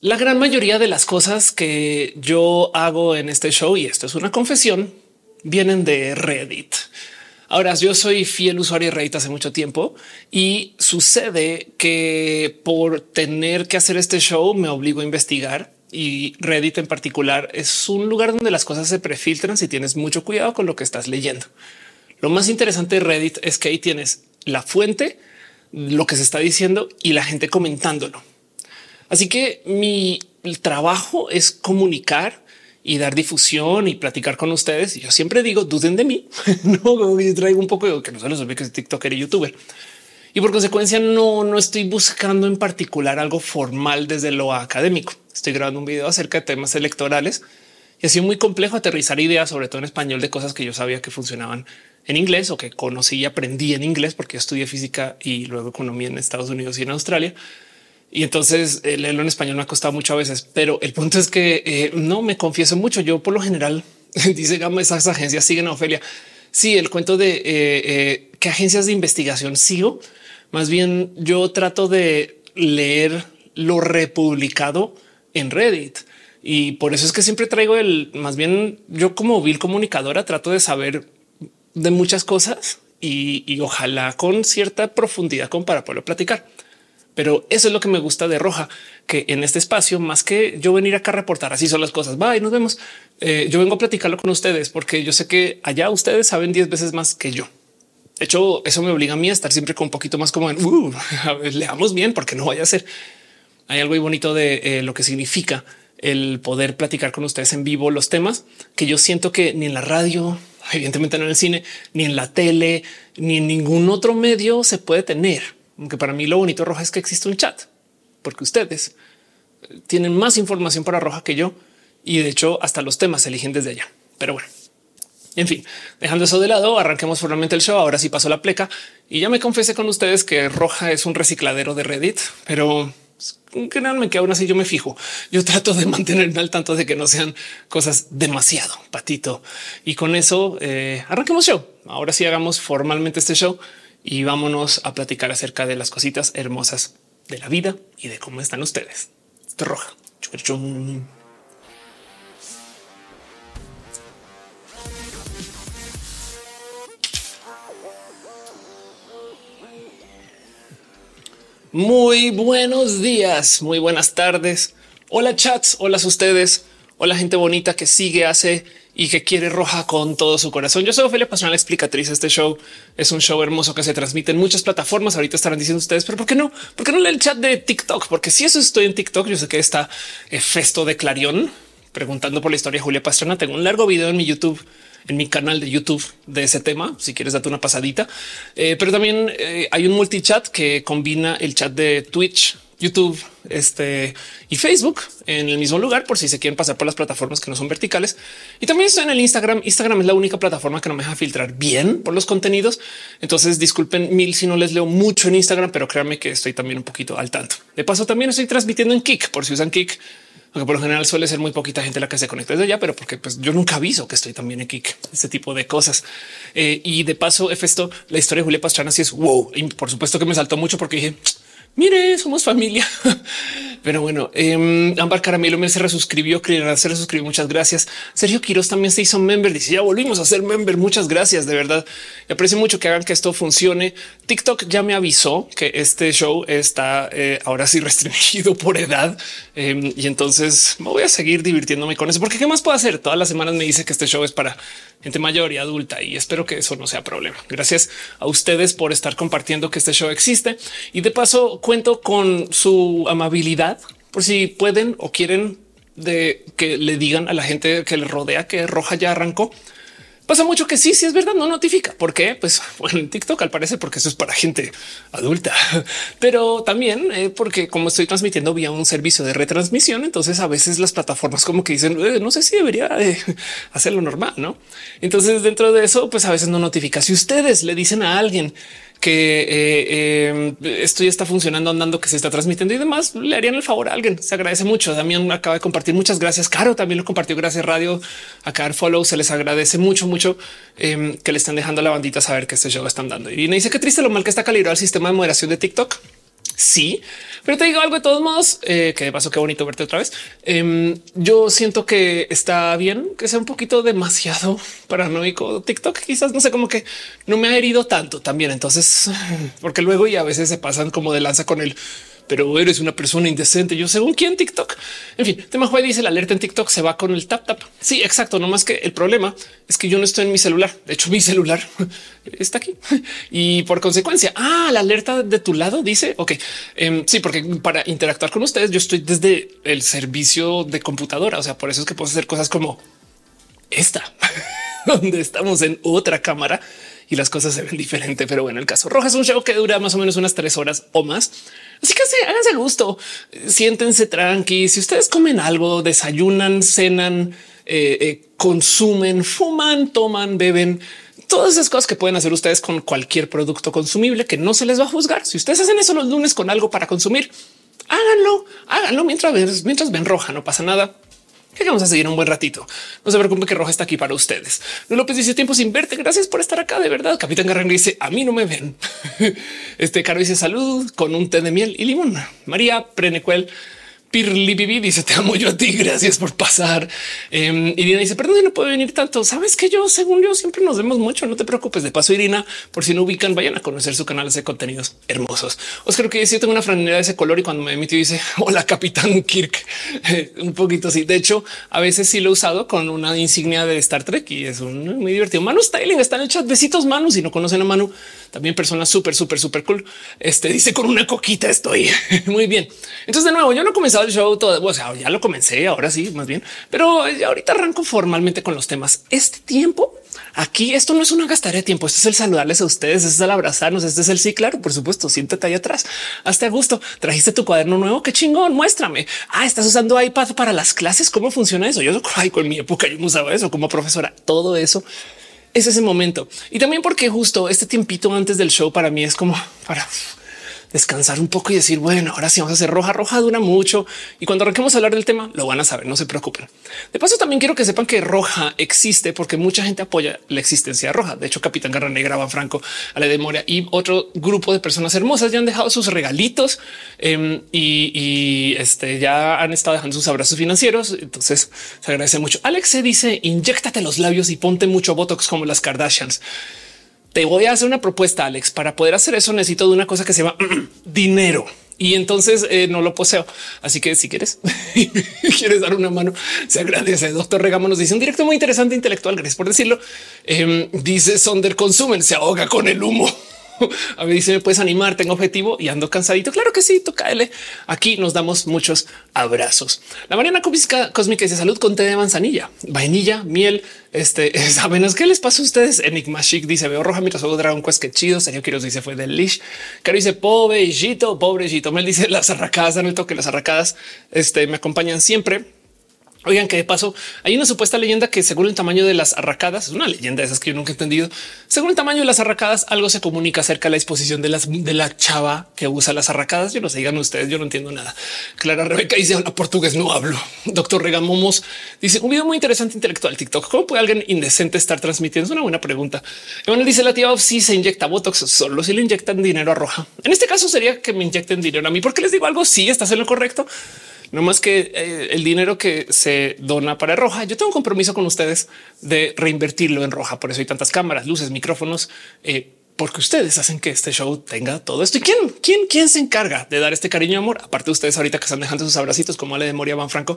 La gran mayoría de las cosas que yo hago en este show, y esto es una confesión, vienen de Reddit. Ahora, yo soy fiel usuario de Reddit hace mucho tiempo y sucede que por tener que hacer este show me obligo a investigar y Reddit en particular es un lugar donde las cosas se prefiltran si tienes mucho cuidado con lo que estás leyendo. Lo más interesante de Reddit es que ahí tienes la fuente, lo que se está diciendo y la gente comentándolo. Así que mi trabajo es comunicar y dar difusión y platicar con ustedes. Y yo siempre digo, duden de mí. no, traigo un poco de que no se les olvide que soy TikToker y youtuber. Y por consecuencia no, no estoy buscando en particular algo formal desde lo académico. Estoy grabando un video acerca de temas electorales y ha sido muy complejo aterrizar ideas, sobre todo en español, de cosas que yo sabía que funcionaban en inglés o que conocí y aprendí en inglés porque yo estudié física y luego economía en Estados Unidos y en Australia. Y entonces eh, leerlo en español me ha costado mucho a veces, pero el punto es que eh, no me confieso mucho. Yo por lo general dice Gama, esas agencias siguen a Ofelia. Sí, el cuento de eh, qué agencias de investigación sigo. Más bien yo trato de leer lo republicado en Reddit. Y por eso es que siempre traigo el más bien yo como vil comunicadora trato de saber de muchas cosas y, y ojalá con cierta profundidad como para poderlo platicar. Pero eso es lo que me gusta de Roja, que en este espacio, más que yo venir acá a reportar, así son las cosas. Va y nos vemos. Eh, yo vengo a platicarlo con ustedes porque yo sé que allá ustedes saben 10 veces más que yo. De hecho, eso me obliga a mí a estar siempre con un poquito más como en uh, leamos bien porque no vaya a ser. Hay algo muy bonito de eh, lo que significa el poder platicar con ustedes en vivo los temas que yo siento que ni en la radio, evidentemente no en el cine, ni en la tele, ni en ningún otro medio se puede tener aunque para mí lo bonito Roja es que existe un chat, porque ustedes eh, tienen más información para Roja que yo y de hecho hasta los temas eligen desde allá. Pero bueno, en fin, dejando eso de lado, arranquemos formalmente el show. Ahora sí pasó la pleca y ya me confesé con ustedes que Roja es un recicladero de Reddit, pero créanme que aún así yo me fijo. Yo trato de mantenerme al tanto de que no sean cosas demasiado patito. Y con eso eh, arranquemos show. Ahora sí hagamos formalmente este show y vámonos a platicar acerca de las cositas hermosas de la vida y de cómo están ustedes. Esto roja. Muy buenos días, muy buenas tardes. Hola chats, hola ustedes, hola gente bonita que sigue, hace y que quiere roja con todo su corazón. Yo soy Ophelia Pastrana, la explicatriz. Este show es un show hermoso que se transmite en muchas plataformas. Ahorita estarán diciendo ustedes, pero ¿por qué no? ¿Por qué no lee el chat de TikTok? Porque si eso estoy en TikTok, yo sé que está Festo de Clarion preguntando por la historia de Julia Pastrana. Tengo un largo video en mi YouTube en mi canal de YouTube de ese tema. Si quieres date una pasadita, eh, pero también eh, hay un multichat que combina el chat de Twitch, YouTube, este y Facebook en el mismo lugar por si se quieren pasar por las plataformas que no son verticales. Y también estoy en el Instagram. Instagram es la única plataforma que no me deja filtrar bien por los contenidos. Entonces disculpen mil si no les leo mucho en Instagram, pero créanme que estoy también un poquito al tanto. De paso, también estoy transmitiendo en Kik por si usan Kik, aunque por lo general suele ser muy poquita gente la que se conecta desde allá, pero porque pues, yo nunca aviso que estoy también en Kik, este tipo de cosas. Eh, y de paso, esto, la historia de Julia Pastrana sí es wow. Y por supuesto que me saltó mucho porque dije, mire, somos familia. Pero bueno, eh, Ámbar Caramelo me se resuscribió, se resuscribió. Muchas gracias. Sergio Quiroz también se hizo member. Dice ya volvimos a ser member. Muchas gracias. De verdad, me aprecio mucho que hagan que esto funcione. TikTok ya me avisó que este show está eh, ahora sí restringido por edad em, y entonces me voy a seguir divirtiéndome con eso, porque qué más puedo hacer? Todas las semanas me dice que este show es para gente mayor y adulta y espero que eso no sea problema. Gracias a ustedes por estar compartiendo que este show existe y de paso cuento con su amabilidad por si pueden o quieren que le digan a la gente que le rodea que Roja ya arrancó. Pasa mucho que sí, sí es verdad, no notifica. ¿Por qué? Pues bueno, en TikTok al parecer porque eso es para gente adulta, pero también eh, porque como estoy transmitiendo vía un servicio de retransmisión, entonces a veces las plataformas como que dicen eh, no sé si debería hacerlo normal, no? Entonces dentro de eso, pues a veces no notifica. Si ustedes le dicen a alguien que eh, eh, esto ya está funcionando, andando, que se está transmitiendo y demás, le harían el favor a alguien. Se agradece mucho. Damián acaba de compartir. Muchas gracias. Caro también lo compartió. Gracias Radio a cada follow. Se les agradece mucho, mucho em, que le están dejando a la bandita saber que este show están dando. Y me dice que triste lo mal que está calibrado el sistema de moderación de TikTok. Sí, pero te digo algo de todos modos, eh, que de paso qué bonito verte otra vez. Em, yo siento que está bien que sea un poquito demasiado paranoico TikTok. Quizás no sé, como que no me ha herido tanto también. Entonces, porque luego y a veces se pasan como de lanza con el pero eres una persona indecente. Yo según quién TikTok. En fin, tema juez dice la alerta en TikTok se va con el tap tap. Sí, exacto. No más que el problema es que yo no estoy en mi celular. De hecho, mi celular está aquí y por consecuencia, ah, la alerta de tu lado dice ok. Em, sí, porque para interactuar con ustedes, yo estoy desde el servicio de computadora. O sea, por eso es que puedo hacer cosas como esta, donde estamos en otra cámara y las cosas se ven diferente. Pero bueno, el caso rojo es un show que dura más o menos unas tres horas o más. Así que háganse gusto, siéntense tranqui. Si ustedes comen algo, desayunan, cenan, eh, eh, consumen, fuman, toman, beben, todas esas cosas que pueden hacer ustedes con cualquier producto consumible que no se les va a juzgar. Si ustedes hacen eso los lunes con algo para consumir, háganlo, háganlo mientras, mientras ven roja, no pasa nada que vamos a seguir un buen ratito. No se preocupe que Roja está aquí para ustedes. López dice tiempo sin verte. Gracias por estar acá. De verdad. Capitán Garren dice a mí no me ven. Este Caro dice salud con un té de miel y limón. María Prenecuel Pirli dice te amo yo a ti. Gracias por pasar. Eh, Irina dice perdón, no puedo venir tanto. Sabes que yo, según yo, siempre nos vemos mucho. No te preocupes. De paso, Irina, por si no ubican, vayan a conocer su canal de contenidos hermosos. Os creo que yo tengo una franela de ese color y cuando me emitió dice hola, capitán Kirk. un poquito así. De hecho, a veces sí lo he usado con una insignia de Star Trek y es un muy divertido. Manu Styling está en el chat. Besitos, Manu. Si no conocen a Manu, también persona súper, súper, súper cool. Este dice con una coquita estoy muy bien. Entonces, de nuevo, yo no he comenzado el show todo. O sea, ya lo comencé ahora sí, más bien, pero ahorita arranco formalmente con los temas. Este tiempo aquí, esto no es una gastaré de tiempo. Esto es el saludarles a ustedes. Es el abrazarnos. Este es el sí, claro, por supuesto. Siéntate ahí atrás. Hazte a gusto. Trajiste tu cuaderno nuevo. Qué chingón. Muéstrame. Ah, estás usando iPad para las clases. ¿Cómo funciona eso? Yo ay, con mi época yo no usaba eso como profesora. Todo eso es ese momento. Y también porque justo este tiempito antes del show para mí es como para descansar un poco y decir, bueno, ahora sí vamos a hacer roja. Roja dura mucho y cuando arranquemos a hablar del tema lo van a saber. No se preocupen. De paso, también quiero que sepan que roja existe porque mucha gente apoya la existencia de roja. De hecho, Capitán Garra Negra, Van Franco, Ale de Moria y otro grupo de personas hermosas ya han dejado sus regalitos em, y, este ya han estado dejando sus abrazos financieros. Entonces se agradece mucho. Alex se dice inyectate los labios y ponte mucho botox como las Kardashians te voy a hacer una propuesta, Alex. Para poder hacer eso necesito de una cosa que se llama dinero. Y entonces eh, no lo poseo. Así que si quieres, quieres dar una mano, se agradece. Doctor Regamo nos dice un directo muy interesante intelectual. Gracias por decirlo. Em, dice Sonder consumen, se ahoga con el humo. A ver, dice, ¿me puedes animar? Tengo objetivo y ando cansadito. Claro que sí, toca L. Aquí nos damos muchos abrazos. La Mariana Cósmica, dice salud con té de manzanilla, vainilla, miel. Este, saben qué les pasa a ustedes? Enigma Chic dice veo roja mientras juego Dragon Quest. Qué chido. Serio Quiros dice fue del Lish. Caro dice pobrecito, pobrecito. Mel dice las arracadas, dan el toque. Las arracadas este, me acompañan siempre Oigan, que de paso hay una supuesta leyenda que según el tamaño de las arracadas, es una leyenda de esas que yo nunca he entendido. Según el tamaño de las arracadas, algo se comunica acerca de la disposición de, las, de la chava que usa las arracadas. Yo no sé, digan ustedes, yo no entiendo nada. Clara Rebeca dice habla portugués, no hablo. Doctor Regamomos dice un video muy interesante intelectual TikTok. ¿Cómo puede alguien indecente estar transmitiendo? Es una buena pregunta. Emanuel dice la tía si se inyecta Botox solo si le inyectan dinero a roja. En este caso sería que me inyecten dinero a mí porque les digo algo. Si estás en lo correcto no más que eh, el dinero que se dona para Roja. Yo tengo un compromiso con ustedes de reinvertirlo en Roja. Por eso hay tantas cámaras, luces, micrófonos, eh, porque ustedes hacen que este show tenga todo esto. ¿Y quién, quién, quién se encarga de dar este cariño y amor? Aparte de ustedes ahorita que están dejando sus abracitos, como Ale de Moria Van Franco,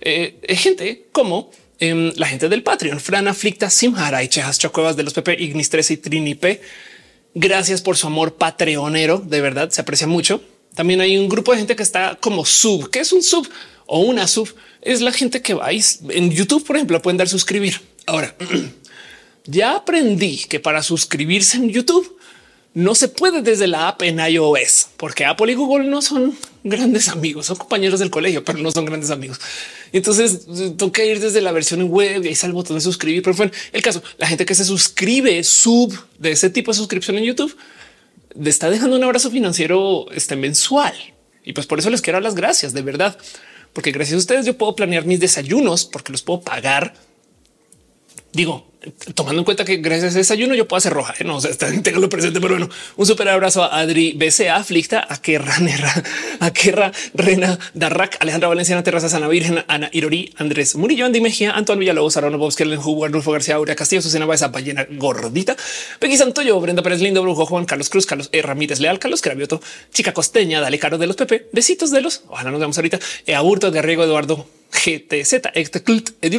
eh, gente como em, la gente del Patreon, Fran Aflicta, Simhara y Chejas Chocuevas de los Pepe, Ignis 13 y Trini P. Gracias por su amor patreonero. De verdad se aprecia mucho. También hay un grupo de gente que está como sub. que es un sub o una sub? Es la gente que vais en YouTube, por ejemplo, pueden dar suscribir. Ahora, ya aprendí que para suscribirse en YouTube no se puede desde la app en iOS, porque Apple y Google no son grandes amigos, son compañeros del colegio, pero no son grandes amigos. Entonces toca ir desde la versión web y ahí está el botón de suscribir. Pero fue el caso, la gente que se suscribe sub de ese tipo de suscripción en YouTube le está dejando un abrazo financiero este mensual. Y pues por eso les quiero dar las gracias de verdad, porque gracias a ustedes yo puedo planear mis desayunos porque los puedo pagar digo, tomando en cuenta que gracias a ese desayuno yo puedo hacer roja. ¿eh? No sé, tengo lo presente, pero bueno, un súper abrazo a Adri BCA, Aflicta, a Kerra, a Kerra, Rena, Darrak, Alejandra Valenciana, Terraza, Sana Virgen, Ana Irori, Andrés Murillo, Andy Mejía, Antoine Villalobos, Arano Bobs, Kellen Hugo, Arnulfo García, Aurea Castillo, Susana Baeza, Ballena Gordita, Peggy Santoyo, Brenda Pérez Lindo, Brujo, Juan Carlos Cruz, Carlos e. Ramírez Leal, Carlos Cravioto, Chica Costeña, Dale Caro de los Pepe, besitos de los, ojalá nos vemos ahorita, e Aburto de Arriego, Eduardo GTZ,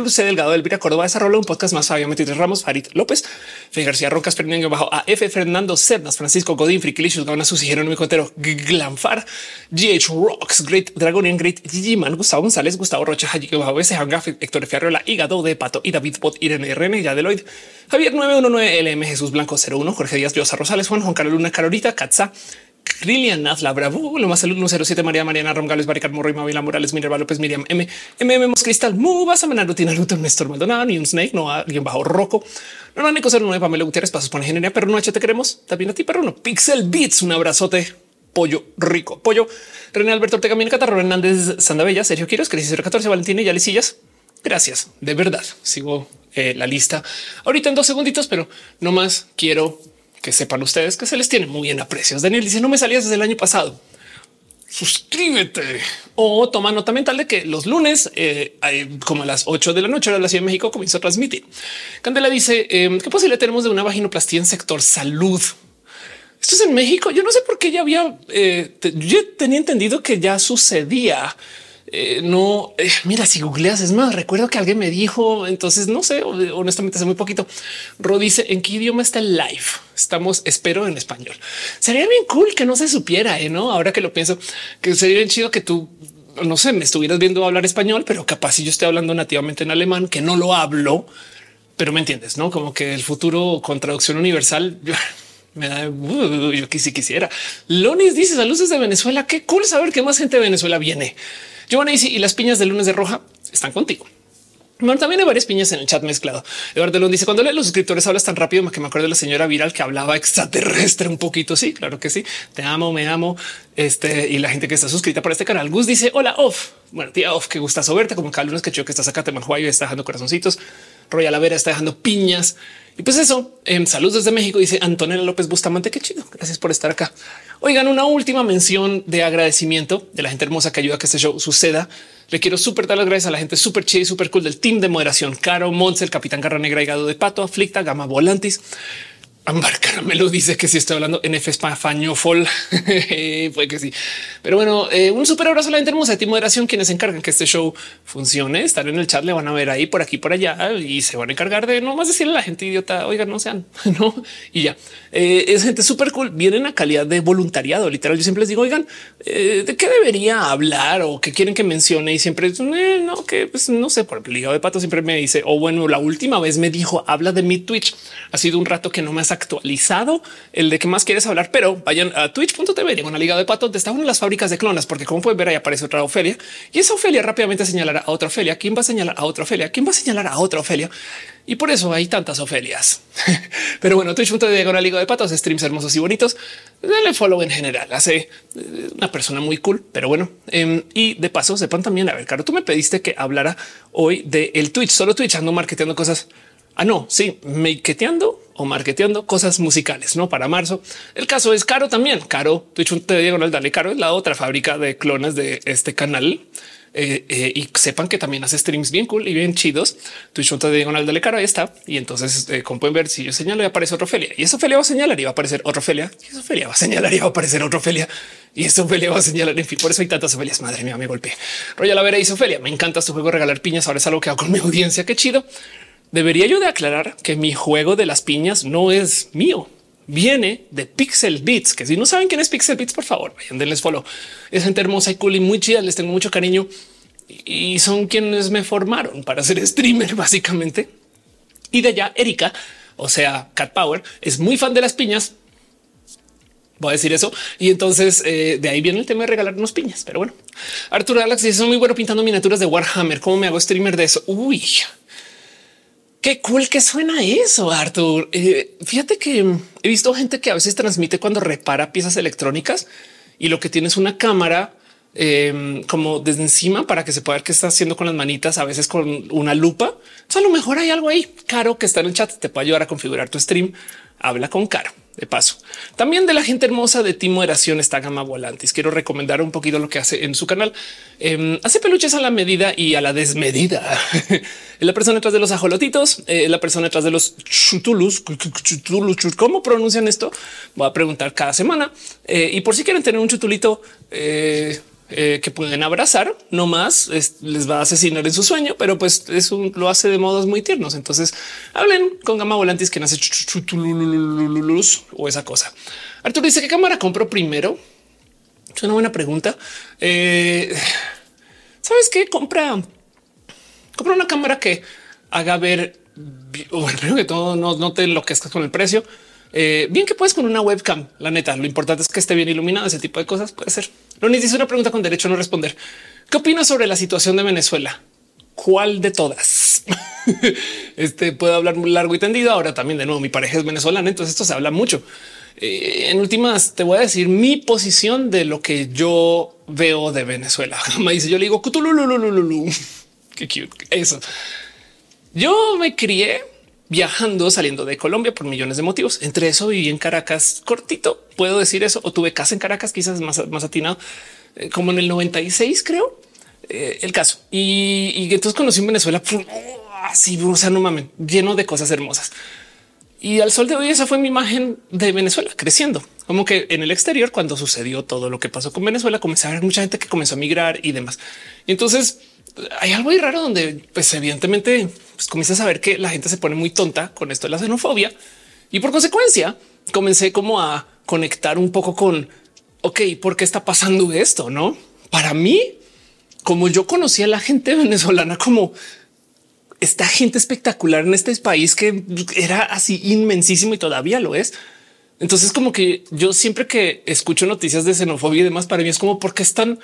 C. Delgado, Elvira Córdoba, desarrolla un podcast más Fabio Metitres Ramos, Farid López, Fe García Rocas, Fernando Bajo, AF, Fernando Cernas, Francisco Godín, Frikilicious, Gana Susi, Jerónimo Cotero, Glamfar, GH Rocks, Great Dragonian, Great Gigi Man, Gustavo González, Gustavo Rocha, Haji Bajo, S. Hangaf, Héctor Fiarrola, Hígado de Pato y David Pot, Irene RN, Yadeloid, Javier 919, LM, Jesús Blanco 01, Jorge Díaz, Diosa Rosales, Juan, Juan Carlos Luna, Carolita, Katza, Lilian Nazla Bravo, lo más salud 07 María Mariana Romgales, Baricar Morro y Mavila Morales, Minerva López, Miriam M, MM Mos Cristal, Mu, vas a manar rutina Luther, Néstor Maldonado, ni un Snake, no alguien bajo roco. No, Nico 09, Pamela Gutiérrez, pasos por ingeniería, pero no, te queremos también a ti, pero no. Pixel Beats, un abrazote. Pollo rico, pollo. René Alberto Ortega, Catarro Hernández, Sandabella, Sergio Quiros, Crisis 14, Valentina y Alicillas. Gracias, de verdad. Sigo eh, la lista ahorita en dos segunditos, pero no más quiero que sepan ustedes que se les tiene muy en aprecios. Daniel dice no me salías desde el año pasado. Suscríbete o toma nota mental de que los lunes, eh, como a las 8 de la noche, de la Ciudad de México, comienzo a transmitir. Candela dice em, qué posible tenemos de una vaginoplastía en sector salud. Esto es en México. Yo no sé por qué ya había, eh, yo tenía entendido que ya sucedía eh, no, eh, mira, si googleas es más, recuerdo que alguien me dijo, entonces no sé, honestamente hace muy poquito. Ro dice en qué idioma está el live. Estamos, espero en español. Sería bien cool que no se supiera, ¿eh? no? Ahora que lo pienso, que sería bien chido que tú no sé, me estuvieras viendo hablar español, pero capaz si yo estoy hablando nativamente en alemán, que no lo hablo, pero me entiendes, no como que el futuro con traducción universal me da uh, yo que si quisiera. Lonis dice saludos de Venezuela. Qué cool saber que más gente de Venezuela viene. Giovanna y las piñas de lunes de roja están contigo. Bueno, también hay varias piñas en el chat mezclado. Eduardo Lund dice cuando lee los suscriptores hablas tan rápido que me acuerdo de la señora viral que hablaba extraterrestre un poquito. Sí, claro que sí. Te amo, me amo. Este y la gente que está suscrita por este canal. Gus dice hola off. Bueno, tía off, qué gustazo verte como cada lunes que yo que estás acá. Te y está dejando corazoncitos. Royal Vera está dejando piñas. Y pues eso, en salud desde México, dice Antonella López Bustamante. Qué chido. Gracias por estar acá. Oigan, una última mención de agradecimiento de la gente hermosa que ayuda a que este show suceda. Le quiero súper dar las gracias a la gente súper chida y súper cool del team de moderación. Caro, Monts, el Capitán Garra Negra y Gado de Pato, Aflicta, Gama Volantis, Ambar Caramelo dice que si estoy hablando en F español, puede que sí. Pero bueno, eh, un super abrazo a la gente hermosa de moderación, quienes se encargan que este show funcione. Estar en el chat, le van a ver ahí por aquí, por allá y se van a encargar de no más decirle a la gente idiota, oigan, no sean, no y ya eh, es gente súper cool. Vienen a calidad de voluntariado. Literal, yo siempre les digo, oigan, eh, de qué debería hablar o qué quieren que mencione y siempre no, que pues, no sé, por el ligado de pato siempre me dice, o bueno, la última vez me dijo, habla de mi Twitch. Ha sido un rato que no me actualizado el de qué más quieres hablar, pero vayan a twitch.tv, digo una liga de pato, está una de las fábricas de clonas, porque como pueden ver, ahí aparece otra Ofelia y esa Ofelia rápidamente señalará a otra Ofelia. ¿Quién va a señalar a otra Ofelia? ¿Quién va a señalar a otra Ofelia? Y por eso hay tantas Ofelias. Pero bueno, twitch.tv una liga de patos, streams hermosos y bonitos. Dale follow en general. Hace eh, una persona muy cool, pero bueno. Em, y de paso, sepan también, a ver, Caro, tú me pediste que hablara hoy de Twitch, solo Twitch ando marketeando cosas Ah, no, sí, maketeando o marketeando cosas musicales, no para marzo. El caso es caro también. Caro, Twitch te diagonal, dale caro es la otra fábrica de clones de este canal. Eh, eh, y sepan que también hace streams bien cool y bien chidos. Twitch te diagonal, dale caro. Ahí está. Y entonces, eh, como pueden ver, si yo señalo, y aparece otra Ophelia y esa Ophelia va a señalar y va a aparecer otra Ophelia y esa Ophelia va a señalar y va a aparecer otra Ophelia y esa Ophelia va a señalar. En fin, por eso hay tantas Ophelias. Madre mía, me golpeé. Roya la vera dice Ophelia. Me encanta tu juego regalar piñas. Ahora es algo que hago con mi audiencia. Qué chido. Debería yo de aclarar que mi juego de las piñas no es mío. Viene de Pixel Beats, que si no saben quién es Pixel Beats, por favor, vayan, denles follow. Es gente hermosa y cool y muy chida. Les tengo mucho cariño y son quienes me formaron para ser streamer, básicamente. Y de allá, Erika, o sea, Cat Power, es muy fan de las piñas. Voy a decir eso. Y entonces eh, de ahí viene el tema de regalarnos piñas. Pero bueno, Arturo Alex dice: muy bueno pintando miniaturas de Warhammer. ¿Cómo me hago streamer de eso? Uy, Qué cool que suena eso, Arthur. Eh, fíjate que he visto gente que a veces transmite cuando repara piezas electrónicas y lo que tiene es una cámara em, como desde encima para que se pueda ver qué está haciendo con las manitas, a veces con una lupa. O a lo mejor hay algo ahí. Caro que está en el chat te puede ayudar a configurar tu stream. Habla con Caro de paso. También de la gente hermosa de Timo Eración está Gama Volantis. Quiero recomendar un poquito lo que hace en su canal. Em, hace peluches a la medida y a la desmedida. la persona detrás de los ajolotitos, eh, la persona detrás de los chutulus. ¿Cómo pronuncian esto? Voy a preguntar cada semana. Eh, y por si quieren tener un chutulito, eh, que pueden abrazar, no más les va a asesinar en su sueño, pero pues eso lo hace de modos muy tiernos. Entonces hablen con Gama Volantis que nace o esa cosa. Arturo dice qué cámara compro primero. Es una buena pregunta. Eh, Sabes qué compra? Compra una cámara que haga ver, bueno, que todo no, no te enloquezcas con el precio. Eh, bien que puedes con una webcam. La neta, lo importante es que esté bien iluminado. Ese tipo de cosas puede ser. Lo dice una pregunta con derecho a no responder. ¿Qué opinas sobre la situación de Venezuela? ¿Cuál de todas? este puedo hablar largo y tendido. Ahora también de nuevo mi pareja es venezolana, entonces esto se habla mucho. Eh, en últimas te voy a decir mi posición de lo que yo veo de Venezuela. Me dice yo le digo qué cute eso. Yo me crié viajando, saliendo de Colombia por millones de motivos. Entre eso viví en Caracas cortito. Puedo decir eso. O tuve casa en Caracas, quizás más, más atinado, eh, como en el 96, creo. Eh, el caso. Y, entonces conocí en Venezuela así, o sea, no mames, lleno de cosas hermosas. Y al sol de hoy esa fue mi imagen de Venezuela creciendo. Como que en el exterior, cuando sucedió todo lo que pasó con Venezuela, comencé a ver mucha gente que comenzó a migrar y demás. Y entonces hay algo raro donde, pues evidentemente, pues comienzas a ver que la gente se pone muy tonta con esto de la xenofobia y por consecuencia comencé como a conectar un poco con, ok, ¿por qué está pasando esto? No, para mí, como yo conocía a la gente venezolana como esta gente espectacular en este país que era así inmensísimo y todavía lo es. Entonces, como que yo siempre que escucho noticias de xenofobia y demás, para mí es como porque están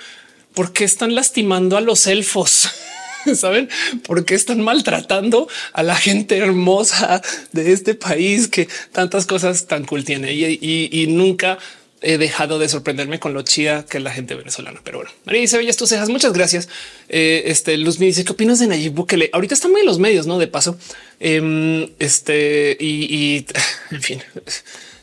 ¿por qué están lastimando a los elfos? ¿Saben por qué están maltratando a la gente hermosa de este país que tantas cosas tan cool tiene? Y, nunca he dejado de sorprenderme con lo chida que es la gente venezolana. Pero bueno, María dice, bellas tus cejas, muchas gracias. Eh, este Luz me dice, ¿qué opinas de Nayib Bukele? Ahorita están muy en los medios, ¿no? De paso. Em, este, y, en fin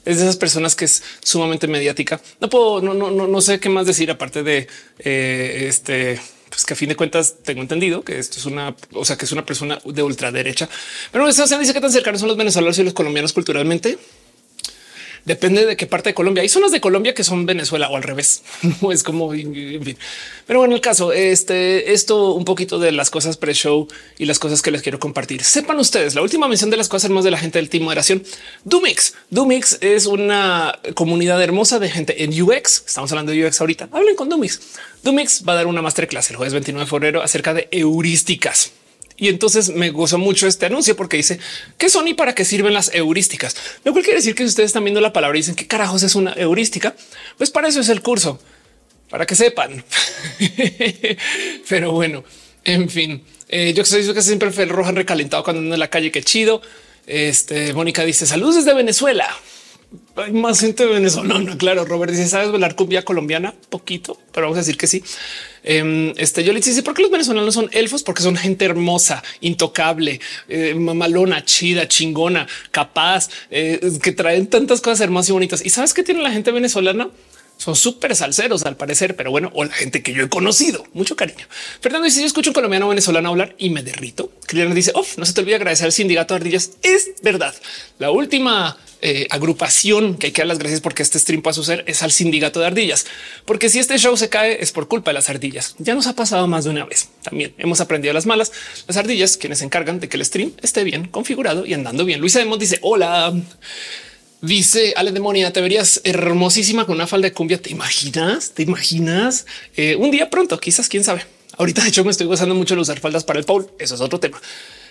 es de esas personas que es sumamente mediática. No puedo, no, no, no, no sé qué más decir aparte de eh, este, pues que a fin de cuentas tengo entendido que esto es una, o sea, que es una persona de ultraderecha. Pero eso se dice que tan cercanos son los venezolanos y los colombianos culturalmente depende de qué parte de Colombia. Hay zonas de Colombia que son Venezuela o al revés. Es como, en fin. Pero bueno, el caso, este, esto un poquito de las cosas pre-show y las cosas que les quiero compartir. Sepan ustedes, la última mención de las cosas más de la gente del Team Moderación. Dumix. Dumix es una comunidad hermosa de gente en UX. Estamos hablando de UX ahorita. Hablen con Dumix. Dumix va a dar una masterclass el jueves 29 de febrero acerca de heurísticas. Y entonces me gozó mucho este anuncio porque dice que son y para qué sirven las heurísticas. Lo cual quiere decir que si ustedes están viendo la palabra y dicen qué carajos es una heurística, pues para eso es el curso, para que sepan. Pero bueno, en fin, eh, yo que siempre fue el rojo recalentado cuando ando en la calle. Qué chido. Este Mónica dice saludos desde Venezuela hay más gente venezolana. Claro, Robert dice, ¿sabes bailar cumbia colombiana? Poquito, pero vamos a decir que sí. Em, este yo le dice, ¿por qué los venezolanos son elfos? Porque son gente hermosa, intocable, eh, mamalona, chida, chingona, capaz, eh, que traen tantas cosas hermosas y bonitas. ¿Y sabes qué tiene la gente venezolana? son súper salseros al parecer, pero bueno, o la gente que yo he conocido. Mucho cariño. Fernando dice: Yo escucho un colombiano venezolano hablar y me derrito. Cristiano dice: Off, no se te olvide agradecer al sindicato de ardillas. Es verdad. La última eh, agrupación que hay que dar las gracias porque este stream pueda suceder es al sindicato de ardillas, porque si este show se cae es por culpa de las ardillas. Ya nos ha pasado más de una vez. También hemos aprendido las malas. Las ardillas quienes se encargan de que el stream esté bien configurado y andando bien. Luisa Demos dice: Hola. Dice Ale Demonia, te verías hermosísima con una falda de cumbia. ¿Te imaginas? ¿Te imaginas? Eh, un día pronto, quizás, quién sabe. Ahorita de hecho me estoy gozando mucho de usar faldas para el Paul. Eso es otro tema.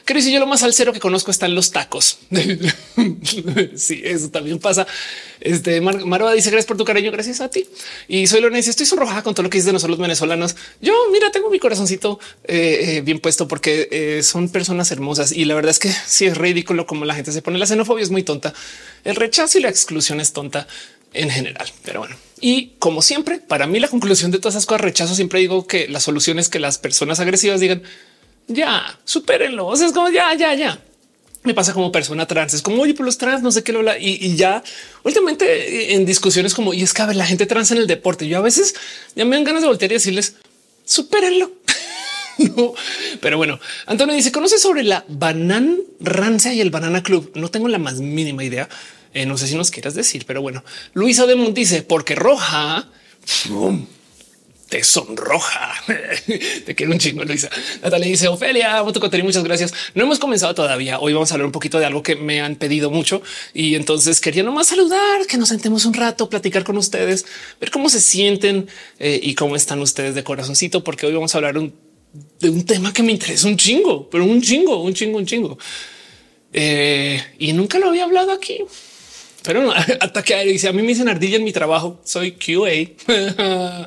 Creo que yo lo más cero que conozco están los tacos. sí, eso también pasa. Este Mar dice gracias por tu cariño. Gracias a ti. Y soy Lorenzo. Estoy sonrojada con todo lo que dices de nosotros los venezolanos. Yo, mira, tengo mi corazoncito eh, eh, bien puesto porque eh, son personas hermosas y la verdad es que sí es ridículo como la gente se pone. La xenofobia es muy tonta. El rechazo y la exclusión es tonta en general. Pero bueno, y como siempre, para mí la conclusión de todas esas cosas rechazo. Siempre digo que la solución es que las personas agresivas digan ya supérenlo. O sea, es como ya, ya, ya. Me pasa como persona trans. Es como oye, por los trans, no sé qué lo habla. Y, ya últimamente en discusiones como y es que a ver, la gente trans en el deporte. Yo a veces ya me dan ganas de voltear y decirles supérenlo. no, pero bueno, Antonio dice: ¿Conoce sobre la banana rancia y el banana club? No tengo la más mínima idea. Eh, no sé si nos quieras decir, pero bueno, Luisa de Mont dice porque roja te sonroja. te quiero un chingo, Luisa. Natalia dice Ofelia, muchas gracias. No hemos comenzado todavía. Hoy vamos a hablar un poquito de algo que me han pedido mucho y entonces quería nomás saludar, que nos sentemos un rato, platicar con ustedes, ver cómo se sienten eh, y cómo están ustedes de corazoncito, porque hoy vamos a hablar de un tema que me interesa un chingo, pero un chingo, un chingo, un chingo. Eh, y nunca lo había hablado aquí. Pero no, ataque aéreo dice a mí me dicen ardilla en mi trabajo. Soy QA.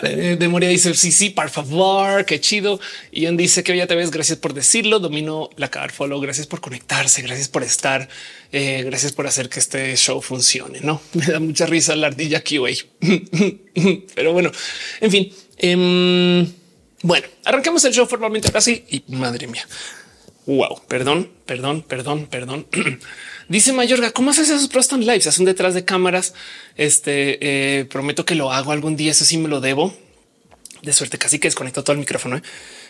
de Moria dice sí, sí, por favor, qué chido. Ian dice que ya te ves. Gracias por decirlo. Domino la car follow. Gracias por conectarse. Gracias por estar. Eh, gracias por hacer que este show funcione. No me da mucha risa la ardilla QA, pero bueno, en fin. Em, bueno, arranquemos el show formalmente así y madre mía. Wow, perdón, perdón, perdón, perdón. Dice Mayorga, ¿cómo haces esos Proston Lives? Hacen detrás de cámaras. Este eh, prometo que lo hago algún día. Eso sí me lo debo. De suerte, casi que desconecto todo el micrófono. ¿eh?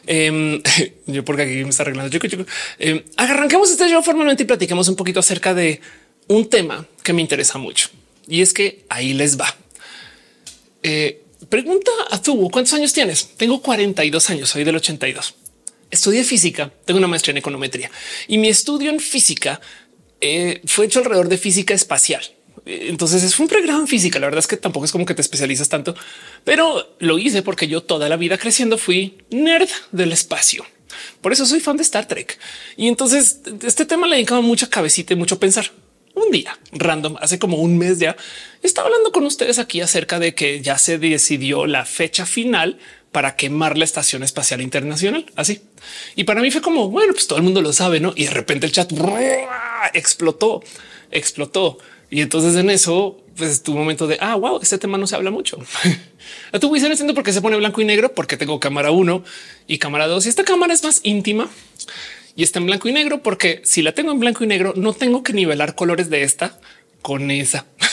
Em, yo porque aquí me está arreglando. Eh, arranquemos este show formalmente y platicamos un poquito acerca de un tema que me interesa mucho. Y es que ahí les va. Eh, pregunta a tu ¿cuántos años tienes? Tengo 42 años, soy del 82. Estudié física, tengo una maestría en econometría y mi estudio en física eh, fue hecho alrededor de física espacial. Entonces es un pregrado en física. La verdad es que tampoco es como que te especializas tanto, pero lo hice porque yo toda la vida creciendo fui nerd del espacio. Por eso soy fan de Star Trek. Y entonces este tema le dedicaba mucha cabecita y mucho pensar. Un día random, hace como un mes ya, estaba hablando con ustedes aquí acerca de que ya se decidió la fecha final para quemar la Estación Espacial Internacional. Así. Y para mí fue como, bueno, pues todo el mundo lo sabe, ¿no? Y de repente el chat explotó, explotó. Y entonces en eso, pues tu momento de, ah, wow, este tema no se habla mucho. A tu Wisin entiendo por qué se pone blanco y negro, porque tengo cámara uno y cámara dos. Y esta cámara es más íntima y está en blanco y negro, porque si la tengo en blanco y negro, no tengo que nivelar colores de esta con esa.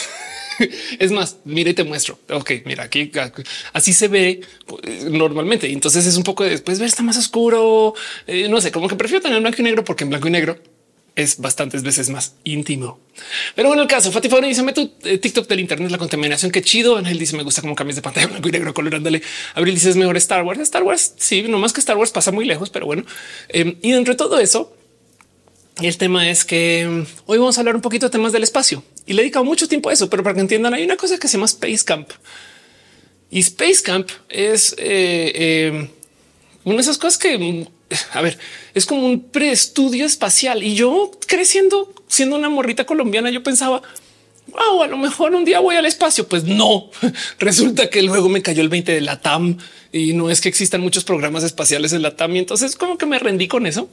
es más, mire, te muestro. Ok, mira aquí, así se ve pues, normalmente. Entonces es un poco después ver está más oscuro. Eh, no sé, como que prefiero tener blanco y negro porque en blanco y negro es bastantes veces más íntimo. Pero bueno, el caso, Fati Fauna dice tu eh, TikTok del Internet, la contaminación. Qué chido. Él dice me gusta como cambias de pantalla blanco y negro colorándole. Abril dice es mejor Star Wars. Star Wars. Sí, no más que Star Wars pasa muy lejos, pero bueno. Em, y dentro de todo eso, el tema es que mm, hoy vamos a hablar un poquito de temas del espacio y le he dedicado mucho tiempo a eso, pero para que entiendan, hay una cosa que se llama Space Camp y Space Camp es eh, eh, una de esas cosas que, mm, a ver, es como un preestudio espacial. Y yo creciendo, siendo una morrita colombiana, yo pensaba, wow, a lo mejor un día voy al espacio. Pues no, resulta que luego me cayó el 20 de la TAM y no es que existan muchos programas espaciales en la TAM. Y entonces como que me rendí con eso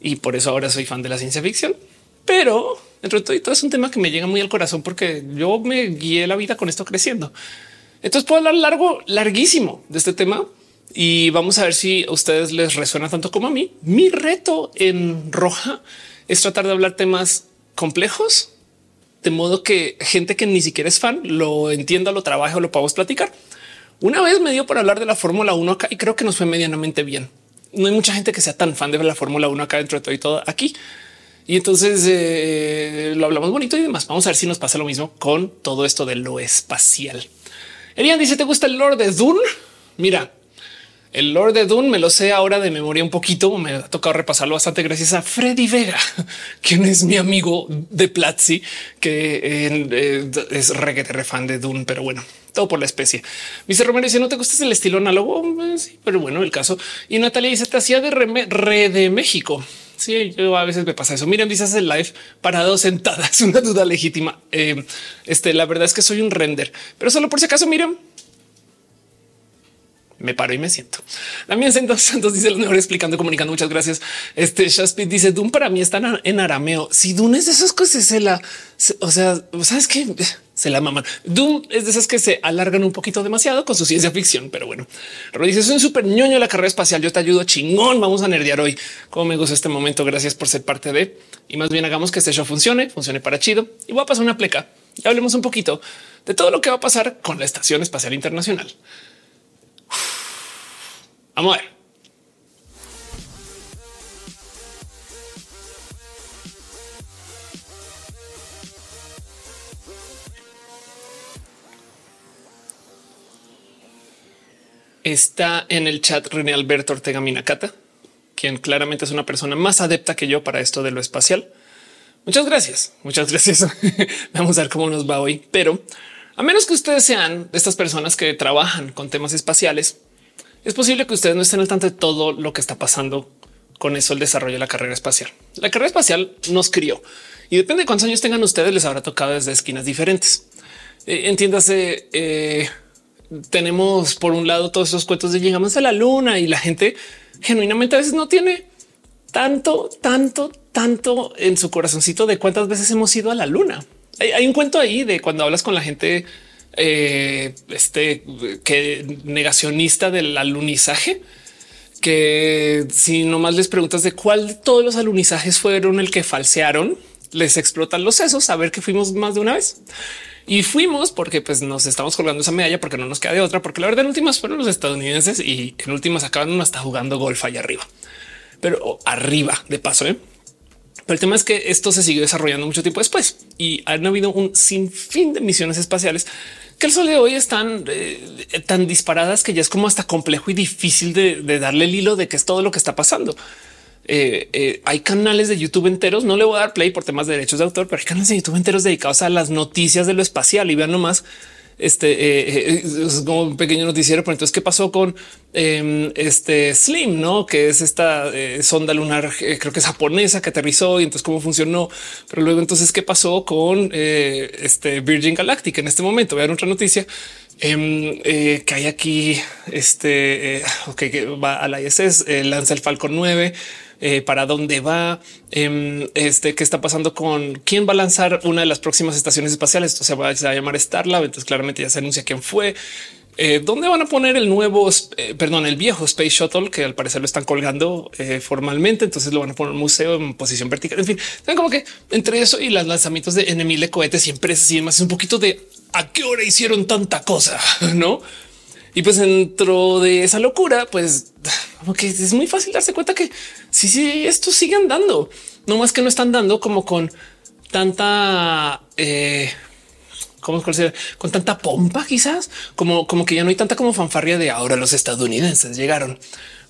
y por eso ahora soy fan de la ciencia ficción. Pero dentro de todo, es un tema que me llega muy al corazón porque yo me guié la vida con esto creciendo. Entonces puedo hablar largo, larguísimo de este tema y vamos a ver si a ustedes les resuena tanto como a mí. Mi reto en roja es tratar de hablar temas complejos, de modo que gente que ni siquiera es fan lo entienda, lo trabaje o lo podamos platicar. Una vez me dio por hablar de la Fórmula 1 acá y creo que nos fue medianamente bien no hay mucha gente que sea tan fan de la Fórmula 1 acá dentro de todo y todo aquí. Y entonces eh, lo hablamos bonito y demás. Vamos a ver si nos pasa lo mismo con todo esto de lo espacial. Elian dice: ¿Te gusta el Lord de Dune? Mira, el Lord de Dune me lo sé ahora de memoria un poquito. Me ha tocado repasarlo bastante gracias a Freddy Vega, quien es mi amigo de Platzi, que eh, es reggae fan de Dune, pero bueno, todo por la especie. Dice Romero dice no te gusta el estilo análogo, eh, sí, pero bueno, el caso. Y Natalia dice te hacía de re, de México. Sí, yo a veces me pasa eso. Miren, dices el live parado sentada. Es una duda legítima. Eh, este, la verdad es que soy un render, pero solo por si acaso, miren, me paro y me siento. También Santos, Santos dice lo mejor explicando, comunicando. Muchas gracias. Este Shaspit dice Dune para mí está en arameo. Si Dune es de esas cosas, es la, o sea, sabes que se la maman. Doom es de esas que se alargan un poquito demasiado con su ciencia ficción, pero bueno, Pero dice: Soy un súper ñoño de la carrera espacial. Yo te ayudo chingón. Vamos a nerdear hoy. Como me gusta este momento. Gracias por ser parte de y más bien hagamos que este show funcione, funcione para chido. Y voy a pasar una pleca y hablemos un poquito de todo lo que va a pasar con la Estación Espacial Internacional. Vamos a ver. Está en el chat René Alberto Ortega Minacata, quien claramente es una persona más adepta que yo para esto de lo espacial. Muchas gracias, muchas gracias. Vamos a ver cómo nos va hoy, pero a menos que ustedes sean de estas personas que trabajan con temas espaciales, es posible que ustedes no estén al tanto de todo lo que está pasando con eso, el desarrollo de la carrera espacial. La carrera espacial nos crió y depende de cuántos años tengan ustedes, les habrá tocado desde esquinas diferentes. Eh, entiéndase, eh, tenemos por un lado todos esos cuentos de llegamos a la luna y la gente genuinamente a veces no tiene tanto, tanto, tanto en su corazoncito de cuántas veces hemos ido a la luna. Hay, un cuento ahí de cuando hablas con la gente eh, este que negacionista del alunizaje, que si nomás les preguntas de cuál de todos los alunizajes fueron el que falsearon, les explotan los sesos a ver que fuimos más de una vez. Y fuimos porque pues nos estamos colgando esa medalla porque no nos queda de otra, porque la verdad en últimas fueron los estadounidenses y en últimas acaban hasta jugando golf allá arriba, pero arriba de paso. ¿eh? Pero el tema es que esto se siguió desarrollando mucho tiempo después y han habido un sinfín de misiones espaciales que el sol de hoy están eh, tan disparadas que ya es como hasta complejo y difícil de, de darle el hilo de qué es todo lo que está pasando. Eh, eh, hay canales de YouTube enteros. No le voy a dar play por temas de derechos de autor, pero hay canales de YouTube enteros dedicados a las noticias de lo espacial y vean nomás este eh, es como un pequeño noticiero. Pero entonces, ¿qué pasó con em, este Slim? No, que es esta sonda lunar, creo que es japonesa que aterrizó y entonces cómo funcionó. Pero luego, entonces, ¿qué pasó con este Virgin Galactic en este momento? Vean otra noticia em, que hay aquí. Este ok, que va a la ISS, lanza el Falcon 9 eh, para dónde va, em, este, qué está pasando con quién va a lanzar una de las próximas estaciones espaciales. Esto se va, a llamar Starlab. Entonces claramente ya se anuncia quién fue. Eh, ¿Dónde van a poner el nuevo, eh, perdón, el viejo Space Shuttle que al parecer lo están colgando formalmente? Entonces lo van a poner en un museo en posición vertical. En fin, como que entre eso y los lanzamientos de Enemile cohetes y empresas y demás, es un poquito de a qué hora hicieron tanta cosa, no? Y pues dentro de esa locura, pues que es muy fácil darse cuenta que sí, sí, esto sigue andando. No más que no están dando como con tanta, eh, ¿cómo Con tanta pompa, quizás como, como que ya no hay tanta como fanfarria de ahora los estadounidenses llegaron,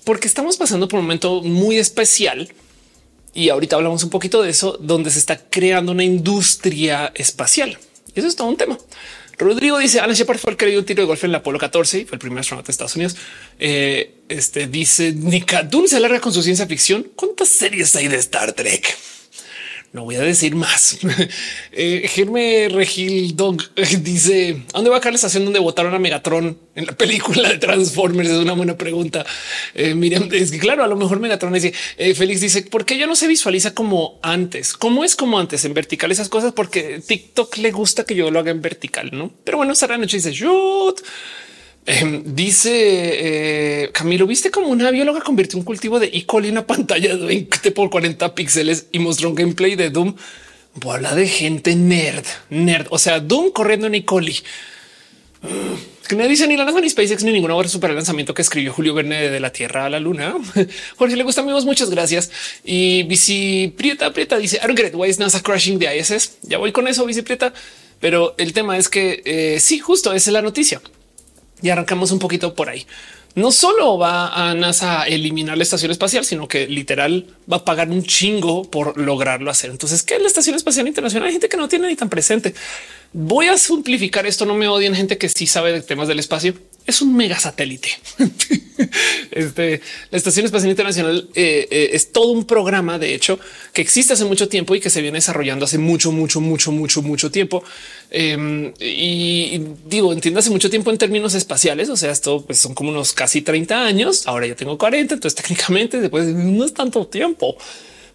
porque estamos pasando por un momento muy especial. Y ahorita hablamos un poquito de eso, donde se está creando una industria espacial. Y eso es todo un tema. Rodrigo dice Alan Shepard fue el que dio un tiro de golf en la Apolo 14 y fue el primer astronauta de Estados Unidos. Eh, este dice Nika se alarga con su ciencia ficción. ¿Cuántas series hay de Star Trek? No voy a decir más. eh, Germe Regil Dog dice ¿a dónde va a caer la estación donde votaron a Megatron en la película de Transformers? Es una buena pregunta. Eh, Miriam, es que claro, a lo mejor Megatron dice eh, Félix dice por qué ya no se visualiza como antes. ¿Cómo es como antes en vertical esas cosas? Porque TikTok le gusta que yo lo haga en vertical, no? Pero bueno, Sara Noche dice shoot. Em, dice eh, Camilo, viste como una bióloga convirtió un cultivo de E. coli en una pantalla de 20 por 40 píxeles y mostró un gameplay de Doom. Habla de gente nerd, nerd. O sea, Doom corriendo en E. coli. Que no dice ni la NASA ni SpaceX ni ninguna obra super lanzamiento que escribió Julio Verne de la Tierra a la Luna. Jorge le gusta amigos, muchas gracias. Y Bici Prieta Prieta dice I don't NASA crashing the ISS. Ya voy con eso, Bici Prieta. Pero el tema es que eh, sí, justo esa es la noticia y arrancamos un poquito por ahí. No solo va a NASA a eliminar la estación espacial, sino que literal va a pagar un chingo por lograrlo hacer. Entonces, ¿qué es la Estación Espacial Internacional? Hay gente que no tiene ni tan presente. Voy a simplificar esto. No me odian gente que sí sabe de temas del espacio es un mega satélite. este, la Estación Espacial Internacional eh, eh, es todo un programa, de hecho, que existe hace mucho tiempo y que se viene desarrollando hace mucho, mucho, mucho, mucho, mucho tiempo. Em, y, digo, entiendo hace mucho tiempo en términos espaciales. O sea, esto pues, son como unos casi 30 años. Ahora ya tengo 40. Entonces, técnicamente, después no es tanto tiempo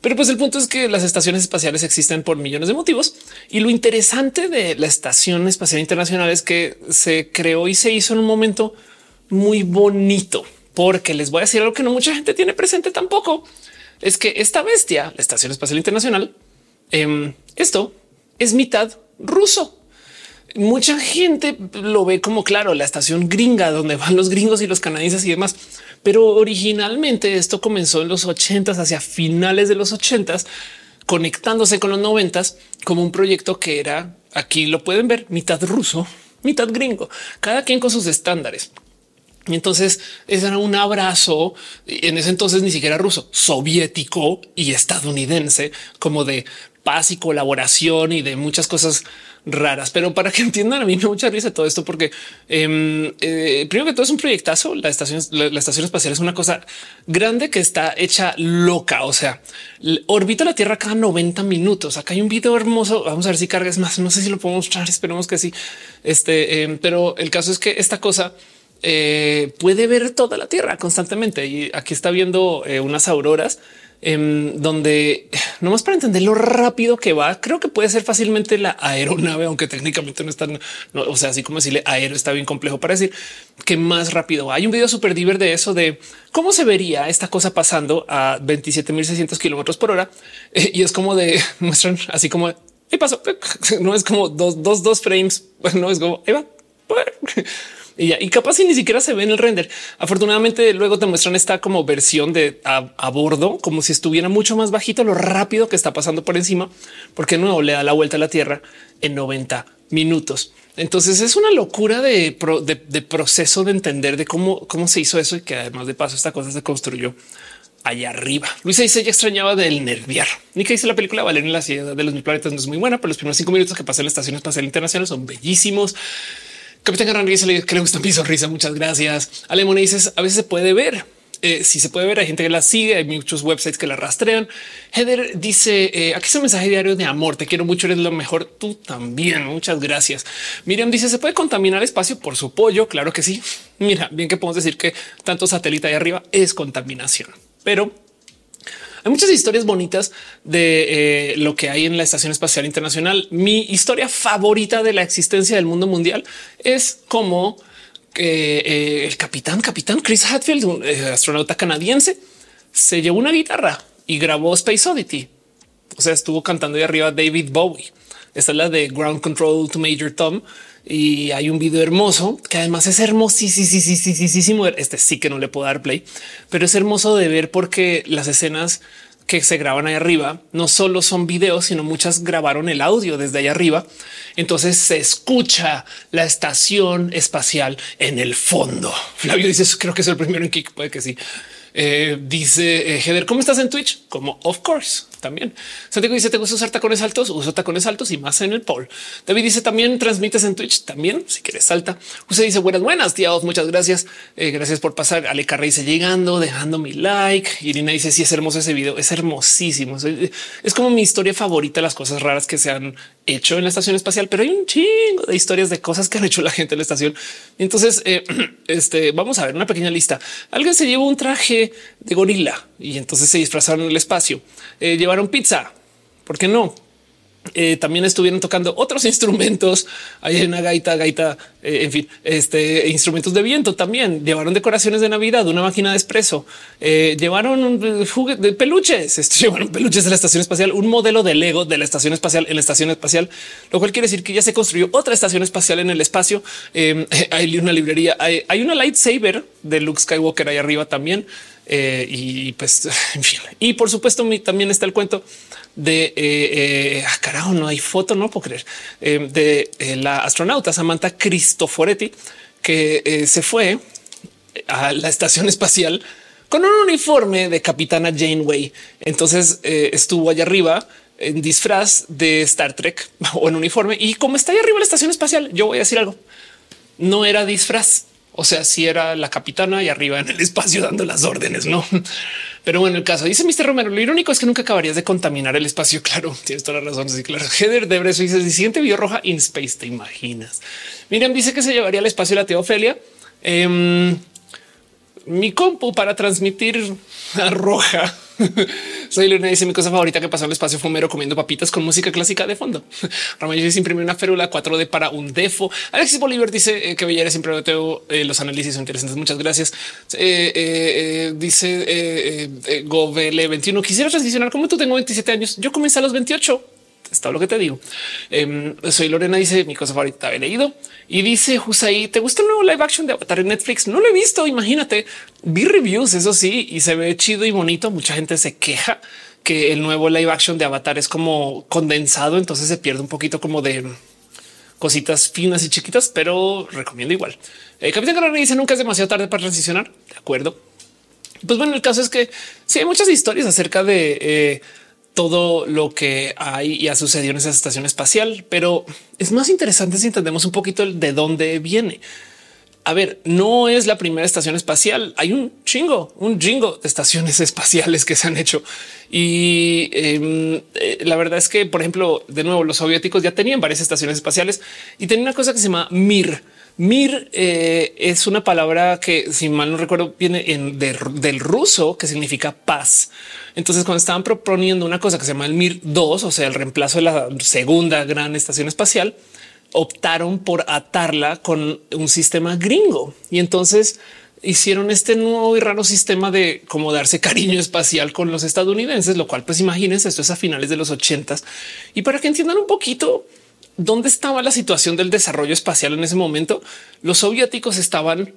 Pero pues el punto es que las estaciones espaciales existen por millones de motivos y lo interesante de la Estación Espacial Internacional es que se creó y se hizo en un momento muy bonito, porque les voy a decir algo que no mucha gente tiene presente tampoco. Es que esta bestia, la Estación Espacial Internacional, em, esto es mitad ruso. Mucha gente lo ve como claro, la estación gringa donde van los gringos y los canadienses y demás. Pero originalmente esto comenzó en los ochentas, hacia finales de los ochentas, conectándose con los noventas como un proyecto que era aquí lo pueden ver mitad ruso, mitad gringo, cada quien con sus estándares. Y entonces ese era un abrazo en ese entonces ni siquiera ruso, soviético y estadounidense, como de paz y colaboración y de muchas cosas raras. Pero para que entiendan, a mí me mucha risa todo esto, porque em, eh, primero que todo es un proyectazo. La estación, la, estación espacial es una cosa grande que está hecha loca. O sea, orbita la Tierra cada 90 minutos. Acá hay un video hermoso. Vamos a ver si cargas más. No sé si lo puedo mostrar. Esperemos que sí. Este, em, pero el caso es que esta cosa eh, puede ver toda la Tierra constantemente. Y aquí está viendo eh, unas auroras Em, donde no más para entender lo rápido que va, creo que puede ser fácilmente la aeronave, aunque técnicamente no está, o sea, así como decirle aero está bien complejo para decir que más rápido. Hay un video súper diver de eso, de cómo se vería esta cosa pasando a 27.600 kilómetros por hora. Eh, y es como de muestran así como y pasó. No es como dos, dos, dos frames. No es como ahí va. Y, capaz si ni siquiera se ve en el render. Afortunadamente luego te muestran esta como versión de a, bordo, como si estuviera mucho más bajito lo rápido que está pasando por encima, porque nuevo le da la vuelta a la Tierra en 90 minutos. Entonces es una locura de, proceso de entender de cómo, cómo se hizo eso y que además de paso esta cosa se construyó allá arriba. Luisa dice ya extrañaba del nerviar. Ni que dice la película Valeria en la ciudad de los mil planetas no es muy buena, pero los primeros cinco minutos que pasé en la estación espacial internacional son bellísimos. Capitán Garran dice que le gusta mi sonrisa. Muchas gracias. Alemone dices a veces se puede ver. Eh, si se puede ver, hay gente que la sigue, hay muchos websites que la rastrean. Heather dice eh, aquí es un mensaje diario de amor. Te quiero mucho, eres lo mejor. Tú también. Muchas gracias. Miriam dice se puede contaminar el espacio por su pollo. Claro que sí. Mira, bien que podemos decir que tanto satélite ahí arriba es contaminación, pero hay muchas historias bonitas de eh, lo que hay en la Estación Espacial Internacional. Mi historia favorita de la existencia del mundo mundial es como eh, el capitán, capitán Chris Hadfield, un eh, astronauta canadiense, se llevó una guitarra y grabó Space Oddity. O sea, estuvo cantando de arriba David Bowie. Esta es la de Ground Control to Major Tom y hay un video hermoso que además es hermosísimo. Este sí que no le puedo dar play, pero es hermoso de ver porque las escenas que se graban ahí arriba no solo son videos, sino muchas grabaron el audio desde ahí arriba. Entonces se escucha la estación espacial en el fondo. Flavio dice: Creo que es el primero en Kick. Puede que sí. Eh, dice eh, Heather, ¿cómo estás en Twitch? Como of course también. Santiago dice: ¿Te gusta usar tacones altos? Uso tacones altos y más en el poll. David dice: También transmites en Twitch. También, si quieres, salta. Usted dice: Buenas, buenas, tíos. Muchas gracias. Eh, gracias por pasar. Ale Carrey dice: Llegando, dejando mi like. Irina dice: Sí, es hermoso ese video. Es hermosísimo. Es como mi historia favorita, las cosas raras que se han hecho en la estación espacial, pero hay un chingo de historias de cosas que han hecho la gente en la estación. Entonces, eh, este vamos a ver una pequeña lista. Alguien se llevó un traje de gorila y entonces se disfrazaron en el espacio. Eh, llevaron pizza. ¿Por qué no? Eh, también estuvieron tocando otros instrumentos. Hay una gaita, gaita, eh, en fin, este instrumentos de viento también. Llevaron decoraciones de Navidad, una máquina de espresso, llevaron de peluches, este, llevaron peluches de la estación espacial, un modelo de Lego de la estación espacial en la estación espacial, lo cual quiere decir que ya se construyó otra estación espacial en el espacio. hay una librería, hay, hay una lightsaber de Luke Skywalker ahí arriba también. Y pues, en fin, y por supuesto, también está el cuento de eh, eh, ah, carajo, no hay foto, no puedo creer eh, de eh, la astronauta Samantha Cristoforetti que se fue a la estación espacial con un uniforme de capitana Janeway. Entonces estuvo allá arriba en disfraz de Star Trek o en uniforme. Y como está ahí arriba la estación espacial, yo voy a decir algo. No era disfraz. O sea, si era la capitana y arriba en el espacio dando las órdenes, no? Pero bueno, el caso dice Mr. Romero. Lo irónico es que nunca acabarías de contaminar el espacio. Claro, tienes toda la razón. Sí, claro. Heather de Breso dice: Si siguiente vio roja in space, te imaginas. Miriam dice que se llevaría al espacio la teofelia. Em, mi compu para transmitir a roja. Soy Luna dice mi cosa favorita que pasó en el espacio fumero comiendo papitas con música clásica de fondo. Ramón dice imprimir una férula 4D para un defo. Alexis Bolívar dice eh, que Bellera siempre tengo eh, los análisis interesantes. Muchas gracias. Eh, dice Govele 21. Quisiera transicionar como tú tengo 27 años. Yo comencé a los 28 está lo que te digo. Em, soy Lorena, dice mi cosa favorita. He leído y dice Husay, ¿te gusta el nuevo live action de Avatar en Netflix? No lo he visto. Imagínate, vi reviews, eso sí, y se ve chido y bonito. Mucha gente se queja que el nuevo live action de Avatar es como condensado, entonces se pierde un poquito como de cositas finas y chiquitas, pero recomiendo igual. El Capitán Carrera dice nunca es demasiado tarde para transicionar. De acuerdo. Pues bueno, el caso es que sí hay muchas historias acerca de eh, todo lo que hay y ha sucedido en esa estación espacial, pero es más interesante si entendemos un poquito de dónde viene. A ver, no es la primera estación espacial. Hay un chingo, un jingo de estaciones espaciales que se han hecho. Y em, eh, la verdad es que, por ejemplo, de nuevo, los soviéticos ya tenían varias estaciones espaciales y tenían una cosa que se llama Mir. Mir eh, es una palabra que, si mal no recuerdo, viene del ruso que significa paz. Entonces, cuando estaban proponiendo una cosa que se llama el Mir 2, o sea, el reemplazo de la segunda gran estación espacial, optaron por atarla con un sistema gringo. Y entonces hicieron este nuevo y raro sistema de cómo darse cariño espacial con los estadounidenses, lo cual pues imagínense, esto es a finales de los ochentas. Y para que entiendan un poquito dónde estaba la situación del desarrollo espacial en ese momento, los soviéticos estaban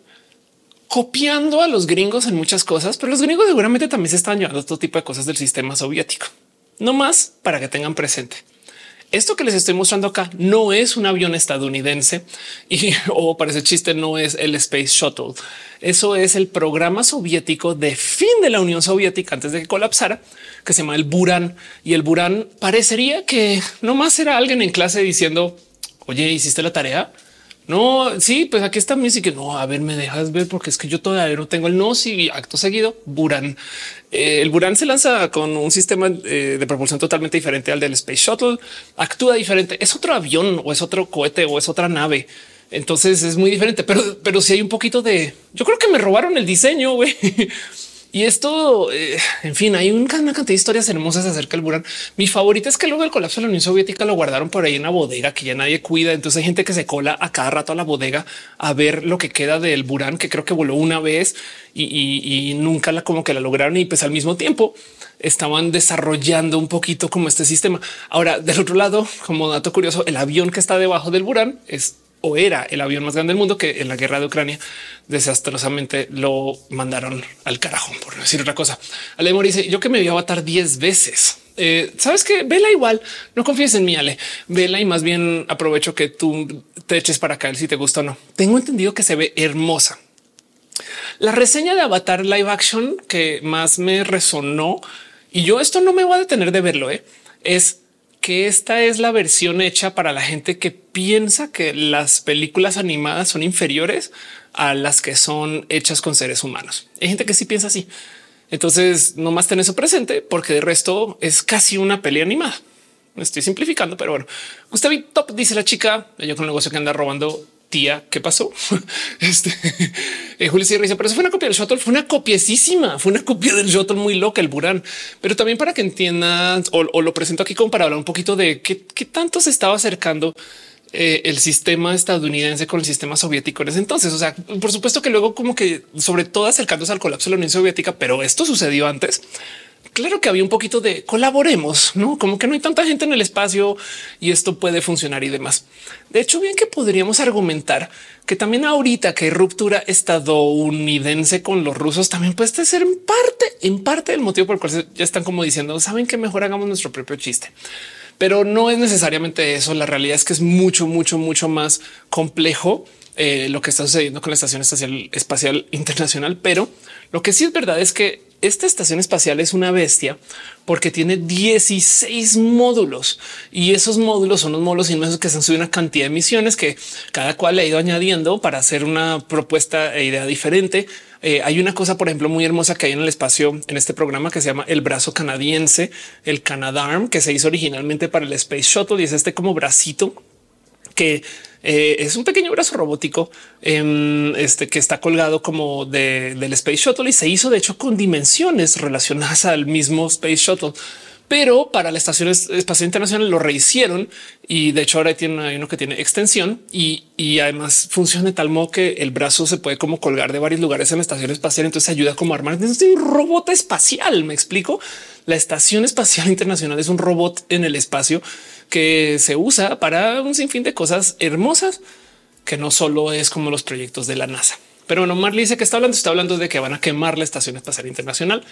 copiando a los gringos en muchas cosas, pero los gringos seguramente también se están llevando todo tipo de cosas del sistema soviético. No más para que tengan presente. Esto que les estoy mostrando acá no es un avión estadounidense y o parece chiste, no es el Space Shuttle. Eso es el programa soviético de fin de la Unión Soviética antes de que colapsara, que se llama el Buran. Y el Buran parecería que no más era alguien en clase diciendo, oye, ¿hiciste la tarea? No, sí, pues aquí está que No, a ver, me dejas ver porque es que yo todavía no tengo el no. Si acto seguido, Buran. Eh, el Buran se lanza con un sistema eh, de propulsión totalmente diferente al del Space Shuttle. Actúa diferente. Es otro avión o es otro cohete o es otra nave. Entonces es muy diferente, pero, pero si hay un poquito de yo creo que me robaron el diseño. Y esto, eh, en fin, hay una cantidad de historias hermosas acerca del Buran. Mi favorita es que luego del colapso de la Unión Soviética lo guardaron por ahí en una bodega que ya nadie cuida. Entonces hay gente que se cola a cada rato a la bodega a ver lo que queda del Buran, que creo que voló una vez y, nunca la como que la lograron. Y pues al mismo tiempo estaban desarrollando un poquito como este sistema. Ahora, del otro lado, como dato curioso, el avión que está debajo del Buran es o era el avión más grande del mundo que en la guerra de Ucrania desastrosamente lo mandaron al carajo, por decir otra cosa. Ale dice yo que me voy a avatar 10 veces. Eh, Sabes que vela igual, no confíes en mí, Ale, vela y más bien aprovecho que tú te eches para acá si te gusta o no. Tengo entendido que se ve hermosa. La reseña de Avatar live action que más me resonó y yo esto no me voy a detener de verlo, eh, es que esta es la versión hecha para la gente que piensa que las películas animadas son inferiores a las que son hechas con seres humanos. Hay gente que sí piensa así. Entonces, no más tener eso presente porque de resto es casi una pelea animada. estoy simplificando, pero bueno. Gustavo Top dice la chica, yo con el negocio que anda robando tía, ¿qué pasó? Este eh, Julio Sierra dice, pero eso fue una copia del shuttle, fue una copiesísima, fue una copia del shuttle muy loca, el Burán. Pero también para que entiendan o, lo presento aquí como para hablar un poquito de qué, tanto se estaba acercando eh, el sistema estadounidense con el sistema soviético en ese entonces. O sea, por supuesto que luego como que sobre todo acercándose al colapso de la Unión Soviética, pero esto sucedió antes claro que había un poquito de colaboremos, no como que no hay tanta gente en el espacio y esto puede funcionar y demás. De hecho, bien que podríamos argumentar que también ahorita que hay ruptura estadounidense con los rusos, también puede ser en parte, en parte del motivo por el cual ya están como diciendo, saben que mejor hagamos nuestro propio chiste pero no es necesariamente eso. La realidad es que es mucho, mucho, mucho más complejo eh, lo que está sucediendo con la Estación Espacial, Espacial Internacional. Pero lo que sí es verdad es que esta estación espacial es una bestia porque tiene 16 módulos y esos módulos son los módulos inmensos que se han subido una cantidad de misiones que cada cual ha ido añadiendo para hacer una propuesta e idea diferente. Eh, hay una cosa, por ejemplo, muy hermosa que hay en el espacio en este programa que se llama el brazo canadiense, el Canadarm, que se hizo originalmente para el Space Shuttle y es este como bracito que Eh, es un pequeño brazo robótico em, este, que está colgado como del Space Shuttle y se hizo de hecho con dimensiones relacionadas al mismo Space Shuttle pero para la Estación Espacial Internacional lo rehicieron y de hecho ahora tiene uno que tiene extensión y, además funciona de tal modo que el brazo se puede como colgar de varios lugares en la Estación Espacial. Entonces ayuda como a armar un robot espacial. Me explico. La Estación Espacial Internacional es un robot en el espacio que se usa para un sinfín de cosas hermosas que no solo es como los proyectos de la NASA. Pero bueno, Marley dice que está hablando, está hablando de que van a quemar la Estación Espacial Internacional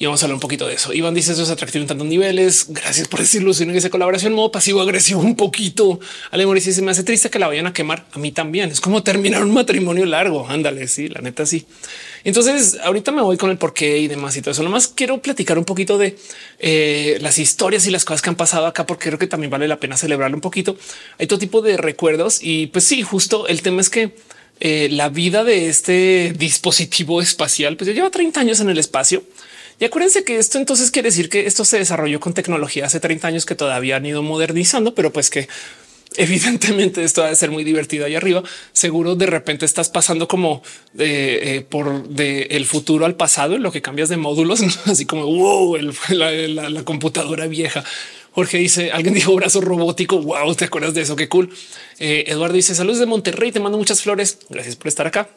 y vamos a hablar un poquito de eso. Iván dice eso es atractivo en tantos niveles. Gracias por decirlo. Si no esa colaboración modo pasivo agresivo un poquito. Ale dice se me hace triste que la vayan a quemar. A mí también es como terminar un matrimonio largo. Ándale. Sí, la neta, sí. Entonces ahorita me voy con el porqué y demás y todo eso. Nomás quiero platicar un poquito de eh, las historias y las cosas que han pasado acá, porque creo que también vale la pena celebrarlo un poquito. Hay todo tipo de recuerdos y pues sí, justo el tema es que eh, la vida de este dispositivo espacial pues ya lleva 30 años en el espacio y acuérdense que esto entonces quiere decir que esto se desarrolló con tecnología hace 30 años que todavía han ido modernizando, pero pues que evidentemente esto va a ser muy divertido ahí arriba. Seguro de repente estás pasando como eh, por el futuro al pasado en lo que cambias de módulos, así como wow, la, computadora vieja. Jorge dice alguien dijo brazo robótico. Wow, te acuerdas de eso? Qué cool. Eh, Eduardo dice saludos de Monterrey. Te mando muchas flores. Gracias por estar acá.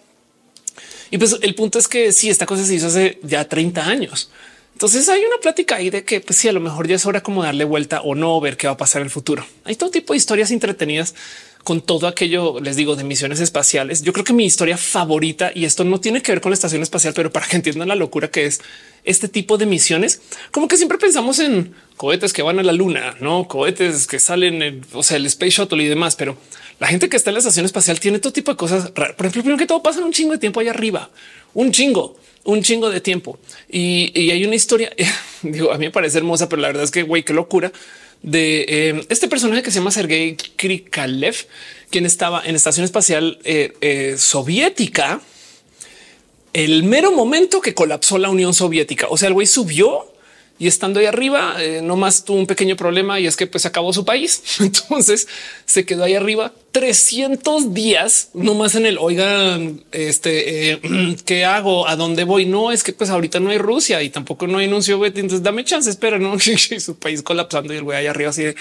Y pues el punto es que si esta cosa se hizo hace ya 30 años. Entonces hay una plática ahí de que pues sí, a lo mejor ya es hora como darle vuelta o no ver qué va a pasar en el futuro. Hay todo tipo de historias entretenidas con todo aquello, les digo, de misiones espaciales. Yo creo que mi historia favorita, y esto no tiene que ver con la estación espacial, pero para que entiendan la locura que es este tipo de misiones, como que siempre pensamos en cohetes que van a la luna, no cohetes que salen, en, o sea, el Space Shuttle y demás, pero la gente que está en la estación espacial tiene todo tipo de cosas. Por ejemplo, primero que todo pasan un chingo de tiempo allá arriba, un chingo, un chingo de tiempo. Y, hay una historia, digo, a mí me parece hermosa, pero la verdad es que güey, qué locura de eh, este personaje que se llama Sergei Krikalev, quien estaba en estación espacial eh, eh, soviética. El mero momento que colapsó la Unión Soviética. O sea, el güey subió y estando ahí arriba, eh, no más tuvo un pequeño problema y es que pues acabó su país. Entonces se quedó ahí arriba 300 días, no más en el oigan, este eh, qué hago, a dónde voy. No es que pues ahorita no hay Rusia y tampoco no hay anuncio. Entonces dame chance, espera, no su país colapsando y el güey ahí arriba así de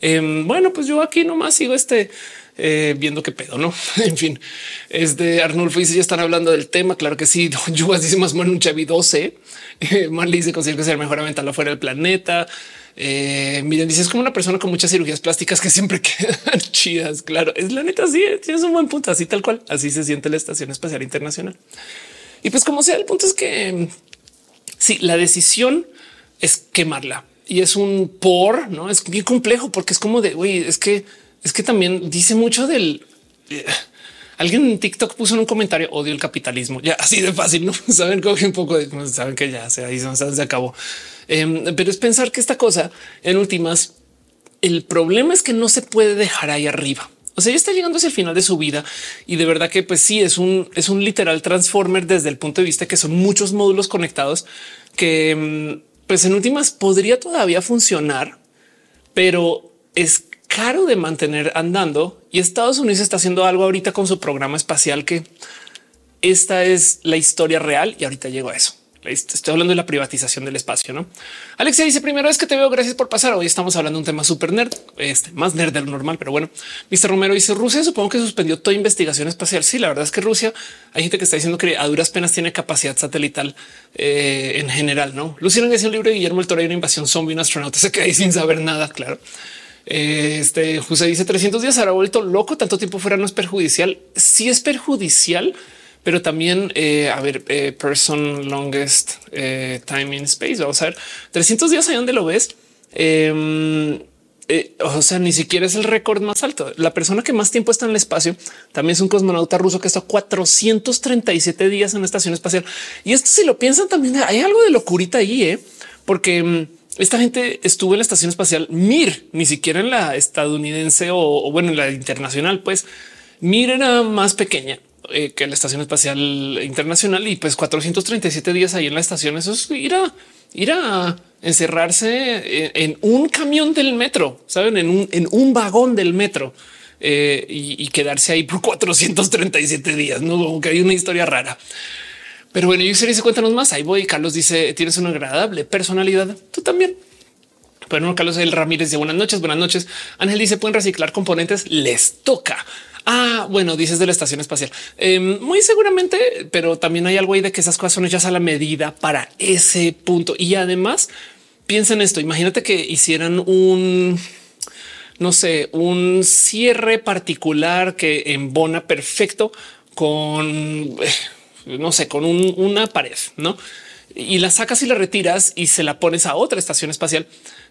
em, bueno, pues yo aquí nomás sigo este eh, viendo qué pedo, no? en fin, es de Arnulfo y si ya están hablando del tema. Claro que sí. Yo dice más bueno un Chevy 12. Marley se considera que ser mejor mental afuera del planeta. Eh, miren, dice es como una persona con muchas cirugías plásticas que siempre quedan chidas. Claro, es la neta. Sí, tienes un buen punto. Así tal cual. Así se siente la Estación Espacial Internacional. Y pues como sea, el punto es que si la decisión es quemarla y es un por, no es bien complejo porque es como de güey, es que es que también dice mucho del eh, alguien en TikTok puso en un comentario odio el capitalismo. Ya así de fácil, no saben coge un poco de saben que ya se, se acabó. Em, pero es pensar que esta cosa en últimas, el problema es que no se puede dejar ahí arriba. O sea, ya está llegando hacia el final de su vida y de verdad que pues sí es un es un literal transformer desde el punto de vista que son muchos módulos conectados que em, pues en últimas podría todavía funcionar, pero es caro de mantener andando y Estados Unidos está haciendo algo ahorita con su programa espacial que esta es la historia real y ahorita llego a eso. Estoy hablando de la privatización del espacio, ¿no? Alexia dice, primera vez que te veo, gracias por pasar. Hoy estamos hablando de un tema súper nerd, este, más nerd de lo normal, pero bueno. Mr. Romero dice, Rusia supongo que suspendió toda investigación espacial. Sí, la verdad es que Rusia, hay gente que está diciendo que a duras penas tiene capacidad satelital eh, en general, ¿no? Luciano dice un libro de Guillermo el Toro, una invasión zombie, un astronauta se queda ahí sin saber nada, claro. Este José dice 300 días habrá vuelto loco. Tanto tiempo fuera no es perjudicial. Sí es perjudicial, pero también eh, a ver, eh, person longest eh, time in space. Vamos a ver 300 días ahí donde lo ves. Em, o sea, ni siquiera es el récord más alto. La persona que más tiempo está en el espacio también es un cosmonauta ruso que está 437 días en la estación espacial. Y esto, si lo piensan, también hay algo de locurita ahí, porque em, esta gente estuvo en la estación espacial Mir, ni siquiera en la estadounidense o, bueno, en la internacional, pues Mir era más pequeña eh, que la estación espacial internacional y pues 437 días ahí en la estación. Eso es ir a ir a encerrarse en, un camión del metro, saben, en un, en un vagón del metro eh, y, quedarse ahí por 437 días. No que hay una historia rara. Pero bueno, yo dice cuéntanos más. Ahí voy. Carlos dice tienes una agradable personalidad. Tú también. Bueno, Carlos El Ramírez dice buenas noches, buenas noches. Ángel dice pueden reciclar componentes, les toca. Ah, bueno, dices de la estación espacial. Em, muy seguramente, pero también hay algo ahí de que esas cosas son hechas a la medida para ese punto. Y además, piensa en esto. Imagínate que hicieran un, no sé, un cierre particular que embona perfecto con, eh, no sé, con una pared, no? Y la sacas y la retiras y se la pones a otra estación espacial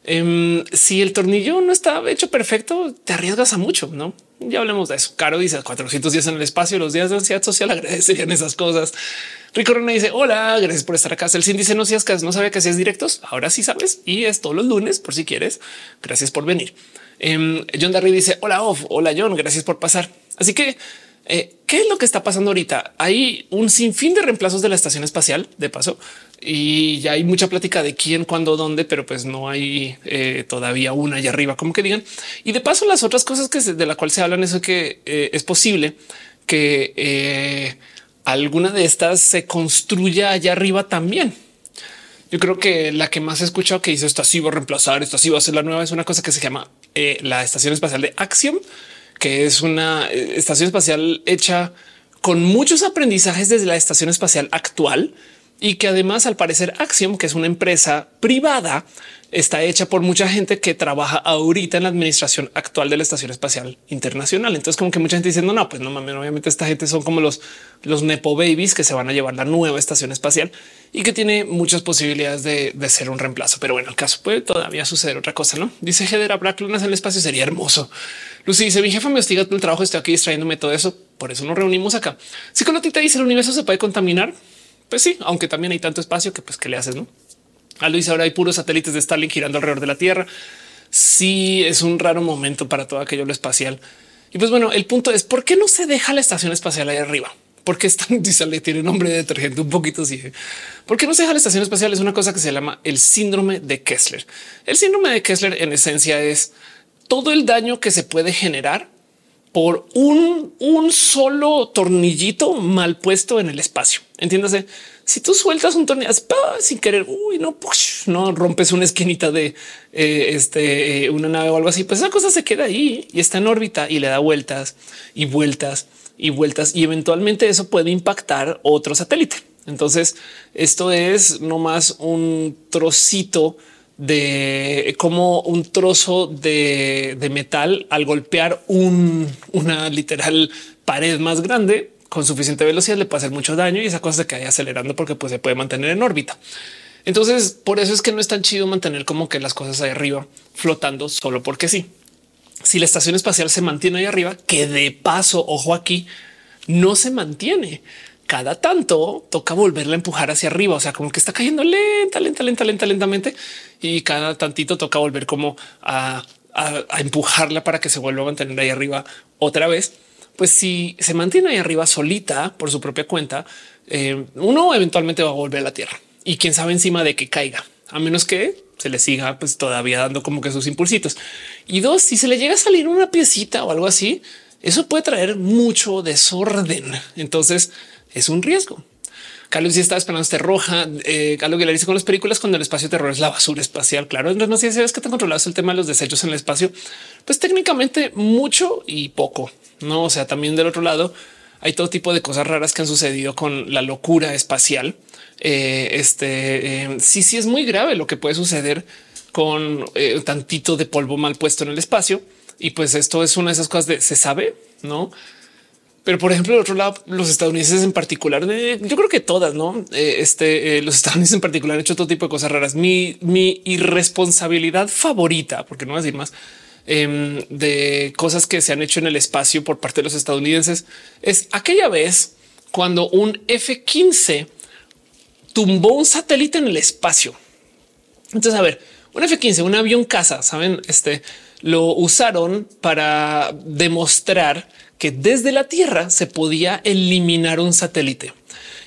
Em, si el tornillo no está hecho perfecto, te arriesgas a mucho, no? Ya hablemos de eso. Caro dice 400 días en el espacio. Los días de ansiedad social agradecerían esas cosas. Rico René dice hola, gracias por estar acá. El sin dice no seas que no sabía que hacías directos. Ahora sí sabes y es todos los lunes por si quieres. Gracias por venir. Eh, John Darry dice hola, off. Hola, John. Gracias por pasar. Así que eh, ¿Qué es lo que está pasando ahorita? Hay un sinfín de reemplazos de la estación espacial, de paso, y ya hay mucha plática de quién, cuándo, dónde, pero pues no hay eh, todavía una allá arriba, como que digan. Y de paso, las otras cosas que de la cual se hablan es que eh, es posible que alguna de estas se construya allá arriba también. Yo creo que la que más he escuchado que dice esto así va a reemplazar, esto así va a ser la nueva, es una cosa que se llama la estación espacial de Axiom que es una eh, estación espacial hecha con muchos aprendizajes desde la estación espacial actual y que además al parecer Axiom, que es una empresa privada, está hecha por mucha gente que trabaja ahorita en la administración actual de la Estación Espacial Internacional. Entonces, como que mucha gente diciendo no, pues no mames, obviamente esta gente son como los, los Nepo babies que se van a llevar la nueva estación espacial y que tiene muchas posibilidades de, ser un reemplazo. Pero bueno, el caso puede todavía suceder otra cosa, no dice Hedera Black Lunas en el espacio sería hermoso. Lucy dice mi jefa me hostiga el trabajo, estoy aquí distrayéndome todo eso. Por eso nos reunimos acá. Si con te dice el universo se puede contaminar, pues sí, aunque también hay tanto espacio que pues que le haces, no? A Luis ahora hay puros satélites de Starlink girando alrededor de la Tierra. Sí, es un raro momento para todo aquello lo espacial. Y pues bueno, el punto es por qué no se deja la estación espacial ahí arriba? Porque están le tiene nombre de detergente un poquito así. ¿Por qué no se deja la estación espacial? Es una cosa que se llama el síndrome de Kessler. El síndrome de Kessler en esencia es todo el daño que se puede generar por un, un solo tornillito mal puesto en el espacio. Entiéndase, si tú sueltas un tornillo sin querer, uy, no, no rompes una esquinita de eh, este, eh, una nave o algo así, pues esa cosa se queda ahí y está en órbita y le da vueltas y vueltas y vueltas y eventualmente eso puede impactar otro satélite. Entonces, esto es no más un trocito de como un trozo de, de metal al golpear un, una literal pared más grande con suficiente velocidad le puede hacer mucho daño y esa cosa se cae acelerando porque pues, se puede mantener en órbita. Entonces, por eso es que no es tan chido mantener como que las cosas ahí arriba flotando solo porque sí. Si la estación espacial se mantiene ahí arriba, que de paso, ojo aquí, no se mantiene. Cada tanto toca volverla a empujar hacia arriba. O sea, como que está cayendo lenta, lenta, lenta, lenta, lentamente. Y cada tantito toca volver como a empujarla para que se vuelva a mantener ahí arriba otra vez pues si se mantiene ahí arriba solita por su propia cuenta, eh, uno eventualmente va a volver a la Tierra y quién sabe encima de que caiga, a menos que se le siga pues todavía dando como que sus impulsitos. Y dos, si se le llega a salir una piecita o algo así, eso puede traer mucho desorden. Entonces es un riesgo. Carlos sí está esperando este roja. Eh, Carlos dice con las películas cuando el espacio terror es la basura espacial. Claro, no sé si sabes que tan controlado el tema de los desechos en el espacio. Pues técnicamente mucho y poco. No, o sea, también del otro lado hay todo tipo de cosas raras que han sucedido con la locura espacial. Eh, este eh, sí, sí es muy grave lo que puede suceder con eh, tantito de polvo mal puesto en el espacio. Y pues esto es una de esas cosas de se sabe, no? Pero por ejemplo, del otro lado, los estadounidenses en particular, yo creo que todas, no? este, los estadounidenses en particular han hecho todo tipo de cosas raras. Mi, mi irresponsabilidad favorita, porque no voy a decir más, Em, de cosas que se han hecho en el espacio por parte de los estadounidenses es aquella vez cuando un F-15 tumbó un satélite en el espacio. Entonces, a ver, un F-15, un avión casa, saben, este lo usaron para demostrar que desde la Tierra se podía eliminar un satélite.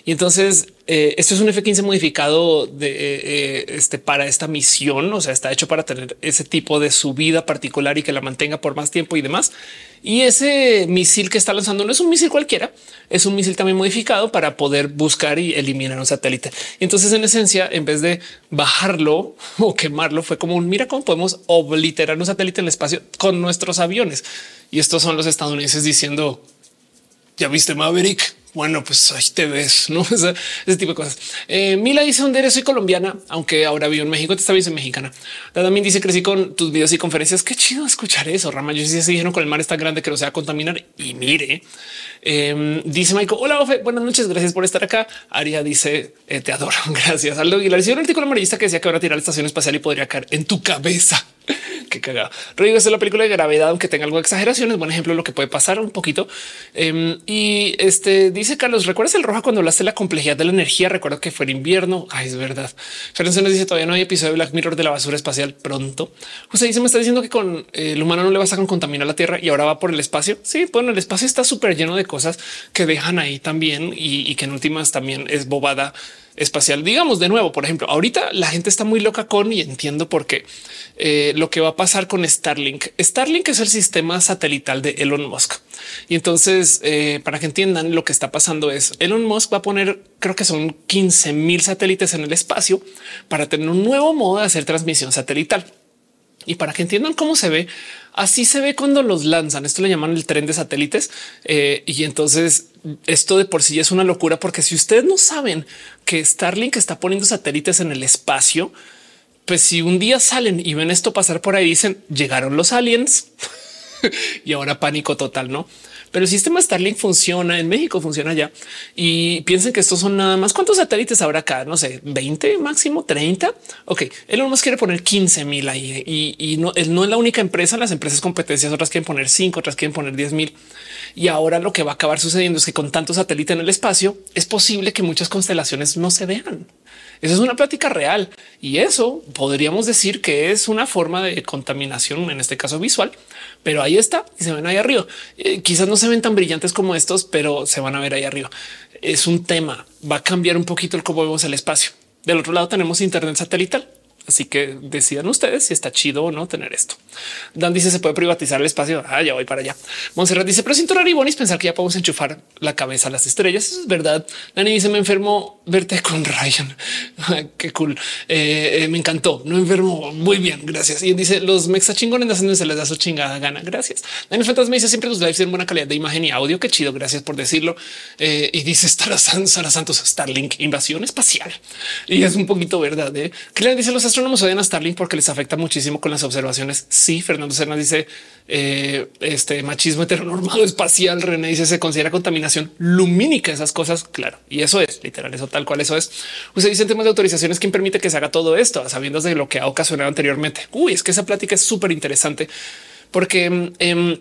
Y entonces eh, esto es un F-15 modificado de eh, este para esta misión. O sea, está hecho para tener ese tipo de subida particular y que la mantenga por más tiempo y demás. Y ese misil que está lanzando no es un misil cualquiera, es un misil también modificado para poder buscar y eliminar un satélite. Entonces, en esencia, en vez de bajarlo o quemarlo, fue como un mira cómo podemos obliterar un satélite en el espacio con nuestros aviones. Y estos son los estadounidenses diciendo ya viste Maverick. Bueno, pues ahí te ves, no ese, tipo de cosas. Eh, Mila dice donde eres, soy colombiana, aunque ahora vivo en México. Te está bien mexicana. También dice crecí con tus videos y conferencias. Qué chido escuchar eso. Rama, yo sí se dijeron con el mar está grande que no se va a contaminar y mire, em, dice Michael. Hola, Ofe. Buenas noches. Gracias por estar acá. Aria dice eh, te adoro. Gracias. Aldo Aguilar. Hicieron un artículo amarillista que decía que ahora tirar la estación espacial y podría caer en tu cabeza. Qué cagado. Rodrigo es la película de gravedad, aunque tenga algo de exageración. Es buen ejemplo de lo que puede pasar un poquito. Em, y este dice Carlos, ¿recuerdas el roja cuando hablaste de la complejidad de la energía? Recuerdo que fue en invierno. Ay, es verdad. Fernando nos dice todavía no hay episodio de Black Mirror de la basura espacial pronto. José dice me está diciendo que con el humano no le vas a contaminar la tierra y ahora va por el espacio. Sí, bueno, el espacio está súper lleno de cosas que dejan ahí también y que en últimas también es bobada espacial. Digamos de nuevo, por ejemplo, ahorita la gente está muy loca con y entiendo por qué eh, lo que va a pasar con Starlink. Starlink es el sistema satelital de Elon Musk. Y entonces, eh, para que entiendan lo que está pasando es Elon Musk va a poner, creo que son 15 mil satélites en el espacio para tener un nuevo modo de hacer transmisión satelital. Y para que entiendan cómo se ve, así se ve cuando los lanzan. Esto le llaman el tren de satélites. Eh, y entonces esto de por sí es una locura, porque si ustedes no saben que Starlink está poniendo satélites en el espacio, pues si un día salen y ven esto pasar por ahí, dicen llegaron los aliens y ahora pánico total, no? pero el sistema Starlink funciona en México, funciona ya y piensen que estos son nada más cuántos satélites habrá acá, no sé, 20 máximo 30. Ok, Elon Musk quiere poner 15 mil ahí y, no, él no es la única empresa. Las empresas competencias, otras quieren poner 5, otras quieren poner 10 mil. Y ahora lo que va a acabar sucediendo es que con tantos satélites en el espacio es posible que muchas constelaciones no se vean. Esa es una plática real y eso podríamos decir que es una forma de contaminación, en este caso visual, pero ahí está y se ven ahí arriba. Eh, quizás no se ven tan brillantes como estos, pero se van a ver ahí arriba. Es un tema, va a cambiar un poquito el cómo vemos el espacio. Del otro lado tenemos internet satelital. Así que decidan ustedes si está chido o no tener esto. Dan dice se puede privatizar el espacio. Ah, ya voy para allá. Monserrat dice, pero sin Bonis pensar que ya podemos enchufar la cabeza a las estrellas. Eso es verdad. Dani dice me enfermo verte con Ryan. Qué cool. Eh, eh, me encantó. No enfermo. Muy bien. Gracias. Y dice los mexa chingones hacen se les da su chingada gana. Gracias. Daniel Fantasma me dice siempre tus lives tienen buena calidad de imagen y audio. Qué chido. Gracias por decirlo. Eh, y dice Sara, Sara Santos Starlink invasión espacial. Y es un poquito verdad. ¿eh? Le dice los astrónomos odian a Starlink porque les afecta muchísimo con las observaciones. Sí, Fernando Cernas dice eh, este machismo heteronormado espacial. René dice se considera contaminación lumínica, esas cosas. Claro, y eso es literal, eso tal cual eso es. Usted dice en temas de autorizaciones, quién permite que se haga todo esto, sabiendo de lo que ha ocasionado anteriormente. Uy, es que esa plática es súper interesante porque em,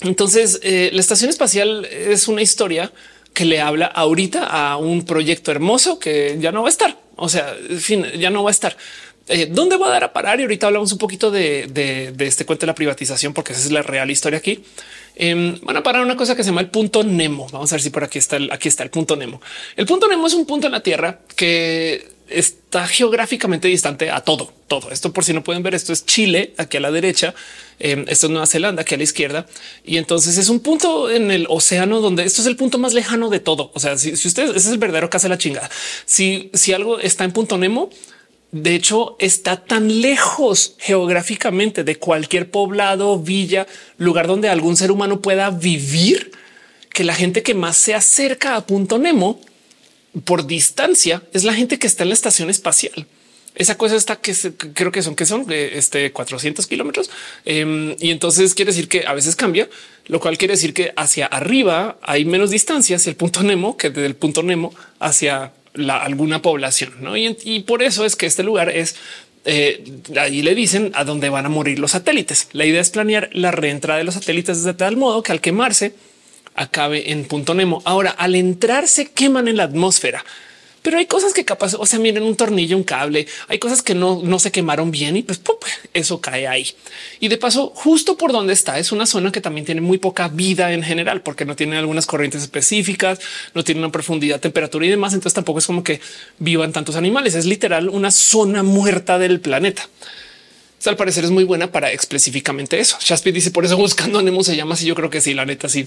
entonces eh, la estación espacial es una historia que le habla ahorita a un proyecto hermoso que ya no va a estar o sea, fin, ya no va a estar. Eh, ¿Dónde va a dar a parar? Y ahorita hablamos un poquito de, este cuento de la privatización, porque esa es la real historia aquí. Eh, van a parar una cosa que se llama el punto Nemo. Vamos a ver si por aquí está el, aquí está el punto Nemo. El punto Nemo es un punto en la Tierra que está geográficamente distante a todo, todo esto. Por si no pueden ver, esto es Chile aquí a la derecha, em, esto es Nueva Zelanda aquí a la izquierda. Y entonces es un punto en el océano donde esto es el punto más lejano de todo. O sea, si, ustedes ese es el verdadero caso de la chingada. Si, si algo está en punto Nemo, de hecho, está tan lejos geográficamente de cualquier poblado, villa, lugar donde algún ser humano pueda vivir, que la gente que más se acerca a punto Nemo por distancia es la gente que está en la estación espacial. Esa cosa está que creo que son que son de este 400 kilómetros. Em, y entonces quiere decir que a veces cambia, lo cual quiere decir que hacia arriba hay menos distancia hacia el punto Nemo que desde el punto Nemo hacia la, alguna población. ¿no? Y, por eso es que este lugar es eh, ahí le dicen a dónde van a morir los satélites. La idea es planear la reentrada de los satélites de tal modo que al quemarse acabe en punto Nemo. Ahora, al entrar se queman en la atmósfera. pero hay cosas que capaz, o sea, miren un tornillo, un cable, hay cosas que no, no se quemaron bien y pues eso cae ahí. Y de paso, justo por donde está, es una zona que también tiene muy poca vida en general, porque no tiene algunas corrientes específicas, no tiene una profundidad, temperatura y demás. Entonces tampoco es como que vivan tantos animales. Es literal una zona muerta del planeta. al parecer es muy buena para específicamente eso. Shaspi dice por eso buscando Nemo se llama así. Yo creo que sí, la neta sí.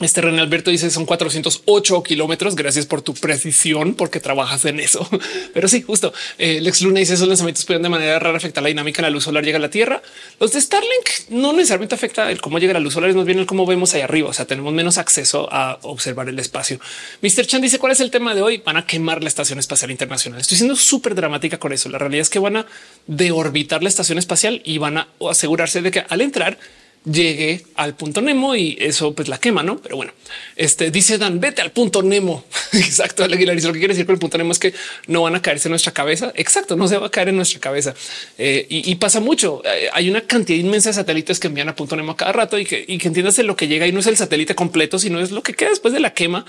Este René Alberto dice son 408 kilómetros. Gracias por tu precisión, porque trabajas en eso. Pero sí, justo el ex Luna dice esos lanzamientos pueden de manera rara afectar la dinámica. La luz solar llega a la Tierra. Los de Starlink no necesariamente afecta el cómo llega la luz solar, es más bien el cómo vemos ahí arriba. O sea, tenemos menos acceso a observar el espacio. Mr. Chan dice cuál es el tema de hoy. Van a quemar la Estación Espacial Internacional. Estoy siendo súper dramática con eso. La realidad es que van a deorbitar la estación espacial y van a asegurarse de que al entrar llegue al punto Nemo y eso pues la quema, no? Pero bueno, este dice Dan, vete al punto Nemo. Exacto. Aguilar lo que quiere decir con el punto Nemo es que no van a caerse en nuestra cabeza. Exacto. No se va a caer en nuestra cabeza eh, y, pasa mucho. Eh, hay una cantidad inmensa de satélites que envían a punto Nemo cada rato y que, y que entiendas lo que llega y no es el satélite completo, sino es lo que queda después de la quema,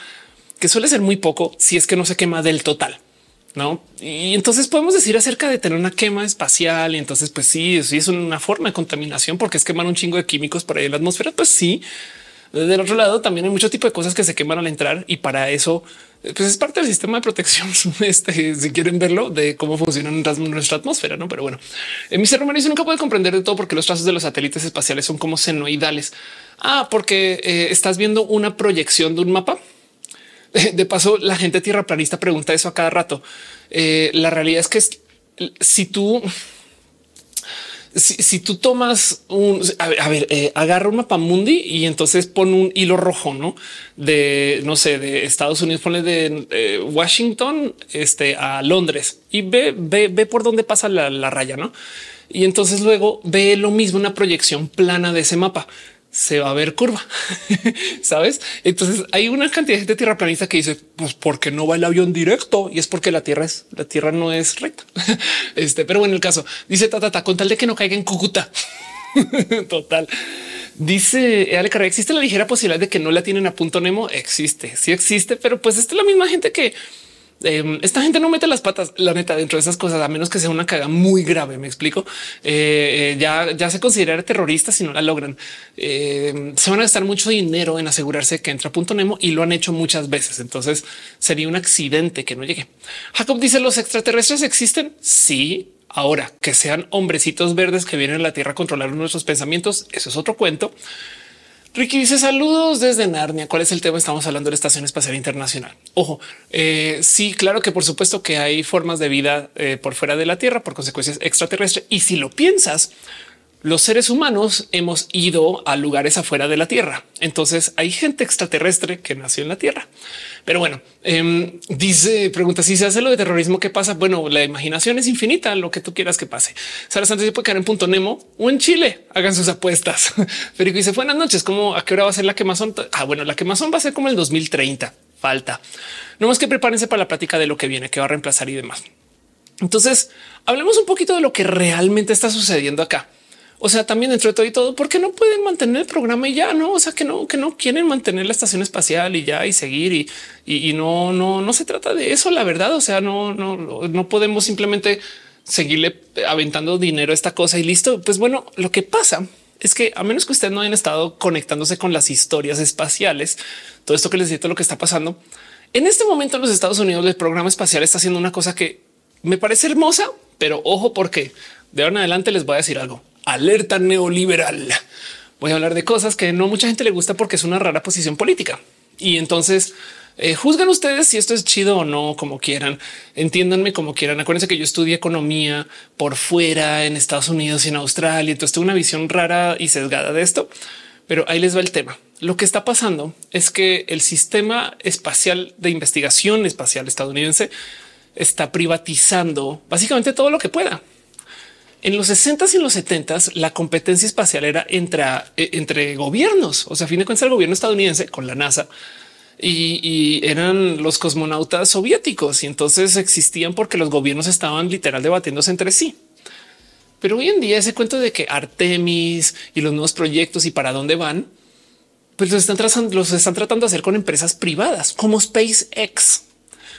que suele ser muy poco si es que no se quema del total. No, y entonces podemos decir acerca de tener una quema espacial. Y entonces, pues sí, sí es una forma de contaminación porque es quemar un chingo de químicos por ahí en la atmósfera. Pues sí, del otro lado también hay mucho tipo de cosas que se queman al entrar y para eso pues es parte del sistema de protección. Este, si quieren verlo de cómo funciona nuestra atmósfera, no? Pero bueno, en mi Romero dice nunca puede comprender de todo porque los trazos de los satélites espaciales son como senoidales. Ah, porque eh, estás viendo una proyección de un mapa De paso, la gente tierra planista pregunta eso a cada rato. Eh, la realidad es que si tú si, tú tomas un a ver, eh, agarra un mapa mundi y entonces pon un hilo rojo, no de no sé, de Estados Unidos, pone de eh, Washington este, a Londres y ve, ve, ve por dónde pasa la, la raya, no? Y entonces luego ve lo mismo, una proyección plana de ese mapa se va a ver curva, sabes? Entonces hay una cantidad de gente tierraplanista que dice, pues porque no va el avión directo y es porque la tierra es la tierra no es recta. Este, pero bueno, el caso dice tata, con tal de que no caiga en Cúcuta. Total. Dice Ale Carrera, existe la ligera posibilidad de que no la tienen a punto Nemo. Existe, sí existe, pero pues esta es la misma gente que Em, esta gente no mete las patas, la neta, dentro de esas cosas, a menos que sea una caga muy grave. Me explico. Eh, eh, ya, ya se considera terrorista si no la logran. Em, se van a gastar mucho dinero en asegurarse que entra punto Nemo y lo han hecho muchas veces. Entonces sería un accidente que no llegue. Jacob dice los extraterrestres existen. Sí, ahora que sean hombrecitos verdes que vienen a la Tierra a controlar nuestros pensamientos. Eso es otro cuento. Ricky dice saludos desde Narnia. ¿Cuál es el tema? Estamos hablando de la Estación Espacial Internacional. Ojo, eh, sí, claro que por supuesto que hay formas de vida eh, por fuera de la Tierra por consecuencias extraterrestres. Y si lo piensas, los seres humanos hemos ido a lugares afuera de la Tierra. Entonces hay gente extraterrestre que nació en la Tierra. Pero bueno, em, dice, pregunta si se hace lo de terrorismo, ¿qué pasa? Bueno, la imaginación es infinita, lo que tú quieras que pase. Sara Santos se puede caer en punto Nemo o en Chile. Hagan sus apuestas. Federico dice buenas noches. ¿Cómo a qué hora va a ser la quemazón? Ah, bueno, la quemazón va a ser como el 2030. Falta. No más que prepárense para la plática de lo que viene, que va a reemplazar y demás. Entonces, hablemos un poquito de lo que realmente está sucediendo acá. O sea, también dentro de todo y todo, ¿por qué no pueden mantener el programa y ya no? O sea, que no, que no quieren mantener la estación espacial y ya y seguir y, y, no, no, no se trata de eso. La verdad, o sea, no, no, no podemos simplemente seguirle aventando dinero a esta cosa y listo. Pues bueno, lo que pasa es que a menos que ustedes no hayan estado conectándose con las historias espaciales, todo esto que les digo, lo que está pasando en este momento en los Estados Unidos, el programa espacial está haciendo una cosa que me parece hermosa, pero ojo, porque de ahora en adelante les voy a decir algo alerta neoliberal. Voy a hablar de cosas que no mucha gente le gusta porque es una rara posición política. Y entonces eh, juzgan ustedes si esto es chido o no, como quieran. Entiéndanme como quieran. Acuérdense que yo estudié economía por fuera en Estados Unidos y en Australia. Entonces tengo una visión rara y sesgada de esto. Pero ahí les va el tema. Lo que está pasando es que el sistema espacial de investigación espacial estadounidense está privatizando básicamente todo lo que pueda. En los 60 y en los 70 la competencia espacial era entre, eh, entre gobiernos. O sea, a fin de cuentas, el gobierno estadounidense con la NASA y, eran los cosmonautas soviéticos y entonces existían porque los gobiernos estaban literal debatiéndose entre sí. Pero hoy en día ese cuento de que Artemis y los nuevos proyectos y para dónde van, pues los están trazando, los están tratando de hacer con empresas privadas como SpaceX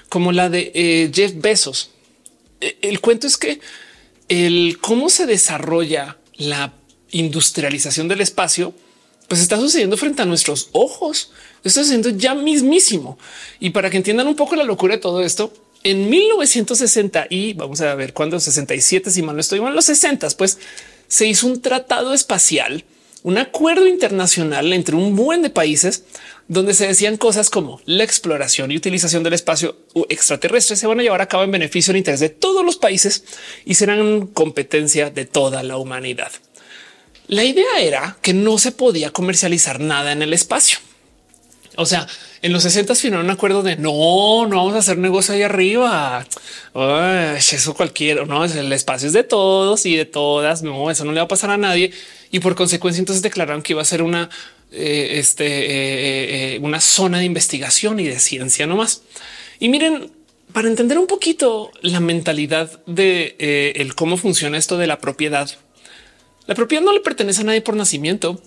como la de eh, Jeff Bezos. E, el cuento es que el cómo se desarrolla la industrialización del espacio, pues está sucediendo frente a nuestros ojos. Está sucediendo ya mismísimo. Y para que entiendan un poco la locura de todo esto, en 1960 y vamos a ver cuándo 67, si mal no estoy, en los 60, pues se hizo un tratado espacial, un acuerdo internacional entre un buen de países donde se decían cosas como la exploración y utilización del espacio extraterrestre se van a llevar a cabo en beneficio del interés de todos los países y serán competencia de toda la humanidad. La idea era que no se podía comercializar nada en el espacio. O sea, en los 60 firmaron un acuerdo de no, no vamos a hacer negocio ahí arriba. eso cualquiera, no es el espacio es de todos y de todas. No, eso no le va a pasar a nadie. Y por consecuencia, entonces declararon que iba a ser una, eh, este, eh, eh, una zona de investigación y de ciencia nomás. Y miren, para entender un poquito la mentalidad de el cómo funciona esto de la propiedad, la propiedad no le pertenece a nadie por nacimiento.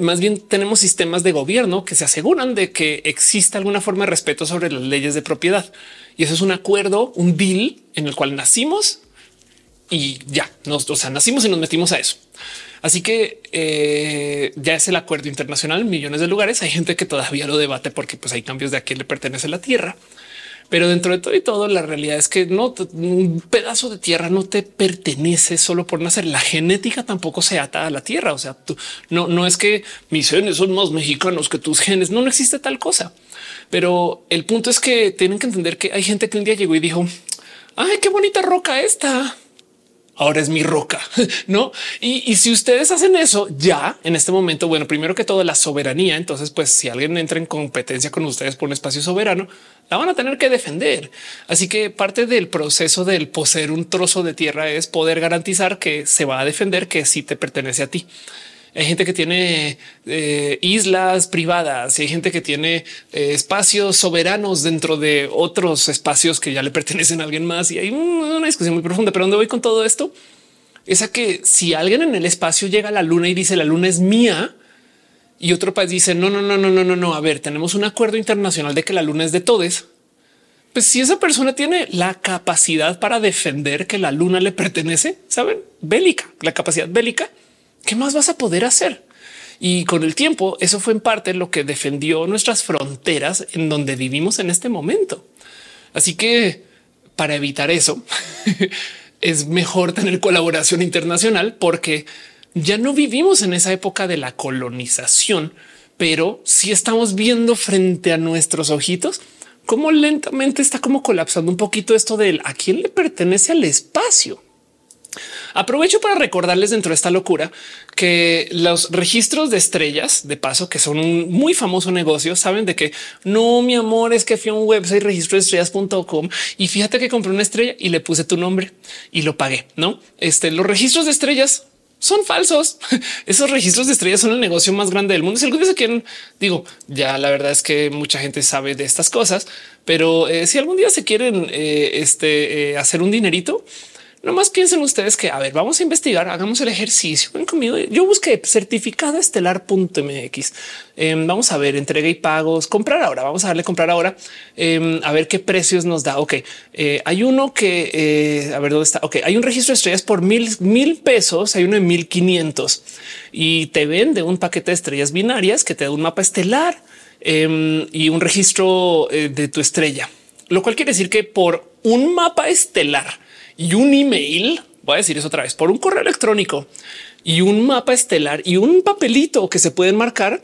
Más bien tenemos sistemas de gobierno que se aseguran de que exista alguna forma de respeto sobre las leyes de propiedad. Y eso es un acuerdo, un deal en el cual nacimos y ya nos, o sea, nacimos y nos metimos a eso. Así que eh, ya es el acuerdo internacional en millones de lugares. Hay gente que todavía lo debate porque pues hay cambios de a quién le pertenece la tierra. Pero dentro de todo y todo, la realidad es que no un pedazo de tierra no te pertenece solo por nacer. La genética tampoco se ata a la tierra. O sea, tú, no, no es que mis genes son más mexicanos que tus genes. No, no existe tal cosa. Pero el punto es que tienen que entender que hay gente que un día llegó y dijo, ay, qué bonita roca esta ahora es mi roca, no? Y, si ustedes hacen eso ya en este momento, bueno, primero que todo la soberanía. Entonces, pues si alguien entra en competencia con ustedes por un espacio soberano, la van a tener que defender. Así que parte del proceso del poseer un trozo de tierra es poder garantizar que se va a defender que sí te pertenece a ti. Hay gente que tiene eh, islas privadas y hay gente que tiene eh, espacios soberanos dentro de otros espacios que ya le pertenecen a alguien más. Y hay una discusión muy profunda. Pero dónde voy con todo esto es a que si alguien en el espacio llega a la luna y dice la luna es mía, y otro país dice no, no, no, no, no, no, no. A ver, tenemos un acuerdo internacional de que la luna es de todos. Pues si esa persona tiene la capacidad para defender que la luna le pertenece, saben, bélica, la capacidad bélica, ¿qué más vas a poder hacer? Y con el tiempo, eso fue en parte lo que defendió nuestras fronteras en donde vivimos en este momento. Así que para evitar eso, es mejor tener colaboración internacional porque ya no vivimos en esa época de la colonización, pero si estamos viendo frente a nuestros ojitos cómo lentamente está como colapsando un poquito esto del a quién le pertenece al espacio. Aprovecho para recordarles dentro de esta locura que los registros de estrellas, de paso, que son un muy famoso negocio, saben de que no, mi amor, es que fui a un website registro de estrellas.com y fíjate que compré una estrella y le puse tu nombre y lo pagué. No, este, los registros de estrellas son falsos. Esos registros de estrellas son el negocio más grande del mundo. Si algún día se quieren, digo, ya la verdad es que mucha gente sabe de estas cosas, pero eh, si algún día se quieren eh, este, eh, hacer un dinerito, no más piensen ustedes que, a ver, vamos a investigar, hagamos el ejercicio. Ven conmigo. Yo busqué certificado estelar.mx. Em, vamos a ver entrega y pagos, comprar ahora. Vamos a darle comprar ahora, em, a ver qué precios nos da. Ok, eh, hay uno que eh, a ver dónde está. Ok, hay un registro de estrellas por mil, mil pesos. Hay uno de mil quinientos y te vende un paquete de estrellas binarias que te da un mapa estelar em, y un registro eh, de tu estrella, lo cual quiere decir que por un mapa estelar y un email, voy a decir eso otra vez, por un correo electrónico y un mapa estelar y un papelito que se pueden marcar,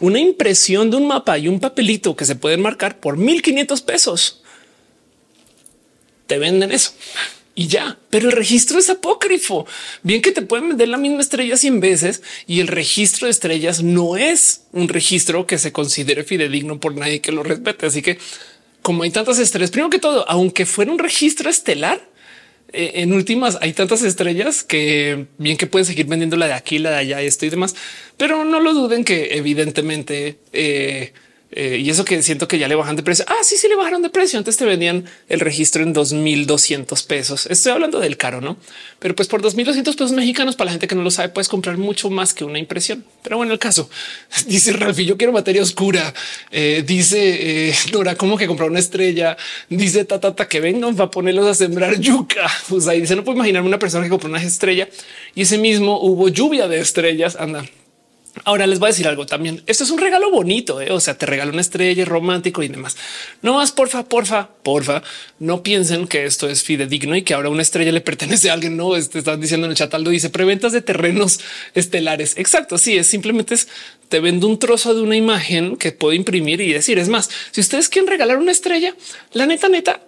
una impresión de un mapa y un papelito que se pueden marcar por 1500 pesos. Te venden eso y ya, pero el registro es apócrifo. Bien que te pueden vender la misma estrella 100 veces y el registro de estrellas no es un registro que se considere fidedigno por nadie que lo respete. Así que como hay tantas estrellas, primero que todo, aunque fuera un registro estelar, en últimas hay tantas estrellas que bien que pueden seguir vendiendo la de aquí, la de allá, esto y demás, pero no lo duden que evidentemente eh, Eh, y eso que siento que ya le bajan de precio. Ah, sí, sí le bajaron de precio. Antes te vendían el registro en 2200 pesos. Estoy hablando del caro, no? Pero pues por 2200 pesos mexicanos para la gente que no lo sabe, puedes comprar mucho más que una impresión. Pero bueno, el caso dice Ralfi, yo quiero materia oscura. Eh, dice eh, Nora, como que comprar una estrella. Dice Tatata que vengan a ponerlos a sembrar yuca. Pues ahí dice, no puedo imaginarme una persona que compró una estrella y ese mismo hubo lluvia de estrellas. Anda, Ahora les voy a decir algo también. Esto es un regalo bonito. ¿eh? O sea, te regalo una estrella romántico y demás. No más, porfa, porfa, porfa. No piensen que esto es fidedigno y que ahora una estrella le pertenece a alguien. No te están diciendo en el chat. Aldo dice preventas de terrenos estelares. Exacto. Sí, es simplemente es te vendo un trozo de una imagen que puedo imprimir y decir. Es más, si ustedes quieren regalar una estrella, la neta, neta,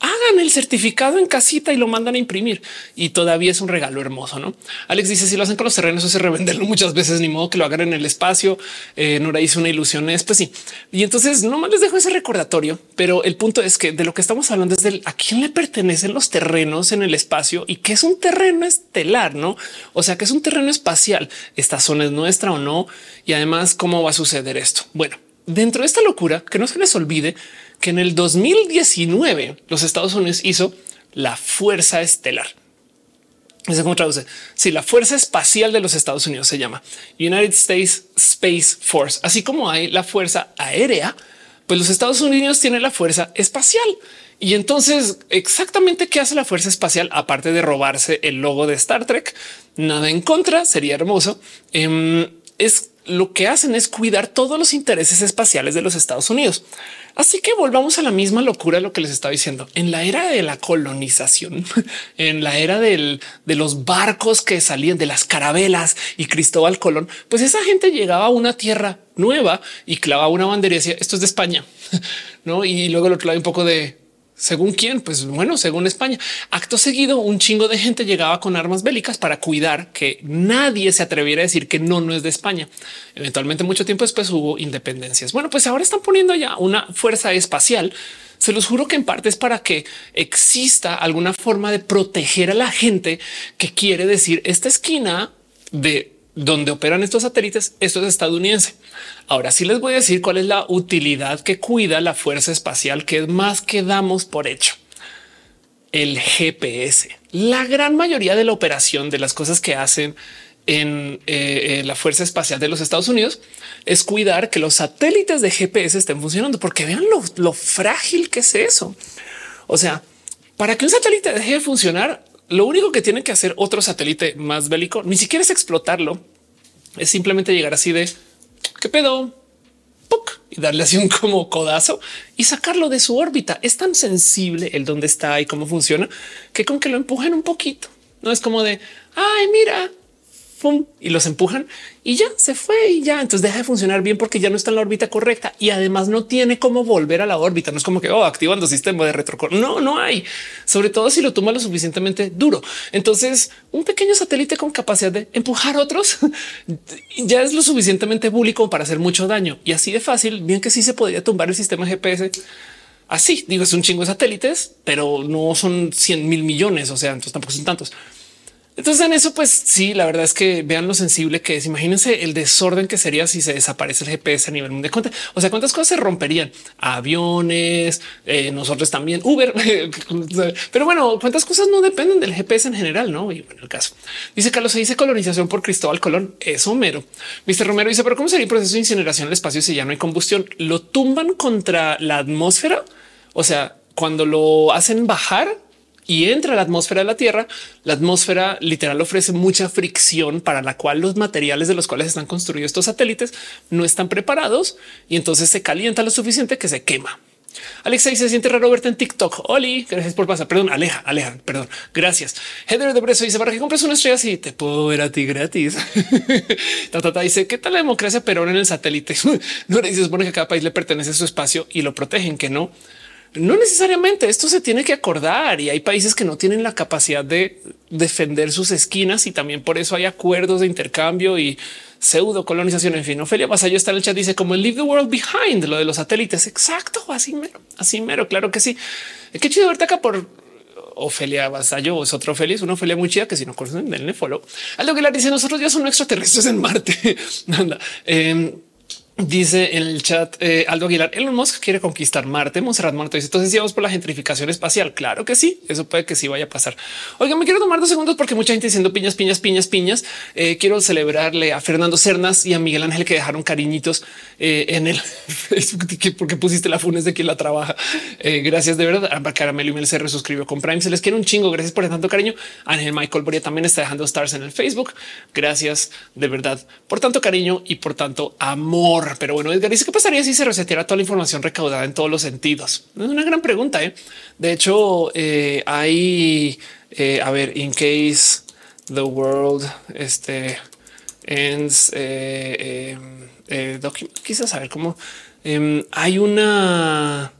hagan el certificado en casita y lo mandan a imprimir y todavía es un regalo hermoso. No Alex dice si lo hacen con los terrenos, eso se revenderlo muchas veces, ni modo que lo hagan en el espacio. Eh, Nora hizo una ilusión. Es pues sí. Y entonces no más les dejo ese recordatorio, pero el punto es que de lo que estamos hablando es del a quién le pertenecen los terrenos en el espacio y qué es un terreno estelar, no? O sea, que es un terreno espacial. Esta zona es nuestra o no? Y además, cómo va a suceder esto? Bueno, dentro de esta locura, que no se les olvide que en el 2019 los Estados Unidos hizo la Fuerza Estelar. Es cómo traduce. Si la Fuerza Espacial de los Estados Unidos se llama United States Space Force, así como hay la Fuerza Aérea, pues los Estados Unidos tienen la Fuerza Espacial. Y entonces, exactamente qué hace la Fuerza Espacial, aparte de robarse el logo de Star Trek, nada en contra, sería hermoso. Em, es lo que hacen es cuidar todos los intereses espaciales de los Estados Unidos. Así que volvamos a la misma locura lo que les estaba diciendo. En la era de la colonización, en la era de los barcos que salían de las carabelas y Cristóbal Colón, pues esa gente llegaba a una tierra nueva y clavaba una bandera y decía esto es de España, no? Y luego lo clava un poco de según quién? Pues bueno, según España. Acto seguido, un chingo de gente llegaba con armas bélicas para cuidar que nadie se atreviera a decir que no, no es de España. Eventualmente, mucho tiempo después hubo independencias. Bueno, pues ahora están poniendo ya una fuerza espacial. Se los juro que en parte es para que exista alguna forma de proteger a la gente que quiere decir esta esquina de donde operan estos satélites, esto es estadounidense. Ahora sí les voy a decir cuál es la utilidad que cuida la fuerza espacial, que más que damos por hecho. El GPS. La gran mayoría de la operación de las cosas que hacen en eh, eh, la Fuerza Espacial de los Estados Unidos es cuidar que los satélites de GPS estén funcionando, porque vean lo frágil que es eso. O sea, para que un satélite deje de funcionar, lo único que tiene que hacer otro satélite más bélico, ni siquiera es explotarlo, es simplemente llegar así de qué pedo y darle así un como codazo y sacarlo de su órbita. Es tan sensible el dónde está y cómo funciona que con que lo empujen un poquito, no es como de ay, mira, y los empujan y ya se fue y ya entonces deja de funcionar bien porque ya no está en la órbita correcta y además no tiene cómo volver a la órbita. No es como que oh, activando sistema de retrocor. No, no hay, sobre todo si lo toma lo suficientemente duro. Entonces, un pequeño satélite con capacidad de empujar otros ya es lo suficientemente búlico para hacer mucho daño y así de fácil. Bien que sí se podría tumbar el sistema GPS. Así digo, es un chingo de satélites, pero no son 100 mil millones. O sea, entonces tampoco son tantos. Entonces en eso, pues sí, la verdad es que vean lo sensible que es. Imagínense el desorden que sería si se desaparece el GPS a nivel mundial. O sea, cuántas cosas se romperían? Aviones, eh, nosotros también, Uber. Pero bueno, cuántas cosas no dependen del GPS en general, ¿no? Y bueno, el caso. Dice Carlos, se dice colonización por Cristóbal Colón. Es Homero. Mr. Romero dice, pero ¿cómo sería el proceso de incineración del espacio si ya no hay combustión? ¿Lo tumban contra la atmósfera? O sea, cuando lo hacen bajar, y entra a la atmósfera de la Tierra, la atmósfera literal ofrece mucha fricción para la cual los materiales de los cuales están construidos estos satélites no están preparados y entonces se calienta lo suficiente que se quema. Alexa se siente raro verte en TikTok. Oli, gracias por pasar. Perdón, Aleja, Aleja, perdón. Gracias. Heather de Breso dice para que compres una estrella así te puedo ver a ti gratis. Tata dice qué tal la democracia pero en el satélite. no le dice supone que cada país le pertenece a su espacio y lo protegen que no. No necesariamente esto se tiene que acordar y hay países que no tienen la capacidad de defender sus esquinas y también por eso hay acuerdos de intercambio y pseudo colonización. En fin, Ofelia Vasallo está en el chat. Dice como el leave the world behind lo de los satélites. Exacto. Así mero, así mero. Claro que sí. Qué chido verte acá por Ofelia Vasallo es otra Ofelia, es una Ofelia muy chida que si no conocen, denle follow. Algo que la dice nosotros ya son extraterrestres en Marte. Anda. Em, Dice en el chat eh, Aldo Aguilar, Elon Musk quiere conquistar Marte. Monserrat Muerto dice, entonces vamos por la gentrificación espacial. Claro que sí, eso puede que sí vaya a pasar. Oiga, me quiero tomar dos segundos porque mucha gente diciendo piñas, piñas, piñas, piñas. Eh, quiero celebrarle a Fernando Cernas y a Miguel Ángel que dejaron cariñitos eh, en el Facebook porque pusiste la funes de quien la trabaja. gracias de verdad. Caramelo y se resuscribió con Prime. Se les quiere un chingo. Gracias por tanto cariño. Ángel Michael Boria también está dejando stars en el Facebook. Gracias de verdad por tanto cariño y por tanto amor. Pero bueno, Edgar dice qué pasaría si se reseteara toda la información recaudada en todos los sentidos. Es una gran pregunta. ¿eh? De hecho, eh, hay eh, a ver, in case the world este ends, quizás saber cómo em, hay una,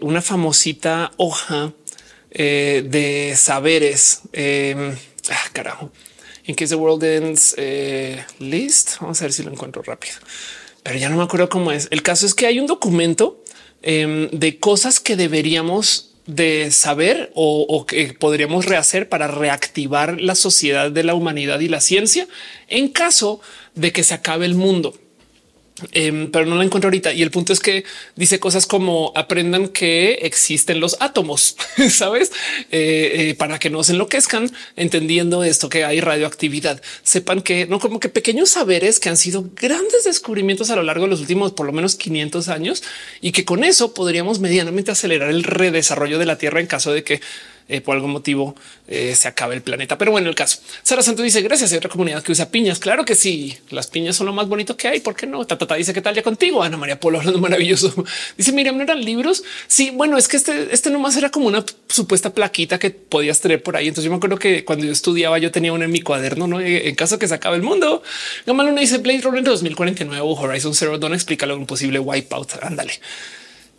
una famosita hoja de saberes. Em, ah, carajo In case the world ends eh, list. Vamos a ver si lo encuentro rápido, pero ya no me acuerdo cómo es. El caso es que hay un documento em, de cosas que deberíamos de saber o, que podríamos rehacer para reactivar la sociedad de la humanidad y la ciencia en caso de que se acabe el mundo. Em, pero no la encuentro ahorita. Y el punto es que dice cosas como aprendan que existen los átomos, sabes, eh, eh, para que no se enloquezcan entendiendo esto que hay radioactividad. Sepan que no como que pequeños saberes que han sido grandes descubrimientos a lo largo de los últimos por lo menos 500 años y que con eso podríamos medianamente acelerar el redesarrollo de la Tierra en caso de que eh, por algún motivo eh, se acaba el planeta. Pero bueno, el caso. Sara Santos dice gracias. Hay otra comunidad que usa piñas. Claro que sí. Las piñas son lo más bonito que hay. ¿Por qué no? Tata dice qué tal ya contigo. Ana María Polo hablando maravilloso. Dice Miriam, no eran libros. Sí, bueno, es que este, este nomás era como una supuesta plaquita que podías tener por ahí. Entonces yo me acuerdo que cuando yo estudiaba, yo tenía una en mi cuaderno, no eh, en caso que se acabe el mundo. Gamaluna dice Blade Runner 2049 Horizon Zero Dawn explica un posible wipeout. Ándale.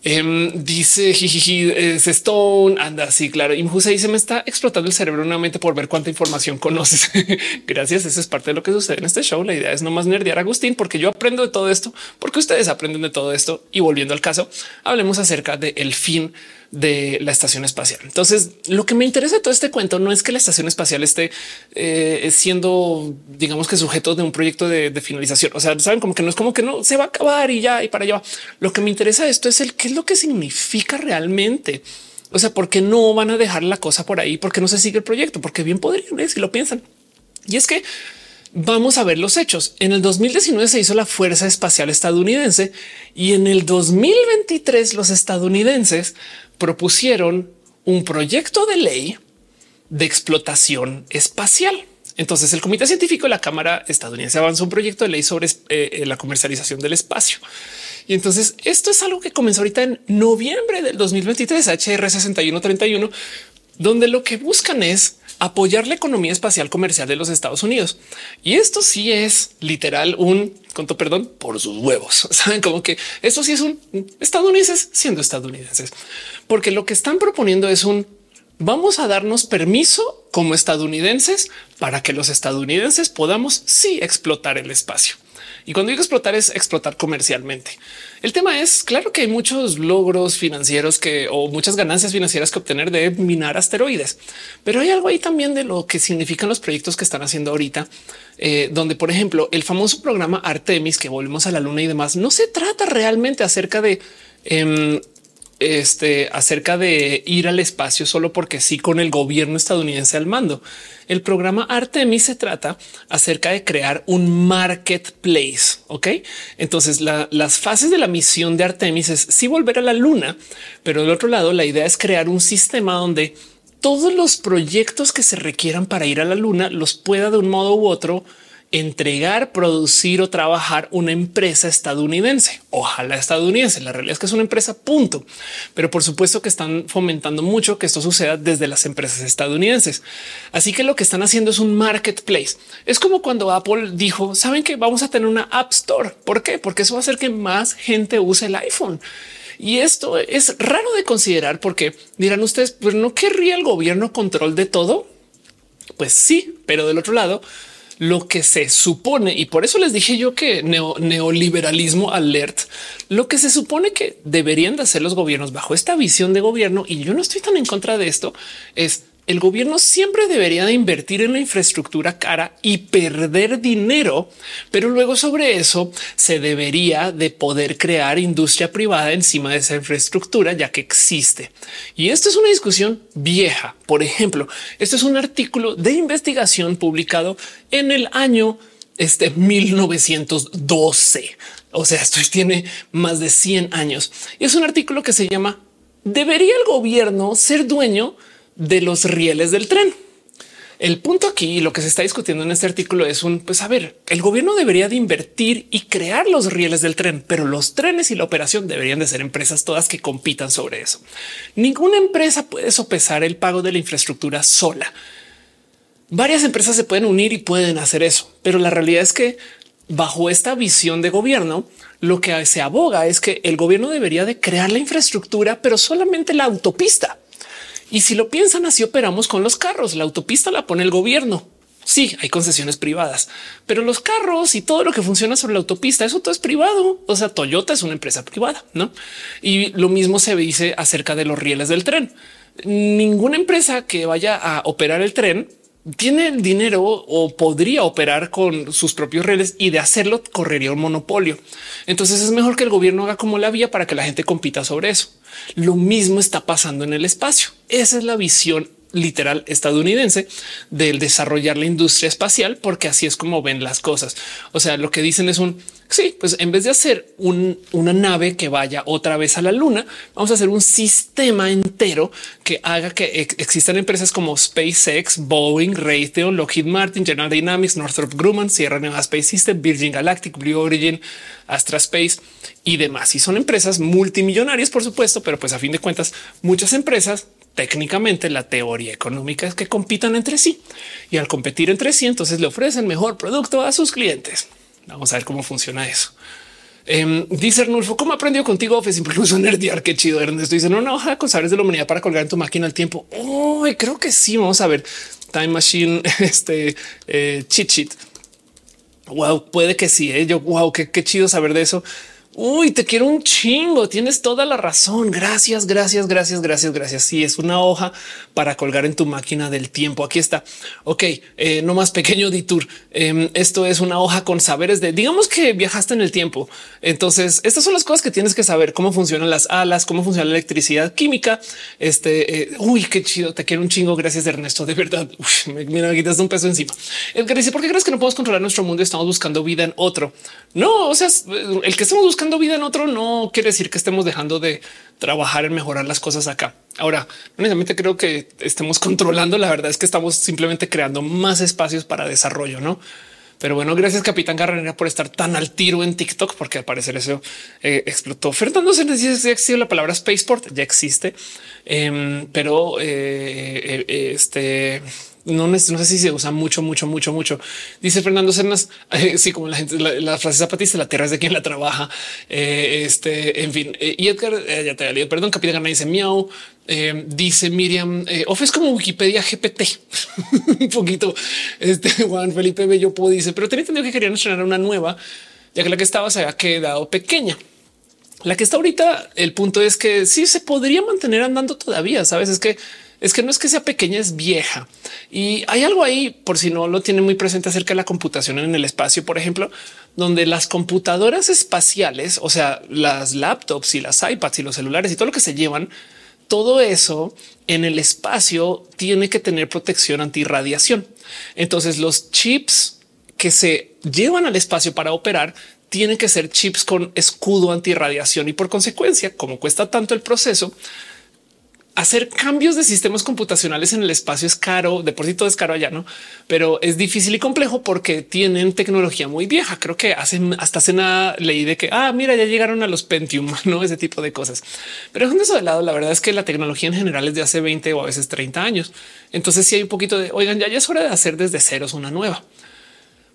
Em, dice Jijiji es Stone. Anda, sí, claro. Y José dice: Me está explotando el cerebro nuevamente por ver cuánta información conoces. Gracias. Eso es parte de lo que sucede en este show. La idea es no más nerdear a Agustín, porque yo aprendo de todo esto, porque ustedes aprenden de todo esto. Y volviendo al caso, hablemos acerca del fin de la estación espacial. Entonces, lo que me interesa de todo este cuento no es que la estación espacial esté eh, siendo, digamos que sujeto de un proyecto de, finalización. O sea, saben como que no es como que no se va a acabar y ya y para allá. Lo que me interesa de esto es el qué es lo que significa realmente. O sea, por qué no van a dejar la cosa por ahí? Porque no se sigue el proyecto? Porque bien podrían ver si lo piensan. Y es que vamos a ver los hechos. En el 2019 se hizo la Fuerza Espacial Estadounidense y en el 2023 los estadounidenses propusieron un proyecto de ley de explotación espacial. Entonces el Comité Científico de la Cámara estadounidense avanzó un proyecto de ley sobre eh, eh, la comercialización del espacio. Y entonces esto es algo que comenzó ahorita en noviembre del 2023, HR 6131, donde lo que buscan es apoyar la economía espacial comercial de los Estados Unidos. Y esto sí es literal un conto, perdón, por sus huevos. Saben como que esto sí es un estadounidenses siendo estadounidenses, porque lo que están proponiendo es un vamos a darnos permiso como estadounidenses para que los estadounidenses podamos sí explotar el espacio. Y cuando digo explotar es explotar comercialmente. El tema es claro que hay muchos logros financieros que o muchas ganancias financieras que obtener de minar asteroides, pero hay algo ahí también de lo que significan los proyectos que están haciendo ahorita, eh, donde por ejemplo el famoso programa Artemis que volvemos a la luna y demás no se trata realmente acerca de em, este, acerca de ir al espacio solo porque sí con el gobierno estadounidense al mando. El programa Artemis se trata acerca de crear un marketplace. Ok, entonces las fases de la misión de Artemis es sí volver a la luna, pero del otro lado la idea es crear un sistema donde todos los proyectos que se requieran para ir a la luna los pueda de un modo u otro entregar, producir o trabajar una empresa estadounidense. Ojalá estadounidense. La realidad es que es una empresa punto, pero por supuesto que están fomentando mucho que esto suceda desde las empresas estadounidenses. Así que lo que están haciendo es un marketplace. Es como cuando Apple dijo, saben que vamos a tener una App Store. ¿Por qué? Porque eso va a hacer que más gente use el iPhone. Y esto es raro de considerar porque dirán ustedes, pues no querría el gobierno control de todo. Pues sí, pero del otro lado, lo que se supone, y por eso les dije yo que neoliberalismo alert, lo que se supone que deberían de hacer los gobiernos bajo esta visión de gobierno, y yo no estoy tan en contra de esto, es el gobierno siempre debería de invertir en la infraestructura cara y perder dinero, pero luego sobre eso se debería de poder crear industria privada encima de esa infraestructura ya que existe. Y esto es una discusión vieja. Por ejemplo, esto es un artículo de investigación publicado en el año este 1912. O sea, esto tiene más de 100 años y es un artículo que se llama ¿Debería el gobierno ser dueño los rieles del tren. El punto aquí, lo que se está discutiendo en este artículo es un, pues a ver, el gobierno debería de invertir y crear los rieles del tren, pero los trenes y la operación deberían de ser empresas todas que compitan sobre eso. Ninguna empresa puede sopesar el pago de la infraestructura sola. Varias empresas se pueden unir y pueden hacer eso, pero la realidad es que bajo esta visión de gobierno, lo que se aboga es que el gobierno debería de crear la infraestructura, pero solamente la autopista y si lo piensan así operamos con los carros. La autopista la pone el gobierno. Sí, hay concesiones privadas, pero los carros y todo lo que funciona sobre la autopista, eso todo es privado. O sea, Toyota es una empresa privada, no? Y lo mismo se dice acerca de los rieles del tren. Ninguna empresa que vaya a operar el tren tiene el dinero o podría operar con sus propios redes y de hacerlo correría un monopolio. Entonces es mejor que el gobierno haga como la vía para que la gente compita sobre eso. Lo mismo está pasando en el espacio. Esa es la visión literal estadounidense del desarrollar la industria espacial, porque así es como ven las cosas. O sea, lo que dicen es un Sí, pues en vez de hacer una nave que vaya otra vez a la luna, vamos a hacer un sistema entero que haga que existan empresas como SpaceX, Boeing, Raytheon, Lockheed Martin, General Dynamics, Northrop Grumman, Sierra Nevada Space System, Virgin Galactic, Blue Origin, Astra Space y demás. Y son empresas multimillonarias, por supuesto, pero pues a fin de cuentas, muchas empresas técnicamente la teoría económica es que compitan entre sí y al competir entre sí, entonces le ofrecen mejor producto a sus clientes. Vamos a ver cómo funciona eso. Eh, dice Arnulfo, ¿cómo aprendió contigo Office? Incluso nerdear. Qué chido. Ernesto dice no, una hoja con de la humanidad para colgar en tu máquina al tiempo. Oh, creo que sí. Vamos a ver. Time Machine, este eh, cheat sheet. Wow, puede que sí. Eh. Yo, wow, qué chido saber de eso. Uy, te quiero un chingo. Tienes toda la razón. Gracias, gracias, gracias, gracias, gracias. Sí, es una hoja para colgar en tu máquina del tiempo. Aquí está. Ok, eh, no más pequeño detour. Em, esto es una hoja con saberes de digamos que viajaste en el tiempo. Entonces, estas son las cosas que tienes que saber cómo funcionan las alas, cómo funciona la electricidad química. Este eh, uy, qué chido. Te quiero un chingo. Gracias, Ernesto. De verdad. me, mira, quitas un peso encima. El que dice por qué crees que no podemos controlar nuestro mundo estamos buscando vida en otro. No, o sea, el que estamos buscando vida en otro no quiere decir que estemos dejando de trabajar en mejorar las cosas acá. Ahora, honestamente creo que estemos controlando. La verdad es que estamos simplemente creando más espacios para desarrollo, no? Pero bueno, gracias Capitán Carrera por estar tan al tiro en TikTok, porque al parecer eso eh, explotó. Fernando se dice ya existe la palabra spaceport, ya existe, em, pero eh, eh, este no, no, sé si se usa mucho, mucho, mucho, mucho. Dice Fernando Cernas, eh, sí, como la gente, la, frase zapatista, la tierra es de quien la trabaja. Eh, este, en fin, eh, y Edgar, ya te leído, perdón, Capitán Gana dice miau. dice Miriam, of es como Wikipedia GPT, un poquito. Este Juan Felipe Bello dice, pero tenía entendido que querían estrenar una nueva, ya que la que estaba se había quedado pequeña. La que está ahorita, el punto es que sí se podría mantener andando todavía. Sabes, es que es que no es que sea pequeña, es vieja. Y hay algo ahí, por si no lo tiene muy presente acerca de la computación en el espacio, por ejemplo, donde las computadoras espaciales, o sea, las laptops y las iPads y los celulares y todo lo que se llevan, todo eso en el espacio tiene que tener protección antirradiación. Entonces los chips que se llevan al espacio para operar tienen que ser chips con escudo antirradiación y por consecuencia, como cuesta tanto el proceso, hacer cambios de sistemas computacionales en el espacio es caro, de por sí todo es caro allá, no? Pero es difícil y complejo porque tienen tecnología muy vieja. Creo que hacen hasta hace nada leí de que, ah, mira, ya llegaron a los Pentium, no ese tipo de cosas. Pero dejando eso de lado, la verdad es que la tecnología en general es de hace 20 o a veces 30 años. Entonces si hay un poquito de, oigan, ya, ya es hora de hacer desde ceros una nueva.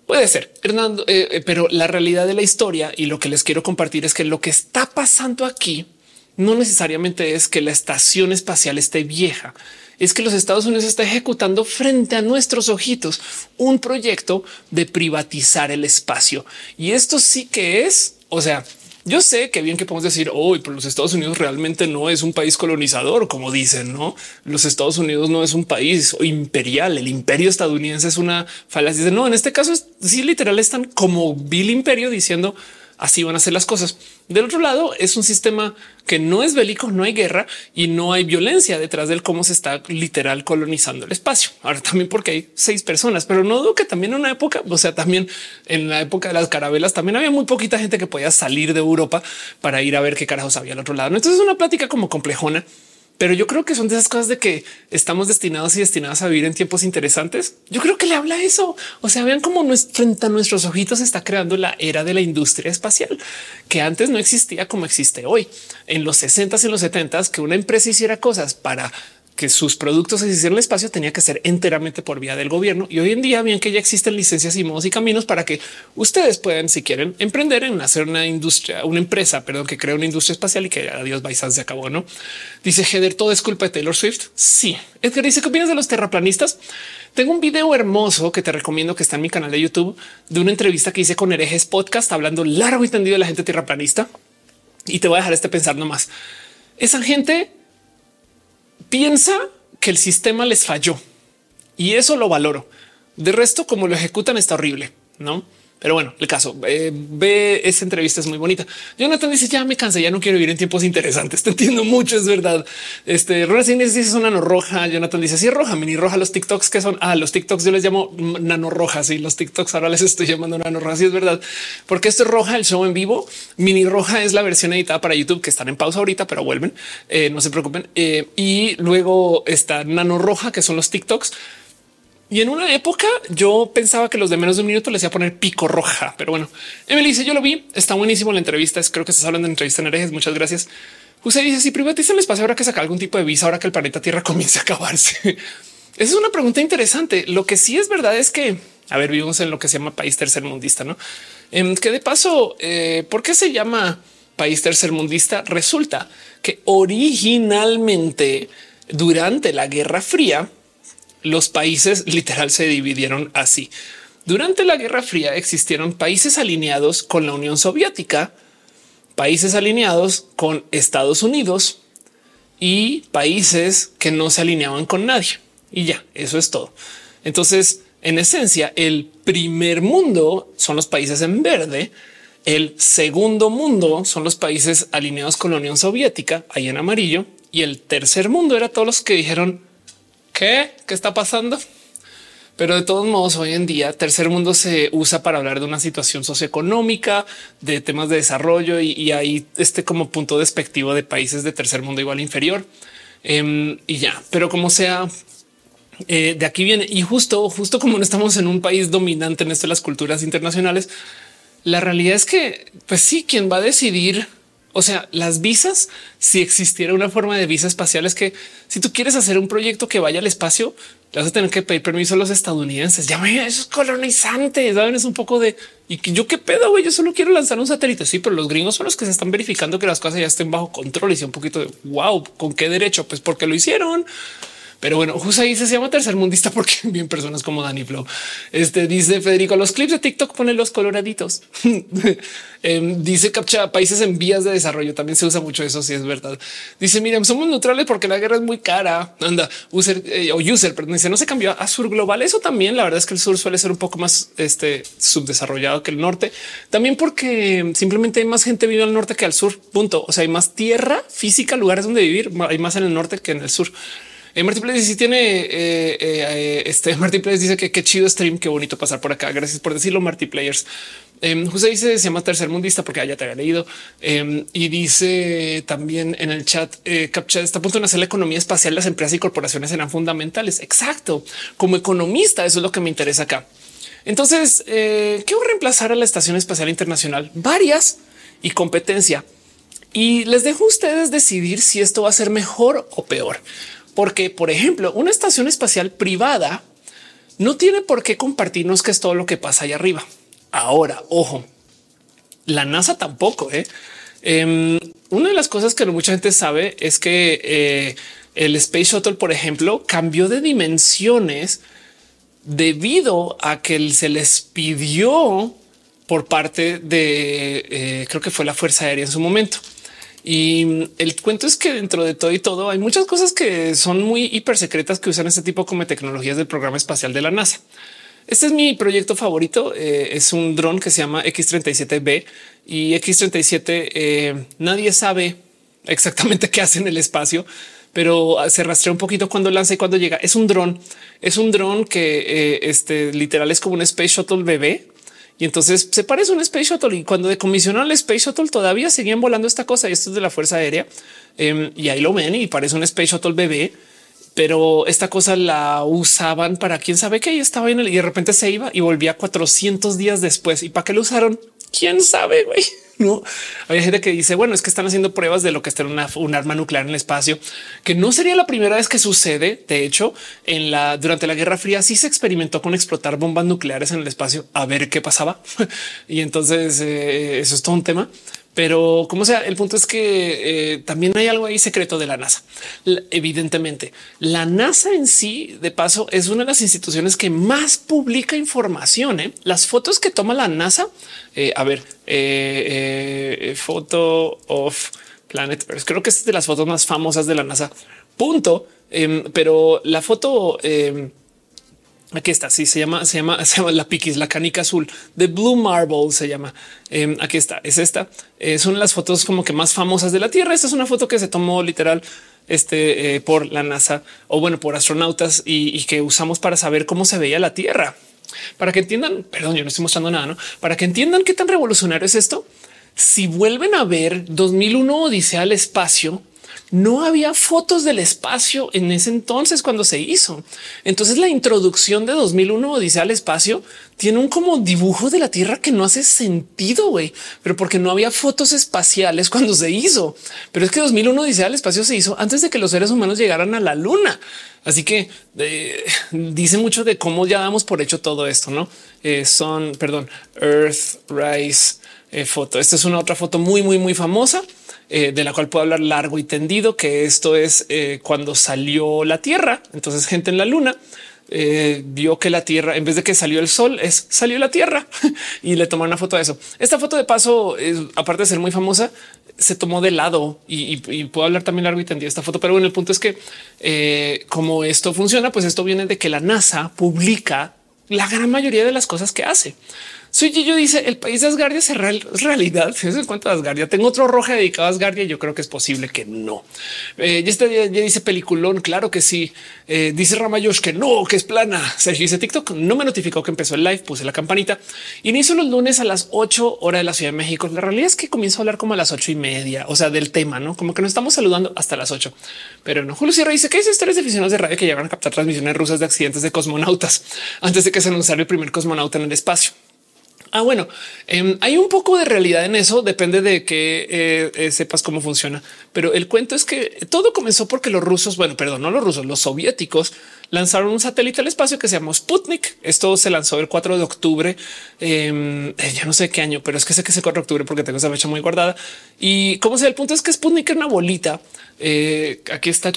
Puede ser, Hernando, eh, eh, pero la realidad de la historia y lo que les quiero compartir es que lo que está pasando aquí no necesariamente es que la estación espacial esté vieja, es que los Estados Unidos está ejecutando frente a nuestros ojitos un proyecto de privatizar el espacio. Y esto sí que es, o sea, Yo sé que bien que podemos decir hoy, pero los Estados Unidos realmente no es un país colonizador, como dicen, no? Los Estados Unidos no es un país imperial. El imperio estadounidense es una falacia. No, en este caso, sí, literal están como Bill Imperio diciendo así van a ser las cosas. Del otro lado, es un sistema que no es bélico, no hay guerra y no hay violencia detrás del cómo se está literal colonizando el espacio. Ahora también porque hay seis personas, pero no dudo que también en una época, o sea, también en la época de las carabelas, también había muy poquita gente que podía salir de Europa para ir a ver qué carajos había al otro lado. Entonces es una plática como complejona pero yo creo que son de esas cosas de que estamos destinados y destinadas a vivir en tiempos interesantes. Yo creo que le habla eso. O sea, vean cómo frente a nuestros ojitos está creando la era de la industria espacial que antes no existía como existe hoy. En los 60 y los 70 que una empresa hiciera cosas para que sus productos se hicieran el espacio tenía que ser enteramente por vía del gobierno. Y hoy en día, bien que ya existen licencias y modos y caminos para que ustedes puedan, si quieren, emprender en hacer una industria, una empresa, perdón, que crea una industria espacial y que adiós, Baisan se acabó. No dice Heather, todo es culpa de Taylor Swift. Sí, que dice qué opinas de los terraplanistas. Tengo un video hermoso que te recomiendo que está en mi canal de YouTube de una entrevista que hice con herejes podcast hablando largo y tendido de la gente terraplanista. Y te voy a dejar este pensar nomás. Esa gente piensa que el sistema les falló y eso lo valoro. De resto, como lo ejecutan está horrible, ¿no? Pero bueno, el caso eh, ve esa entrevista es muy bonita. Jonathan dice ya me cansé, ya no quiero vivir en tiempos interesantes. Te entiendo mucho, es verdad. Este Racines dice es una nano roja. Jonathan dice es roja, mini roja. Los TikToks que son a ah, los TikToks yo les llamo nano rojas y los TikToks ahora les estoy llamando nano rojas. Es verdad, porque esto es roja, el show en vivo. Mini roja es la versión editada para YouTube que están en pausa ahorita, pero vuelven. Eh, no se preocupen. Eh, y luego está nano roja, que son los TikToks y en una época yo pensaba que los de menos de un minuto les iba a poner pico roja, pero bueno, Emily dice yo lo vi, está buenísimo la entrevista. Creo que estás hablando de entrevista en herejes. Muchas gracias. José dice si privatizan el espacio, habrá que sacar algún tipo de visa ahora que el planeta Tierra comience a acabarse. Esa es una pregunta interesante. Lo que sí es verdad es que, a ver, vivimos en lo que se llama país tercermundista, no? Em, que de paso, eh, ¿por qué se llama país tercermundista? Resulta que originalmente durante la Guerra Fría, los países literal se dividieron así. Durante la Guerra Fría existieron países alineados con la Unión Soviética, países alineados con Estados Unidos y países que no se alineaban con nadie. Y ya, eso es todo. Entonces, en esencia, el primer mundo son los países en verde, el segundo mundo son los países alineados con la Unión Soviética, ahí en amarillo, y el tercer mundo era todos los que dijeron, ¿Qué? ¿Qué está pasando? Pero de todos modos, hoy en día, tercer mundo se usa para hablar de una situación socioeconómica, de temas de desarrollo y, hay este como punto despectivo de países de tercer mundo igual inferior. Em, y ya, pero como sea, eh, de aquí viene y justo, justo como no estamos en un país dominante en esto de las culturas internacionales, la realidad es que, pues sí, quien va a decidir o sea, las visas, si existiera una forma de visa espacial, es que si tú quieres hacer un proyecto que vaya al espacio, vas a tener que pedir permiso a los estadounidenses. Ya me esos colonizantes, saben, es un poco de y yo qué pedo, güey. Yo solo quiero lanzar un satélite. Sí, pero los gringos son los que se están verificando que las cosas ya estén bajo control y sea un poquito de wow, con qué derecho? Pues porque lo hicieron. Pero bueno, justo ahí se llama tercermundista porque bien personas como Dani Flow. Este dice Federico, los clips de TikTok ponen los coloraditos. Em, dice Captcha, países en vías de desarrollo. También se usa mucho eso. Si es verdad. Dice, miren, somos neutrales porque la guerra es muy cara. Anda, user eh, o user, pero dice no se cambió a sur global. Eso también. La verdad es que el sur suele ser un poco más este subdesarrollado que el norte. También porque simplemente hay más gente vive al norte que al sur. Punto. O sea, hay más tierra física, lugares donde vivir. Hay más en el norte que en el sur. Eh, Marty dice si tiene eh, eh, este Marty dice que qué chido stream, qué bonito pasar por acá. Gracias por decirlo, Marty Players. Eh, José dice se llama tercer mundista porque ya te había leído em, y dice también en el chat eh, captcha está a punto de hacer la economía espacial. Las empresas y corporaciones serán fundamentales. Exacto. Como economista, eso es lo que me interesa acá. Entonces, eh, ¿qué voy a reemplazar a la Estación Espacial Internacional? Varias y competencia. Y les dejo a ustedes decidir si esto va a ser mejor o peor. Porque, por ejemplo, una estación espacial privada no tiene por qué compartirnos qué es todo lo que pasa allá arriba. Ahora, ojo, la NASA tampoco. ¿eh? Em, una de las cosas que mucha gente sabe es que eh, el Space Shuttle, por ejemplo, cambió de dimensiones debido a que se les pidió por parte de eh, creo que fue la Fuerza Aérea en su momento. Y el cuento es que dentro de todo y todo hay muchas cosas que son muy hiper secretas que usan este tipo como tecnologías del programa espacial de la NASA. Este es mi proyecto favorito. Eh, es un dron que se llama X37B y X37. Eh, nadie sabe exactamente qué hace en el espacio, pero se rastrea un poquito cuando lanza y cuando llega. Es un dron, es un dron que eh, este literal es como un space shuttle bebé. Y entonces se parece un Space Shuttle y cuando decomisionaron el Space Shuttle todavía seguían volando esta cosa y esto es de la Fuerza Aérea em, y ahí lo ven y parece un Space Shuttle bebé, pero esta cosa la usaban para quién sabe qué y estaba en el y de repente se iba y volvía 400 días después. ¿Y para qué lo usaron? ¿Quién sabe? Güey? No hay gente que dice, bueno, es que están haciendo pruebas de lo que está en una, un arma nuclear en el espacio, que no sería la primera vez que sucede. De hecho, en la durante la Guerra Fría sí se experimentó con explotar bombas nucleares en el espacio a ver qué pasaba. y entonces eh, eso es todo un tema. Pero como sea, el punto es que eh, también hay algo ahí secreto de la NASA. evidentemente, la NASA en sí, de paso, es una de las instituciones que más publica información. ¿eh? Las fotos que toma la NASA, eh, a ver, foto of planet, creo que es de las fotos más famosas de la NASA. Punto. Em, pero la foto em, Aquí está. Sí, se llama, se llama, se llama la piquis, la canica azul de Blue Marble. Se llama. Em, aquí está. Es esta. Es una de las fotos como que más famosas de la Tierra. Esta es una foto que se tomó literal este eh, por la NASA o bueno, por astronautas y, que usamos para saber cómo se veía la Tierra. Para que entiendan, perdón, yo no estoy mostrando nada, ¿no? Para que entiendan qué tan revolucionario es esto. Si vuelven a ver 2001 Odisea al espacio, no había fotos del espacio en ese entonces cuando se hizo. Entonces la introducción de 2001 Odisea al espacio tiene un como dibujo de la Tierra que no hace sentido, güey, pero porque no había fotos espaciales cuando se hizo. Pero es que 2001 Odisea al espacio se hizo antes de que los seres humanos llegaran a la luna. Así que eh, dice mucho de cómo ya damos por hecho todo esto, no eh, son, perdón, Earth Rise eh, foto. Esta es una otra foto muy, muy, muy famosa eh, de la cual puedo hablar largo y tendido, que esto es eh, cuando salió la Tierra. Entonces gente en la luna eh, vio que la Tierra, en vez de que salió el sol, es salió la Tierra y le tomó una foto de eso. Esta foto de paso, aparte de ser muy famosa, se tomó de lado y, puedo hablar también largo y tendido esta foto. Pero bueno, el punto es que como esto funciona, pues esto viene de que la NASA publica la gran mayoría de las cosas que hace. Soy yo dice el país de Asgardia es realidad. En cuanto Asgardia, tengo otro roja dedicado a Asgardia. Yo creo que es posible que no. Eh, ya, está, ya, dice peliculón. Claro que sí. Eh, dice Ramayosh que no, que es plana. Sergio dice TikTok no me notificó que empezó el live. Puse la campanita. Inicio los lunes a las 8 horas de la Ciudad de México. La realidad es que comienzo a hablar como a las ocho y media, o sea, del tema, no como que nos estamos saludando hasta las 8. Pero no, Julio Sierra dice que hay historias de aficionados de radio que llegaron a captar transmisiones rusas de accidentes de cosmonautas antes de que se anunciara el primer cosmonauta en el espacio. Ah, bueno, em, hay un poco de realidad en eso, depende de que eh, eh, sepas cómo funciona. Pero el cuento es que todo comenzó porque los rusos, bueno, perdón, no los rusos, los soviéticos lanzaron un satélite al espacio que se llamó Sputnik. Esto se lanzó el 4 de octubre. Em, eh, ya no sé qué año, pero es que sé que es el 4 de octubre porque tengo esa fecha muy guardada. Y como sea, el punto es que Sputnik era una bolita. aquí está.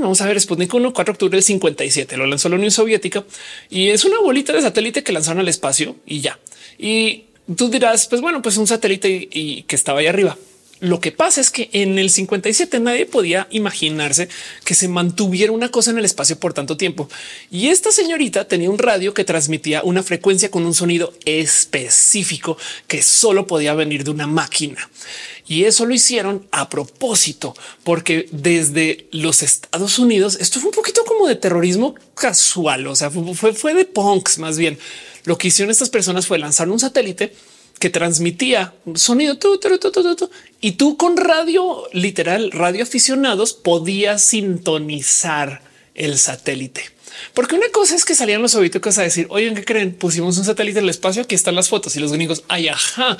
Vamos a ver Sputnik 1, 4 de octubre del 57. Lo lanzó la Unión Soviética y es una bolita de satélite que lanzaron al espacio y ya. Y tú dirás, pues bueno, pues un satélite y, que estaba ahí arriba. Lo que pasa es que en el 57 nadie podía imaginarse que se mantuviera una cosa en el espacio por tanto tiempo. Y esta señorita tenía un radio que transmitía una frecuencia con un sonido específico que solo podía venir de una máquina. Y eso lo hicieron a propósito, porque desde los Estados Unidos esto fue un poquito como de terrorismo casual, o sea, fue, fue de punks más bien lo que hicieron estas personas fue lanzar un satélite que transmitía sonido y tú con radio literal, radio aficionados podías sintonizar el satélite. Porque una cosa es que salían los soviéticos a decir, oigan, ¿qué creen? Pusimos un satélite en el espacio, aquí están las fotos y los gringos, ay, ajá.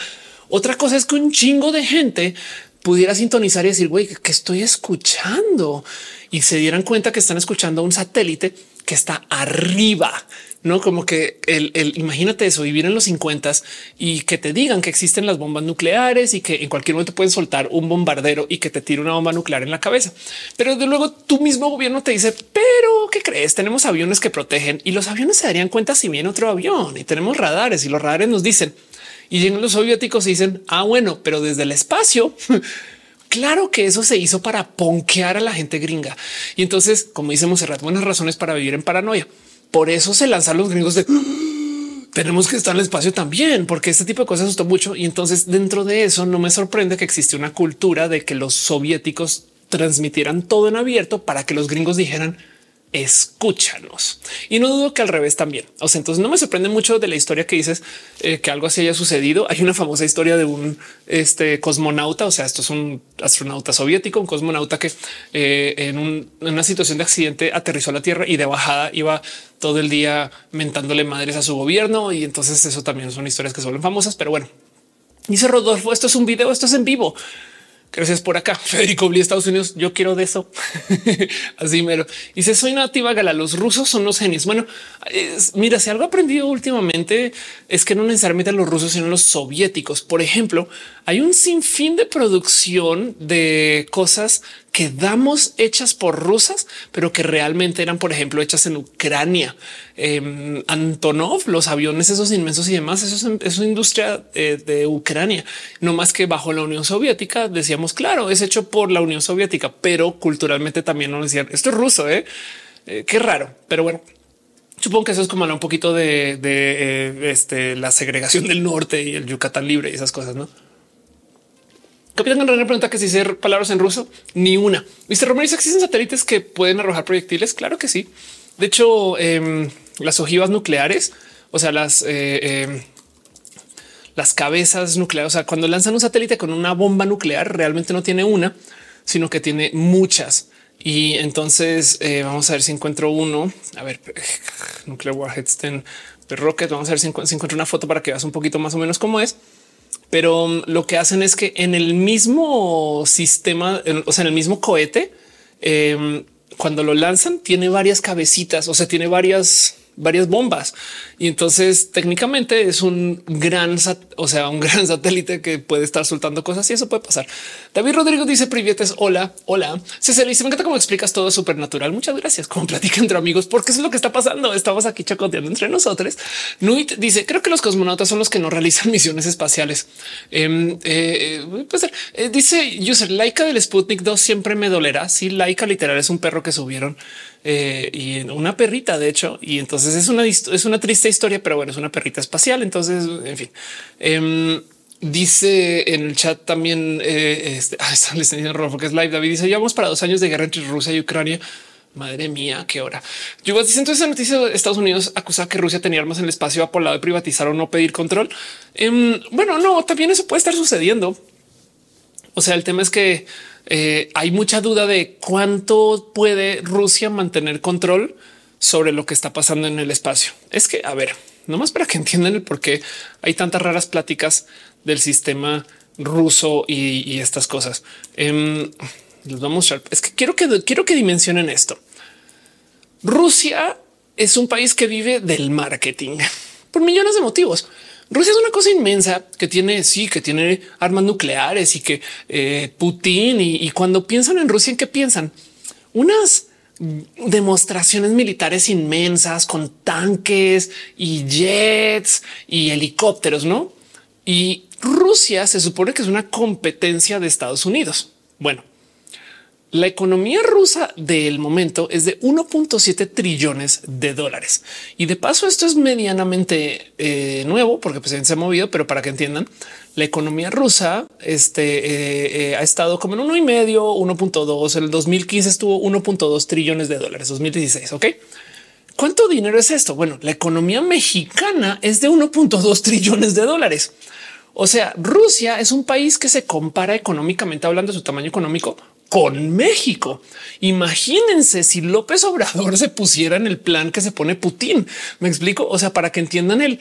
Otra cosa es que un chingo de gente pudiera sintonizar y decir, güey, que estoy escuchando? Y se dieran cuenta que están escuchando un satélite que está arriba no como que el, imagínate eso, vivir en los 50 y que te digan que existen las bombas nucleares y que en cualquier momento pueden soltar un bombardero y que te tire una bomba nuclear en la cabeza. Pero de luego tu mismo gobierno te dice, pero qué crees? Tenemos aviones que protegen y los aviones se darían cuenta si viene otro avión y tenemos radares y los radares nos dicen y llegan los soviéticos y dicen, ah, bueno, pero desde el espacio. Claro que eso se hizo para ponquear a la gente gringa. Y entonces, como dice Monserrat, buenas razones para vivir en paranoia. Por eso se lanzan los gringos de tenemos que estar en el espacio también, porque este tipo de cosas asustó mucho. Y entonces dentro de eso no me sorprende que existe una cultura de que los soviéticos transmitieran todo en abierto para que los gringos dijeran escúchanos. Y no dudo que al revés también. O sea, entonces no me sorprende mucho de la historia que dices eh, que algo así haya sucedido. Hay una famosa historia de un este, cosmonauta, o sea, esto es un astronauta soviético, un cosmonauta que eh, en, una situación de accidente aterrizó a la Tierra y de bajada iba todo el día mentándole madres a su gobierno. Y entonces eso también son historias que son famosas, pero bueno. Dice Rodolfo, esto es un video, esto es en vivo. Gracias por acá. Federico Bli, Estados Unidos. Yo quiero de eso. Así mero. Dice soy nativa gala. Los rusos son los genios. Bueno, mira, si algo aprendido últimamente es que no necesariamente los rusos, sino los soviéticos. Por ejemplo, hay un sinfín de producción de cosas que damos hechas por rusas, pero que realmente eran, por ejemplo, hechas en Ucrania. Em, Antonov, los aviones esos inmensos y demás, eso es, industria eh, de Ucrania, no más que bajo la Unión Soviética. Decíamos, claro, es hecho por la Unión Soviética, pero culturalmente también nos decían esto es ruso. ¿eh? Eh, qué raro, pero bueno. Supongo que eso es como un poquito de, este, la segregación del norte y el Yucatán libre y esas cosas, ¿no? Capitán René pregunta que si ser palabras en ruso, ni una. Mr. Romero ¿existen satélites que pueden arrojar proyectiles? Claro que sí. De hecho, em, las ojivas nucleares, o sea, las, eh, em, las cabezas nucleares, o sea, cuando lanzan un satélite con una bomba nuclear, realmente no tiene una, sino que tiene muchas. Y entonces eh, vamos a ver si encuentro uno. A ver, Nuclear Warheads Rocket. Vamos a ver si encuentro una foto para que veas un poquito más o menos cómo es pero um, lo que hacen es que en el mismo sistema, o sea, en el mismo cohete, em, cuando lo lanzan, tiene varias cabecitas, o sea, tiene varias varias bombas. Y entonces técnicamente es un gran, o sea, un gran satélite que puede estar soltando cosas y eso puede pasar. David Rodrigo dice Privietes. Hola, hola. se dice me encanta cómo explicas todo súper natural. Muchas gracias. Como platica entre amigos, porque es lo que está pasando. Estamos aquí chacoteando entre nosotros. Nuit dice creo que los cosmonautas son los que no realizan misiones espaciales. Em, eh, eh, dice user laica del Sputnik 2 siempre me dolerá. Si sí, laica literal es un perro que subieron eh, y una perrita, de hecho. Y entonces es una, es una triste historia, pero bueno, es una perrita espacial. Entonces, en fin. Em, dice en el chat también, eh, este, ah, están diciendo que es live. David dice, llevamos para dos años de guerra entre Rusia y Ucrania. Madre mía, qué hora. Yo dice entonces la noticia de Estados Unidos acusa que Rusia tenía armas en el espacio a por lado de privatizar o no pedir control. Em, bueno, no, también eso puede estar sucediendo. O sea, el tema es que eh, hay mucha duda de cuánto puede Rusia mantener control sobre lo que está pasando en el espacio. Es que, a ver, nomás para que entiendan el por qué hay tantas raras pláticas del sistema ruso y, estas cosas. Eh, les vamos a Es que quiero que quiero que dimensionen esto. Rusia es un país que vive del marketing por millones de motivos. Rusia es una cosa inmensa que tiene, sí, que tiene armas nucleares y que eh, Putin y, cuando piensan en Rusia, ¿en qué piensan? Unas demostraciones militares inmensas con tanques y jets y helicópteros, ¿no? Y Rusia se supone que es una competencia de Estados Unidos. Bueno, la economía rusa del momento es de 1.7 trillones de dólares. Y de paso, esto es medianamente eh, nuevo porque pues, se ha movido, pero para que entiendan, la economía rusa este, eh, eh, ha estado como en uno y medio, 1.2. El 2015 estuvo 1.2 trillones de dólares, 2016. Ok. ¿Cuánto dinero es esto? Bueno, la economía mexicana es de 1.2 trillones de dólares. O sea, Rusia es un país que se compara económicamente hablando de su tamaño económico con México. Imagínense si López Obrador se pusiera en el plan que se pone Putin. Me explico. O sea, para que entiendan el,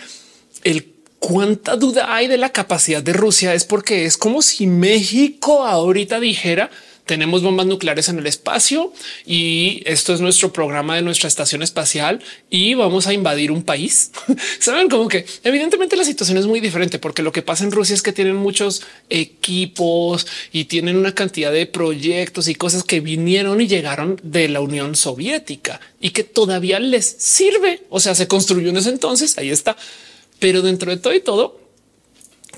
el cuánta duda hay de la capacidad de Rusia es porque es como si México ahorita dijera tenemos bombas nucleares en el espacio y esto es nuestro programa de nuestra estación espacial y vamos a invadir un país. Saben como que evidentemente la situación es muy diferente porque lo que pasa en Rusia es que tienen muchos equipos y tienen una cantidad de proyectos y cosas que vinieron y llegaron de la Unión Soviética y que todavía les sirve. O sea, se construyó en ese entonces. Ahí está. Pero dentro de todo y todo,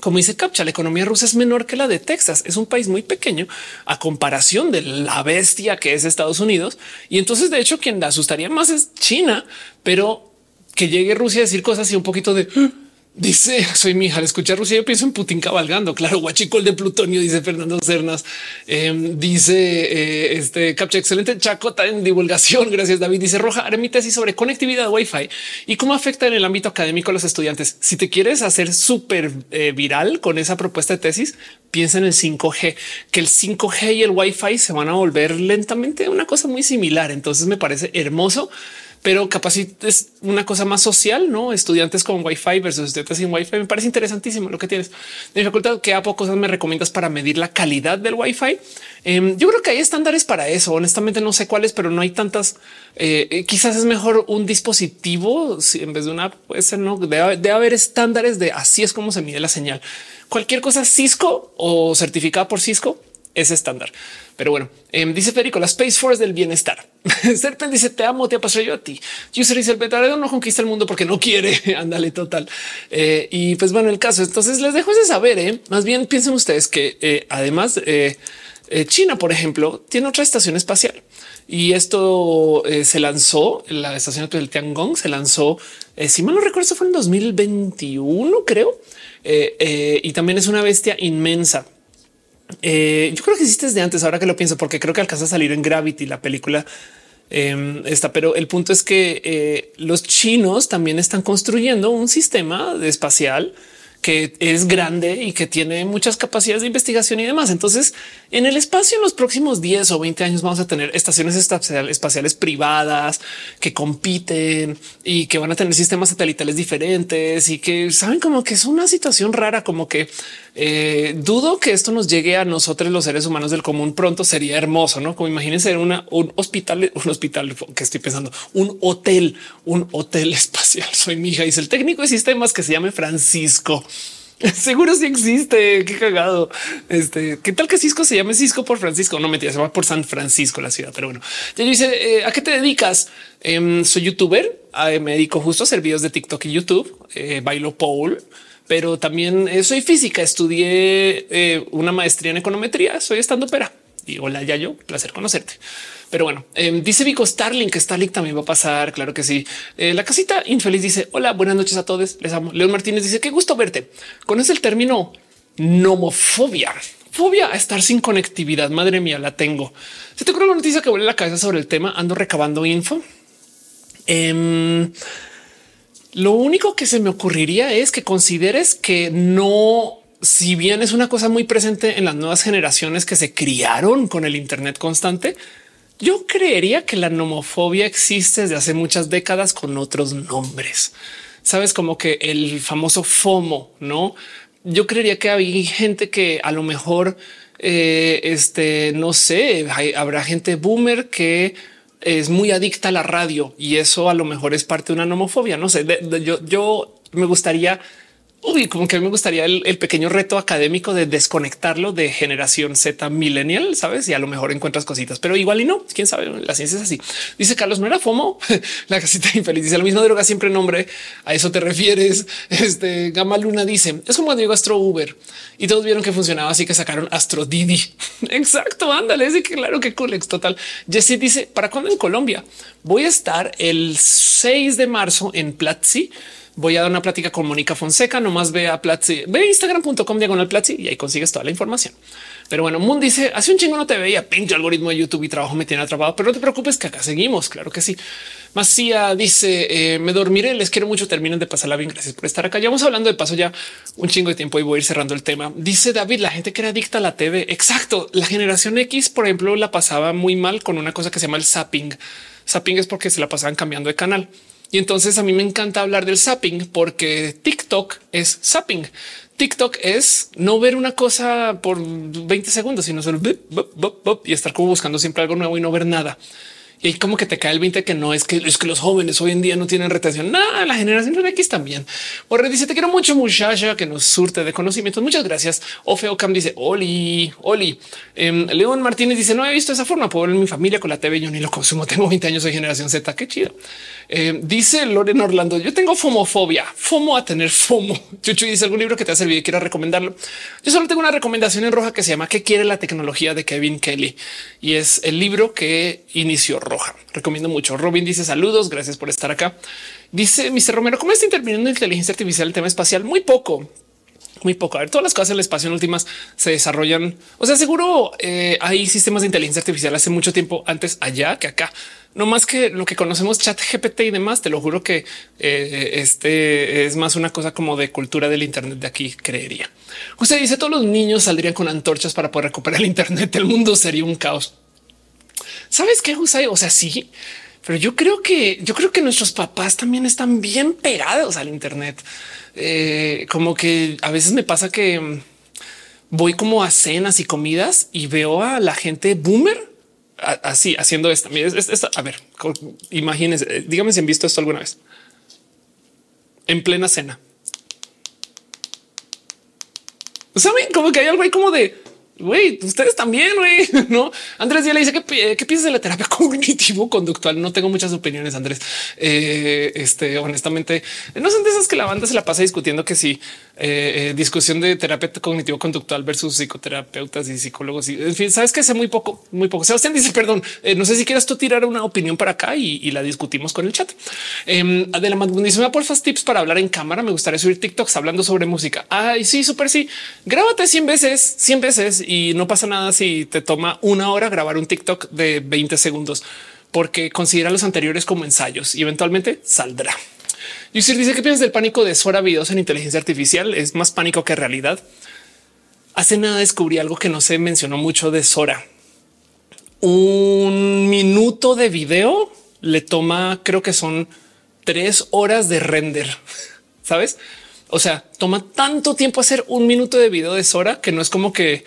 como dice Captcha, la economía rusa es menor que la de Texas. Es un país muy pequeño a comparación de la bestia que es Estados Unidos. Y entonces, de hecho, quien la asustaría más es China, pero que llegue Rusia a decir cosas y un poquito de Dice, soy mi hija, al escuchar Rusia yo pienso en Putin cabalgando, claro, guachicol de plutonio, dice Fernando Cernas. Em, dice eh, este captcha, excelente chacota en divulgación, gracias David. Dice Roja, haré mi tesis sobre conectividad Wi-Fi y cómo afecta en el ámbito académico a los estudiantes. Si te quieres hacer súper eh, viral con esa propuesta de tesis, piensa en el 5G, que el 5G y el Wi-Fi se van a volver lentamente una cosa muy similar. Entonces me parece hermoso pero capaz es una cosa más social, no estudiantes con Wi-Fi versus estudiantes sin Wi-Fi. Me parece interesantísimo lo que tienes de mi facultad. ¿Qué a cosas me recomiendas para medir la calidad del Wi-Fi? Em, yo creo que hay estándares para eso. Honestamente, no sé cuáles, pero no hay tantas. Eh, eh, quizás es mejor un dispositivo en vez de una. Puede ser, no debe, haber estándares de así es como se mide la señal. Cualquier cosa Cisco o certificada por Cisco es estándar. Pero bueno, em, dice Federico, la Space Force del bienestar. Serpen dice te amo, te pasado yo a ti. User dice el veterano no conquista el mundo porque no quiere. Ándale total. Eh, y pues bueno, el caso. Entonces les dejo ese saber. ¿eh? Más bien piensen ustedes que eh, además China, por ejemplo, tiene otra estación espacial y esto se lanzó la estación del Tiangong se lanzó. si mal no recuerdo, fue en 2021, creo. y también es una bestia inmensa. Eh, yo creo que existe desde antes, ahora que lo pienso, porque creo que alcanza a salir en Gravity, la película eh, está, pero el punto es que eh, los chinos también están construyendo un sistema espacial que es grande y que tiene muchas capacidades de investigación y demás. Entonces, en el espacio, en los próximos 10 o 20 años vamos a tener estaciones espaciales privadas que compiten y que van a tener sistemas satelitales diferentes y que saben como que es una situación rara, como que eh, dudo que esto nos llegue a nosotros los seres humanos del común pronto. Sería hermoso, no? Como imagínense una, un hospital, un hospital que estoy pensando, un hotel, un hotel espacial. Soy mi hija, dice el técnico de sistemas que se llame Francisco. Seguro si existe. Qué cagado. Este, qué tal que Cisco se llame Cisco por Francisco? No me se llama por San Francisco la ciudad, pero bueno, ya dice eh, a qué te dedicas? Em, soy youtuber, ah, me dedico justo a hacer videos de TikTok y YouTube, eh, bailo pole pero también eh, soy física. Estudié eh, una maestría en econometría. Soy estando pera y hola, ya yo placer conocerte. Pero bueno, em, dice Vico Starling que Starlink también va a pasar. Claro que sí. Eh, la casita infeliz dice hola, buenas noches a todos. Les amo. León Martínez dice qué gusto verte. Conoce el término nomofobia, fobia a estar sin conectividad. Madre mía, la tengo. Se te ocurre una noticia que vuelve la cabeza sobre el tema. Ando recabando info. Eh, lo único que se me ocurriría es que consideres que no, si bien es una cosa muy presente en las nuevas generaciones que se criaron con el Internet constante, yo creería que la nomofobia existe desde hace muchas décadas con otros nombres. Sabes como que el famoso FOMO, no? Yo creería que hay gente que a lo mejor, eh, este, no sé, habrá gente boomer que es muy adicta a la radio y eso a lo mejor es parte de una nomofobia. No sé, yo, yo me gustaría Uy, como que a mí me gustaría el, pequeño reto académico de desconectarlo de generación Z millennial, sabes? Y a lo mejor encuentras cositas, pero igual y no. Quién sabe, la ciencia es así. Dice Carlos, no era FOMO, la casita infeliz. Dice la misma droga, siempre nombre. A eso te refieres. Este Gama Luna dice es como cuando llegó Astro Uber y todos vieron que funcionaba, así que sacaron Astro Didi. Exacto. Ándale. Es que claro que cool. Total. Jesse dice para cuándo en Colombia voy a estar el 6 de marzo en Platzi voy a dar una plática con Mónica Fonseca. Nomás ve a Platzi, ve instagram.com diagonal Platzi y ahí consigues toda la información. Pero bueno, Moon dice hace un chingo no te veía pinche algoritmo de YouTube y trabajo me tiene atrapado, pero no te preocupes que acá seguimos. Claro que sí. Macía dice eh, me dormiré. Les quiero mucho. Terminen de pasarla bien. Gracias por estar acá. Ya vamos hablando de paso ya un chingo de tiempo y voy a ir cerrando el tema. Dice David, la gente que era adicta a la TV. Exacto. La generación X, por ejemplo, la pasaba muy mal con una cosa que se llama el zapping. Zapping es porque se la pasaban cambiando de canal. Y entonces a mí me encanta hablar del zapping porque TikTok es zapping. TikTok es no ver una cosa por 20 segundos, sino solo y estar como buscando siempre algo nuevo y no ver nada. y ahí como que te cae el 20 que no es que es que los jóvenes hoy en día no tienen retención. Nada, la generación de X también. Borre dice te quiero mucho muchacha que nos surte de conocimientos. Muchas gracias. Ofeo Cam dice Oli, Oli. Em, León Martínez dice no he visto esa forma. Puedo ver mi familia con la TV. Yo ni lo consumo. Tengo 20 años, soy generación Z. Qué chido. Em, dice Loren Orlando. Yo tengo fomofobia, fomo a tener fomo. Chuchu dice algún libro que te ha servido y quiero recomendarlo. Yo solo tengo una recomendación en roja que se llama ¿Qué quiere la tecnología de Kevin Kelly? Y es el libro que inició roja. Recomiendo mucho. Robin dice saludos, gracias por estar acá. Dice Mr. Romero, ¿cómo está interviniendo inteligencia artificial el tema espacial? Muy poco, muy poco. A ver, todas las cosas del espacio en últimas se desarrollan. O sea, seguro eh, hay sistemas de inteligencia artificial hace mucho tiempo antes allá que acá. No más que lo que conocemos chat GPT y demás. Te lo juro que eh, este es más una cosa como de cultura del Internet de aquí, creería. Usted dice todos los niños saldrían con antorchas para poder recuperar el Internet. El mundo sería un caos. ¿Sabes qué, José? O sea, sí, pero yo creo que yo creo que nuestros papás también están bien pegados al Internet. Eh, como que a veces me pasa que voy como a cenas y comidas y veo a la gente boomer así haciendo esto. A ver, imagínense, eh, dígame si han visto esto alguna vez en plena cena. Saben como que hay algo ahí como de güey, ustedes también, güey, no? Andrés ya le dice qué piensas de la terapia cognitivo conductual. No tengo muchas opiniones, Andrés. Eh, este, honestamente, no son de esas que la banda se la pasa discutiendo que sí, eh, eh, discusión de terapia cognitivo conductual versus psicoterapeutas y psicólogos. Y, en fin, sabes que sé muy poco, muy poco. Sebastián dice, perdón, no sé si quieras tú tirar una opinión para acá y, la discutimos con el chat. Eh, Adela dice, me porfas tips para hablar en cámara. Me gustaría subir TikToks hablando sobre música. Ay, sí, súper sí. Grábate 100 veces, 100 veces y no pasa nada si te toma una hora grabar un TikTok de 20 segundos, porque considera los anteriores como ensayos y eventualmente saldrá. Yusir dice que piensas del pánico de Sora videos en inteligencia artificial. Es más pánico que realidad. Hace nada descubrí algo que no se mencionó mucho de Sora. Un minuto de video le toma, creo que son tres horas de render. Sabes? O sea, toma tanto tiempo hacer un minuto de video de Sora que no es como que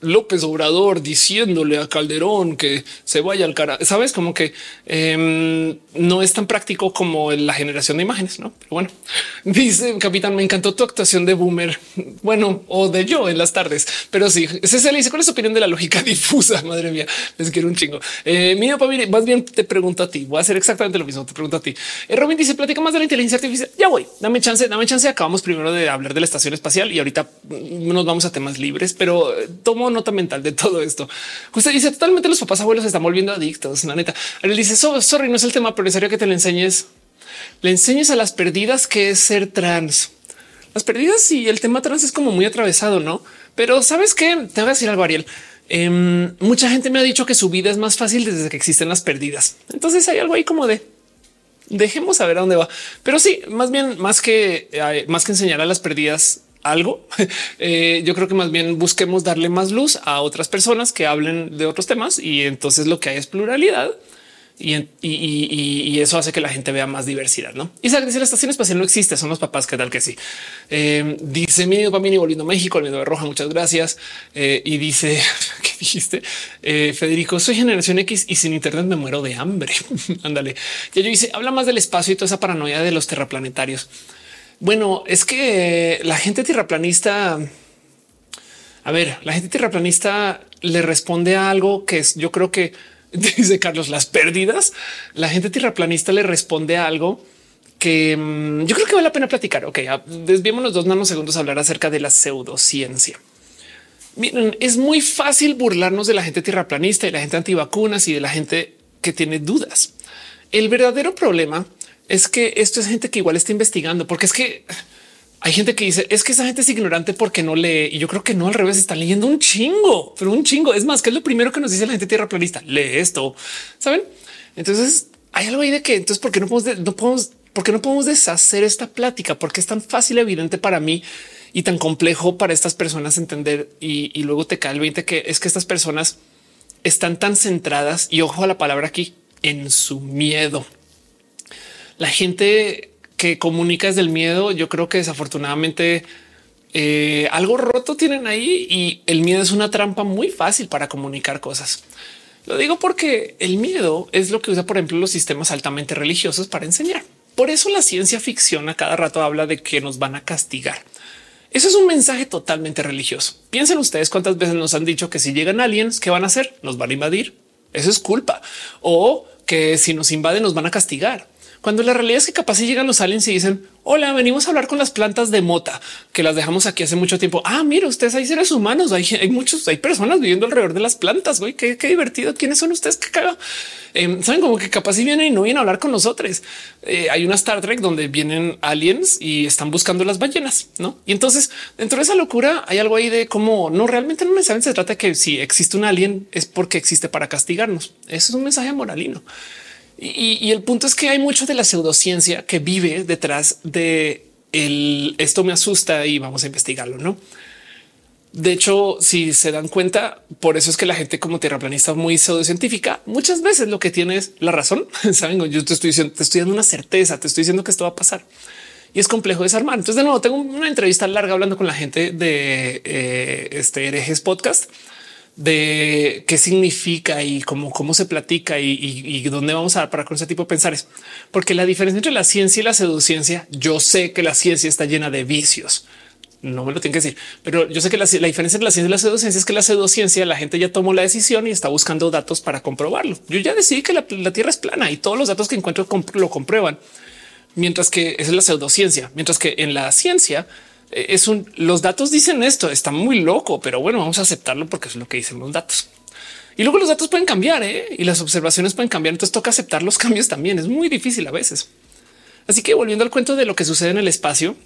López Obrador diciéndole a Calderón que se vaya al cara. Sabes como que em, no es tan práctico como la generación de imágenes, no? Pero bueno, dice Capitán, me encantó tu actuación de boomer. Bueno, o de yo en las tardes, pero sí, ese se le dice cuál es su opinión de la lógica difusa. Madre mía, les quiero un chingo. Eh, mira, más bien te pregunto a ti. Voy a hacer exactamente lo mismo. Te pregunto a ti. Eh, Robin dice platica más de la inteligencia artificial. Ya voy, dame chance, dame chance. Acabamos primero de hablar de la estación espacial y ahorita nos vamos a temas libres, pero eh, nota mental de todo esto. Usted dice totalmente los papás abuelos se están volviendo adictos. La neta, él dice sorry, no es el tema, pero necesario que te le enseñes, le enseñes a las perdidas que es ser trans. Las perdidas y el tema trans es como muy atravesado, no? Pero sabes qué? Te voy a decir algo, Ariel. Em, mucha gente me ha dicho que su vida es más fácil desde que existen las perdidas. Entonces hay algo ahí como de dejemos a ver a dónde va. Pero sí, más bien, más que eh, más que enseñar a las perdidas, algo. Eh, yo creo que más bien busquemos darle más luz a otras personas que hablen de otros temas y entonces lo que hay es pluralidad y, eso hace que la gente vea más diversidad. No Isaac dice la estación espacial no existe, son los papás. ¿Qué tal que sí? Eh, dice mi para mí volviendo a México, el de roja. Muchas gracias. Eh, y dice que dijiste Federico, soy generación X y sin Internet me muero de hambre. Ándale. Ya yo dice habla más del espacio y toda esa paranoia de los terraplanetarios. Bueno, es que la gente tierraplanista, a ver, la gente tierraplanista le responde a algo que es, yo creo que dice Carlos, las pérdidas. La gente tierraplanista le responde a algo que mm, yo creo que vale la pena platicar. Ok, desviémonos dos nanosegundos a hablar acerca de la pseudociencia. Miren, es muy fácil burlarnos de la gente tierraplanista y la gente antivacunas y de la gente que tiene dudas. El verdadero problema es que esto es gente que igual está investigando, porque es que hay gente que dice es que esa gente es ignorante porque no lee. Y yo creo que no al revés, están leyendo un chingo, pero un chingo. Es más, que es lo primero que nos dice la gente tierra planista. Lee esto, saben? Entonces hay algo ahí de que entonces, ¿por qué no podemos, no podemos, por qué no podemos deshacer esta plática? Porque es tan fácil, evidente para mí y tan complejo para estas personas entender. Y, y luego te cae el 20 que es que estas personas están tan centradas y ojo a la palabra aquí en su miedo la gente que comunica desde el miedo, yo creo que desafortunadamente eh, algo roto tienen ahí y el miedo es una trampa muy fácil para comunicar cosas. Lo digo porque el miedo es lo que usa, por ejemplo, los sistemas altamente religiosos para enseñar. Por eso la ciencia ficción a cada rato habla de que nos van a castigar. Eso es un mensaje totalmente religioso. Piensen ustedes cuántas veces nos han dicho que si llegan aliens, ¿qué van a hacer? Nos van a invadir. Eso es culpa. O que si nos invaden nos van a castigar. Cuando la realidad es que capaz si llegan los aliens y dicen hola, venimos a hablar con las plantas de mota que las dejamos aquí hace mucho tiempo. Ah, mira, ustedes hay seres humanos, hay, muchos, hay personas viviendo alrededor de las plantas. Güey, qué, divertido. ¿Quiénes son ustedes? Qué caga. Em, Saben como que capaz si vienen y no vienen a hablar con nosotros. Eh, hay una Star Trek donde vienen aliens y están buscando las ballenas, no? Y entonces dentro de esa locura hay algo ahí de cómo no realmente no saben. Se trata de que si existe un alien es porque existe para castigarnos. Eso es un mensaje moralino. Y, el punto es que hay mucho de la pseudociencia que vive detrás de el esto me asusta y vamos a investigarlo, no? De hecho, si se dan cuenta, por eso es que la gente como terraplanista muy pseudocientífica muchas veces lo que tiene es la razón. Saben, yo te estoy diciendo, te estoy dando una certeza, te estoy diciendo que esto va a pasar y es complejo desarmar. Entonces, de nuevo, tengo una entrevista larga hablando con la gente de eh, este herejes podcast de qué significa y cómo, cómo se platica y, dónde vamos a dar para con ese tipo de pensares. Porque la diferencia entre la ciencia y la pseudociencia, yo sé que la ciencia está llena de vicios. No me lo tienen que decir, pero yo sé que la, diferencia entre la ciencia y la pseudociencia es que la pseudociencia la gente ya tomó la decisión y está buscando datos para comprobarlo. Yo ya decidí que la, la Tierra es plana y todos los datos que encuentro lo comprueban. Mientras que esa es la pseudociencia, mientras que en la ciencia es un los datos dicen esto, está muy loco, pero bueno, vamos a aceptarlo porque es lo que dicen los datos. Y luego los datos pueden cambiar ¿eh? y las observaciones pueden cambiar. Entonces toca aceptar los cambios también. Es muy difícil a veces. Así que volviendo al cuento de lo que sucede en el espacio,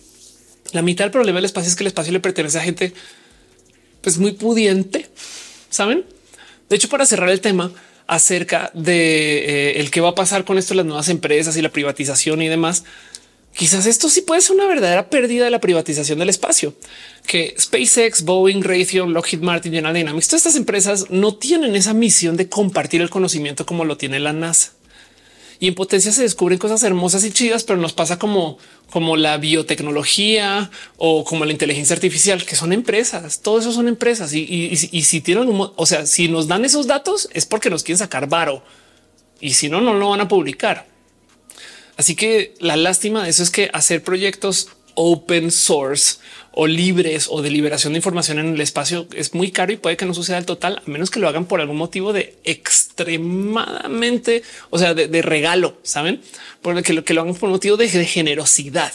la mitad del problema del espacio es que el espacio le pertenece a gente pues muy pudiente, saben? De hecho, para cerrar el tema acerca de eh, el qué va a pasar con esto, las nuevas empresas y la privatización y demás, Quizás esto sí puede ser una verdadera pérdida de la privatización del espacio, que SpaceX, Boeing, Raytheon, Lockheed Martin, General Dynamics, todas estas empresas no tienen esa misión de compartir el conocimiento como lo tiene la NASA. Y en potencia se descubren cosas hermosas y chidas, pero nos pasa como, como la biotecnología o como la inteligencia artificial, que son empresas. Todo eso son empresas. Y, si tienen, o sea, si nos dan esos datos es porque nos quieren sacar varo. Y si no, no lo van a publicar. Así que la lástima de eso es que hacer proyectos open source o libres o de liberación de información en el espacio es muy caro y puede que no suceda al total, a menos que lo hagan por algún motivo de extremadamente, o sea, de, regalo, saben, por el que lo que lo hagan por motivo de, generosidad.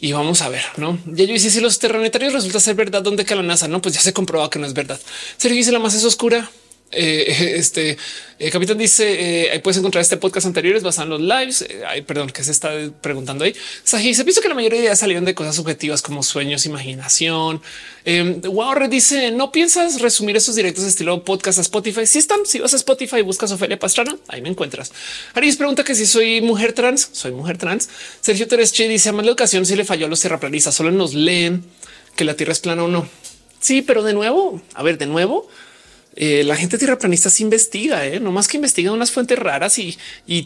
Y vamos a ver, no? Ya yo hice si los terrenetarios resulta ser verdad, donde que la NASA no, pues ya se comprobó que no es verdad. Sergio dice la más es oscura. Eh, este eh, capitán dice eh, puedes encontrar este podcast anteriores basado en los lives. Ay, perdón, que se está preguntando ahí. Saji se visto que la mayoría de salieron de cosas subjetivas como sueños, imaginación. wow, dice no piensas resumir esos directos estilo podcast a Spotify. Si están, si vas a Spotify, buscas Ofelia Pastrana, ahí me encuentras. Aris pregunta que si soy mujer trans, soy mujer trans. Sergio Tereschi dice más la educación si le falló a los terraplanistas, solo nos leen que la tierra es plana o no. Sí, pero de nuevo, a ver, de nuevo, eh, la gente tierraplanista se investiga, ¿eh? no más que investiga unas fuentes raras y,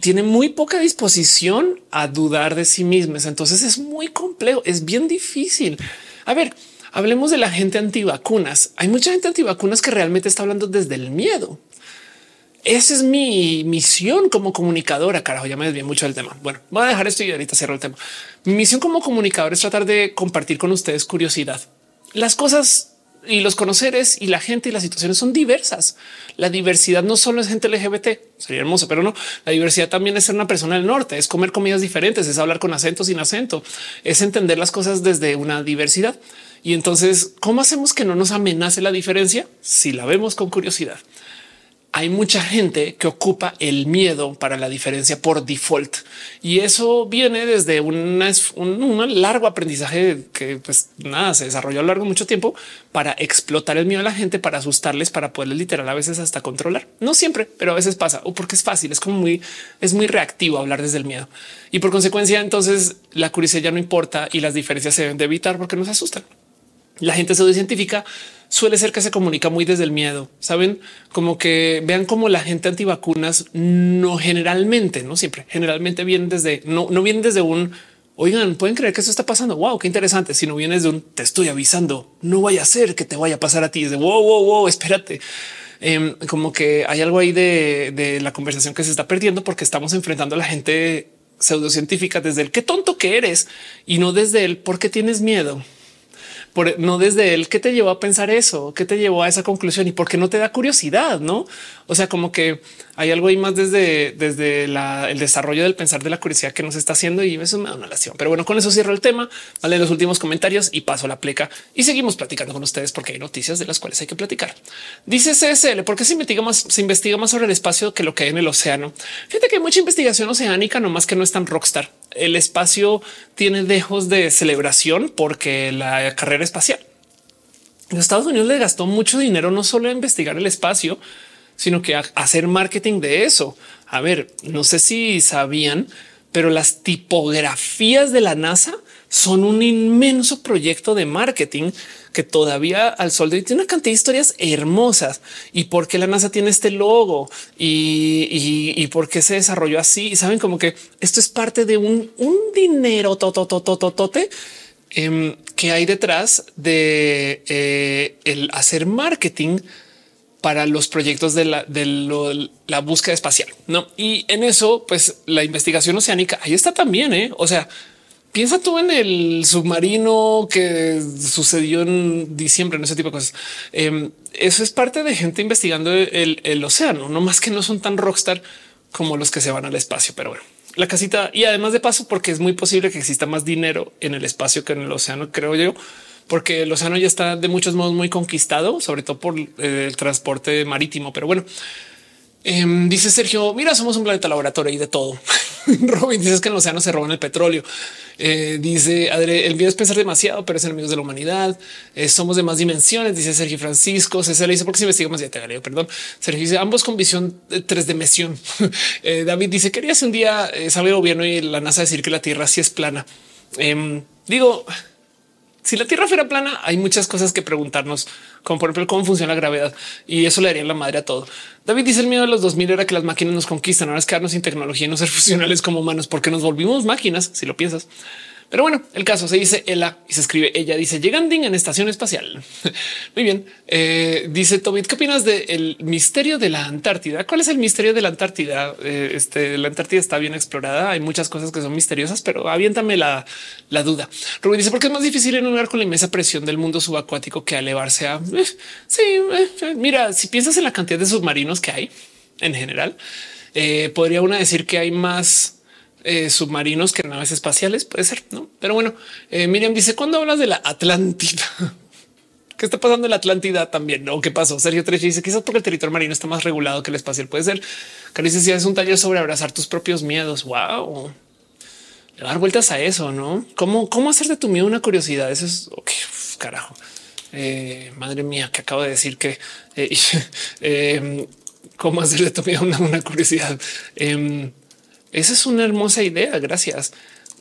tiene muy poca disposición a dudar de sí mismas. Entonces es muy complejo, es bien difícil. A ver, hablemos de la gente antivacunas. Hay mucha gente antivacunas que realmente está hablando desde el miedo. Esa es mi misión como comunicadora. Carajo, ya me desvié mucho del tema. Bueno, voy a dejar esto y ahorita cierro el tema. Mi misión como comunicador es tratar de compartir con ustedes curiosidad. Las cosas y los conoceres y la gente y las situaciones son diversas. La diversidad no solo es gente LGBT, sería hermoso, pero no. La diversidad también es ser una persona del norte, es comer comidas diferentes, es hablar con acento sin acento, es entender las cosas desde una diversidad. Y entonces, ¿cómo hacemos que no nos amenace la diferencia? Si la vemos con curiosidad hay mucha gente que ocupa el miedo para la diferencia por default y eso viene desde un, largo aprendizaje que pues nada se desarrolló a lo largo de mucho tiempo para explotar el miedo a la gente, para asustarles, para poderles literal a veces hasta controlar. No siempre, pero a veces pasa o porque es fácil, es como muy, es muy reactivo hablar desde el miedo y por consecuencia entonces la curiosidad ya no importa y las diferencias se deben de evitar porque nos asustan. La gente pseudocientífica suele ser que se comunica muy desde el miedo. Saben como que vean como la gente antivacunas no generalmente, no siempre, generalmente vienen desde no, no vienen desde un oigan, pueden creer que eso está pasando. Wow, qué interesante. Si no vienes de un te estoy avisando, no vaya a ser que te vaya a pasar a ti. Es de wow, wow, wow, espérate. em, como que hay algo ahí de, de la conversación que se está perdiendo porque estamos enfrentando a la gente pseudocientífica desde el qué tonto que eres y no desde el por qué tienes miedo no desde él. ¿Qué te llevó a pensar eso? ¿Qué te llevó a esa conclusión? ¿Y por qué no te da curiosidad? No? O sea, como que hay algo ahí más desde, desde el desarrollo del pensar de la curiosidad que nos está haciendo y eso me da una lesión. Pero bueno, con eso cierro el tema. Vale, los últimos comentarios y paso la pleca y seguimos platicando con ustedes porque hay noticias de las cuales hay que platicar. Dice CSL, ¿por qué se investiga más, se investiga más sobre el espacio que lo que hay en el océano? Fíjate que hay mucha investigación oceánica, no más que no es tan rockstar. El espacio tiene dejos de celebración porque la carrera espacial. En Estados Unidos le gastó mucho dinero no solo a investigar el espacio, sino que a hacer marketing de eso. A ver, no sé si sabían, pero las tipografías de la NASA son un inmenso proyecto de marketing que todavía al sol de tiene una cantidad de historias hermosas y por qué la NASA tiene este logo y, por qué se desarrolló así. Y saben como que esto es parte de un, un dinero tototototote em, que hay detrás de eh, el hacer marketing para los proyectos de la, de la búsqueda espacial. No, y en eso, pues la investigación oceánica ahí está también. ¿eh? O sea, piensa tú en el submarino que sucedió en diciembre, en ese tipo de cosas. Em, eso es parte de gente investigando el, océano, no más que no son tan rockstar como los que se van al espacio. Pero bueno, la casita y además de paso, porque es muy posible que exista más dinero en el espacio que en el océano, creo yo porque el océano ya está de muchos modos muy conquistado, sobre todo por eh, el transporte marítimo. Pero bueno, em, dice Sergio, mira, somos un planeta laboratorio y de todo. Robin dice que en el océano se roban el petróleo. Eh, dice Adre, el miedo es pensar demasiado, pero es enemigos de la humanidad. Eh, somos de más dimensiones, dice Sergio Francisco. Se le dice porque se investiga más. Ya te galeo, perdón. Sergio dice ambos con visión tres dimensión. David dice quería hace un día sabe el gobierno y la NASA decir que la Tierra sí es plana. Em, digo, si la Tierra fuera plana, hay muchas cosas que preguntarnos, como por ejemplo cómo funciona la gravedad y eso le daría la madre a todo. David dice el miedo de los 2000 era que las máquinas nos conquistan, ahora es quedarnos sin tecnología y no ser funcionales como humanos porque nos volvimos máquinas, si lo piensas. Pero bueno, el caso se dice ella y se escribe ella dice llegando en estación espacial. Muy bien. Eh, dice Tobit, ¿qué opinas del misterio de la Antártida? ¿Cuál es el misterio de la Antártida? Eh, este, la Antártida está bien explorada. Hay muchas cosas que son misteriosas, pero aviéntame la, la duda. Rubén dice porque es más difícil en un lugar con la inmensa presión del mundo subacuático que elevarse a eh, sí. mira, si piensas en la cantidad de submarinos que hay en general, podría una decir que hay más eh, submarinos que naves espaciales, puede ser, ¿no? Pero bueno, eh, Miriam dice, cuando hablas de la Atlántida? ¿Qué está pasando en la Atlántida también? ¿No? ¿Qué pasó? Sergio Treche dice quizás porque el territorio marino está más regulado que el espacial. Puede ser. Caricia si es un taller sobre abrazar tus propios miedos. Wow. Dar vueltas a eso, ¿no? ¿Cómo, cómo hacer de tu miedo una curiosidad? Eso es carajo. Eh, madre mía, que acabo de decir que cómo hacer de tu miedo una, una curiosidad. Esa es una hermosa idea. Gracias.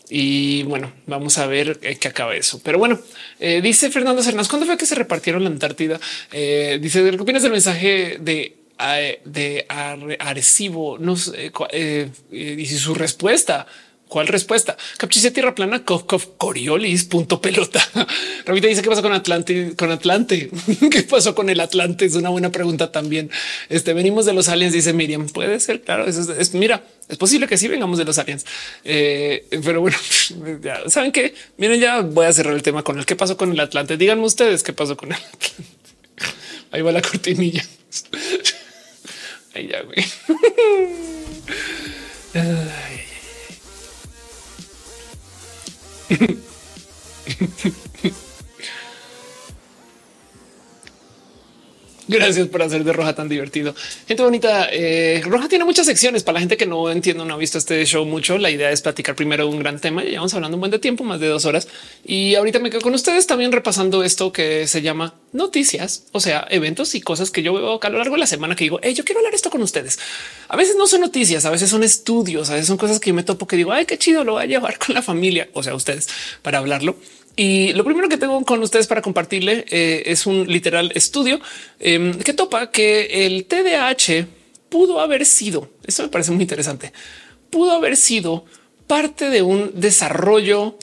Y bueno, vamos a ver eh, qué acaba eso. Pero bueno, eh, dice Fernando Cernas, ¿cuándo fue que se repartieron la Antártida? Eh, dice, ¿qué opinas del mensaje de, de Arecibo? No sé, y su respuesta ¿Cuál respuesta? Capchice tierra plana, Kofkov, Coriolis, punto pelota. Ramita dice qué pasó con Atlante, con Atlante. ¿Qué pasó con el Atlante? Es una buena pregunta también. Este venimos de los aliens, dice Miriam. Puede ser, claro. Es, mira, es posible que sí vengamos de los aliens, eh, pero bueno, ya saben que miren, ya voy a cerrar el tema con el qué pasó con el Atlante. Díganme ustedes qué pasó con el Atlante. Ahí va la cortinilla. Ahí ya, güey. フフフ。Gracias por hacer de Roja tan divertido. Gente bonita. Eh, Roja tiene muchas secciones para la gente que no entiende, no ha visto este show mucho. La idea es platicar primero un gran tema. Ya vamos hablando un buen de tiempo, más de dos horas. Y ahorita me quedo con ustedes también repasando esto que se llama noticias, o sea, eventos y cosas que yo veo a lo largo de la semana que digo, hey, yo quiero hablar esto con ustedes. A veces no son noticias, a veces son estudios, a veces son cosas que yo me topo que digo, ay, qué chido, lo voy a llevar con la familia, o sea, ustedes para hablarlo. Y lo primero que tengo con ustedes para compartirle eh, es un literal estudio em, que topa que el TDAH pudo haber sido, esto me parece muy interesante, pudo haber sido parte de un desarrollo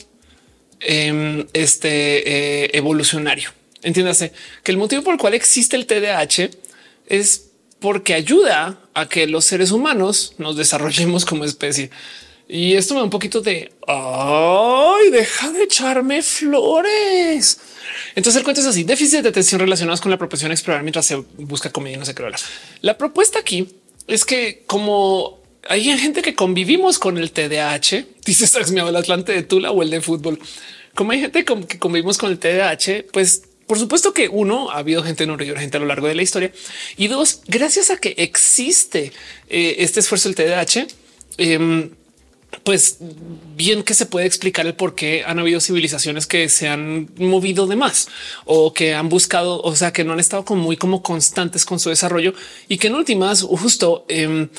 em, este, eh, evolucionario. Entiéndase que el motivo por el cual existe el TDAH es porque ayuda a que los seres humanos nos desarrollemos como especie. Y esto me da un poquito de ay, deja de echarme flores. Entonces el cuento es así: déficit de atención relacionados con la propensión a explorar mientras se busca comida y no se cree. La propuesta aquí es que, como hay gente que convivimos con el TDAH, dice Sax, el Atlante de Tula o el de fútbol. Como hay gente que convivimos con el TDAH, pues por supuesto que uno ha habido gente gente a lo largo de la historia y dos, gracias a que existe eh, este esfuerzo del TDAH, em, pues bien que se puede explicar el por qué han habido civilizaciones que se han movido de más o que han buscado, o sea, que no han estado como muy como constantes con su desarrollo y que en últimas justo em,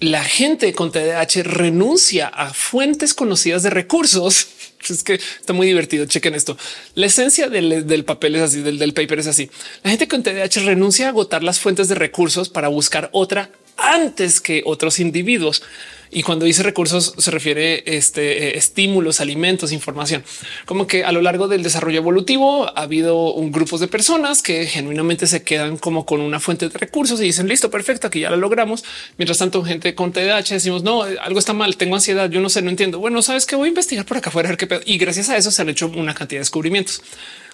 la gente con TDAH renuncia a fuentes conocidas de recursos. Es que está muy divertido. Chequen esto. La esencia del, papel es así, del, del paper es así. La gente con TDAH renuncia a agotar las fuentes de recursos para buscar otra antes que otros individuos. Y cuando dice recursos se refiere este eh, estímulos, alimentos, información, como que a lo largo del desarrollo evolutivo ha habido un grupos de personas que genuinamente se quedan como con una fuente de recursos y dicen listo, perfecto, aquí ya lo logramos. Mientras tanto, gente con TDAH decimos no, algo está mal, tengo ansiedad, yo no sé, no entiendo. Bueno, sabes que voy a investigar por acá afuera qué Y gracias a eso se han hecho una cantidad de descubrimientos.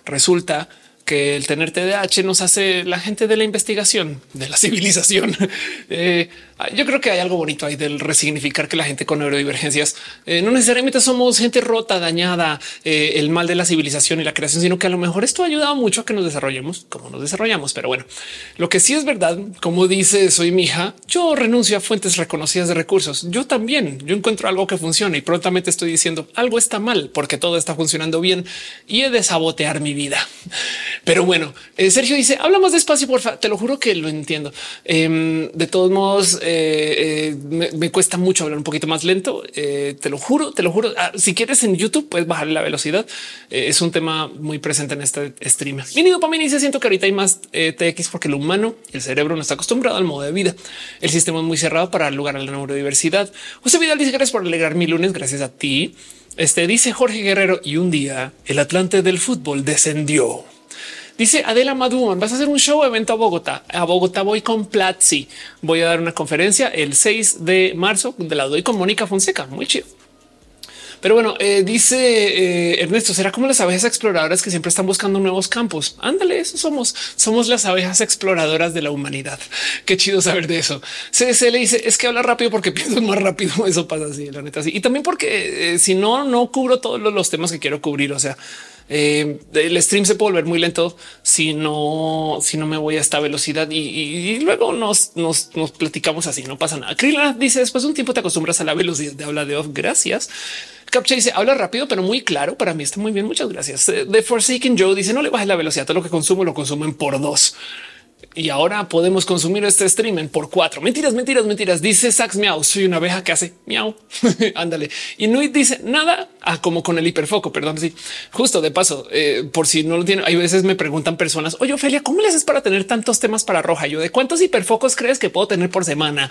Resulta que el tener TDAH nos hace la gente de la investigación, de la civilización. Eh, yo creo que hay algo bonito ahí del resignificar que la gente con neurodivergencias eh, no necesariamente somos gente rota, dañada, eh, el mal de la civilización y la creación, sino que a lo mejor esto ha ayudado mucho a que nos desarrollemos como nos desarrollamos. Pero bueno, lo que sí es verdad, como dice soy mi hija, yo renuncio a fuentes reconocidas de recursos. Yo también, yo encuentro algo que funciona y prontamente estoy diciendo algo está mal porque todo está funcionando bien y he de sabotear mi vida. Pero bueno, eh, Sergio dice habla más despacio, por favor. Te lo juro que lo entiendo. Em, de todos modos, eh, eh, me, cuesta mucho hablar un poquito más lento. te lo juro, te lo juro. Ah, si quieres en YouTube, puedes bajar la velocidad. es un tema muy presente en este stream. Vinido para mí dice siento que ahorita hay más TX porque el humano el cerebro no está acostumbrado al modo de vida. El sistema es muy cerrado para dar lugar a la neurodiversidad. José Vidal dice gracias por alegrar mi lunes. Gracias a ti. Este dice Jorge Guerrero y un día el Atlante del fútbol descendió. Dice Adela Maduman, vas a hacer un show evento a Bogotá. A Bogotá voy con Platzi. Voy a dar una conferencia el 6 de marzo de la doy con Mónica Fonseca. Muy chido. Pero bueno, eh, dice eh, Ernesto, será como las abejas exploradoras que siempre están buscando nuevos campos. Ándale, eso somos. Somos las abejas exploradoras de la humanidad. Qué chido saber de eso. Se, le dice es que habla rápido porque pienso más rápido. Eso pasa así, la neta. Así. Y también porque eh, si no, no cubro todos los temas que quiero cubrir. O sea, eh, el stream se puede volver muy lento si no, si no me voy a esta velocidad y, luego nos, nos, platicamos así. No pasa nada. Krila dice después de un tiempo te acostumbras a la velocidad de habla de off. Gracias. Captcha dice habla rápido, pero muy claro. Para mí está muy bien. Muchas gracias. The eh, Forsaken Joe dice no le bajes la velocidad. Todo lo que consumo lo consumen por dos y ahora podemos consumir este streaming por cuatro. Mentiras, mentiras, mentiras. Dice Sax Miau. Soy una abeja que hace miau. Ándale. Y Nuit dice nada ah, como con el hiperfoco. Perdón. Sí, justo de paso, eh, por si no lo tienen. Hay veces me preguntan personas, oye, Ophelia, ¿cómo le haces para tener tantos temas para roja? Yo de cuántos hiperfocos crees que puedo tener por semana?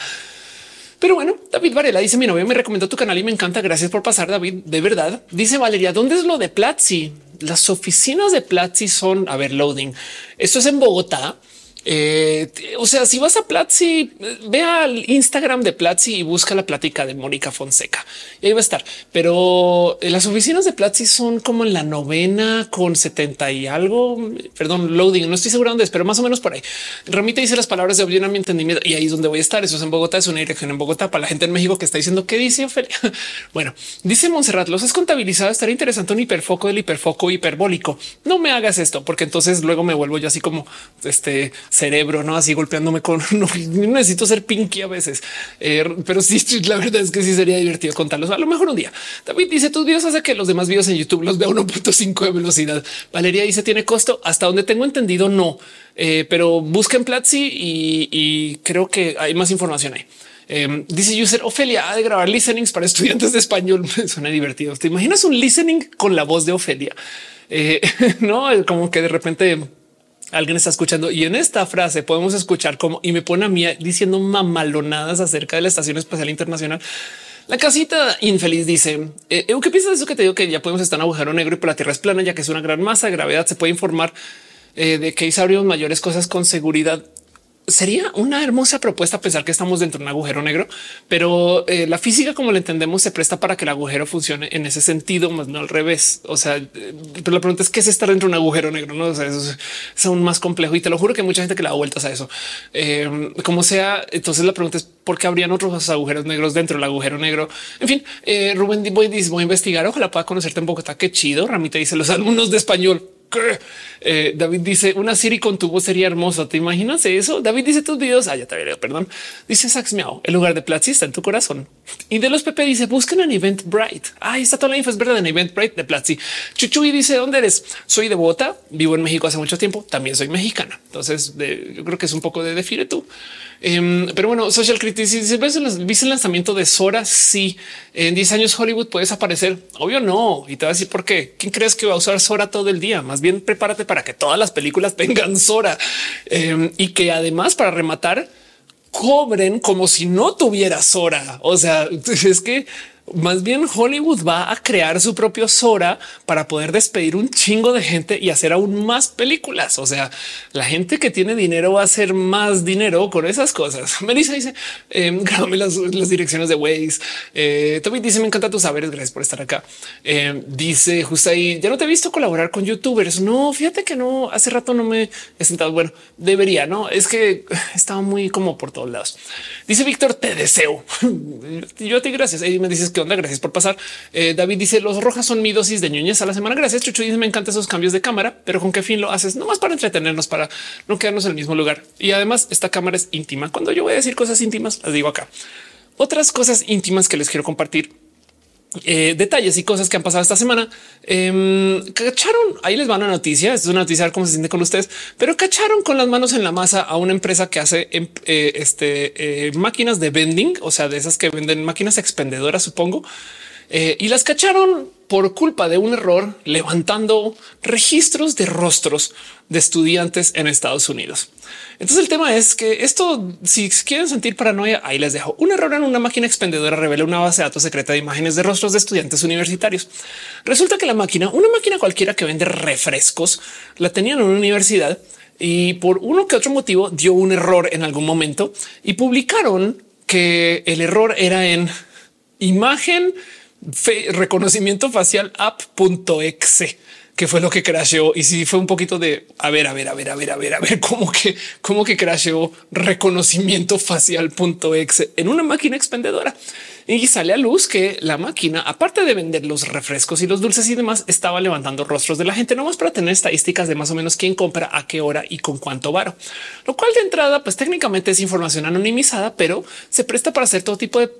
Pero bueno, David Varela dice mi novio me recomendó tu canal y me encanta. Gracias por pasar, David. De verdad. Dice Valeria, ¿dónde es lo de Platzi? Las oficinas de Platzi son, a ver, loading. Esto es en Bogotá. Eh, o sea, si vas a Platzi, ve al Instagram de Platzi y busca la plática de Mónica Fonseca y ahí va a estar. Pero eh, las oficinas de Platzi son como en la novena con 70 y algo. Perdón, loading. No estoy seguro dónde es, pero más o menos por ahí. Ramita dice las palabras de a mi entendimiento y ahí es donde voy a estar. Eso es en Bogotá. Es una dirección en Bogotá para la gente en México que está diciendo qué dice Ofelia. Bueno, dice Montserrat, los has contabilizado. Estaría interesante un hiperfoco del hiperfoco hiperbólico. No me hagas esto porque entonces luego me vuelvo yo así como este cerebro, no así golpeándome con no, necesito ser pinky a veces, eh, pero sí, la verdad es que sí sería divertido contarlos. A lo mejor un día David dice tus videos hace que los demás videos en YouTube los vea 1.5 de velocidad. Valeria dice tiene costo hasta donde tengo entendido. No, eh, pero busquen Platzi y, creo que hay más información ahí. Eh, dice user Ofelia de grabar listenings para estudiantes de español. Suena divertido. Te imaginas un listening con la voz de Ofelia? no, como que de repente alguien está escuchando y en esta frase podemos escuchar como y me pone a mí diciendo mamalonadas acerca de la Estación Espacial Internacional. La casita infeliz dice eh, ¿qué piensas de eso que te digo que ya podemos estar en agujero negro y por la Tierra es plana, ya que es una gran masa de gravedad? Se puede informar eh, de que hay mayores cosas con seguridad. Sería una hermosa propuesta pensar que estamos dentro de un agujero negro, pero eh, la física como la entendemos se presta para que el agujero funcione en ese sentido, más no al revés. O sea, eh, pero la pregunta es qué es estar dentro de un agujero negro, no o sea, eso es, aún más complejo y te lo juro que hay mucha gente que le da vueltas a eso. Eh, como sea, entonces la pregunta es por qué habrían otros agujeros negros dentro del agujero negro. En fin, Rubén voy, voy a investigar. Ojalá pueda conocerte un poco. Está qué chido. Ramita dice los alumnos de español eh, David dice una Siri con tu voz sería hermosa. ¿Te imaginas eso? David dice tus videos. Ah, ya te veré, perdón. Dice Sax Miau. El lugar de Platzi está en tu corazón. Y de los Pepe dice busquen en Event Bright. Ahí está toda la info. Es verdad en Event Bright de Platzi. Chuchuy dice dónde eres? Soy de Bogotá. Vivo en México hace mucho tiempo. También soy mexicana. Entonces yo creo que es un poco de define tú. Em, pero bueno, Social Criticism, ¿viste el lanzamiento de Sora? Sí. En 10 años Hollywood puede desaparecer. Obvio no. Y te voy a decir por qué. ¿Quién crees que va a usar Sora todo el día? Más bien prepárate para que todas las películas tengan Sora. Em, y que además para rematar cobren como si no tuviera Sora. O sea, es que más bien Hollywood va a crear su propio Sora para poder despedir un chingo de gente y hacer aún más películas. O sea, la gente que tiene dinero va a hacer más dinero con esas cosas. Melissa dice, eh, las, direcciones de Waze. Eh, Toby dice, me encanta tus saberes. Gracias por estar acá. Em, dice justo ahí, ya no te he visto colaborar con youtubers. No, fíjate que no, hace rato no me he sentado. Bueno, debería, no es que estaba muy como por todos lados. Dice Víctor, te deseo. Yo a ti gracias. Y me dices que onda. Gracias por pasar. Eh, David dice los rojas son mi dosis de ñoñez a la semana. Gracias. Chuchu dice me encantan esos cambios de cámara, pero con qué fin lo haces? No más para entretenernos, para no quedarnos en el mismo lugar. Y además esta cámara es íntima. Cuando yo voy a decir cosas íntimas, las digo acá. Otras cosas íntimas que les quiero compartir eh, detalles y cosas que han pasado esta semana. Eh, cacharon, ahí les va una noticia, es una noticia, cómo se siente con ustedes, pero cacharon con las manos en la masa a una empresa que hace em, eh, este, eh, máquinas de vending, o sea, de esas que venden máquinas expendedoras, supongo, y las cacharon por culpa de un error levantando registros de rostros de estudiantes en Estados Unidos. Entonces el tema es que esto, si quieren sentir paranoia, ahí les dejo. Un error en una máquina expendedora revela una base de datos secreta de imágenes de rostros de estudiantes universitarios. Resulta que la máquina, una máquina cualquiera que vende refrescos, la tenían en una universidad y por uno que otro motivo dio un error en algún momento y publicaron que el error era en imagen reconocimiento facial app.exe que fue lo que crasheó. Y si fue un poquito de a ver, a ver, a ver, a ver, a ver, a ver cómo que, cómo que crasheó reconocimiento facial.exe en una máquina expendedora. Y sale a luz que la máquina, aparte de vender los refrescos y los dulces y demás, estaba levantando rostros de la gente, no más para tener estadísticas de más o menos quién compra a qué hora y con cuánto varo. Lo cual de entrada, pues técnicamente es información anonimizada, pero se presta para hacer todo tipo de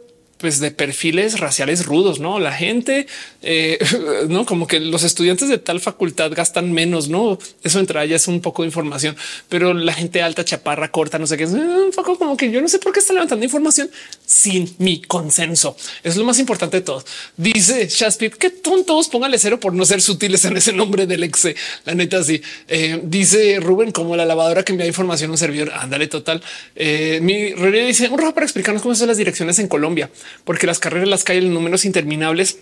pues de perfiles raciales rudos, no la gente, eh, no como que los estudiantes de tal facultad gastan menos, no eso entra ya es un poco de información, pero la gente alta, chaparra, corta, no sé qué es un poco como que yo no sé por qué está levantando información sin mi consenso. Es lo más importante de todo. Dice Shaspip que tontos póngale cero por no ser sutiles en ese nombre del ex. La neta, sí eh, dice Rubén, como la lavadora que envía información a un servidor. Ándale, total. Eh, mi realidad dice un rojo para explicarnos cómo son las direcciones en Colombia porque las carreras las calles en números interminables.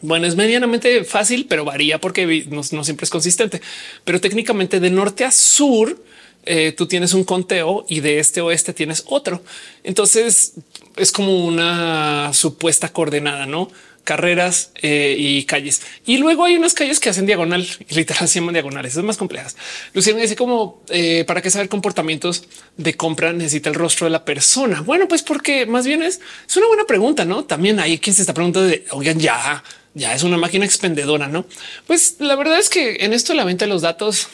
Bueno, es medianamente fácil, pero varía porque no, siempre es consistente. Pero técnicamente de norte a sur, eh, tú tienes un conteo y de este oeste tienes otro. Entonces es como una supuesta coordenada, no? Carreras eh, y calles. Y luego hay unas calles que hacen diagonal literal se llaman diagonales. Son más complejas. Luciano dice como eh, para qué saber comportamientos de compra necesita el rostro de la persona. Bueno, pues porque más bien es, es una buena pregunta, no? También hay quien se está preguntando de oigan, ya, ya es una máquina expendedora, no? Pues la verdad es que en esto de la venta de los datos,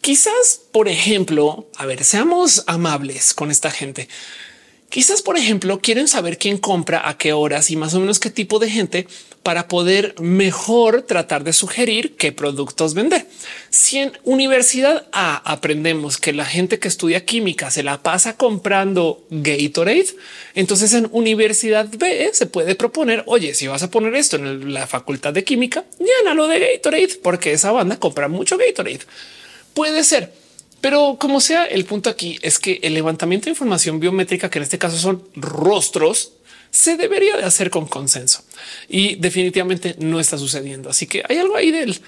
quizás, por ejemplo, a ver, seamos amables con esta gente. Quizás, por ejemplo, quieren saber quién compra a qué horas y más o menos qué tipo de gente para poder mejor tratar de sugerir qué productos vender. Si en Universidad A aprendemos que la gente que estudia química se la pasa comprando Gatorade, entonces en Universidad B se puede proponer, oye, si vas a poner esto en la facultad de química, lo de Gatorade, porque esa banda compra mucho Gatorade. Puede ser pero como sea, el punto aquí es que el levantamiento de información biométrica, que en este caso son rostros, se debería de hacer con consenso y definitivamente no está sucediendo. Así que hay algo ahí del eh,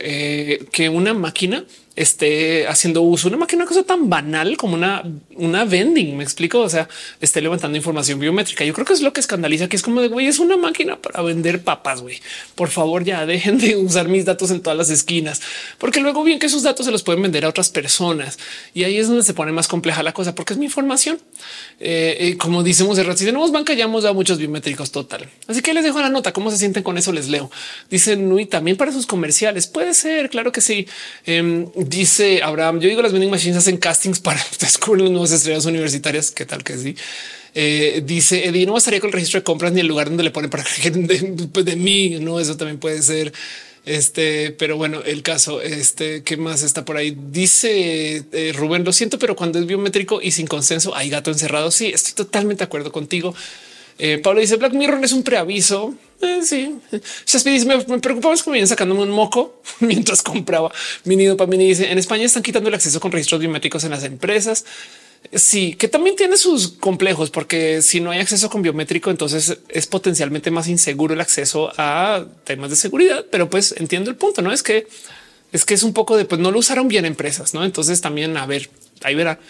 eh, que una máquina esté haciendo uso de una máquina, una cosa tan banal como una, una vending. Me explico. O sea, esté levantando información biométrica. Yo creo que es lo que escandaliza, que es como de güey, es una máquina para vender papas. Güey, por favor, ya dejen de usar mis datos en todas las esquinas, porque luego bien que esos datos se los pueden vender a otras personas y ahí es donde se pone más compleja la cosa, porque es mi información. Eh, eh, como decimos, si tenemos banca, ya hemos dado muchos biométricos total. Así que les dejo la nota. Cómo se sienten con eso? Les leo. Dicen Nui también para sus comerciales. Puede ser, claro que sí. Em, dice Abraham, yo digo las vending machines hacen castings para descubrir nuevas estrellas universitarias. ¿Qué tal que sí? Eh, dice Eddie, no bastaría con el registro de compras ni el lugar donde le ponen para que de, de mí. No, eso también puede ser. Este, pero bueno, el caso, este, ¿qué más está por ahí? Dice eh, Rubén, lo siento, pero cuando es biométrico y sin consenso hay gato encerrado. Sí, estoy totalmente de acuerdo contigo. Eh, Pablo dice Black Mirror es un preaviso. Eh, sí, me, me preocupaba es que me vienen sacándome un moco mientras compraba mi nido para mí. Dice en España están quitando el acceso con registros biométricos en las empresas. Sí, que también tiene sus complejos, porque si no hay acceso con biométrico, entonces es potencialmente más inseguro el acceso a temas de seguridad. Pero pues entiendo el punto, no es que es que es un poco de pues no lo usaron bien empresas, no? Entonces también a ver, ahí verá.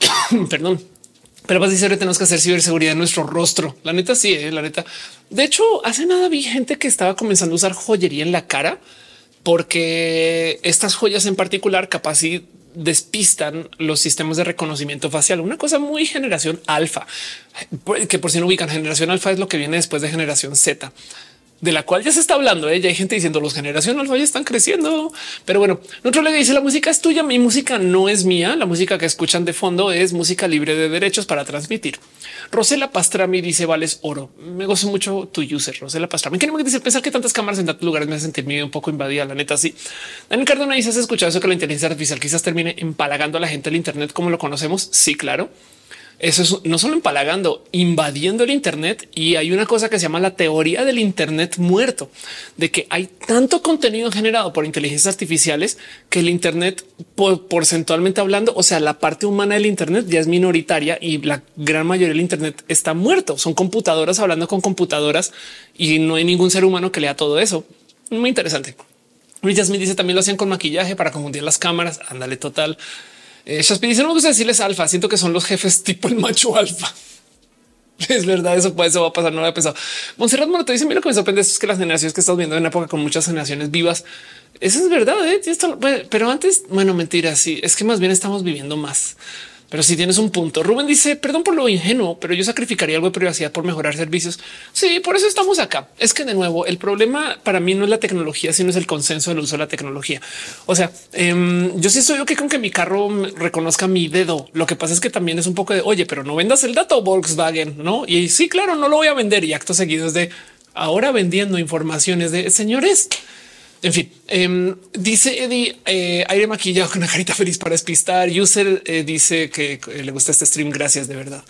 Perdón, pero a decir tenemos que hacer ciberseguridad en nuestro rostro. La neta, sí, eh, la neta. De hecho, hace nada vi gente que estaba comenzando a usar joyería en la cara porque estas joyas en particular capaz despistan los sistemas de reconocimiento facial. Una cosa muy generación alfa, que por si no ubican generación alfa es lo que viene después de generación Z de la cual ya se está hablando. ¿eh? Ya hay gente diciendo los generación alfa ya están creciendo. Pero bueno, otro le dice la música es tuya. Mi música no es mía. La música que escuchan de fondo es música libre de derechos para transmitir. Rosela Pastrami dice vales oro. Me gozo mucho tu user. Rosela Pastrami. ¿Qué me dice pensar que tantas cámaras en tantos lugares me hacen sentir un poco invadida? La neta, sí. Daniel Cardona dice has escuchado eso que la inteligencia artificial quizás termine empalagando a la gente del Internet como lo conocemos. Sí, claro. Eso es no solo empalagando, invadiendo el Internet. Y hay una cosa que se llama la teoría del Internet muerto, de que hay tanto contenido generado por inteligencias artificiales que el Internet porcentualmente hablando, o sea, la parte humana del Internet ya es minoritaria y la gran mayoría del Internet está muerto. Son computadoras hablando con computadoras y no hay ningún ser humano que lea todo eso. Muy interesante. Me dice también lo hacían con maquillaje para confundir las cámaras. Ándale total. Eh, dice no me gusta decirles alfa. Siento que son los jefes tipo el macho alfa. Es verdad, eso puede, eso va a pasar. No lo había pensado. Monserrat te dice: Mira, lo que me sorprende es que las generaciones que estás viendo en una época con muchas generaciones vivas. Eso es verdad. ¿eh? Pero antes, bueno, mentira. Sí, es que más bien estamos viviendo más. Pero si tienes un punto, Rubén dice perdón por lo ingenuo, pero yo sacrificaría algo de privacidad por mejorar servicios. Sí, por eso estamos acá. Es que de nuevo el problema para mí no es la tecnología, sino es el consenso del uso de la tecnología. O sea, em, yo sí estoy ok con que mi carro reconozca mi dedo. Lo que pasa es que también es un poco de oye, pero no vendas el dato Volkswagen, no? Y sí, claro, no lo voy a vender. Y acto seguido es de ahora vendiendo informaciones de señores. En fin, em, dice Eddie eh, aire maquillado con una carita feliz para despistar. User eh, dice que le gusta este stream. Gracias de verdad.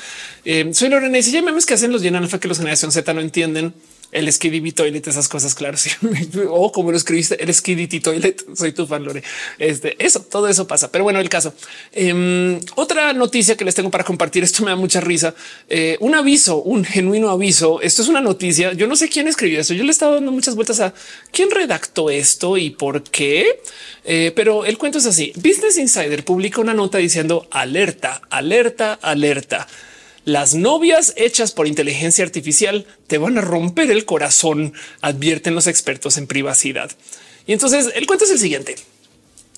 Em, soy Lorena y si ya memes que hacen los llenan alfa que los generación Z no entienden el Skiddy Toilet, esas cosas, claro. Sí. o como lo escribiste, el Skiddy Toilet. Soy tu fan, Lore. Este, eso, todo eso pasa. Pero bueno, el caso. Em, otra noticia que les tengo para compartir. Esto me da mucha risa. Eh, un aviso, un genuino aviso. Esto es una noticia. Yo no sé quién escribió esto. Yo le estaba dando muchas vueltas a quién redactó esto y por qué. Eh, pero el cuento es así. Business Insider publica una nota diciendo alerta, alerta, alerta. Las novias hechas por inteligencia artificial te van a romper el corazón, advierten los expertos en privacidad. Y entonces el cuento es el siguiente.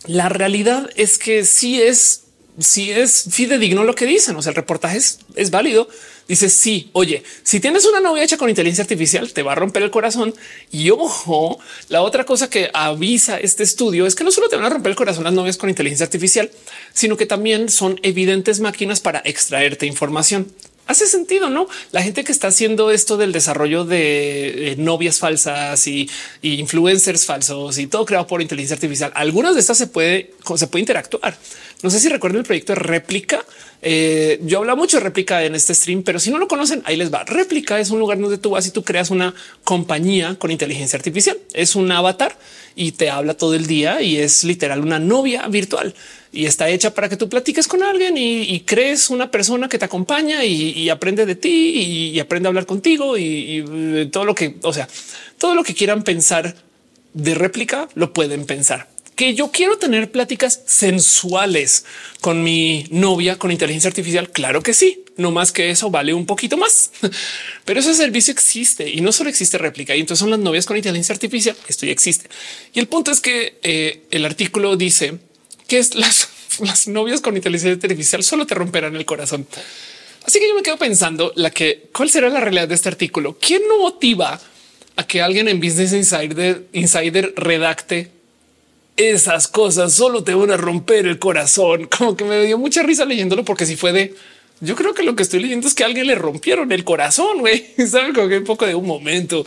La realidad es que sí es, sí es fidedigno lo que dicen. O sea, el reportaje es, es válido. Dice sí, oye, si tienes una novia hecha con inteligencia artificial, te va a romper el corazón. Y ojo, la otra cosa que avisa este estudio es que no solo te van a romper el corazón las novias con inteligencia artificial, sino que también son evidentes máquinas para extraerte información. Hace sentido, ¿no? La gente que está haciendo esto del desarrollo de eh, novias falsas y, influencers falsos y todo creado por inteligencia artificial, algunas de estas se puede, se puede interactuar. No sé si recuerdan el proyecto de réplica. Eh, yo hablo mucho de réplica en este stream, pero si no lo conocen, ahí les va. Réplica es un lugar donde tú vas y tú creas una compañía con inteligencia artificial. Es un avatar y te habla todo el día y es literal una novia virtual y está hecha para que tú platiques con alguien y, crees una persona que te acompaña y, aprende de ti y, aprende a hablar contigo y, todo lo que, o sea, todo lo que quieran pensar de réplica lo pueden pensar. que yo quiero tener pláticas sensuales con mi novia con inteligencia artificial. Claro que sí, no más que eso vale un poquito más, pero ese servicio existe y no solo existe réplica. Y entonces son las novias con inteligencia artificial. Esto ya existe. Y el punto es que eh, el artículo dice que es las, novias con inteligencia artificial solo te romperán el corazón. Así que yo me quedo pensando la que cuál será la realidad de este artículo. ¿Quién no motiva a que alguien en Business Insider, Insider redacte esas cosas solo te van a romper el corazón. Como que me dio mucha risa leyéndolo porque si fue de yo creo que lo que estoy leyendo es que alguien le rompieron el corazón. Güey, saben como que un poco de un momento.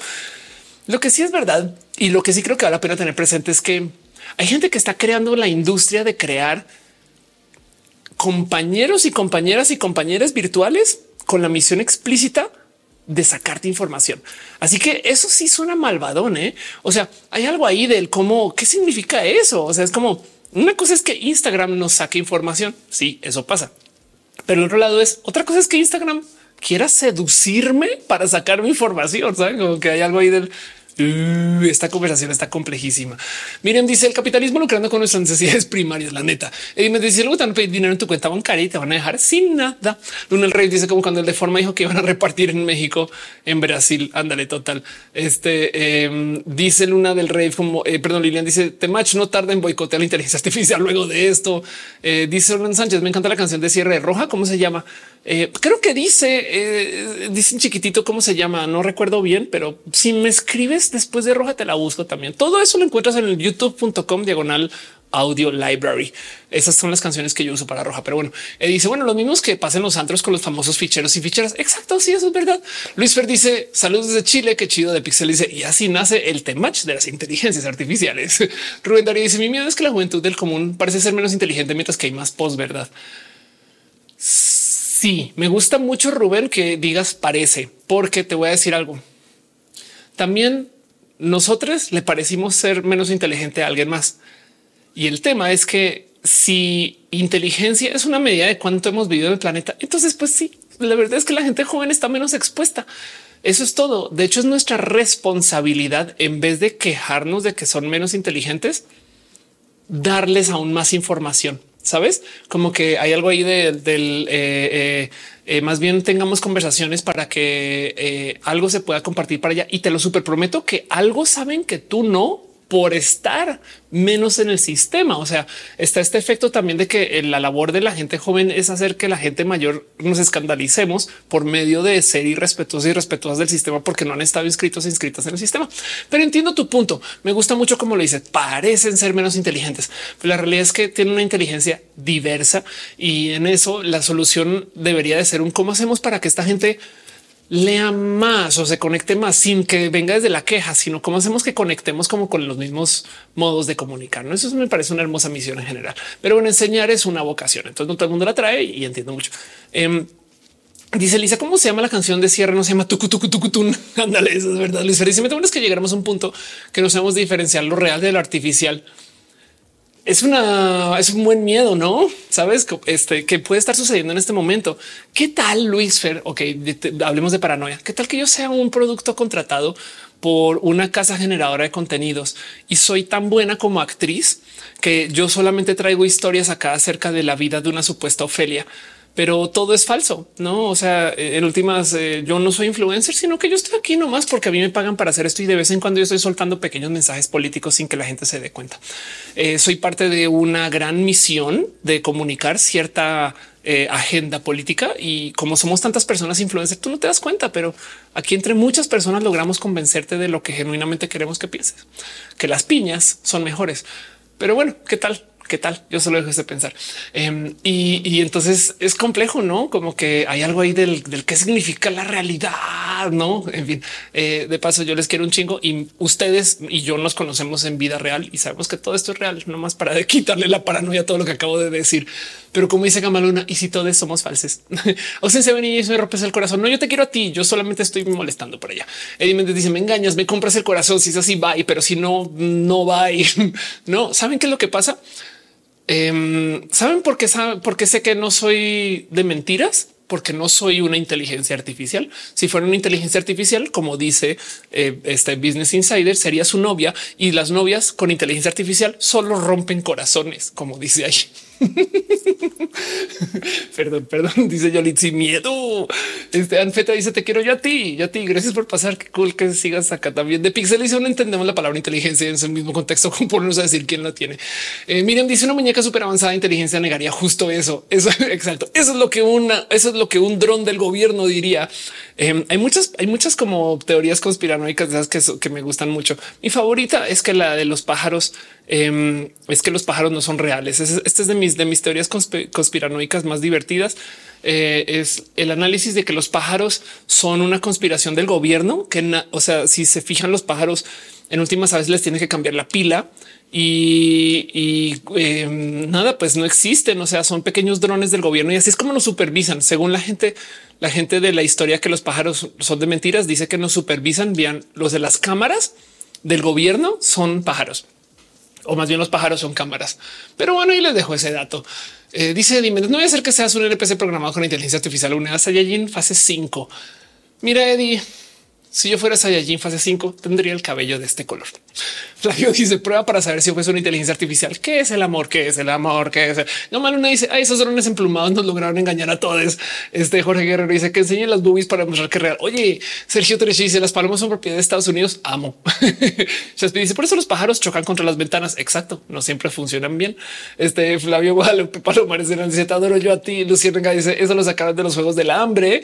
Lo que sí es verdad y lo que sí creo que vale la pena tener presente es que hay gente que está creando la industria de crear compañeros y compañeras y compañeras virtuales con la misión explícita de sacarte información. Así que eso sí suena malvadón. ¿eh? O sea, hay algo ahí del cómo, qué significa eso. O sea, es como una cosa es que Instagram nos saque información. Sí, eso pasa. Pero el otro lado es otra cosa es que Instagram quiera seducirme para sacarme información. Saben como que hay algo ahí del Uh, esta conversación está complejísima. Miren, dice el capitalismo lucrando con nuestras necesidades primarias. La neta, y me dice luego te van a pedir dinero en tu cuenta bancaria y te van a dejar sin nada. Luna el Rey dice como cuando el de forma dijo que iban a repartir en México, en Brasil. Ándale, total. Este em, dice Luna del Rey, como eh, perdón, Lilian dice Temach no tarda en boicotear la inteligencia artificial luego de esto. Eh, dice Hernán Sánchez, me encanta la canción de cierre roja. ¿Cómo se llama? Eh, creo que dice, eh, dice un chiquitito cómo se llama. No recuerdo bien, pero si me escribes después de roja, te la busco también. Todo eso lo encuentras en el youtube.com diagonal audio library. Esas son las canciones que yo uso para roja. Pero bueno, eh, dice, bueno, los mismos que pasen los antros con los famosos ficheros y ficheras. Exacto. Sí, eso es verdad. Luis Fer dice saludos desde Chile. Qué chido de Pixel. Dice y así nace el temach de las inteligencias artificiales. Rubén Darío dice mi miedo es que la juventud del común parece ser menos inteligente mientras que hay más post verdad. Sí, me gusta mucho Rubén que digas parece, porque te voy a decir algo. También nosotros le parecimos ser menos inteligente a alguien más. Y el tema es que si inteligencia es una medida de cuánto hemos vivido en el planeta, entonces pues sí, la verdad es que la gente joven está menos expuesta. Eso es todo. De hecho, es nuestra responsabilidad en vez de quejarnos de que son menos inteligentes, darles aún más información sabes como que hay algo ahí del eh, eh, eh, más bien tengamos conversaciones para que algo se pueda compartir para allá. Y te lo super prometo que algo saben que tú no por estar menos en el sistema. O sea, está este efecto también de que la labor de la gente joven es hacer que la gente mayor nos escandalicemos por medio de ser irrespetuosos y respetuosas del sistema porque no han estado inscritos e inscritas en el sistema. Pero entiendo tu punto. Me gusta mucho como lo dices. Parecen ser menos inteligentes, pero la realidad es que tienen una inteligencia diversa y en eso la solución debería de ser un cómo hacemos para que esta gente lea más o se conecte más sin que venga desde la queja, sino cómo hacemos que conectemos como con los mismos modos de comunicar. ¿no? Eso me parece una hermosa misión en general, pero bueno, enseñar es una vocación. Entonces no todo el mundo la trae y entiendo mucho. Em, dice Lisa, ¿cómo se llama la canción de cierre? No se llama tucu tucu tucu. Ándale, eso es verdad. Luis Feliz, me es que llegáramos a un punto que no sabemos diferenciar lo real de lo artificial es una, es un buen miedo, no sabes este que puede estar sucediendo en este momento. ¿Qué tal Luis Fer? Ok, hablemos de paranoia. ¿Qué tal que yo sea un producto contratado por una casa generadora de contenidos y soy tan buena como actriz que yo solamente traigo historias acá acerca de la vida de una supuesta Ofelia? Pero todo es falso, no? O sea, en últimas, eh, yo no soy influencer, sino que yo estoy aquí nomás porque a mí me pagan para hacer esto y de vez en cuando yo estoy soltando pequeños mensajes políticos sin que la gente se dé cuenta. Eh, soy parte de una gran misión de comunicar cierta eh, agenda política y como somos tantas personas influencers, tú no te das cuenta, pero aquí entre muchas personas logramos convencerte de lo que genuinamente queremos que pienses, que las piñas son mejores. Pero bueno, ¿qué tal? ¿Qué tal? Yo solo dejo de pensar. Em, y, entonces es complejo, ¿no? Como que hay algo ahí del, del qué significa la realidad, ¿no? En fin, eh, de paso yo les quiero un chingo y ustedes y yo nos conocemos en vida real y sabemos que todo esto es real, no más para quitarle la paranoia a todo lo que acabo de decir. Pero como dice Gamaluna, y si todos somos falsos, o sea, se ven y me rompes el corazón. No, yo te quiero a ti, yo solamente estoy molestando por allá. Eddie dice, me engañas, me compras el corazón, si es así, va, pero si no, no va. no, ¿saben qué es lo que pasa? Em, ¿Saben por qué, ¿Por qué sé que no soy de mentiras? porque no soy una inteligencia artificial. Si fuera una inteligencia artificial, como dice eh, este Business Insider, sería su novia y las novias con inteligencia artificial solo rompen corazones, como dice ahí. perdón, perdón, dice Yolit sin miedo. Este Anfeta dice te quiero yo a ti, yo a ti. Gracias por pasar. Qué cool que sigas acá también de Pixel. No entendemos la palabra inteligencia en ese mismo contexto, como ponernos a decir quién la tiene. Eh, Miriam dice una muñeca súper avanzada de inteligencia negaría justo eso. Eso exacto. Eso es lo que una, eso es lo que un dron del gobierno diría. Em, hay muchas, hay muchas como teorías conspiranoicas que, que me gustan mucho. Mi favorita es que la de los pájaros em, es que los pájaros no son reales. Este es de mis, de mis teorías conspiranoicas más divertidas. Eh, es el análisis de que los pájaros son una conspiración del gobierno, que o sea, si se fijan los pájaros en últimas a veces les tiene que cambiar la pila y, em, nada, pues no existen. O sea, son pequeños drones del gobierno y así es como nos supervisan. Según la gente, la gente de la historia que los pájaros son de mentiras, dice que nos supervisan. Vean, los de las cámaras del gobierno son pájaros o más bien los pájaros son cámaras. Pero bueno, y les dejo ese dato. Eh, dice Dime, no voy a hacer que seas un NPC programado con inteligencia artificial. Una Saiyajin fase 5. Mira, Eddie, si yo fuera Saiyajin fase 5, tendría el cabello de este color. Flavio dice prueba para saber si fuese una inteligencia artificial. ¿Qué es el amor? ¿Qué es el amor? ¿Qué es? No mal una dice esos drones emplumados nos lograron engañar a todos. Este Jorge Guerrero dice que enseñen las boobies para mostrar que real. Oye, Sergio Terechi dice las palomas son propiedad de Estados Unidos. Amo. dice por eso los pájaros chocan contra las ventanas. Exacto. No siempre funcionan bien. Este Flavio Guadalupe Palomares dice te adoro yo a ti. Luciana dice eso lo sacaron de los juegos del hambre.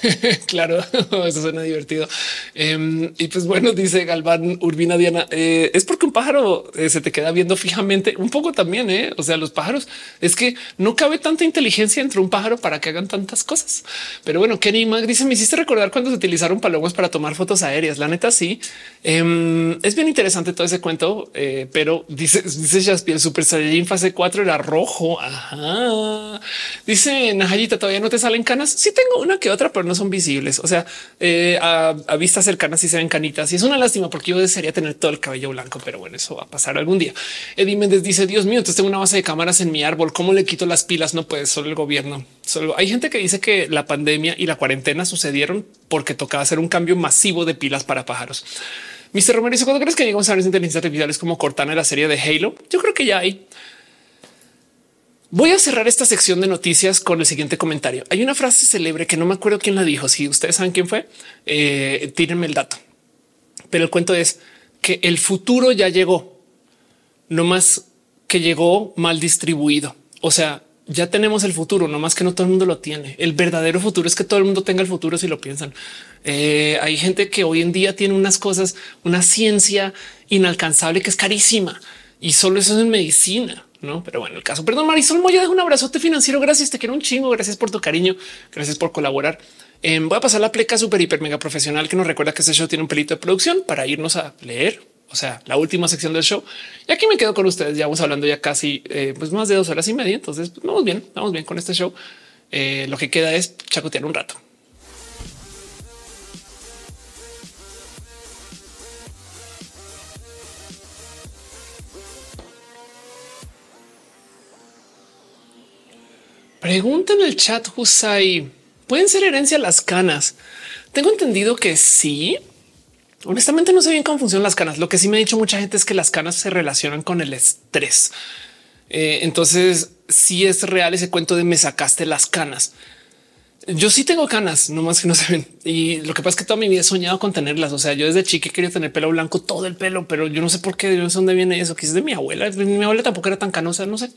claro, eso suena divertido. Em, y pues bueno, dice Galván Urbina Eh, eh, es porque un pájaro eh, se te queda viendo fijamente un poco también. ¿eh? O sea, los pájaros es que no cabe tanta inteligencia entre un pájaro para que hagan tantas cosas. Pero bueno, Kenny Mag dice: Me hiciste recordar cuando se utilizaron palomas para tomar fotos aéreas. La neta, sí em, es bien interesante todo ese cuento, pero dice, dice Jaspi, el Super Saiyajin fase 4 era rojo. Ajá. Dice Najayita, todavía no te salen canas. Sí, tengo una que otra, pero no son visibles. O sea, a, a vista cercana sí se ven canitas y es una lástima porque yo desearía tener todo el cabello blanco, pero bueno, eso va a pasar algún día. Eddie Méndez dice, Dios mío, entonces tengo una base de cámaras en mi árbol. ¿Cómo le quito las pilas? No puede, solo el gobierno. Solo hay gente que dice que la pandemia y la cuarentena sucedieron porque tocaba hacer un cambio masivo de pilas para pájaros. Mr. Romero dice, ¿cuándo crees que llegamos a ver inteligencia artificiales como Cortana en la serie de Halo? Yo creo que ya hay. Voy a cerrar esta sección de noticias con el siguiente comentario. Hay una frase célebre que no me acuerdo quién la dijo. Si ustedes saben quién fue, eh, tírenme el dato. Pero el cuento es que el futuro ya llegó, no más que llegó mal distribuido. O sea, ya tenemos el futuro, no más que no todo el mundo lo tiene. El verdadero futuro es que todo el mundo tenga el futuro si lo piensan. Eh, hay gente que hoy en día tiene unas cosas, una ciencia inalcanzable que es carísima y solo eso es en medicina. No, pero bueno, el caso. Perdón, Marisol Moya, deja un abrazote financiero. Gracias, te quiero un chingo. Gracias por tu cariño. Gracias por colaborar. Em, voy a pasar la pleca súper hiper mega profesional que nos recuerda que este show tiene un pelito de producción para irnos a leer. O sea, la última sección del show. Y aquí me quedo con ustedes. Ya vamos hablando ya casi eh, pues más de dos horas y media. Entonces pues, vamos bien, vamos bien con este show. Eh, lo que queda es chacotear un rato. Pregunta en el chat, Husay. ¿Pueden ser herencia las canas? Tengo entendido que sí. Honestamente no sé bien cómo funcionan las canas. Lo que sí me ha dicho mucha gente es que las canas se relacionan con el estrés. Eh, entonces, si es real ese cuento de me sacaste las canas. Yo sí tengo canas, no más que no se ven. Y lo que pasa es que toda mi vida he soñado con tenerlas. O sea, yo desde chique quería tener pelo blanco, todo el pelo, pero yo no sé por qué, no sé dónde viene eso. Quizás de mi abuela. Mi abuela tampoco era tan canosa, no sé.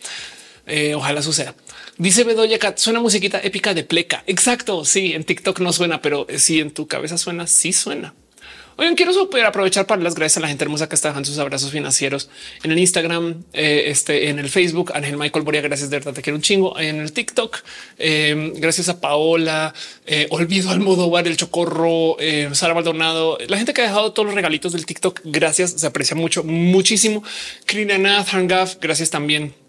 Eh, ojalá suceda. Dice Bedoya Cat, suena musiquita épica de pleca. Exacto. Sí, en TikTok no suena, pero si en tu cabeza suena, sí suena. Oigan, quiero super aprovechar para las gracias a la gente hermosa que está dejando sus abrazos financieros en el Instagram, eh, este, en el Facebook. Ángel Michael Boria, gracias de verdad, te quiero un chingo. En el TikTok, eh, gracias a Paola, Olvido Almodóvar, el Chocorro, Sara Maldonado, la gente que ha dejado todos los regalitos del TikTok. Gracias, se aprecia mucho, muchísimo. Krina Nath, Hangaf, gracias también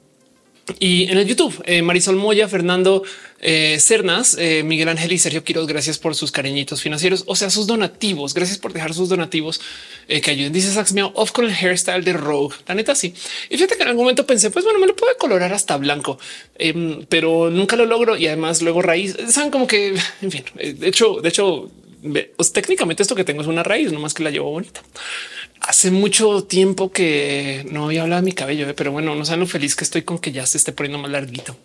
Y en el YouTube, eh, Marisol Moya, Fernando eh, Cernas, eh, Miguel Ángel y Sergio Quiroz, gracias por sus cariñitos financieros, o sea, sus donativos. Gracias por dejar sus donativos que ayuden. Dice Sax Miao, off con el hairstyle de Rogue. La neta, sí. Y fíjate que en algún momento pensé, pues bueno, me lo puedo colorar hasta blanco, em, pero nunca lo logro. Y además, luego raíz, saben como que, en fin, de hecho, de hecho, pues, técnicamente esto que tengo es una raíz, no más que la llevo bonita hace mucho tiempo que no había hablado de mi cabello, eh, pero bueno, no saben lo feliz que estoy con que ya se esté poniendo más larguito.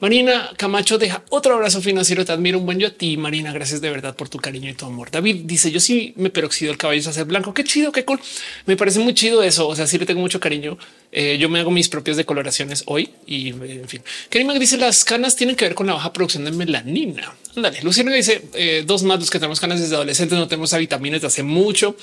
Marina Camacho deja otro abrazo financiero. Te admiro un buen yo a ti, Marina. Gracias de verdad por tu cariño y tu amor. David dice: Yo sí me peroxido el cabello hacer blanco. Qué chido, qué cool. Me parece muy chido eso. O sea, sí le tengo mucho cariño. Eh, yo me hago mis propias decoloraciones hoy y en fin. Kerima dice: Las canas tienen que ver con la baja producción de melanina. Dale, Luciano dice: eh, Dos más los que tenemos canas desde adolescentes, no tenemos a vitaminas de hace mucho.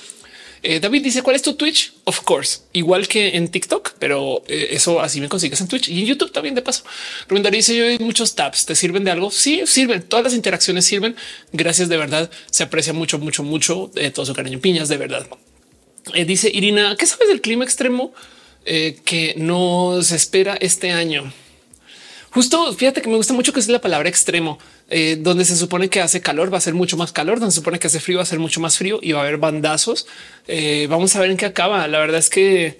Eh, David dice cuál es tu Twitch? Of course, igual que en TikTok, pero eh, eso así me consigues en Twitch y en YouTube también de paso. Rubén dice yo hay muchos tabs. ¿Te sirven de algo? Sí, sirven. Todas las interacciones sirven. Gracias de verdad. Se aprecia mucho, mucho, mucho de todo su cariño. Piñas de verdad. Eh, dice Irina, ¿qué sabes del clima extremo que nos espera este año? Justo fíjate que me gusta mucho que es la palabra extremo, eh, donde se supone que hace calor, va a ser mucho más calor, donde se supone que hace frío, va a ser mucho más frío y va a haber bandazos. Eh, vamos a ver en qué acaba. La verdad es que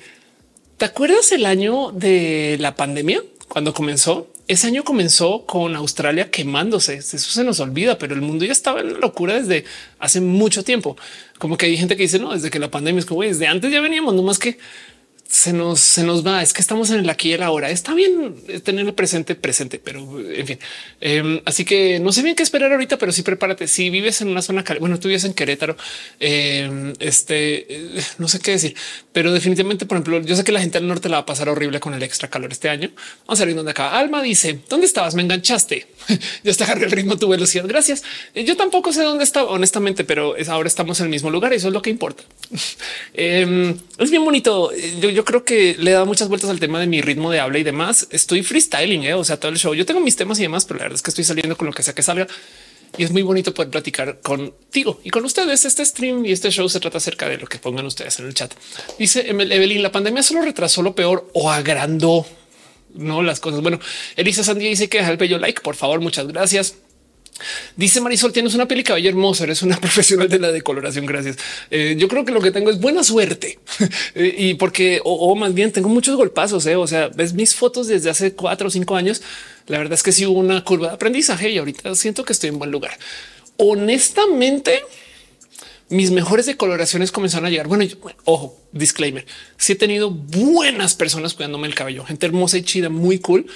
te acuerdas el año de la pandemia cuando comenzó. Ese año comenzó con Australia quemándose. Eso se nos olvida, pero el mundo ya estaba en locura desde hace mucho tiempo. Como que hay gente que dice no, desde que la pandemia es como desde antes ya veníamos, no más que se nos, se nos va. Es que estamos en el aquí y el ahora. Está bien tener el presente presente, pero en fin. Em, así que no sé bien qué esperar ahorita, pero sí prepárate. Si vives en una zona, bueno, tú vives en Querétaro, em, este eh, no sé qué decir, pero definitivamente, por ejemplo, yo sé que la gente del norte la va a pasar horrible con el extra calor este año. Vamos a ver dónde acá. Alma dice dónde estabas? Me enganchaste. ya está el ritmo, tu velocidad. Gracias. Eh, yo tampoco sé dónde estaba, honestamente, pero es ahora estamos en el mismo lugar. Eso es lo que importa. Em, es bien bonito. Yo, yo creo que le he dado muchas vueltas al tema de mi ritmo de habla y demás. Estoy freestyling, ¿eh? o sea, todo el show. Yo tengo mis temas y demás, pero la verdad es que estoy saliendo con lo que sea que salga y es muy bonito poder platicar contigo y con ustedes. Este stream y este show se trata acerca de lo que pongan ustedes en el chat. Dice Evelyn, la pandemia solo retrasó lo peor o agrandó no las cosas. Bueno, Elisa Sandía dice que deja el bello like, por favor. Muchas gracias. Dice Marisol, tienes una piel y cabello hermoso, eres una profesional de la decoloración. Gracias. Eh, yo creo que lo que tengo es buena suerte eh, y porque o, más bien tengo muchos golpazos. Eh. O sea, ves mis fotos desde hace cuatro o cinco años. La verdad es que sí hubo una curva de aprendizaje y ahorita siento que estoy en buen lugar. Honestamente, mis mejores decoloraciones comenzaron a llegar. Bueno, ojo, disclaimer. Si he tenido buenas personas cuidándome el cabello, gente hermosa y chida, muy cool.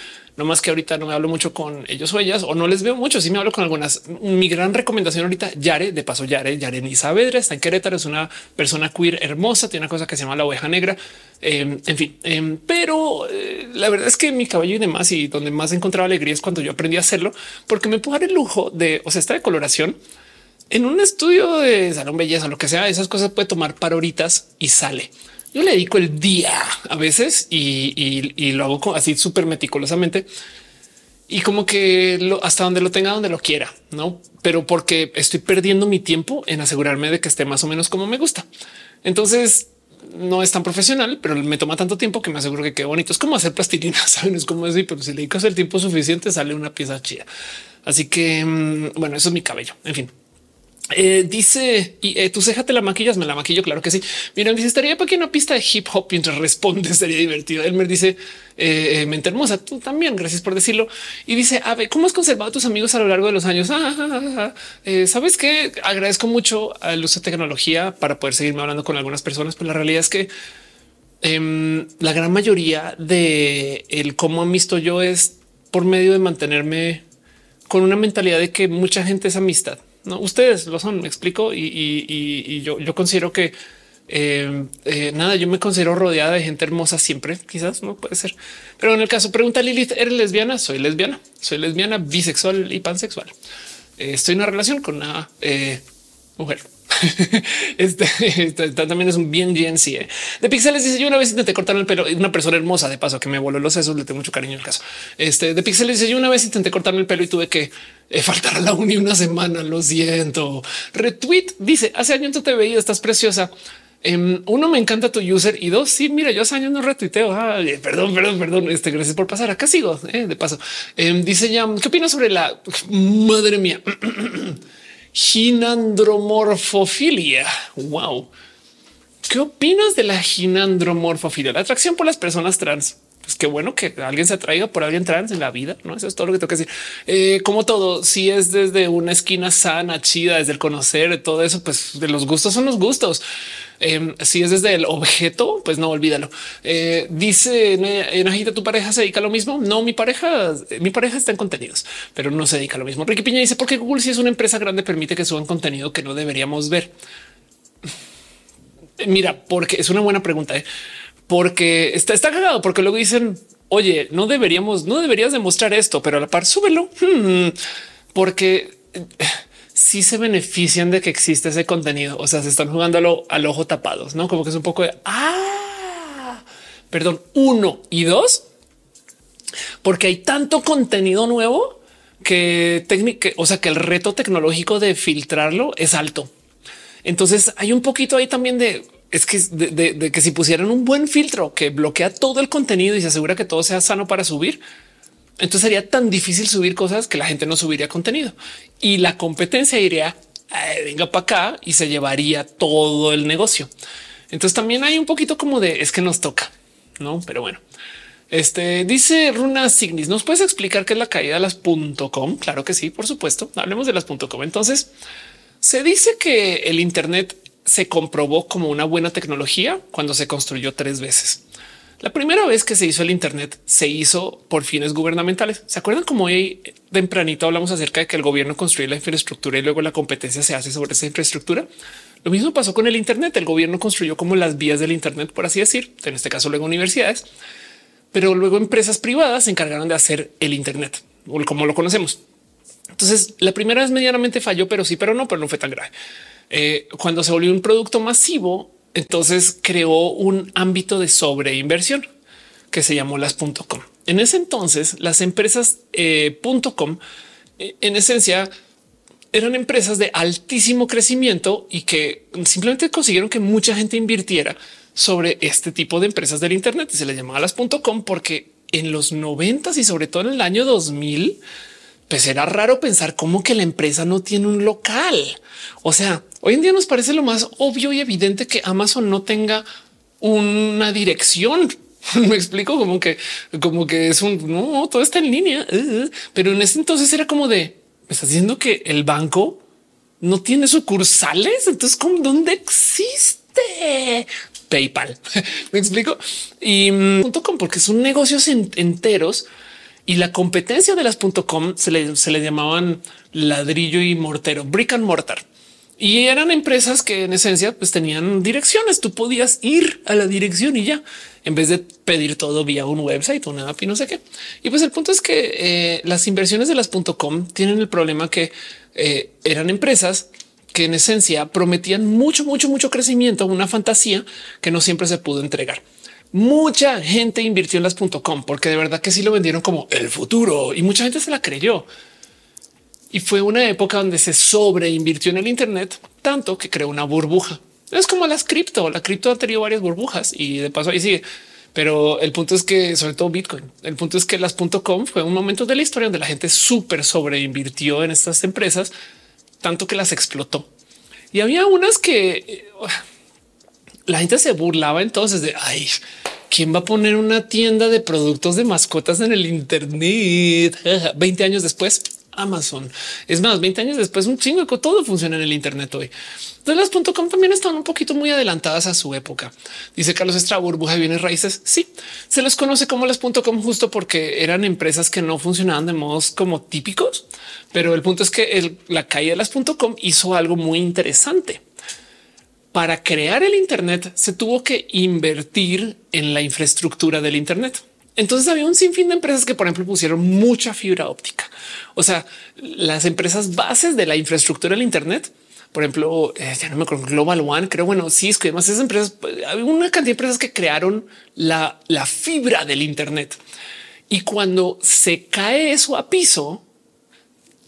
No más que ahorita no me hablo mucho con ellos o ellas o no les veo mucho. Si me hablo con algunas. Mi gran recomendación ahorita, Yare, de paso, Yare, Yare Saavedra está en Querétaro, es una persona queer hermosa, tiene una cosa que se llama la oveja negra. Em, en fin, em, pero eh, la verdad es que mi cabello y demás y donde más encontraba alegría es cuando yo aprendí a hacerlo, porque me puedo dar el lujo de, o sea, esta decoloración en un estudio de salón belleza, lo que sea, esas cosas puede tomar par horitas y sale. Yo le dedico el día a veces y, lo hago así súper meticulosamente y como que lo, hasta donde lo tenga, donde lo quiera, no? Pero porque estoy perdiendo mi tiempo en asegurarme de que esté más o menos como me gusta. Entonces no es tan profesional, pero me toma tanto tiempo que me aseguro que quede bonito. Es como hacer plastilina, saben? Es como decir, pero si le dedicas el tiempo suficiente, sale una pieza chida. Así que mm, bueno, eso es mi cabello. En fin, eh, dice y eh, tu ceja te la maquillas, me la maquillo. Claro que sí. Miren, dice estaría para que una pista de hip hop mientras responde. Sería divertido. Elmer dice eh, mente hermosa. Tú también. Gracias por decirlo. Y dice a ver cómo has conservado tus amigos a lo largo de los años. Ah, eh, Sabes que agradezco mucho el uso de tecnología para poder seguirme hablando con algunas personas, pero la realidad es que em, la gran mayoría de el cómo han yo es por medio de mantenerme con una mentalidad de que mucha gente es amistad no, ustedes lo son, me explico. Y, yo, yo considero que eh, eh, nada, yo me considero rodeada de gente hermosa siempre. Quizás no puede ser, pero en el caso, pregunta Lilith, ¿eres lesbiana? Soy lesbiana, soy lesbiana, bisexual y pansexual. Eh, estoy en una relación con una mujer. este, este, también es un bien GNC. ¿eh? De Pixeles dice: Yo una vez intenté cortar el pelo. Una persona hermosa de paso que me voló los sesos. Le tengo mucho cariño el caso. Este de Pixeles dice: Yo una vez intenté cortarme el pelo y tuve que eh, faltar a la uni una semana. Lo siento. Retweet dice: Hace años te veía, estás preciosa. Em, uno, me encanta tu user y dos, sí, mira, yo hace años no retuiteo. perdón, perdón, perdón. Este, gracias por pasar. Acá sigo eh, de paso. Em, dice ya, ¿qué opinas sobre la madre mía? ginandromorfofilia? Wow. ¿Qué opinas de la ginandromorfofilia? La atracción por las personas trans. Pues qué bueno que alguien se atraiga por alguien trans en la vida. No, eso es todo lo que tengo que decir. Eh, como todo, si es desde una esquina sana, chida, desde el conocer todo eso, pues de los gustos son los gustos. Em, si es desde el objeto, pues no olvídalo. Eh, dice Enajita, tu pareja se dedica a lo mismo. No, mi pareja, mi pareja está en contenidos, pero no se dedica a lo mismo. Ricky Piña dice porque Google, si es una empresa grande, permite que suban contenido que no deberíamos ver. Mira, porque es una buena pregunta, ¿eh? porque está, está cagado, porque luego dicen, oye, no deberíamos, no deberías demostrar esto, pero a la par súbelo, porque si se benefician de que existe ese contenido. O sea, se están jugándolo al ojo tapados, no como que es un poco de ah, perdón, uno y dos, porque hay tanto contenido nuevo que técnica, o sea, que el reto tecnológico de filtrarlo es alto. Entonces hay un poquito ahí también de es que de que si pusieran un buen filtro que bloquea todo el contenido y se asegura que todo sea sano para subir, entonces sería tan difícil subir cosas que la gente no subiría contenido y la competencia iría venga para acá y se llevaría todo el negocio. Entonces también hay un poquito como de es que nos toca, no? Pero bueno, este dice Runa Signis. ¿Nos puedes explicar qué es la caída de las .com? Claro que sí, por supuesto. Hablemos de las .com. Entonces se dice que el Internet se comprobó como una buena tecnología cuando se construyó tres veces. La primera vez que se hizo el Internet se hizo por fines gubernamentales. ¿Se acuerdan cómo hoy tempranito hablamos acerca de que el gobierno construye la infraestructura y luego la competencia se hace sobre esa infraestructura? Lo mismo pasó con el Internet. El gobierno construyó como las vías del Internet, por así decir, en este caso luego universidades, pero luego empresas privadas se encargaron de hacer el Internet, o como lo conocemos. Entonces, la primera vez medianamente falló, pero sí, pero no, pero no fue tan grave. Eh, cuando se volvió un producto masivo, entonces creó un ámbito de sobreinversión que se llamó las .com. En ese entonces, las empresas eh, .com eh, en esencia eran empresas de altísimo crecimiento y que simplemente consiguieron que mucha gente invirtiera sobre este tipo de empresas del Internet y se les llamaba las .com porque en los noventas y sobre todo en el año 2000 pues era raro pensar cómo que la empresa no tiene un local. O sea, hoy en día nos parece lo más obvio y evidente que Amazon no tenga una dirección. Me explico como que, como que es un no, todo está en línea, uh, pero en ese entonces era como de me estás diciendo que el banco no tiene sucursales. Entonces, ¿cómo, dónde existe PayPal? Me explico y mm, punto com porque son negocios enteros y la competencia de las .com se le, se le llamaban ladrillo y mortero, brick and mortar. Y eran empresas que en esencia pues tenían direcciones. Tú podías ir a la dirección y ya en vez de pedir todo vía un website, una app y no sé qué. Y pues el punto es que eh, las inversiones de las .com tienen el problema que eh, eran empresas que en esencia prometían mucho, mucho, mucho crecimiento, una fantasía que no siempre se pudo entregar mucha gente invirtió en las .com porque de verdad que sí lo vendieron como el futuro y mucha gente se la creyó. Y fue una época donde se sobreinvirtió en el Internet tanto que creó una burbuja. Es como las cripto. La cripto ha tenido varias burbujas y de paso ahí sigue. Pero el punto es que sobre todo Bitcoin, el punto es que las .com fue un momento de la historia donde la gente súper sobreinvirtió en estas empresas, tanto que las explotó. Y había unas que eh, la gente se burlaba entonces de ay, quién va a poner una tienda de productos de mascotas en el Internet 20 años después. Amazon. Es más, 20 años después, un chingo de todo funciona en el Internet hoy. Entonces las .com también están un poquito muy adelantadas a su época. Dice Carlos Estra, burbuja de bienes raíces. Sí, se les conoce como las .com justo porque eran empresas que no funcionaban de modos como típicos. Pero el punto es que la caída de las .com hizo algo muy interesante para crear el Internet se tuvo que invertir en la infraestructura del Internet. Entonces había un sinfín de empresas que, por ejemplo, pusieron mucha fibra óptica. O sea, las empresas bases de la infraestructura del Internet, por ejemplo, eh, ya no me acuerdo, Global One, creo, bueno, es que además esas empresas, había una cantidad de empresas que crearon la, la fibra del Internet. Y cuando se cae eso a piso,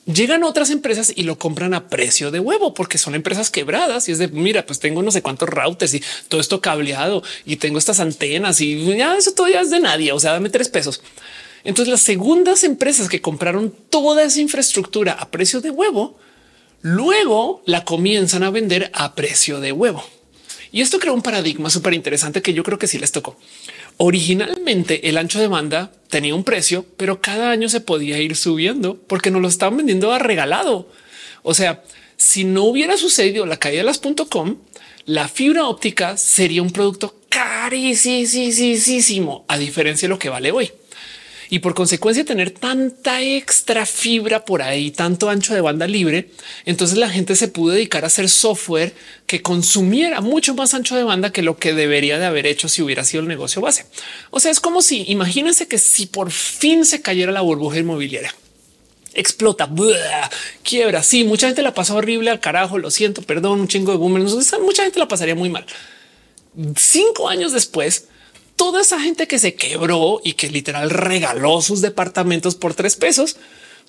llegan otras empresas y lo compran a precio de huevo porque son empresas quebradas y es de mira, pues tengo no sé cuántos routers y todo esto cableado y tengo estas antenas y ya eso todavía es de nadie. O sea, dame tres pesos. Entonces las segundas empresas que compraron toda esa infraestructura a precio de huevo, luego la comienzan a vender a precio de huevo. Y esto creó un paradigma súper interesante que yo creo que sí les tocó. Originalmente el ancho de banda tenía un precio, pero cada año se podía ir subiendo porque nos lo estaban vendiendo a regalado. O sea, si no hubiera sucedido la caída de las .com, la fibra óptica sería un producto carísimo, a diferencia de lo que vale hoy y por consecuencia tener tanta extra fibra por ahí, tanto ancho de banda libre, entonces la gente se pudo dedicar a hacer software que consumiera mucho más ancho de banda que lo que debería de haber hecho si hubiera sido el negocio base. O sea, es como si imagínense que si por fin se cayera la burbuja inmobiliaria explota, quiebra. Sí, mucha gente la pasa horrible al carajo. Lo siento, perdón, un chingo de boomers. Mucha gente la pasaría muy mal. Cinco años después, toda esa gente que se quebró y que literal regaló sus departamentos por tres pesos,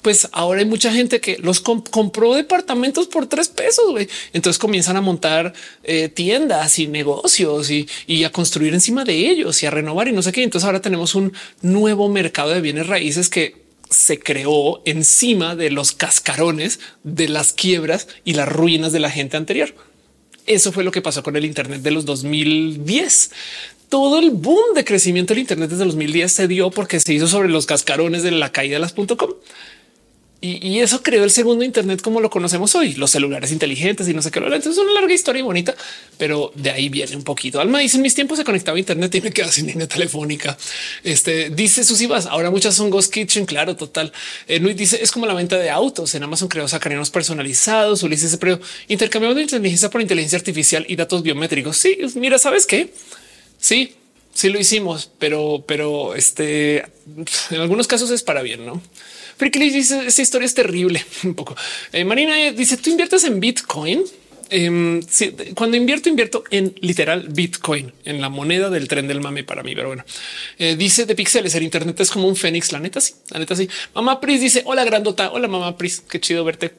pues ahora hay mucha gente que los compró departamentos por tres pesos. Entonces comienzan a montar eh, tiendas y negocios y, y, a construir encima de ellos y a renovar y no sé qué. Entonces ahora tenemos un nuevo mercado de bienes raíces que se creó encima de los cascarones de las quiebras y las ruinas de la gente anterior. Eso fue lo que pasó con el Internet de los 2010 todo el boom de crecimiento del Internet desde 2010 se dio porque se hizo sobre los cascarones de la caída de las .com. Y, eso creó el segundo Internet como lo conocemos hoy, los celulares inteligentes y no sé qué. Entonces es una larga historia y bonita, pero de ahí viene un poquito. Alma dice en mis tiempos se conectaba a Internet y me quedaba sin línea telefónica. Este dice sus ibas. Ahora muchas son Ghost Kitchen. Claro, total. Eh, dice es como la venta de autos. En Amazon creó sacarinos personalizados. Ulises pero intercambiamos inteligencia por inteligencia artificial y datos biométricos. Sí, mira, sabes qué? Sí, sí lo hicimos, pero, pero este en algunos casos es para bien, no? Friki dice esta historia es terrible. Un poco. Eh, Marina dice tú inviertes en Bitcoin. Em, cuando invierto, invierto en literal Bitcoin, en la moneda del tren del mame para mí. Pero bueno, eh, dice de píxeles, el Internet es como un fénix. La neta, sí, la neta, sí. Mamá Pris dice: Hola, grandota. Hola, mamá Pris. Qué chido verte.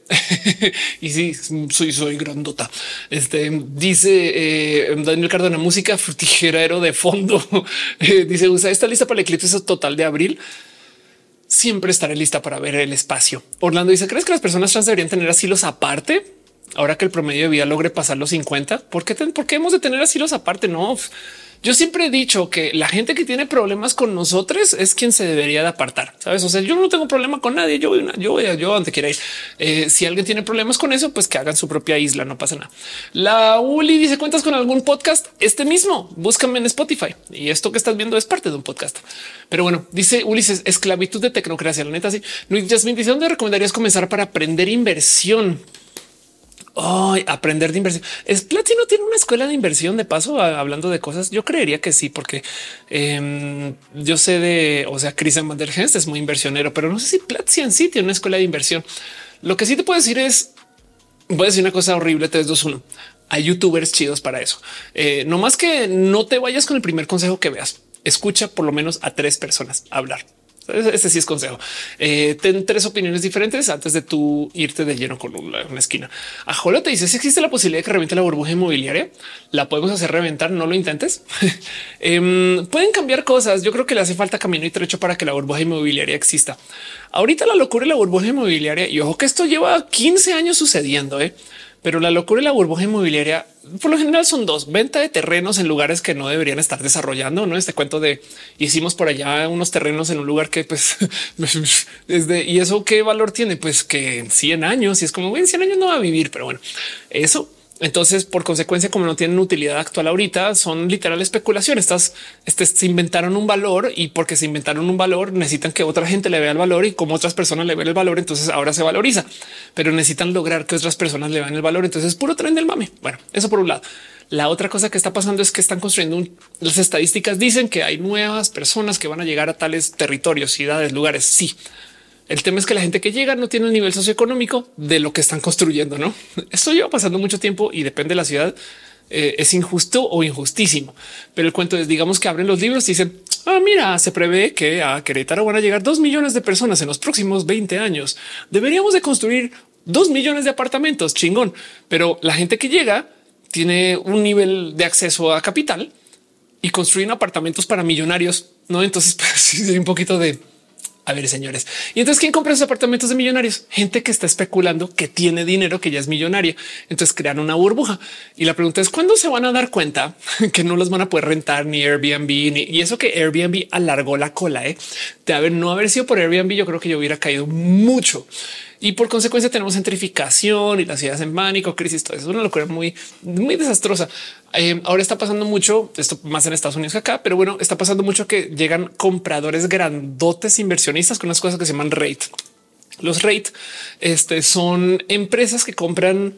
y sí, soy, soy grandota. Este dice eh, Daniel Cardona, música frutigerero de fondo. Eh, dice: Usa esta lista para el eclipse total de abril siempre estaré lista para ver el espacio. Orlando dice: ¿Crees que las personas trans deberían tener asilos aparte? Ahora que el promedio de vida logre pasar los 50, ¿por qué, ¿por qué hemos de tener asilos aparte? No, yo siempre he dicho que la gente que tiene problemas con nosotros es quien se debería de apartar. Sabes? O sea, yo no tengo problema con nadie. Yo voy, voy, yo donde quiera ir. Eh, si alguien tiene problemas con eso, pues que hagan su propia isla. No pasa nada. La Uli dice cuentas con algún podcast. Este mismo búscame en Spotify y esto que estás viendo es parte de un podcast. Pero bueno, dice Ulises esclavitud de tecnocracia. La neta, sí. Luis Jasmine dice dónde recomendarías comenzar para aprender inversión. Oh, aprender de inversión. Es Platzi no tiene una escuela de inversión de paso hablando de cosas. Yo creería que sí, porque em, yo sé de, o sea, Christian Van der es muy inversionero, pero no sé si Platzi en sí tiene una escuela de inversión. Lo que sí te puedo decir es, voy a decir una cosa horrible, 3, 2, 1. Hay youtubers chidos para eso. Eh, no más que no te vayas con el primer consejo que veas. Escucha por lo menos a tres personas hablar. Ese sí es consejo. Eh, ten tres opiniones diferentes antes de tú irte de lleno con una, esquina. A Jolo te dice si existe la posibilidad de que reviente la burbuja inmobiliaria, la podemos hacer reventar. No lo intentes. Em, pueden cambiar cosas. Yo creo que le hace falta camino y trecho para que la burbuja inmobiliaria exista. Ahorita la locura de la burbuja inmobiliaria y ojo que esto lleva 15 años sucediendo. ¿eh? Pero la locura de la burbuja inmobiliaria por lo general son dos venta de terrenos en lugares que no deberían estar desarrollando. No este cuento de hicimos por allá unos terrenos en un lugar que pues desde y eso qué valor tiene? Pues que en 100 años y es como en 100 años no va a vivir, pero bueno, eso entonces, por consecuencia, como no tienen utilidad actual ahorita, son literal especulación. Estas este, se inventaron un valor y porque se inventaron un valor, necesitan que otra gente le vea el valor y como otras personas le ven el valor, entonces ahora se valoriza, pero necesitan lograr que otras personas le vean el valor. Entonces es puro tren del mame. Bueno, eso por un lado. La otra cosa que está pasando es que están construyendo las estadísticas dicen que hay nuevas personas que van a llegar a tales territorios, ciudades, lugares. Sí, el tema es que la gente que llega no tiene el nivel socioeconómico de lo que están construyendo. No, esto lleva pasando mucho tiempo y depende de la ciudad. Eh, es injusto o injustísimo, pero el cuento es digamos que abren los libros y dicen Ah, mira, se prevé que a Querétaro van a llegar dos millones de personas en los próximos 20 años. Deberíamos de construir dos millones de apartamentos. Chingón. Pero la gente que llega tiene un nivel de acceso a capital y construyen apartamentos para millonarios. No, entonces pues, un poquito de a ver, señores. Y entonces, ¿quién compra esos apartamentos de millonarios? Gente que está especulando que tiene dinero, que ya es millonaria. Entonces crean una burbuja. Y la pregunta es cuándo se van a dar cuenta que no los van a poder rentar ni Airbnb ni y eso que Airbnb alargó la cola ¿eh? de haber no haber sido por Airbnb. Yo creo que yo hubiera caído mucho y por consecuencia tenemos gentrificación y las ciudades en pánico, crisis. Todo eso es una locura muy, muy desastrosa. Eh, ahora está pasando mucho esto más en Estados Unidos que acá, pero bueno, está pasando mucho que llegan compradores grandotes inversionistas con unas cosas que se llaman rate. Los rate este, son empresas que compran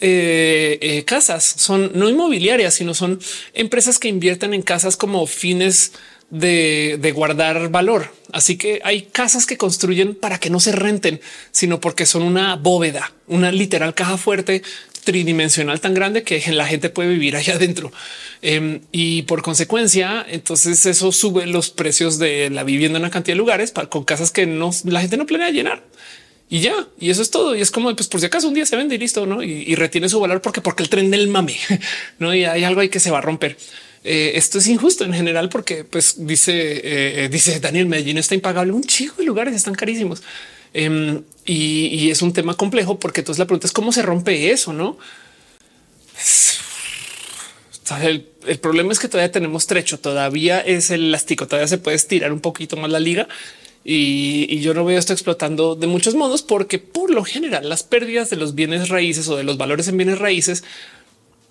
eh, eh, casas, son no inmobiliarias, sino son empresas que invierten en casas como fines de, guardar valor. Así que hay casas que construyen para que no se renten, sino porque son una bóveda, una literal caja fuerte tridimensional tan grande que la gente puede vivir allá adentro. Em, y por consecuencia, entonces eso sube los precios de la vivienda en una cantidad de lugares con casas que no, la gente no planea llenar. Y ya, y eso es todo. Y es como, pues por si acaso un día se vende y listo, ¿no? Y, retiene su valor porque, porque el tren del mame, ¿no? Y hay algo ahí que se va a romper. Eh, esto es injusto en general porque pues dice, eh, dice Daniel Medellín está impagable. Un chico de lugares están carísimos. Em, y, es un tema complejo porque entonces la pregunta es cómo se rompe eso, no? El, problema es que todavía tenemos trecho, todavía es el elástico, todavía se puede estirar un poquito más la liga y, y, yo no veo esto explotando de muchos modos porque por lo general las pérdidas de los bienes raíces o de los valores en bienes raíces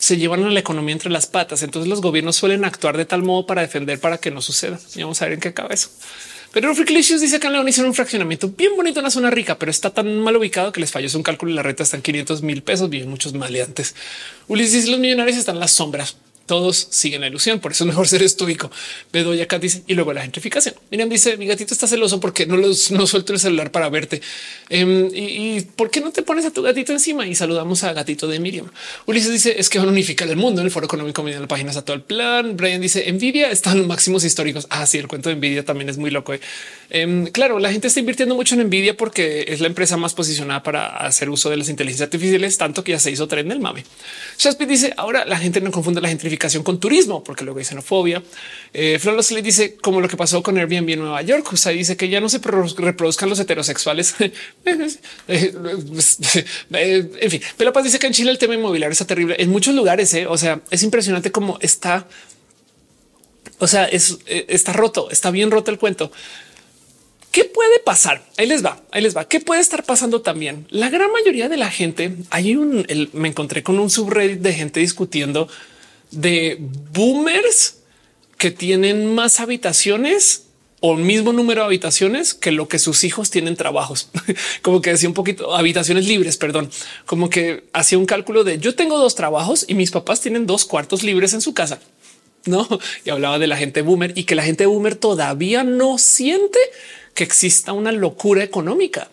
se llevan a la economía entre las patas. Entonces los gobiernos suelen actuar de tal modo para defender para que no suceda. Y vamos a ver en qué acaba eso. Pero Freaklicious dice que en León hicieron un fraccionamiento bien bonito en la zona rica, pero está tan mal ubicado que les falló un cálculo y la renta está en 500 mil pesos. Viven muchos maleantes. Ulises, los millonarios están en las sombras todos siguen la ilusión. Por eso es mejor ser estoico. Bedoya acá dice y luego la gentrificación. Miriam dice mi gatito está celoso porque no los no suelto el celular para verte. Em, y, por qué no te pones a tu gatito encima y saludamos a gatito de Miriam? Ulises dice es que van a unificar el mundo en el foro económico. en la página está todo el plan. Brian dice envidia están los máximos históricos. Ah, sí, el cuento de envidia también es muy loco. Eh. Em, claro, la gente está invirtiendo mucho en envidia porque es la empresa más posicionada para hacer uso de las inteligencias artificiales, tanto que ya se hizo tren del mame. Shaspit dice ahora la gente no confunde la gentrificación con turismo, porque luego hay xenofobia. Eh, le dice como lo que pasó con Airbnb en Nueva York. O sea, dice que ya no se reproduzcan los heterosexuales. Eh, eh, en fin, pero dice que en Chile el tema inmobiliario está terrible en muchos lugares. Eh. O sea, es impresionante cómo está. O sea, es, está roto, está bien roto el cuento. ¿Qué puede pasar? Ahí les va, ahí les va. ¿Qué puede estar pasando también? La gran mayoría de la gente, hay un, me encontré con un subreddit de gente discutiendo de boomers que tienen más habitaciones o mismo número de habitaciones que lo que sus hijos tienen trabajos. como que decía un poquito habitaciones libres, perdón, como que hacía un cálculo de yo tengo dos trabajos y mis papás tienen dos cuartos libres en su casa. No, y hablaba de la gente boomer y que la gente boomer todavía no siente que exista una locura económica.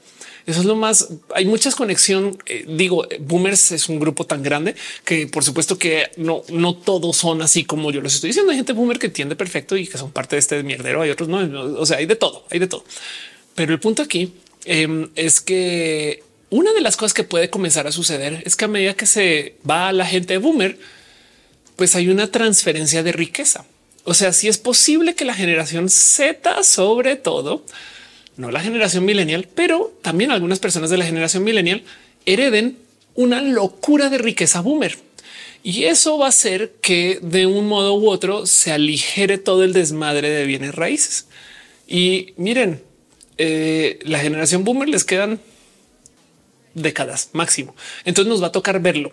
Eso es lo más. Hay muchas conexión. Eh, digo, boomers es un grupo tan grande que por supuesto que no, no todos son así como yo los estoy diciendo. Hay gente boomer que tiende perfecto y que son parte de este mierdero. Hay otros no. O sea, hay de todo, hay de todo. Pero el punto aquí em, es que una de las cosas que puede comenzar a suceder es que a medida que se va la gente boomer, pues hay una transferencia de riqueza. O sea, si es posible que la generación Z, sobre todo, no la generación millennial, pero también algunas personas de la generación millennial hereden una locura de riqueza boomer. Y eso va a hacer que de un modo u otro se aligere todo el desmadre de bienes raíces. Y miren, eh, la generación boomer les quedan décadas máximo. Entonces nos va a tocar verlo.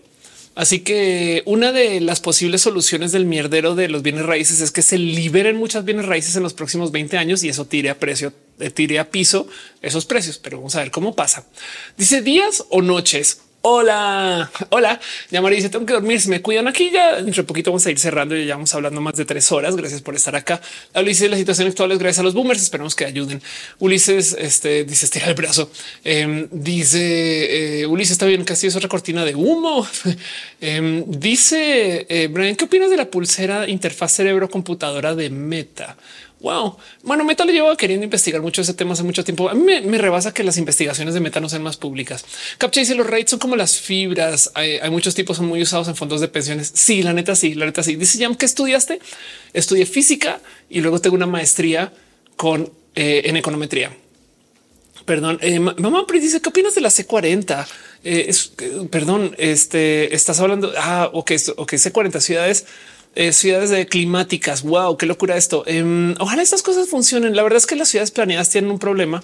Así que una de las posibles soluciones del mierdero de los bienes raíces es que se liberen muchas bienes raíces en los próximos 20 años y eso tire a precio, eh, tire a piso esos precios. Pero vamos a ver cómo pasa. Dice días o noches. Hola, hola. Ya María dice tengo que dormir. Me cuidan aquí ya dentro de poquito vamos a ir cerrando y ya vamos hablando más de tres horas. Gracias por estar acá. Ulises, la situación actual es gracias a los boomers. Esperamos que ayuden. Ulises este, dice estira el brazo. Em, dice eh, Ulises está bien. Casi es otra cortina de humo. Em, dice eh, Brian, ¿qué opinas de la pulsera interfaz cerebro computadora de Meta? Wow. Bueno, Meta lo llevo queriendo investigar mucho ese tema hace mucho tiempo. A mí me, rebasa que las investigaciones de Meta no sean más públicas. Captcha dice los rates son como las fibras. Hay, muchos tipos, son muy usados en fondos de pensiones. Sí, la neta, sí, la neta, sí. Dice Jam que estudiaste. Estudié física y luego tengo una maestría con eh, en econometría. Perdón, eh, mamá dice qué opinas de la C40? Eh, es, perdón, este estás hablando. Ah, ok, ok, C40 ciudades eh, ciudades de climáticas. Wow, qué locura esto. Em, ojalá estas cosas funcionen. La verdad es que las ciudades planeadas tienen un problema.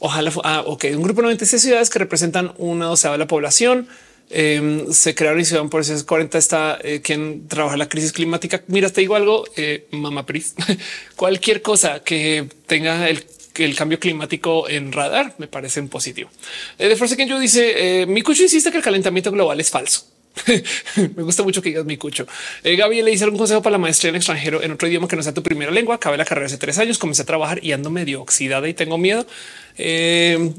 Ojalá, ah, ok, un grupo de 96 ciudades que representan una doceava de la población. Em, se crearon y se van por esos 40 está eh, quien trabaja la crisis climática. Mira, te digo algo, eh, mamá Pris, cualquier cosa que tenga el el cambio climático en radar me parece positivo. de Force que yo dice mi cucho insiste que el calentamiento global es falso. Me gusta mucho que digas mi cucho. Eh, Gaby le hice algún consejo para la maestría en extranjero en otro idioma que no sea tu primera lengua. Acabé la carrera hace tres años, comencé a trabajar y ando medio oxidada y tengo miedo. Eh,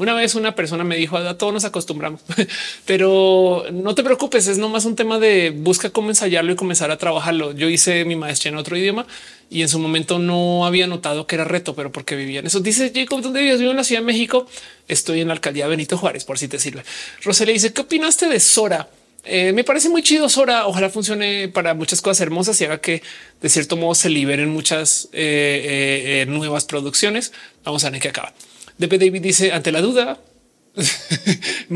una vez una persona me dijo a todos nos acostumbramos, pero no te preocupes, es nomás un tema de busca cómo ensayarlo y comenzar a trabajarlo. Yo hice mi maestría en otro idioma y en su momento no había notado que era reto, pero porque vivía en eso. Dice Jacob, ¿dónde vives? Vivo en la Ciudad de México. Estoy en la alcaldía Benito Juárez, por si te sirve. le dice, ¿qué opinaste de Sora? Eh, me parece muy chido Sora. Ojalá funcione para muchas cosas hermosas y haga que de cierto modo se liberen muchas eh, eh, nuevas producciones. Vamos a ver qué acaba. DP David dice ante la duda,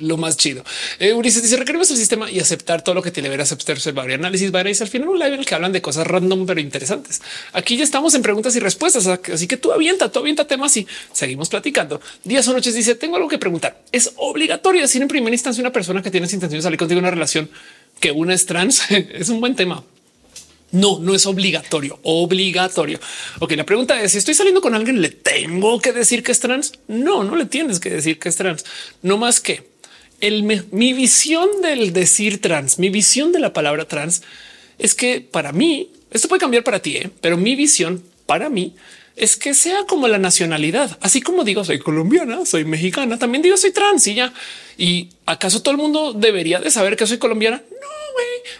lo más chido. Eh, Ulises dice requerimos el sistema y aceptar todo lo que te libera aceptar, observar y análisis. Va al final un live en el que hablan de cosas random, pero interesantes. Aquí ya estamos en preguntas y respuestas. Así que tú avienta, tú avienta temas y seguimos platicando. Días o noches dice tengo algo que preguntar. Es obligatorio decir en primera instancia una persona que tiene intención de salir contigo una relación que una es trans. es un buen tema. No, no es obligatorio, obligatorio. Ok, la pregunta es si estoy saliendo con alguien, le tengo que decir que es trans. No, no le tienes que decir que es trans. No más que el, mi visión del decir trans, mi visión de la palabra trans es que para mí esto puede cambiar para ti, ¿eh? pero mi visión para mí es que sea como la nacionalidad. Así como digo, soy colombiana, soy mexicana, también digo soy trans y ya. Y acaso todo el mundo debería de saber que soy colombiana?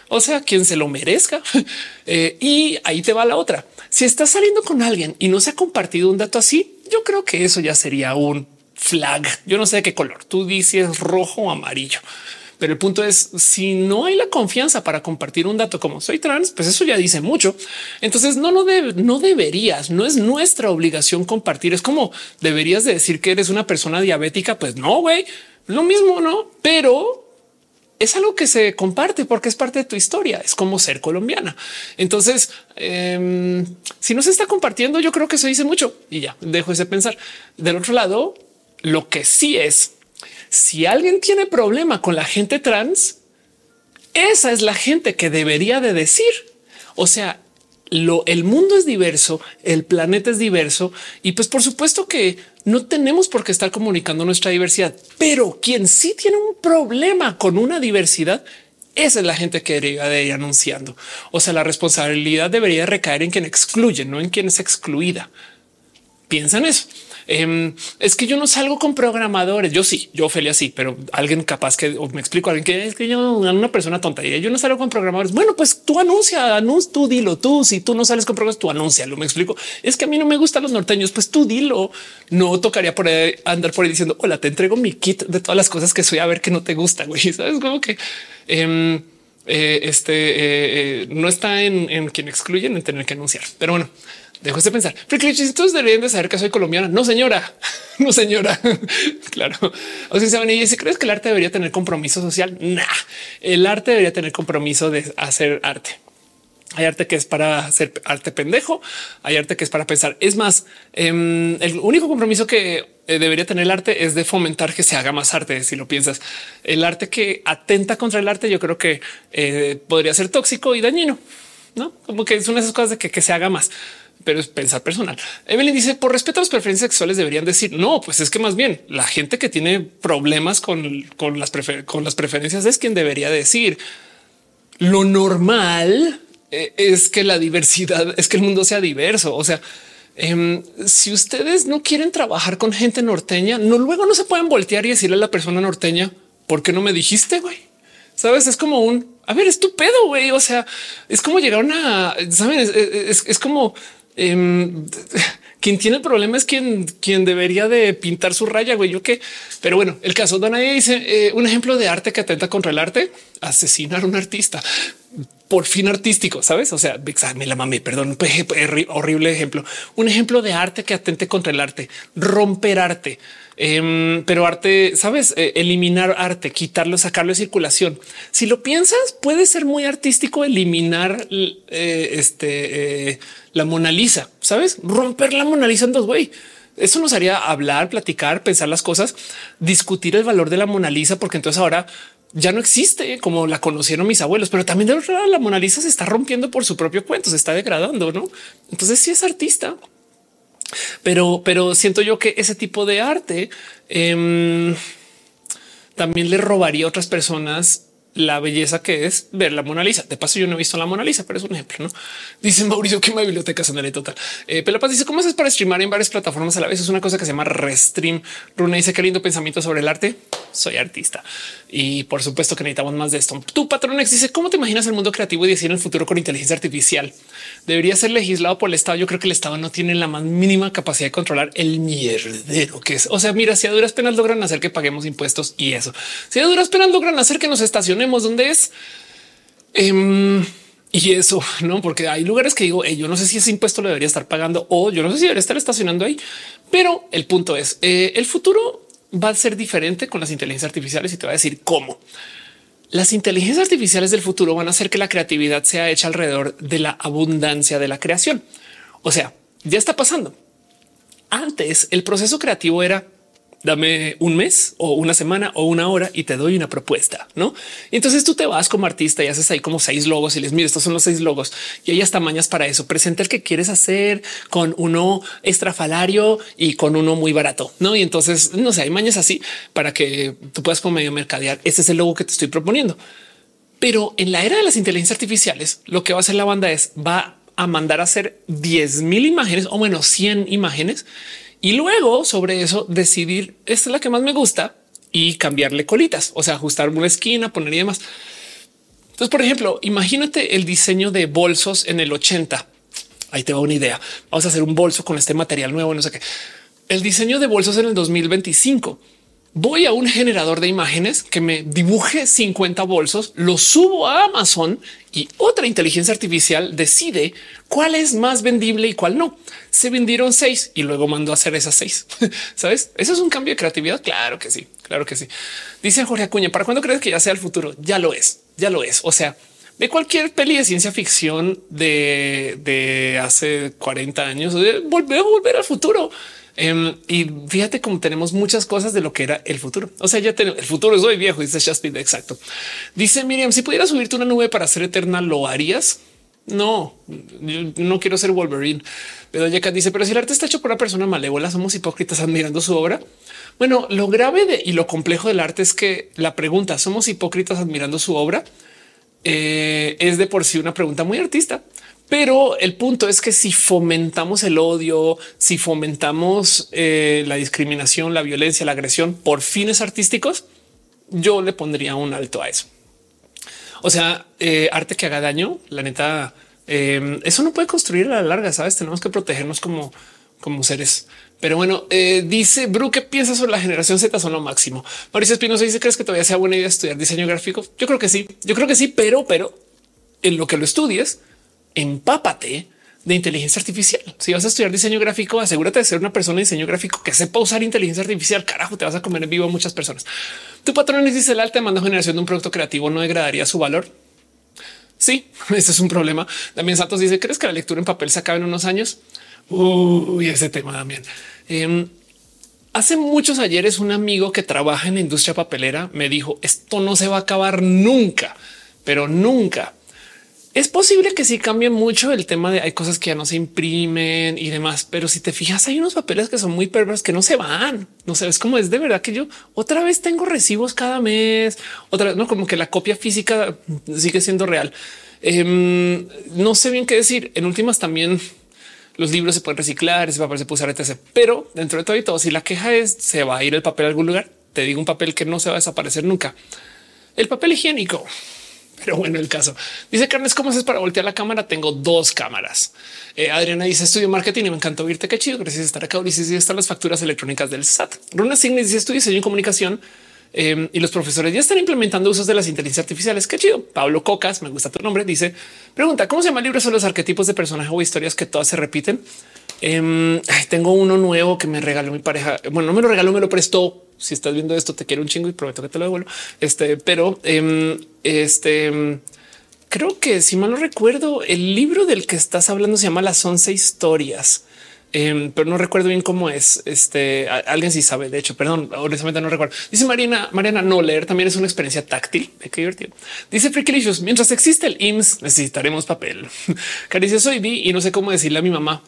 O sea, quien se lo merezca. Eh, y ahí te va la otra. Si estás saliendo con alguien y no se ha compartido un dato así, yo creo que eso ya sería un flag. Yo no sé de qué color tú dices rojo o amarillo. Pero el punto es si no hay la confianza para compartir un dato como soy trans, pues eso ya dice mucho. Entonces no lo no deberías, no es nuestra obligación compartir. Es como deberías de decir que eres una persona diabética. Pues no, güey, lo mismo, no, pero es algo que se comparte porque es parte de tu historia. Es como ser colombiana. Entonces, em, si no se está compartiendo, yo creo que eso dice mucho y ya dejo ese pensar. Del otro lado, lo que sí es si alguien tiene problema con la gente trans, esa es la gente que debería de decir. O sea, el mundo es diverso, el planeta es diverso y pues por supuesto que no tenemos por qué estar comunicando nuestra diversidad, pero quien sí tiene un problema con una diversidad, esa es la gente que debería de ir anunciando. O sea, la responsabilidad debería recaer en quien excluye, no en quien es excluida. Piensa en eso. Em, es que yo no salgo con programadores. Yo sí, yo Ophelia sí, pero alguien capaz que me explico a alguien que es que yo una persona tonta y yo no salgo con programadores. Bueno, pues tú anuncia, anuncia, tú dilo tú. Si tú no sales con programadores, tú anúncialo. Me explico. Es que a mí no me gustan los norteños. Pues tú dilo. No tocaría por andar por ahí diciendo hola, te entrego mi kit de todas las cosas que soy a ver que no te gusta. Güey, sabes como que em, eh, este eh, eh, no está en, en quien excluyen en tener que anunciar. Pero bueno, Dejo de pensar. Todos deberían de saber que soy colombiana. No, señora, no, señora. claro. O sea, saben, y si crees que el arte debería tener compromiso social, nah, el arte debería tener compromiso de hacer arte. Hay arte que es para hacer arte pendejo, hay arte que es para pensar. Es más, em, el único compromiso que eh, debería tener el arte es de fomentar que se haga más arte. Si lo piensas, el arte que atenta contra el arte, yo creo que eh, podría ser tóxico y dañino. No como que es una de esas cosas de que se haga más pero es pensar personal. Evelyn dice por respeto a las preferencias sexuales deberían decir no, pues es que más bien la gente que tiene problemas con, con las, preferencias es quien debería decir lo normal eh, es que la diversidad es que el mundo sea diverso. O sea, em, si ustedes no quieren trabajar con gente norteña, no luego no se pueden voltear y decirle a la persona norteña por qué no me dijiste, güey. Sabes, es como un a ver, es tu pedo, güey. O sea, es como llegar a una, saben, es, como Em, quien tiene el problema es quien, quien debería de pintar su raya, güey. Yo qué, pero bueno, el caso Donaya dice eh, un ejemplo de arte que atenta contra el arte, asesinar a un artista por fin artístico, sabes? O sea, me la mamé, perdón, horrible ejemplo. Un ejemplo de arte que atente contra el arte, romper arte, em, pero arte, sabes, eh, eliminar arte, quitarlo, sacarlo de circulación. Si lo piensas, puede ser muy artístico eliminar eh, este eh, la Mona Lisa, sabes? Romper la Mona Lisa en dos güey. Eso nos haría hablar, platicar, pensar las cosas, discutir el valor de la Mona Lisa, porque entonces ahora ya no existe como la conocieron mis abuelos, pero también de verdad la Mona Lisa se está rompiendo por su propio cuento, se está degradando, ¿no? Entonces sí es artista, pero, pero siento yo que ese tipo de arte em, también le robaría a otras personas la belleza que es ver la Mona Lisa. De paso, yo no he visto la Mona Lisa, pero es un ejemplo. No dice Mauricio que mi biblioteca sonaré total. Eh, dice cómo haces para streamar en varias plataformas a la vez. Es una cosa que se llama Restream. Runa dice qué lindo pensamiento sobre el arte. Soy artista y por supuesto que necesitamos más de esto. Tu patrón dice cómo te imaginas el mundo creativo y decir en el futuro con inteligencia artificial debería ser legislado por el Estado. Yo creo que el Estado no tiene la más mínima capacidad de controlar el mierdero que es. O sea, mira, si a duras penas logran hacer que paguemos impuestos y eso, si a duras penas logran hacer que nos estacionemos donde es. Em, y eso no, porque hay lugares que digo, yo no sé si ese impuesto lo debería estar pagando o yo no sé si debería estar estacionando ahí, pero el punto es eh, el futuro va a ser diferente con las inteligencias artificiales y te voy a decir cómo. Las inteligencias artificiales del futuro van a hacer que la creatividad sea hecha alrededor de la abundancia de la creación. O sea, ya está pasando. Antes el proceso creativo era dame un mes o una semana o una hora y te doy una propuesta, ¿no? Y entonces tú te vas como artista y haces ahí como seis logos y les mira, estos son los seis logos y hay hasta mañas para eso. Presenta el que quieres hacer con uno estrafalario y con uno muy barato, ¿no? Y entonces, no sé, hay mañas así para que tú puedas como medio mercadear. Ese es el logo que te estoy proponiendo. Pero en la era de las inteligencias artificiales, lo que va a hacer la banda es va a mandar a hacer 10 mil imágenes o menos 100 imágenes y luego sobre eso decidir esta es la que más me gusta y cambiarle colitas, o sea, ajustar una esquina, poner y demás. Entonces, por ejemplo, imagínate el diseño de bolsos en el 80. Ahí te va una idea. Vamos a hacer un bolso con este material nuevo, no sé qué. El diseño de bolsos en el 2025 voy a un generador de imágenes que me dibuje 50 bolsos, lo subo a Amazon y otra inteligencia artificial decide cuál es más vendible y cuál no. Se vendieron seis y luego mandó a hacer esas seis. Sabes? Eso es un cambio de creatividad. Claro que sí, claro que sí. Dice Jorge Acuña, ¿para cuándo crees que ya sea el futuro? Ya lo es, ya lo es. O sea, de cualquier peli de ciencia ficción de, hace 40 años, volver a volver al futuro. Em, y fíjate cómo tenemos muchas cosas de lo que era el futuro. O sea, ya tenemos el futuro es hoy viejo, dice Shaspid. Exacto. Dice Miriam, si pudieras subirte una nube para ser eterna, ¿lo harías? No, no quiero ser Wolverine. Pero ya dice, pero si el arte está hecho por una persona malévola, somos hipócritas admirando su obra. Bueno, lo grave y lo complejo del arte es que la pregunta, ¿somos hipócritas admirando su obra? Eh, es de por sí una pregunta muy artista. Pero el punto es que si fomentamos el odio, si fomentamos eh, la discriminación, la violencia, la agresión por fines artísticos, yo le pondría un alto a eso. O sea, eh, arte que haga daño, la neta, eh, eso no puede construir a la larga, sabes? Tenemos que protegernos como, como seres. Pero bueno, dice Bru, ¿qué piensas sobre la generación Z? Son lo máximo. Mauricio Espinosa dice, ¿crees que todavía sea buena idea estudiar diseño gráfico? Yo creo que sí, yo creo que sí, pero, pero en lo que lo estudies, empápate de inteligencia artificial. Si vas a estudiar diseño gráfico, asegúrate de ser una persona de diseño gráfico que sepa usar inteligencia artificial. Carajo, te vas a comer en vivo a muchas personas. Tu patrón dice el alta demanda generación de un producto creativo no degradaría su valor. Sí, ese es un problema. También Santos dice: ¿Crees que la lectura en papel se acaba en unos años? Uy, ese tema también. Em, hace muchos ayeres, un amigo que trabaja en la industria papelera me dijo: Esto no se va a acabar nunca, pero nunca. Es posible que sí cambie mucho el tema de hay cosas que ya no se imprimen y demás, pero si te fijas, hay unos papeles que son muy perversos que no se van. No sabes cómo es de verdad que yo otra vez tengo recibos cada mes, otra vez no como que la copia física sigue siendo real. Em, no sé bien qué decir. En últimas, también los libros se pueden reciclar, ese papel se puede usar, etc. Pero dentro de todo y todo, si la queja es se va a ir el papel a algún lugar, te digo un papel que no se va a desaparecer nunca. El papel higiénico Pero bueno, el caso dice Carnes, ¿cómo haces para voltear la cámara? Tengo dos cámaras. Eh, Adriana dice estudio marketing y me encantó verte. Qué chido. Gracias por estar acá. Ulises y están las facturas electrónicas del SAT. Runa Signes dice estudio diseño y comunicación em, y los profesores ya están implementando usos de las inteligencias artificiales. Qué chido. Pablo Cocas, me gusta tu nombre. Dice pregunta cómo se llama el libro los arquetipos de personaje o historias que todas se repiten. Em, tengo uno nuevo que me regaló mi pareja. Bueno, no me lo regaló, me lo prestó si estás viendo esto, te quiero un chingo y prometo que te lo devuelvo. Este, pero em, este creo que si mal no recuerdo, el libro del que estás hablando se llama Las 11 historias. Em, pero no recuerdo bien cómo es. Este alguien sí sabe. De hecho, perdón, honestamente no recuerdo. Dice Mariana, Mariana, no leer también es una experiencia táctil. Qué divertido. Dice Frikilicious. Mientras existe el IMSS, necesitaremos papel. Caricia soy vi y no sé cómo decirle a mi mamá.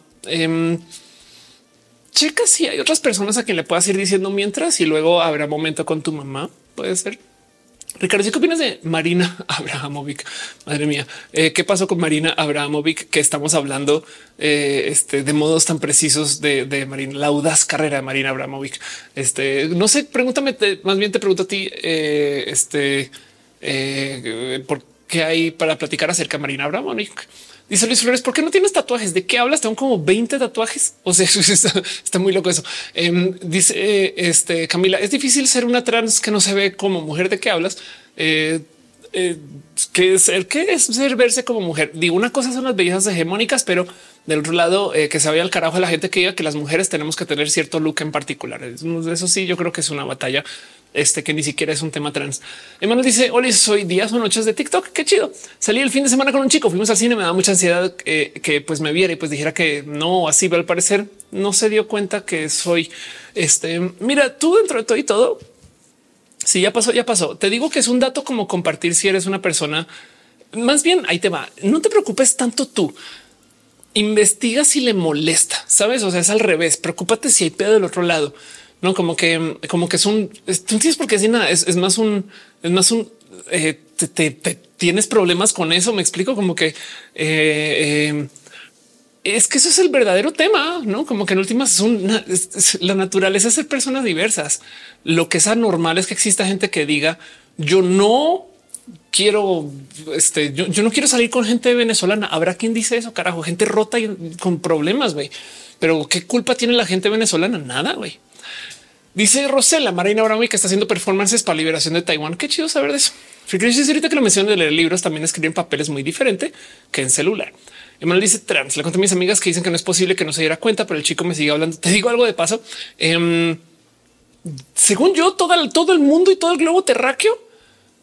Checa si hay otras personas a quien le puedas ir diciendo mientras y luego habrá momento con tu mamá. Puede ser. Ricardo, ¿qué opinas de Marina Abrahamovic? Madre mía, eh, ¿qué pasó con Marina Abrahamovic? Que estamos hablando eh, este, de modos tan precisos de, Marina, la audaz carrera de Marina Abrahamovic. Este, no sé, pregúntame, más bien te pregunto a ti, eh, este, ¿por qué hay para platicar acerca de Marina Abrahamovic? Dice Luis Flores, ¿por qué no tienes tatuajes? ¿De qué hablas? Tengo como 20 tatuajes. O sea, está, muy loco eso. Em, dice este Camila, es difícil ser una trans que no se ve como mujer. ¿De qué hablas? Eh, eh, que es es ser verse como mujer. Digo, una cosa son las bellezas hegemónicas, pero del otro lado, eh, que se vaya al carajo a la gente que diga que las mujeres tenemos que tener cierto look en particular. Eso sí, yo creo que es una batalla este que ni siquiera es un tema trans. Emanuel dice: Hola, soy días o noches de TikTok. Qué chido. Salí el fin de semana con un chico, fuimos al cine, me da mucha ansiedad eh, que pues me viera y pues dijera que no, así, pero al parecer no se dio cuenta que soy este. Mira, tú dentro de todo y todo. Si ya pasó, ya pasó. Te digo que es un dato como compartir si eres una persona. Más bien ahí te va. No te preocupes tanto tú. Investiga si le molesta, sabes? O sea, es al revés. Preocúpate si hay pedo del otro lado no como que, como que es un, tú tienes por qué nada, es, más un, es más un, eh, te, tienes problemas con eso. Me explico como que, eh, eh, es que eso es el verdadero tema, no como que en últimas es, la naturaleza es ser personas diversas. Lo que es anormal es que exista gente que diga yo no quiero, este, yo, yo no quiero salir con gente venezolana. Habrá quien dice eso, carajo, gente rota y con problemas, güey. Pero qué culpa tiene la gente venezolana? Nada, güey. Dice Rosela Marina Abraham que está haciendo performances para liberación de Taiwán. Qué chido saber de eso. Fíjense ahorita que lo mencioné de leer libros, también escriben papeles muy diferente que en celular. Emanuel dice trans. Le conté a mis amigas que dicen que no es posible que no se diera cuenta, pero el chico me sigue hablando. Te digo algo de paso. Em, según yo, todo, todo el mundo y todo el globo terráqueo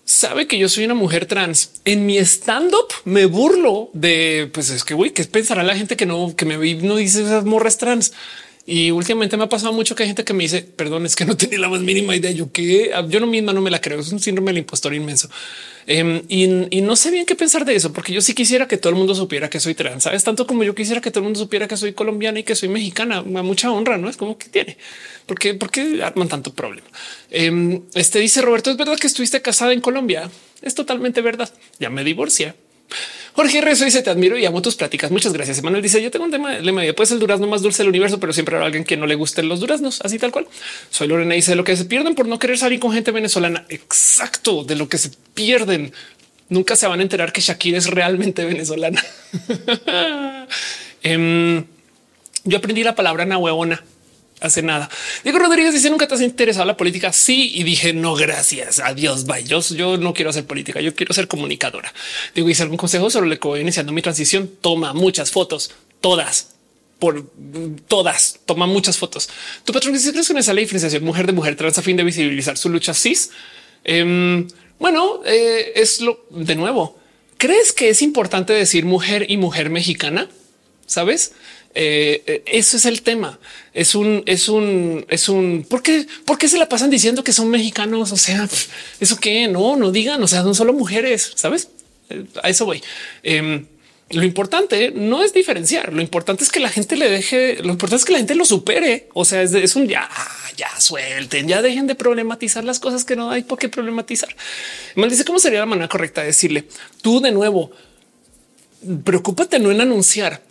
sabe que yo soy una mujer trans. En mi stand up me burlo de pues es que güey, que pensará la gente que no, que me vi, no dice esas morras trans. Y últimamente me ha pasado mucho que hay gente que me dice, perdón, es que no tenía la más mínima idea. Yo que yo no misma no me la creo. Es un síndrome del impostor inmenso. Em, y, no sé bien qué pensar de eso, porque yo sí quisiera que todo el mundo supiera que soy trans, sabes tanto como yo quisiera que todo el mundo supiera que soy colombiana y que soy mexicana. A mucha honra, no es como que tiene. ¿Por qué, ¿Por qué arman tanto problema? Em, este dice Roberto, es verdad que estuviste casada en Colombia. Es totalmente verdad. Ya me divorcié. Jorge Rezo dice te admiro y amo tus pláticas. Muchas gracias. Emanuel dice yo tengo un tema lema de pues el durazno más dulce del universo, pero siempre habrá alguien que no le gusten los duraznos, así tal cual. Soy Lorena y dice lo que se pierden por no querer salir con gente venezolana. Exacto de lo que se pierden. Nunca se van a enterar que Shakira es realmente venezolana. Em, yo aprendí la palabra nahueona hace nada. Diego Rodríguez dice nunca te has interesado la política. Sí, y dije no, gracias. Adiós. Bye. Yo, no quiero hacer política. Yo quiero ser comunicadora. Digo, hice algún consejo sobre lo que voy iniciando mi transición. Toma muchas fotos, todas por todas. Toma muchas fotos. Tu patrón dice crees que en esa ley diferenciación mujer de mujer trans a fin de visibilizar su lucha cis. Em, bueno, eh, es lo de nuevo. ¿Crees que es importante decir mujer y mujer mexicana? Sabes? Eh, eh, eso es el tema. Es un, es un, es un. ¿Por qué? ¿Por qué se la pasan diciendo que son mexicanos? O sea, eso que no, no digan. O sea, son solo mujeres. Sabes? Eh, a eso voy. Em, lo importante no es diferenciar. Lo importante es que la gente le deje. Lo importante es que la gente lo supere. O sea, es, un ya, ya suelten, ya dejen de problematizar las cosas que no hay por qué problematizar. Me dice cómo sería la manera correcta de decirle tú de nuevo. Preocúpate no en anunciar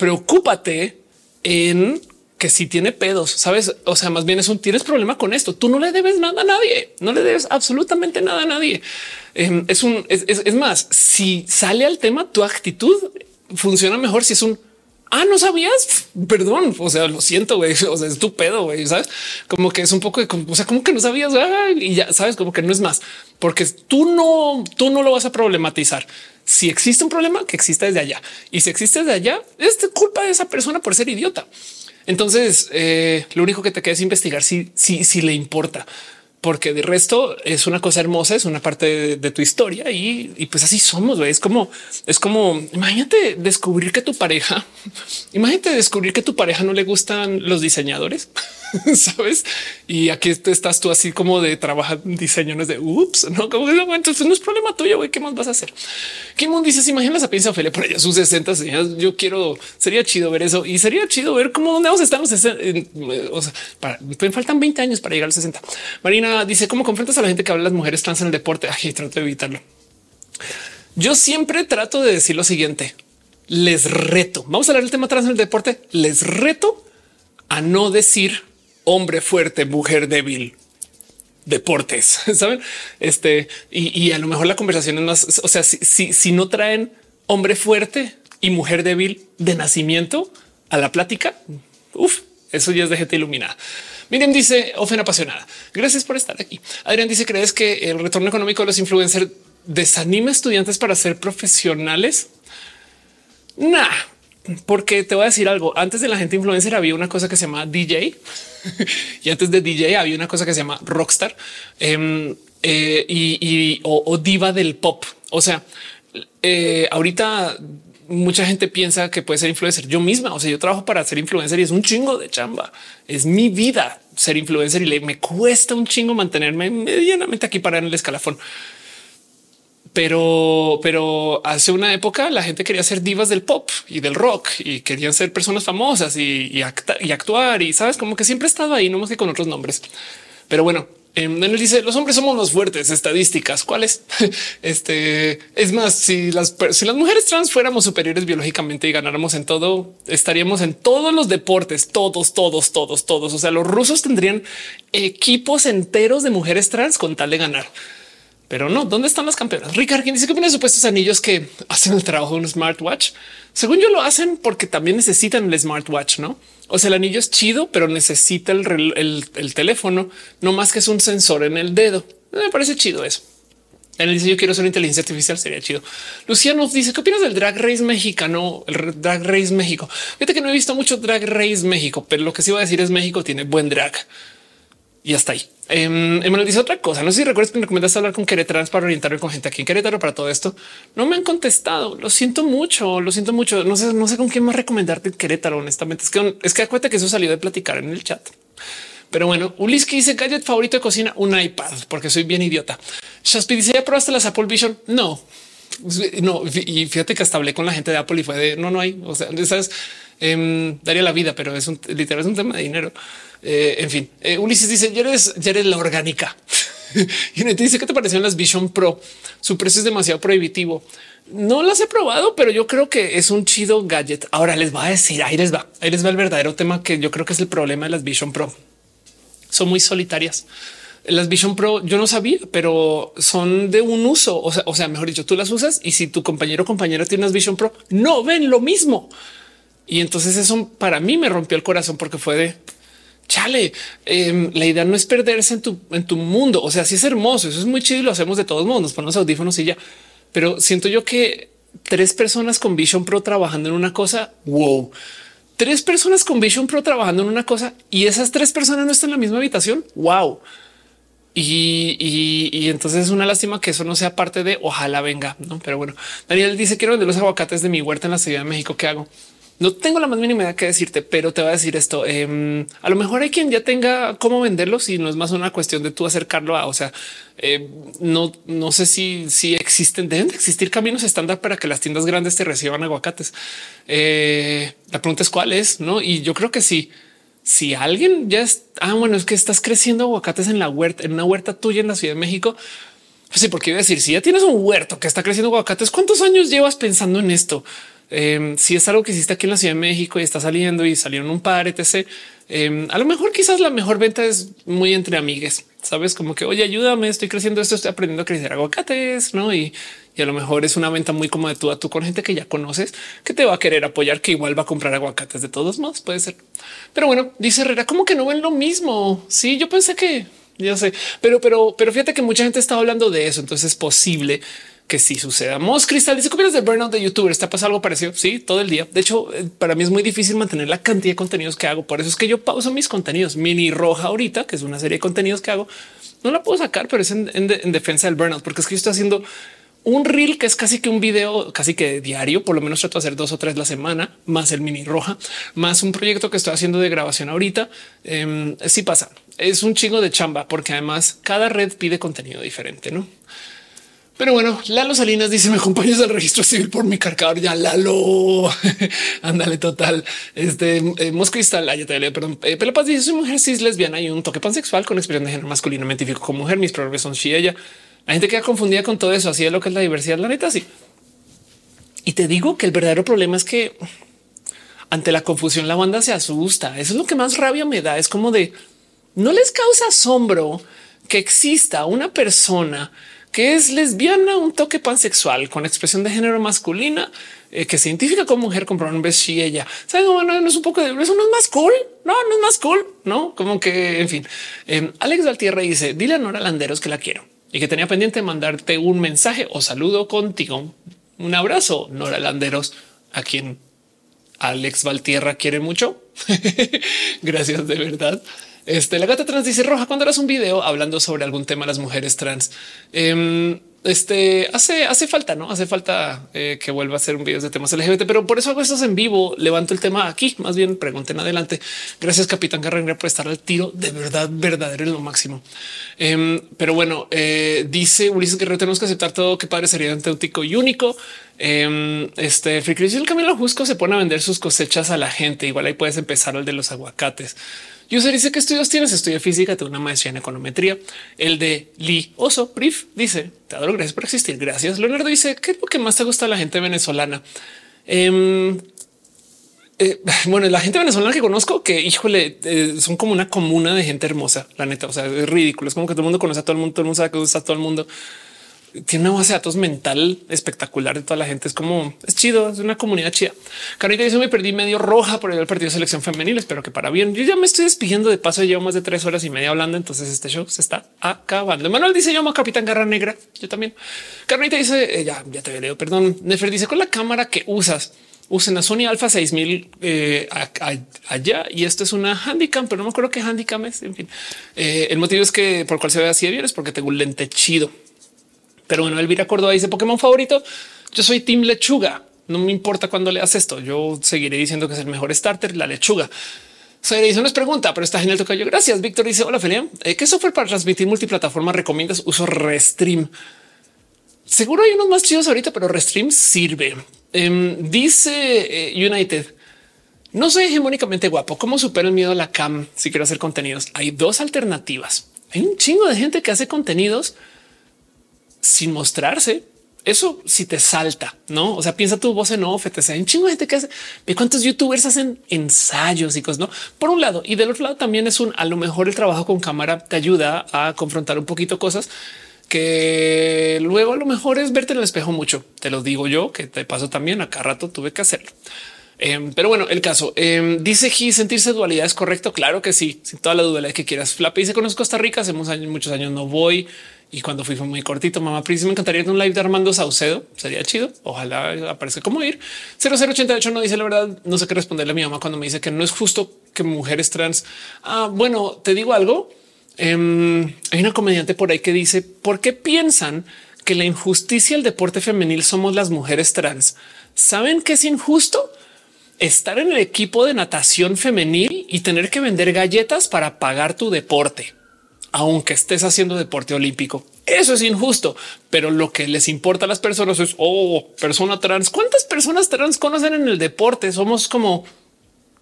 preocúpate en que si tiene pedos, sabes? O sea, más bien es un tienes problema con esto. Tú no le debes nada a nadie, no le debes absolutamente nada a nadie. Em, es un es, más, si sale al tema, tu actitud funciona mejor si es un Ah, no sabías. Perdón. O sea, lo siento, güey. O sea, es tu pedo, güey. Sabes como que es un poco de, o sea, como que no sabías y ya sabes, como que no es más porque tú no, tú no lo vas a problematizar. Si existe un problema que exista desde allá y si existe desde allá, es culpa de esa persona por ser idiota. Entonces, eh, lo único que te queda es investigar si, si, si le importa porque de resto es una cosa hermosa, es una parte de, tu historia y, pues así somos. Es como, es como imagínate descubrir que tu pareja, imagínate descubrir que tu pareja no le gustan los diseñadores, sabes? Y aquí estás tú así como de trabajar diseño, de ups, no como entonces no es problema tuyo. Güey, ¿qué más vas a hacer? Kimon dices, imagina la piensa Ophelia por ella sus 60 años. Yo quiero, sería chido ver eso y sería chido ver cómo dónde vamos a estar los 60. O sea, para, faltan 20 años para llegar a los 60. Marina dice cómo confrontas a la gente que habla de las mujeres trans en el deporte. Ay, trato de evitarlo. Yo siempre trato de decir lo siguiente. Les reto. Vamos a hablar del tema trans en el deporte. Les reto a no decir hombre fuerte, mujer débil, deportes, saben? Este y, a lo mejor la conversación es más. O sea, si, si no traen hombre fuerte y mujer débil de nacimiento a la plática, eso ya es de gente iluminada. Miren, dice Ofen apasionada. Gracias por estar aquí. Adrián dice: ¿Crees que el retorno económico de los influencers desanima a estudiantes para ser profesionales? Nah, porque te voy a decir algo. Antes de la gente influencer había una cosa que se llama DJ y antes de DJ había una cosa que se llama rockstar em, eh, y, o, diva del pop. O sea, eh, ahorita mucha gente piensa que puede ser influencer. Yo misma, o sea, yo trabajo para ser influencer y es un chingo de chamba. Es mi vida ser influencer y le, me cuesta un chingo mantenerme medianamente aquí para en el escalafón. Pero, pero hace una época la gente quería ser divas del pop y del rock y querían ser personas famosas y, y, y actuar y sabes como que siempre he estado ahí, no más que con otros nombres. Pero bueno, Daniel dice los hombres somos los fuertes estadísticas. ¿Cuáles? Este es más, si las, si las mujeres trans fuéramos superiores biológicamente y ganáramos en todo, estaríamos en todos los deportes, todos, todos, todos, todos. O sea, los rusos tendrían equipos enteros de mujeres trans con tal de ganar. Pero no, ¿dónde están las campeonas? Ricardo, ¿quién dice que vienen supuestos anillos que hacen el trabajo de un smartwatch? Según yo lo hacen porque también necesitan el smartwatch, ¿no? O sea, el anillo es chido, pero necesita el, teléfono, no más que es un sensor en el dedo. Me parece chido eso. Él dice yo quiero ser inteligencia artificial, sería chido. Luciano dice qué opinas del Drag Race mexicano, el Drag Race México. Fíjate que no he visto mucho Drag Race México, pero lo que sí voy a decir es México tiene buen drag y hasta ahí. Eh, me dice otra cosa. No sé si recuerdas que me recomendaste hablar con Querétaro para orientarme con gente aquí en Querétaro para todo esto. No me han contestado. Lo siento mucho, lo siento mucho. No sé, no sé con quién más recomendarte en Querétaro. Honestamente, es que es que acuérdate que eso salió de platicar en el chat. Pero bueno, Ulis que dice gadget favorito de cocina, un iPad, porque soy bien idiota. Shaspi dice ya probaste las Apple Vision. No, no. Y fíjate que hasta hablé con la gente de Apple y fue de no, no hay. O sea, sabes, eh, daría la vida, pero es un literal, es un tema de dinero. Eh, en fin, eh, Ulises dice ya eres, ya eres la orgánica y te dice qué te parecieron las Vision Pro. Su precio es demasiado prohibitivo. No las he probado, pero yo creo que es un chido gadget. Ahora les va a decir, ahí les va, ahí les va el verdadero tema que yo creo que es el problema de las Vision Pro. Son muy solitarias. Las Vision Pro yo no sabía, pero son de un uso. O sea, mejor dicho, tú las usas y si tu compañero o compañera tiene unas Vision Pro, no ven lo mismo. Y entonces eso para mí me rompió el corazón porque fue de chale, em, la idea no es perderse en tu, en tu mundo. O sea, sí es hermoso, eso es muy chido y lo hacemos de todos modos, nos ponemos audífonos y ya. Pero siento yo que tres personas con Vision Pro trabajando en una cosa, wow. Tres personas con Vision Pro trabajando en una cosa y esas tres personas no están en la misma habitación. Wow. Y, y, entonces es una lástima que eso no sea parte de ojalá venga, ¿no? Pero bueno, Daniel dice quiero vender los aguacates de mi huerta en la Ciudad de México. ¿Qué hago? No tengo la más mínima idea que decirte, pero te voy a decir esto. Em, a lo mejor hay quien ya tenga cómo venderlos y no es más una cuestión de tú acercarlo a, o sea, em, no, no sé si, si existen, deben de existir caminos estándar para que las tiendas grandes te reciban aguacates. Eh, la pregunta es cuál es, no? Y yo creo que sí. Si alguien ya es, ah, bueno, es que estás creciendo aguacates en la huerta, en una huerta tuya en la Ciudad de México. Pues sí, porque iba a decir, si ya tienes un huerto que está creciendo aguacates, ¿cuántos años llevas pensando en esto? Em, si es algo que hiciste aquí en la Ciudad de México y está saliendo y salieron un par, etc. Em, a lo mejor quizás la mejor venta es muy entre amigues, sabes como que oye, ayúdame, estoy creciendo esto, estoy aprendiendo a crecer aguacates, no? Y, y a lo mejor es una venta muy como de tú a tú con gente que ya conoces, que te va a querer apoyar, que igual va a comprar aguacates de todos modos. Puede ser. Pero bueno, dice Herrera, como que no ven lo mismo. Sí, yo pensé que ya sé, pero, pero, pero fíjate que mucha gente está hablando de eso. Entonces es posible que sí suceda. Mos Cristal dice copias de burnout de youtuber. Está pasando algo parecido. Sí, todo el día. De hecho, eh, para mí es muy difícil mantener la cantidad de contenidos que hago. Por eso es que yo pauso mis contenidos. Mini roja ahorita, que es una serie de contenidos que hago. No la puedo sacar, pero es en, en defensa del burnout, porque es que yo estoy haciendo un reel que es casi que un video casi que diario, por lo menos trato de hacer dos o tres la semana, más el mini roja, más un proyecto que estoy haciendo de grabación ahorita. Eh, sí pasa, es un chingo de chamba porque además cada red pide contenido diferente, ¿no? Pero bueno, Lalo Salinas dice: Me acompañas al registro civil por mi cargador. Ya Lalo, ándale, total. Este eh, Moscristal, ah, ya te perdón. Eh, Pelopaz dice: Soy mujer cis lesbiana y un toque pansexual con expresión de género masculino. Me identifico como mujer. Mis pronombres son she, ella. La gente queda confundida con todo eso. Así es lo que es la diversidad. La neta, sí. Y te digo que el verdadero problema es que ante la confusión la banda se asusta. Eso es lo que más rabia me da. Es como de no les causa asombro que exista una persona que es lesbiana, un toque pansexual con expresión de género masculina, eh, que se identifica como mujer con pronombres she, ella. ¿Saben? Bueno, no es un poco de eso, no es más cool. No, no es más cool. No, como que en fin. Eh, Alex Valtierra dice: Dile a Nora Landeros que la quiero y que tenía pendiente mandarte un mensaje o saludo contigo. Un abrazo, Nora Landeros, a quien Alex Valtierra quiere mucho. Gracias de verdad. Este, la gata trans dice roja cuando eras un video hablando sobre algún tema las mujeres trans. Em, este hace, hace falta, no hace falta eh, que vuelva a hacer un video de temas LGBT, pero por eso hago estos en vivo. Levanto el tema aquí. Más bien pregunten adelante. Gracias, Capitán Garrenga, por estar al tiro de verdad, verdadero en lo máximo. Em, pero bueno, eh, dice Ulises Guerrero, tenemos que aceptar todo. que padre sería auténtico y único. Um, este el Camilo Jusco se pone a vender sus cosechas a la gente. Igual ahí puedes empezar el de los aguacates. User dice que estudios tienes, estudio física, tengo una maestría en econometría. El de Lee Oso Brief dice te adoro, gracias por existir. Gracias. Leonardo dice qué es lo que más te gusta a la gente venezolana. Um, eh, bueno, la gente venezolana que conozco, que híjole, eh, son como una comuna de gente hermosa. La neta, o sea, es ridículo. Es como que todo el mundo conoce a todo el mundo, todo el mundo sabe que gusta a todo el mundo tiene una base de datos mental espectacular de toda la gente. Es como es chido, es una comunidad chida. Carita dice: Me perdí medio roja por el partido de selección femenil. Espero que para bien. Yo ya me estoy despidiendo de paso. Llevo más de tres horas y media hablando. Entonces este show se está acabando. Manuel dice: Yo amo Capitán Garra Negra. Yo también. Carita dice: eh, Ya, ya te veo. Perdón. Nefer dice: Con la cámara que usas, usen a Sony Alpha 6000 eh, allá y esto es una handicam, pero no me acuerdo qué handicam es. En fin, eh, el motivo es que por cual se ve así de bien es porque tengo un lente chido. Pero bueno, Elvira Córdoba dice Pokémon favorito. Yo soy Team Lechuga. No me importa cuando leas esto. Yo seguiré diciendo que es el mejor starter, la lechuga. Soy Edison nos pregunta, pero está genial tocayo. Gracias. Víctor dice: Hola, Felia. Eh, ¿Qué software para transmitir multiplataforma recomiendas? Uso Restream. Seguro hay unos más chidos ahorita, pero Restream sirve. Em, dice eh, United. No soy hegemónicamente guapo. ¿Cómo supero el miedo a la cam si quiero hacer contenidos? Hay dos alternativas. Hay un chingo de gente que hace contenidos sin mostrarse. Eso si te salta, no? O sea, piensa tu voz en off, te un chingo gente que hace ve cuántos youtubers hacen ensayos y cosas, no? Por un lado, y del otro lado también es un a lo mejor el trabajo con cámara te ayuda a confrontar un poquito cosas que luego a lo mejor es verte en el espejo mucho. Te lo digo yo, que te paso también acá rato tuve que hacerlo. Em, pero bueno, el caso em, dice G sentirse dualidad es correcto. Claro que sí, sin toda la duda que quieras. Flap dice conozco Costa Rica hace muchos años, no voy y cuando fui fue muy cortito. Mamá Pris, me encantaría un live de Armando Saucedo. Sería chido. Ojalá aparezca como ir. 0088 no dice la verdad. No sé qué responderle a mi mamá cuando me dice que no es justo que mujeres trans. Ah, bueno, te digo algo. Em, hay una comediante por ahí que dice por qué piensan que la injusticia del deporte femenil somos las mujeres trans. Saben que es injusto estar en el equipo de natación femenil y tener que vender galletas para pagar tu deporte aunque estés haciendo deporte olímpico. Eso es injusto, pero lo que les importa a las personas es, oh, persona trans. ¿Cuántas personas trans conocen en el deporte? Somos como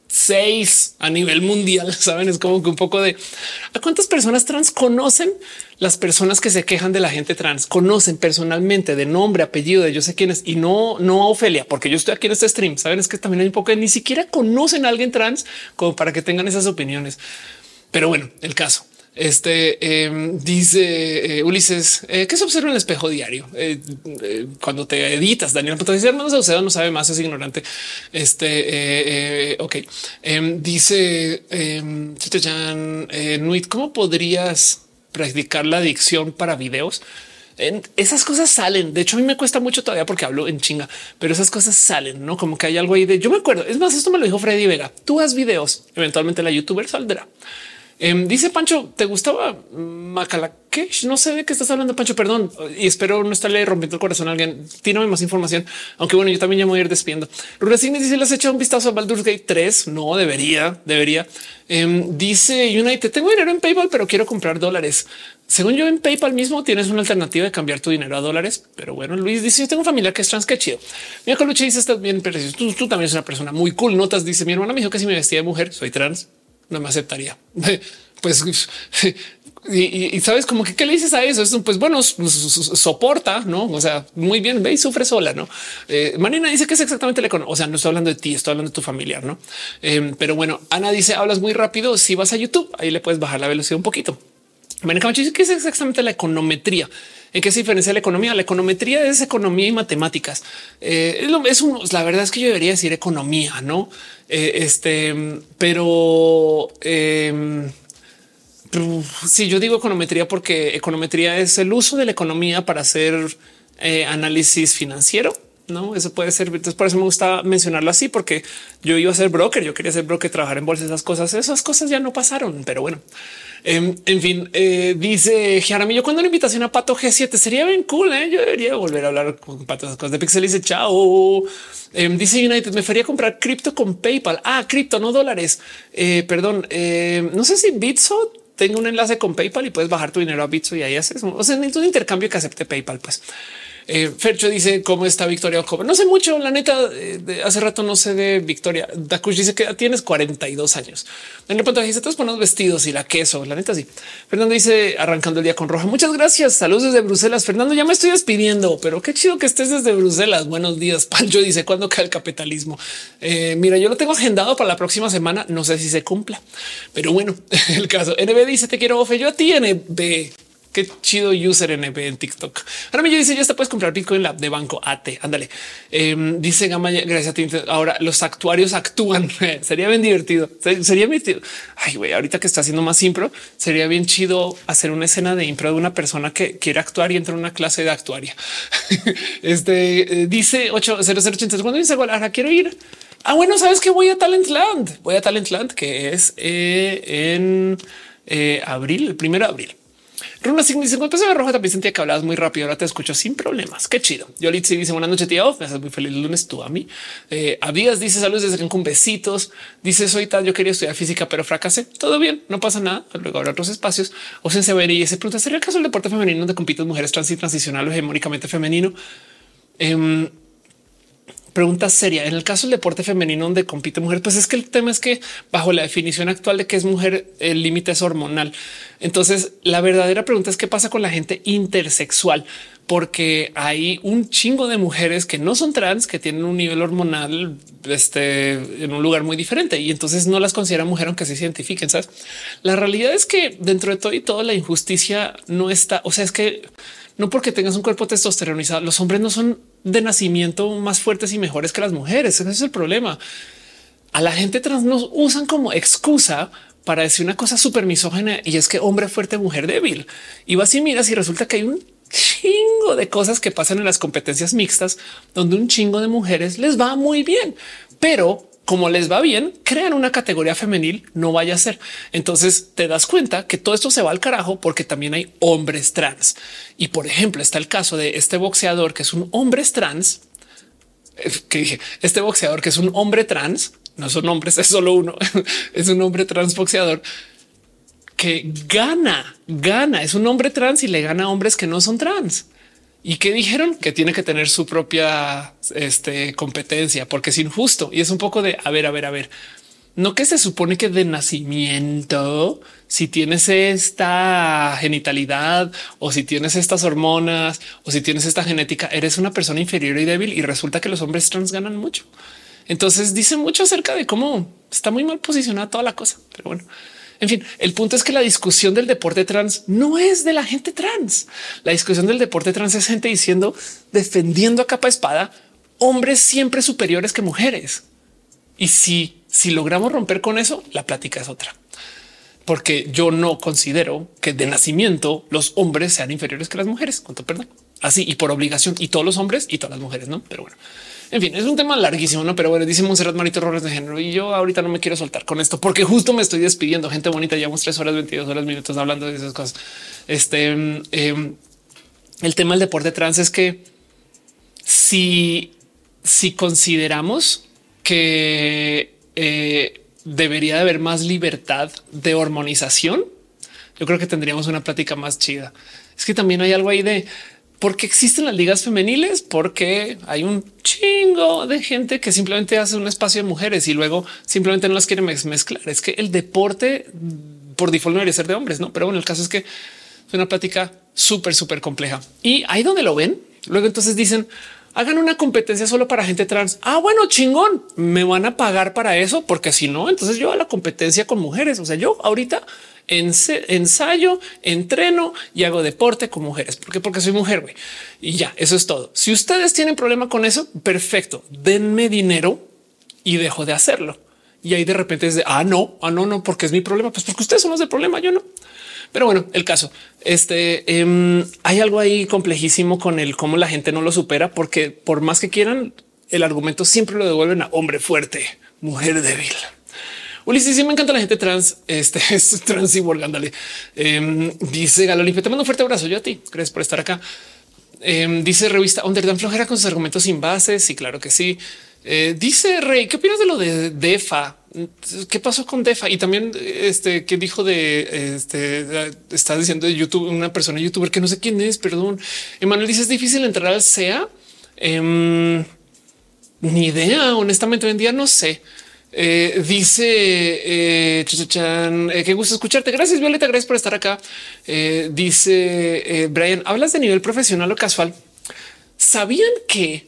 seis a nivel mundial. Saben, es como que un poco de a cuántas personas trans conocen las personas que se quejan de la gente trans, conocen personalmente de nombre, apellido de yo sé quién es y no, no a Ofelia, porque yo estoy aquí en este stream. Saben, es que también hay un poco de ni siquiera conocen a alguien trans como para que tengan esas opiniones. Pero bueno, el caso. Este em, dice eh, Ulises eh, que se observa en el espejo diario eh, cuando te editas. Daniel dice hermano Saucedo no sabe más, es ignorante. Este ok, em, dice em, Nuit, ¿cómo podrías practicar la adicción para videos? esas cosas salen. De hecho, a mí me cuesta mucho todavía porque hablo en chinga, pero esas cosas salen, no como que hay algo ahí de yo me acuerdo. Es más, esto me lo dijo Freddy Vega. Tú haz videos, eventualmente la youtuber saldrá. Em, dice Pancho, ¿te gustaba Macalakesh? No sé de qué estás hablando, Pancho, perdón. Y espero no estarle rompiendo el corazón a alguien. Tírame más información. Aunque bueno, yo también ya me voy a ir despidiendo. Ruracine dice, ¿le has echado un vistazo a Baldur's Gate 3? No, debería, debería. Em, dice United, tengo dinero en PayPal, pero quiero comprar dólares. Según yo en PayPal mismo tienes una alternativa de cambiar tu dinero a dólares. Pero bueno, Luis dice, yo tengo familia que es trans, qué chido. Mira, Coluche dice, estás bien, pero tú, tú también eres una persona muy cool. Notas, dice, mi hermana me dijo que si me vestía de mujer, soy trans no me aceptaría. Pues y, sabes como que qué le dices a eso? Es pues bueno, soporta, no? O sea, muy bien, ve y sufre sola, no? Eh, Marina dice que es exactamente la O sea, no estoy hablando de ti, estoy hablando de tu familiar, no? Em, pero bueno, Ana dice hablas muy rápido. Si vas a YouTube, ahí le puedes bajar la velocidad un poquito. Marina Camacho dice que es exactamente la econometría. ¿En qué se diferencia la economía? La econometría es economía y matemáticas. Eh, es, la verdad es que yo debería decir economía, no? Eh, este, pero eh, si yo digo econometría porque econometría es el uso de la economía para hacer eh, análisis financiero. No, eso puede ser. Entonces, por eso me gusta mencionarlo así, porque yo iba a ser broker. Yo quería ser broker, trabajar en bolsa, esas cosas. Esas cosas ya no pasaron, pero bueno. Em, en fin, eh, dice Jaramillo, cuando la invitación a Pato G7 sería bien cool. ¿eh? Yo debería volver a hablar con Pato esas cosas de Pixel. Dice chao. Em, dice United, me faría comprar cripto con PayPal. Ah, cripto, no dólares. Eh, perdón, em, no sé si Bitso tengo un enlace con PayPal y puedes bajar tu dinero a Bitso y ahí haces. O sea, necesito un intercambio que acepte PayPal. Pues eh, Fercho dice cómo está Victoria Ocoba. No sé mucho, la neta. Eh, hace rato no sé de Victoria. Dakush dice que tienes 42 años. En el punto dice todos buenos vestidos y la queso. La neta sí. Fernando dice arrancando el día con roja. Muchas gracias. Saludos desde Bruselas. Fernando, ya me estoy despidiendo, pero qué chido que estés desde Bruselas. Buenos días. Pancho dice cuándo cae el capitalismo. Eh, mira, yo lo tengo agendado para la próxima semana. No sé si se cumpla, pero bueno, el caso. NB dice te quiero ofe. Yo a ti, NB. Qué chido user NB en TikTok. Ahora me dice ya te puedes comprar Bitcoin la de banco AT. Ándale. Em, dice Gama, gracias a ti. Ahora los actuarios actúan. sería bien divertido. Sería bien. Ay, güey, ahorita que está haciendo más impro, sería bien chido hacer una escena de impro de una persona que quiere actuar y entra en una clase de actuaria. este eh, dice 80080. Cuando dice ahora quiero ir. Ah, bueno, sabes que voy a Talentland. Voy a Talentland, que es eh, en eh, abril, el primero de abril. Runa Sign dice cuando empezó roja también sentía que hablabas muy rápido. Ahora te escucho sin problemas. Qué chido. Yolitzi dice buenas noches, tío. Me haces muy feliz el lunes tú a mí. Eh, Abías dice saludos desde con besitos. Dice soy tal. Yo quería estudiar física, pero fracasé. Todo bien, no pasa nada. Luego habrá otros espacios. O se ver y se pregunta sería el caso del deporte femenino donde compiten mujeres trans y transicional o hegemónicamente femenino. Eh, pregunta seria. En el caso del deporte femenino donde compite mujer, pues es que el tema es que bajo la definición actual de que es mujer, el límite es hormonal. Entonces, la verdadera pregunta es qué pasa con la gente intersexual, porque hay un chingo de mujeres que no son trans, que tienen un nivel hormonal este, en un lugar muy diferente y entonces no las considera mujer aunque se identifiquen. ¿sabes? La realidad es que dentro de todo y todo la injusticia no está. O sea, es que no porque tengas un cuerpo testosteronizado, los hombres no son de nacimiento más fuertes y mejores que las mujeres. Ese es el problema. A la gente trans nos usan como excusa para decir una cosa súper misógena y es que hombre fuerte, mujer débil. Y vas y miras y resulta que hay un chingo de cosas que pasan en las competencias mixtas donde un chingo de mujeres les va muy bien, pero como les va bien, crean una categoría femenil, no vaya a ser. Entonces te das cuenta que todo esto se va al carajo porque también hay hombres trans. Y por ejemplo, está el caso de este boxeador que es un hombre trans, eh, que dije, este boxeador que es un hombre trans, no son hombres, es solo uno, es un hombre trans boxeador que gana, gana, es un hombre trans y le gana a hombres que no son trans. Y que dijeron que tiene que tener su propia este, competencia porque es injusto y es un poco de a ver, a ver, a ver. no que se supone que de nacimiento, si tienes esta genitalidad o si tienes estas hormonas o si tienes esta genética, eres una persona inferior y débil y resulta que los hombres trans ganan mucho. Entonces dice mucho acerca de cómo está muy mal posicionada toda la cosa. Pero bueno, en fin, el punto es que la discusión del deporte trans no es de la gente trans. La discusión del deporte trans es gente diciendo, defendiendo a capa espada, hombres siempre superiores que mujeres. Y si, si logramos romper con eso, la plática es otra. Porque yo no considero que de nacimiento los hombres sean inferiores que las mujeres. Cuánto perdón. Así y por obligación y todos los hombres y todas las mujeres, no? Pero bueno, en fin, es un tema larguísimo, no? Pero bueno, dice Monserrat Marito Robles de género y yo ahorita no me quiero soltar con esto porque justo me estoy despidiendo. Gente bonita, llevamos tres horas, 22 horas, minutos hablando de esas cosas. Este em, el tema del deporte trans es que si, si consideramos que eh, debería de haber más libertad de hormonización, yo creo que tendríamos una plática más chida. Es que también hay algo ahí de ¿Por qué existen las ligas femeniles? Porque hay un chingo de gente que simplemente hace un espacio de mujeres y luego simplemente no las quiere mezclar. Es que el deporte por default no debería ser de hombres, no? Pero bueno, el caso es que es una plática súper, súper compleja y ahí donde lo ven. Luego entonces dicen hagan una competencia solo para gente trans. Ah, bueno, chingón. Me van a pagar para eso, porque si no, entonces yo a la competencia con mujeres. O sea, yo ahorita ensayo, entreno y hago deporte con mujeres. ¿Por qué? Porque soy mujer. güey. Y ya, eso es todo. Si ustedes tienen problema con eso, perfecto. Denme dinero y dejo de hacerlo. Y ahí de repente es de, ah, no, ah, no, no, porque es mi problema. Pues porque ustedes son los de problema, yo no. Pero bueno, el caso, este, em, hay algo ahí complejísimo con el cómo la gente no lo supera, porque por más que quieran, el argumento siempre lo devuelven a hombre fuerte, mujer débil. Ulises, sí me encanta la gente trans. Este es trans y ándale. Em, dice Galolipe, te mando un fuerte abrazo yo a ti. Gracias por estar acá. Em, dice revista Under Dan flojera con sus argumentos sin bases. Sí, claro que sí. Eh, dice Rey, ¿qué opinas de lo de DEFA? ¿Qué pasó con DEFA? Y también este que dijo de este está diciendo de YouTube, una persona youtuber que no sé quién es. Perdón. Emanuel dice es difícil entrar al SEA. Em, ni idea. Honestamente, hoy en día no sé. Eh, dice eh, eh, qué gusto escucharte. Gracias, Violeta. Gracias por estar acá. Eh, dice Brian, hablas de nivel profesional o casual. Sabían que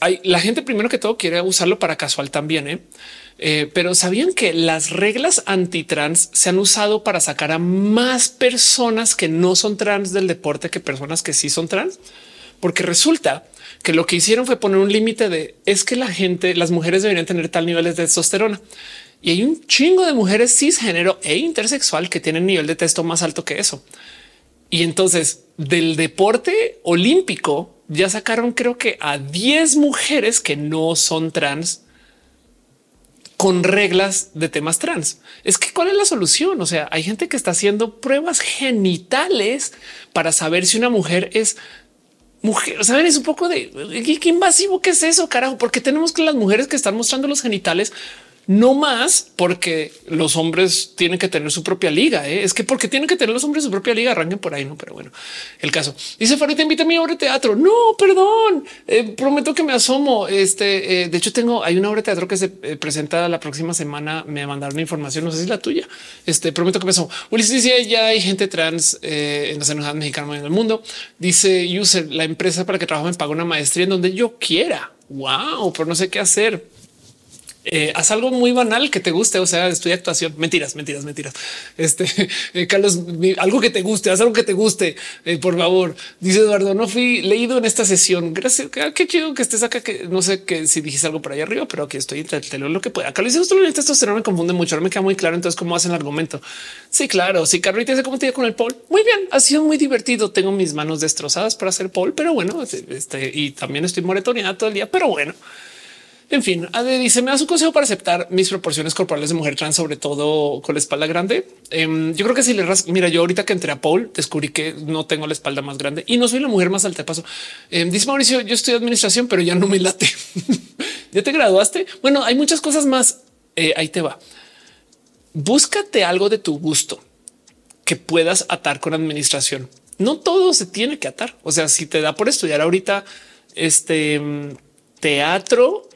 hay, la gente primero que todo quiere usarlo para casual también, pero sabían que las reglas antitrans se han usado para sacar a más personas que no son trans del deporte que personas que sí son trans, porque resulta lo que hicieron fue poner un límite de es que la gente, las mujeres deberían tener tal niveles de testosterona. Y hay un chingo de mujeres cisgénero e intersexual que tienen nivel de testo más alto que eso. Y entonces del deporte olímpico ya sacaron creo que a 10 mujeres que no son trans con reglas de temas trans. Es que cuál es la solución? O sea, hay gente que está haciendo pruebas genitales para saber si una mujer es mujer, saben, es un poco de qué invasivo que es eso, carajo, porque tenemos que las mujeres que están mostrando los genitales no más porque los hombres tienen que tener su propia liga. ¿eh? Es que porque tienen que tener los hombres su propia liga, arranquen por ahí. No, pero bueno, el caso dice Farid, te invita a mi obra de teatro. No, perdón, eh, prometo que me asomo. Este, eh, de hecho, tengo hay una obra de teatro que se presenta la próxima semana. Me mandaron información. No sé si es la tuya. Este prometo que me asomo. Ulises dice ya hay gente trans en las enojadas mexicanas en el mundo. Dice user la empresa para que trabajo me paga una maestría en donde yo quiera. Wow, pero no sé qué hacer eh, haz algo muy banal que te guste. O sea, estudia actuación. Mentiras, mentiras, mentiras. Este eh, Carlos, algo que te guste, haz algo que te guste. Eh, por favor, dice Eduardo. No fui leído en esta sesión. Gracias. Ah, qué chido que estés acá. Que no sé que si dijiste algo por allá arriba, pero aquí estoy. Te, leo lo que pueda. Acá lo hice esto no me confunde mucho. Ahora me queda muy claro. Entonces, cómo hacen el argumento? Sí, claro. Sí, Carlita dice cómo te con el Paul. Muy bien. Ha sido muy divertido. Tengo mis manos destrozadas para hacer Paul, pero bueno, este y también estoy moretoneada todo el día, pero bueno. En fin, dice, me da su consejo para aceptar mis proporciones corporales de mujer trans, sobre todo con la espalda grande. Em, yo creo que si le ras mira, yo ahorita que entré a Paul, descubrí que no tengo la espalda más grande y no soy la mujer más alta paso. Em, dice Mauricio, yo estoy administración, pero ya no me late. ¿Ya te graduaste? Bueno, hay muchas cosas más. Eh, ahí te va. Búscate algo de tu gusto que puedas atar con administración. No todo se tiene que atar. O sea, si te da por estudiar ahorita este teatro,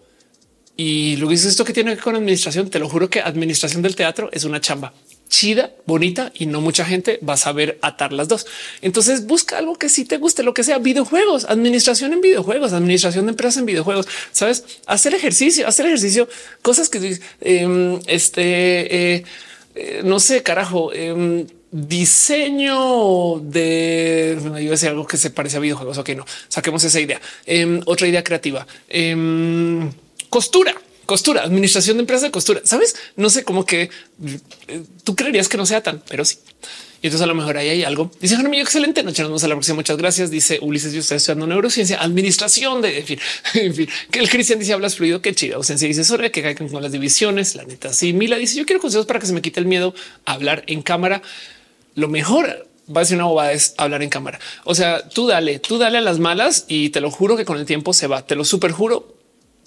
Y dices esto que tiene que ver con administración. Te lo juro que administración del teatro es una chamba chida, bonita y no mucha gente va a saber atar las dos. Entonces busca algo que sí te guste, lo que sea videojuegos, administración en videojuegos, administración de empresas en videojuegos, sabes, hacer ejercicio, hacer ejercicio, cosas que eh, este, eh, eh, no sé, carajo, em, diseño de yo decía algo que se parece a videojuegos. Ok, no saquemos esa idea. Em, otra idea creativa, em, costura costura, administración de empresas de costura. Sabes? No sé cómo que eh, tú creerías que no sea tan, pero sí. Y entonces a lo mejor ahí hay algo. Dice mío, excelente. Nos vemos a la próxima. Muchas gracias. Dice Ulises, yo estoy estudiando neurociencia, administración de en fin, en fin, que el Cristian dice hablas fluido. Qué chido. Ausencia dice sobre que caigan con las divisiones. La neta, sí. Mila dice yo quiero consejos para que se me quite el miedo a hablar en cámara. Lo mejor va a ser una bobada es hablar en cámara. O sea, tú dale, tú dale a las malas y te lo juro que con el tiempo se va. Te lo super juro,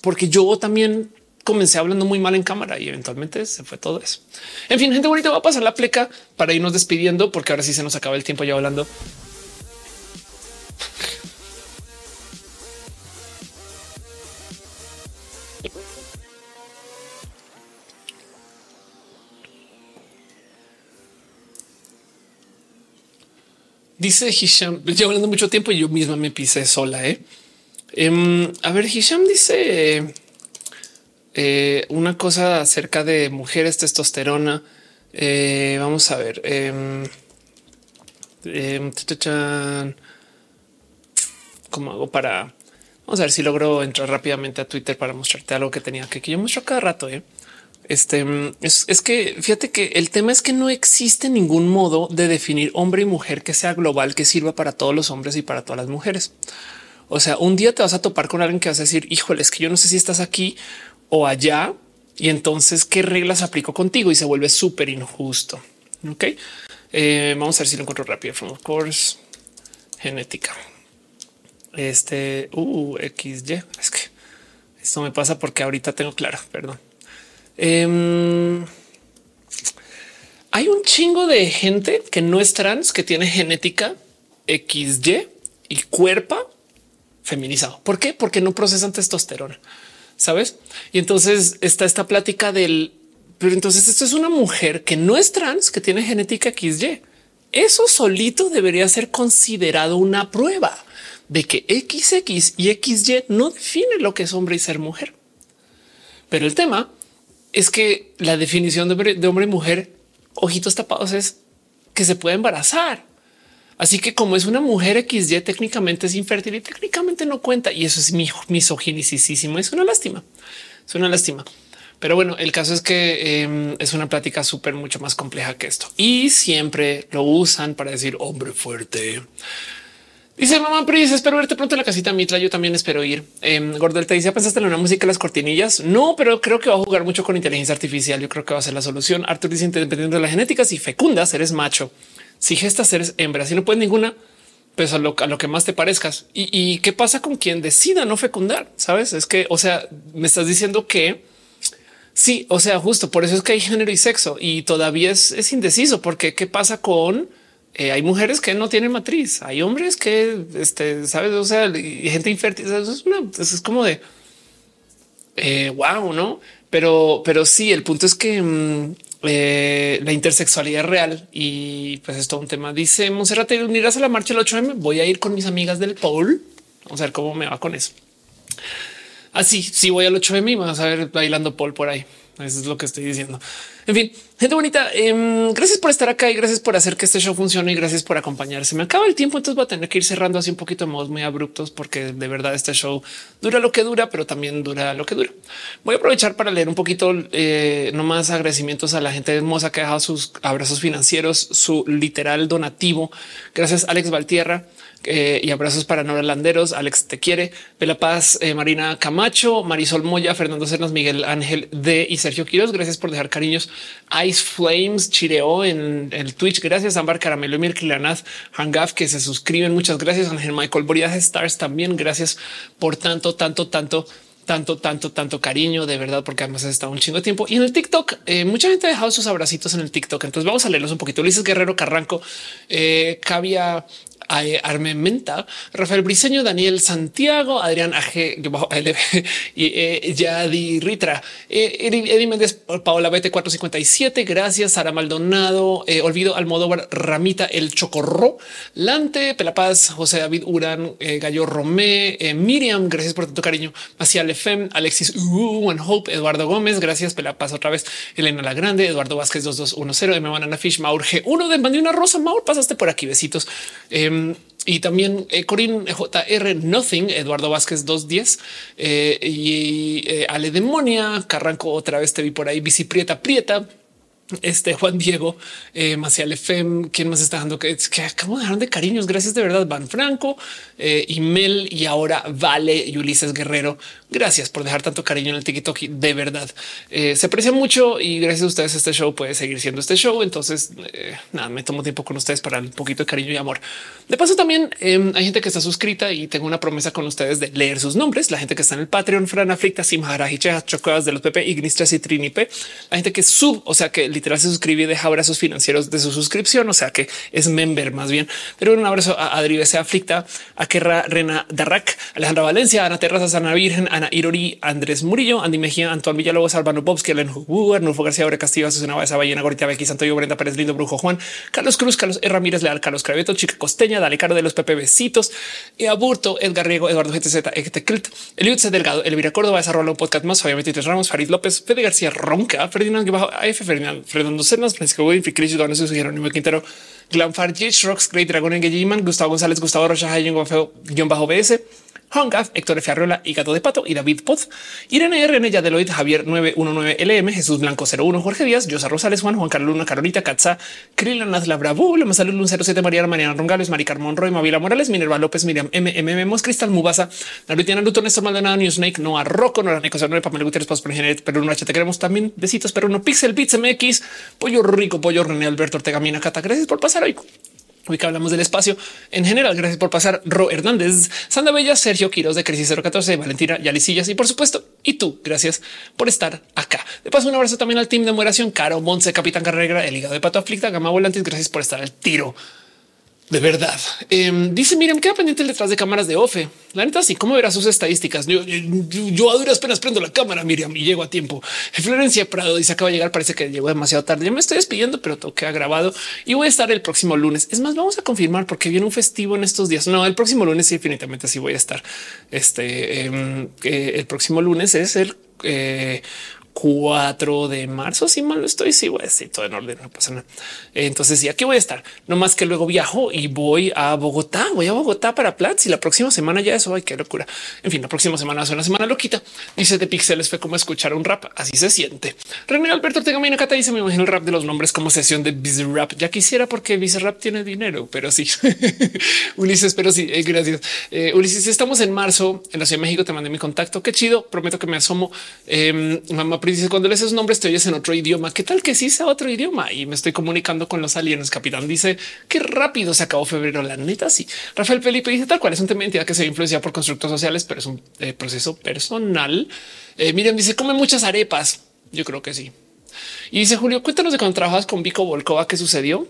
porque yo también comencé hablando muy mal en cámara y eventualmente se fue todo eso. En fin, gente bonita, va a pasar la pleca para irnos despidiendo porque ahora sí se nos acaba el tiempo ya hablando. Dice Hisham, llevo hablando mucho tiempo y yo misma me pisé sola. ¿eh? Em, a ver, Hisham dice eh, una cosa acerca de mujeres testosterona. Eh, vamos a ver. Em, ¿Cómo hago para... Vamos a ver si logro entrar rápidamente a Twitter para mostrarte algo que tenía que, que yo muestro cada rato. ¿eh? Este es, es, que fíjate que el tema es que no existe ningún modo de definir hombre y mujer que sea global, que sirva para todos los hombres y para todas las mujeres. O sea, un día te vas a topar con alguien que vas a decir, híjole, es que yo no sé si estás aquí o allá. Y entonces, ¿qué reglas aplico contigo? Y se vuelve súper injusto. Ok, eh, vamos a ver si lo encuentro rápido. From course, genética. Este uh, XY. Es que esto me pasa porque ahorita tengo claro, perdón. Em, hay un chingo de gente que no es trans, que tiene genética XY y cuerpo feminizado. ¿Por qué? Porque no procesan testosterona sabes? Y entonces está esta plática del, pero entonces esto es una mujer que no es trans, que tiene genética XY. Eso solito debería ser considerado una prueba de que XX y XY no define lo que es hombre y ser mujer. Pero el tema es que la definición de hombre, y mujer, ojitos tapados, es que se puede embarazar. Así que como es una mujer XY, técnicamente es infértil y técnicamente no cuenta. Y eso es mi misoginicísimo. Es una lástima. Es una lástima. Pero bueno, el caso es que em, es una plática súper mucho más compleja que esto y siempre lo usan para decir hombre fuerte. Dice mamá Pris, espero verte pronto en la casita Mitra. Yo también espero ir. Eh, Gordel te dice, ¿pensaste en una música las cortinillas? No, pero creo que va a jugar mucho con inteligencia artificial. Yo creo que va a ser la solución. Arthur dice, dependiendo de la genética, si fecundas, eres macho. Si gestas eres hembra, si no puedes ninguna, pues a lo, que más te parezcas. ¿Y, qué pasa con quien decida no fecundar? Sabes, es que, o sea, me estás diciendo que sí, o sea, justo por eso es que hay género y sexo y todavía es, indeciso, porque qué pasa con eh, hay mujeres que no tienen matriz, hay hombres que, este, sabes, o sea, gente infértil. Es, una, es como de wow, eh, no? Pero, pero sí, el punto es que mm, eh, la intersexualidad real y pues es todo un tema. Dice Monserrat, unirás a la marcha el 8M. Voy a ir con mis amigas del Paul. Vamos a ver cómo me va con eso. Así, ah, si voy al 8M y vas a ver bailando Paul por ahí. Eso es lo que estoy diciendo. En fin, gente bonita, em, gracias por estar acá y gracias por hacer que este show funcione y gracias por acompañarse. Me acaba el tiempo, entonces voy a tener que ir cerrando así un poquito de modos muy abruptos porque de verdad este show dura lo que dura, pero también dura lo que dura. Voy a aprovechar para leer un poquito eh, no más agradecimientos a la gente hermosa que ha dejado sus abrazos financieros, su literal donativo. Gracias Alex Valtierra. Eh, y abrazos para Nora Landeros, Alex Te Quiere, Bela Paz, eh, Marina Camacho, Marisol Moya, Fernando Cernas, Miguel Ángel D y Sergio Quiroz. Gracias por dejar cariños. Ice Flames, Chireo en el Twitch. Gracias. Ámbar Caramelo, Emir Kilanaz, Hangaf, que se suscriben. Muchas gracias. Ángel Michael Borías Stars también. Gracias por tanto, tanto, tanto tanto, tanto, tanto cariño de verdad, porque además ha estado un chingo de tiempo. Y en el TikTok, eh, mucha gente ha dejado sus abracitos en el TikTok. Entonces vamos a leerlos un poquito. Ulises Guerrero Carranco, eh, Cavia Armementa, Rafael Briseño, Daniel Santiago, Adrián AG, y eh, Yadi Ritra, eh, Eddie Méndez, Paola BT 457. Gracias, Sara Maldonado, eh, Olvido Almodóvar, Ramita, El Chocorro, Lante, Pelapaz, José David Urán, eh, Gallo Romé, eh, Miriam, gracias por tanto cariño, Macia Lefem, Alexis One Hope, Eduardo Gómez, gracias, Pelapaz otra vez, Elena La Grande, Eduardo Vázquez 2210, M. Banana Fish, Maur G1 de Mandé una Rosa, Maur, pasaste por aquí, besitos. Em, y también eh, Corín JR Nothing, Eduardo Vázquez 210 eh, y eh, Ale Demonia, Carranco otra vez te vi por ahí, Bici Prieta Prieta, este Juan Diego, eh, Maciel FM, quien más está dando que, que acabo de dejar de cariños. Gracias de verdad, Van Franco, eh, y Mel y ahora Vale y Ulises Guerrero. Gracias por dejar tanto cariño en el TikTok. De verdad eh, se aprecia mucho y gracias a ustedes este show puede seguir siendo este show. Entonces, eh, nada, me tomo tiempo con ustedes para un poquito de cariño y amor. De paso, también eh, hay gente que está suscrita y tengo una promesa con ustedes de leer sus nombres. La gente que está en el Patreon, Fran Africta, Simhara, Hichas, Chocuevas de los PP, Ignis y Trinipe. La gente que sub, o sea, que literal se suscribe y deja abrazos financieros de su suscripción, o sea, que es member más bien. Pero un abrazo a Adri BC Aflicta, a Kerra Rena Darrac, Alejandra Valencia, Ana Terrazas, Ana Virgen, Ana Irori, Andrés Murillo, Andy Mejía, Antoine Villalobos, Albano Bobsky, Ellen Hugo, Arnulfo García, Aure Castillo, Susana Baeza, Ballena, Gorita Becky, Santoyo, Brenda Pérez, Lindo, Brujo Juan, Carlos Cruz, Carlos E. Ramírez, Leal, Carlos Craveto, Chica Costeña, Dale Caro de los Pepe Besitos, y Aburto, Edgar Riego, Eduardo GTZ, Ecteclt, Eliud. Delgado, Elvira Córdoba, desarrolla un podcast más, Tres Ramos, Farid López, Fede García Ronca, Ferdinand AF, Ferdinand, Fernando Cernas, Francisco Winfrey, Chris Donoso, Jerónimo Quintero, Glamfar, Jich, Rocks, Great Dragon, Engejiman, Gustavo González, Gustavo Rocha, guion bajo BS, Hongaf, Héctor F. Arreola y Gato de Pato y David Poz, Irene R. René Yadeloid, Javier 919 LM, Jesús Blanco 01, Jorge Díaz, Yosa Rosales, Juan, Juan Carlos Luna, Carolita, Katza, Krilan Nazla Bravo, Lema Salud 07, Mariana, Mariana Rongales, Mari Carmón Roy, Mavila Morales, Minerva López, Miriam MM, Mos, Cristal Mubasa, Narutiana Luto, Néstor Maldonado, Newsnake, Noah Rocco, Nora Nico, Sonora, Pamela Gutiérrez, Paz, Pergenet, Perú, H, te queremos también. Besitos, pero no Pixel, Bits MX, Pollo Rico, Pollo René, Alberto Ortega, Mina, Cata, gracias por pasar hoy. Hoy que hablamos del espacio en general. Gracias por pasar. Ro Hernández, Sandra Bella, Sergio Quiroz de Crisis 014, Valentina Yalicillas y por supuesto, y tú. Gracias por estar acá. De paso, un abrazo también al team de moderación, Caro Monse, Capitán Carrera, el hígado de pato aflicta, Gama Volantes. Gracias por estar al tiro. De verdad. Eh, dice Miriam, queda pendiente detrás de cámaras de OFE. La neta, sí, ¿cómo verás sus estadísticas? Yo, a duras penas prendo la cámara, Miriam, y llego a tiempo. Florencia Prado dice acaba de llegar, parece que llegó demasiado tarde. Ya me estoy despidiendo, pero todo queda grabado y voy a estar el próximo lunes. Es más, vamos a confirmar porque viene un festivo en estos días. No, el próximo lunes sí, definitivamente sí voy a estar. Este eh, eh, el próximo lunes es el eh, 4 de marzo. Si mal estoy, sí, voy a decir todo en orden, no pasa nada. Entonces, sí, aquí voy a estar. No más que luego viajo y voy a Bogotá. Voy a Bogotá para Platz y la próxima semana ya eso. Ay, qué locura. En fin, la próxima semana es una semana loquita. Dice de Pixeles fue como escuchar un rap. Así se siente. René Alberto Ortega Mina Cata dice: Me imagino el rap de los nombres como sesión de Biz Rap. Ya quisiera porque Biz Rap tiene dinero, pero sí. Ulises, pero sí, eh, gracias. Eh, Ulises, estamos en marzo en la Ciudad de México. Te mandé mi contacto. Qué chido. Prometo que me asomo. Eh, mamá dice cuando lees esos nombres te oyes en otro idioma. ¿Qué tal que sí sea otro idioma? Y me estoy comunicando con los aliens. Capitán dice qué rápido se acabó febrero. La neta, sí. Rafael Felipe dice tal cual es un tema de identidad que se influencia por constructos sociales, pero es un eh, proceso personal. Eh, Miriam dice come muchas arepas. Yo creo que sí. Y dice Julio, cuéntanos de cuando trabajas con Vico Volkova, qué sucedió.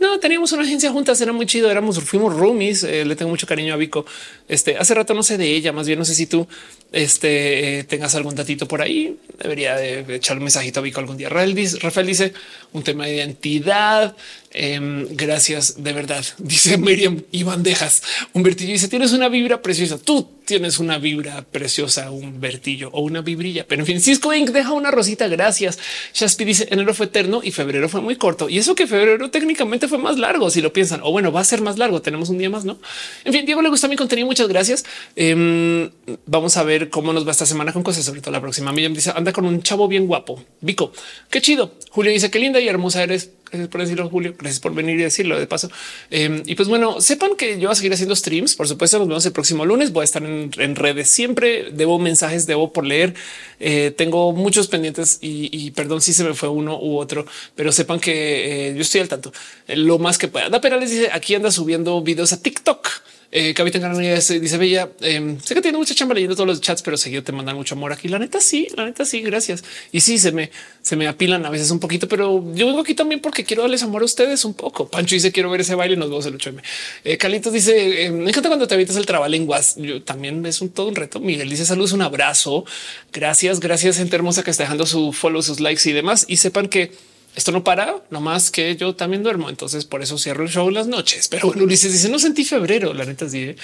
No, teníamos una agencia juntas, era muy chido, éramos, fuimos roomies, eh, le tengo mucho cariño a Vico. Este, hace rato no sé de ella, más bien no sé si tú este, tengas algún datito por ahí, debería de echar un mensajito a Vico algún día. Rafael dice, Rafael dice un tema de identidad, eh, gracias de verdad, dice Miriam y bandejas, un vertillo dice, tienes una vibra preciosa, tú tienes una vibra preciosa, un vertillo o una vibrilla, pero en fin, Cisco Inc. deja una rosita, gracias. Shaspi dice, enero fue eterno y febrero fue muy corto, y eso que febrero técnicamente fue más largo, si lo piensan, o bueno, va a ser más largo, tenemos un día más, ¿no? En fin, Diego le gusta mi contenido, muchas gracias. Eh, vamos a ver cómo nos va esta semana con cosas, sobre todo la próxima. Miriam dice, anda con un chavo bien guapo. Vico, qué chido. Julio dice, qué linda y hermosa eres. Gracias por decirlo, Julio. Gracias por venir y decirlo de paso. Eh, y pues bueno, sepan que yo voy a seguir haciendo streams. Por supuesto, nos vemos el próximo lunes. Voy a estar en, redes siempre. Debo mensajes, debo por leer. Eh, tengo muchos pendientes y, perdón si se me fue uno u otro, pero sepan que eh, yo estoy al tanto. lo más que pueda. Da Perales dice aquí anda subiendo videos a TikTok. Eh, Capitán García dice Bella, em, sé que tiene mucha chamba leyendo todos los chats, pero seguido te mandan mucho amor aquí. La neta sí, la neta sí, gracias. Y sí, se me, se me apilan a veces un poquito, pero yo vengo aquí también porque quiero darles amor a ustedes un poco. Pancho dice quiero ver ese baile nos vemos el 8M. Eh, dice em, me encanta cuando te avientas el trabalenguas. Yo también es un todo un reto. Miguel dice saludos, un abrazo. Gracias, gracias gente hermosa que está dejando su follow, sus likes y demás. Y sepan que esto no para, no más que yo también duermo. Entonces por eso cierro el show las noches. Pero bueno, Ulises dice no sentí febrero. La neta sí.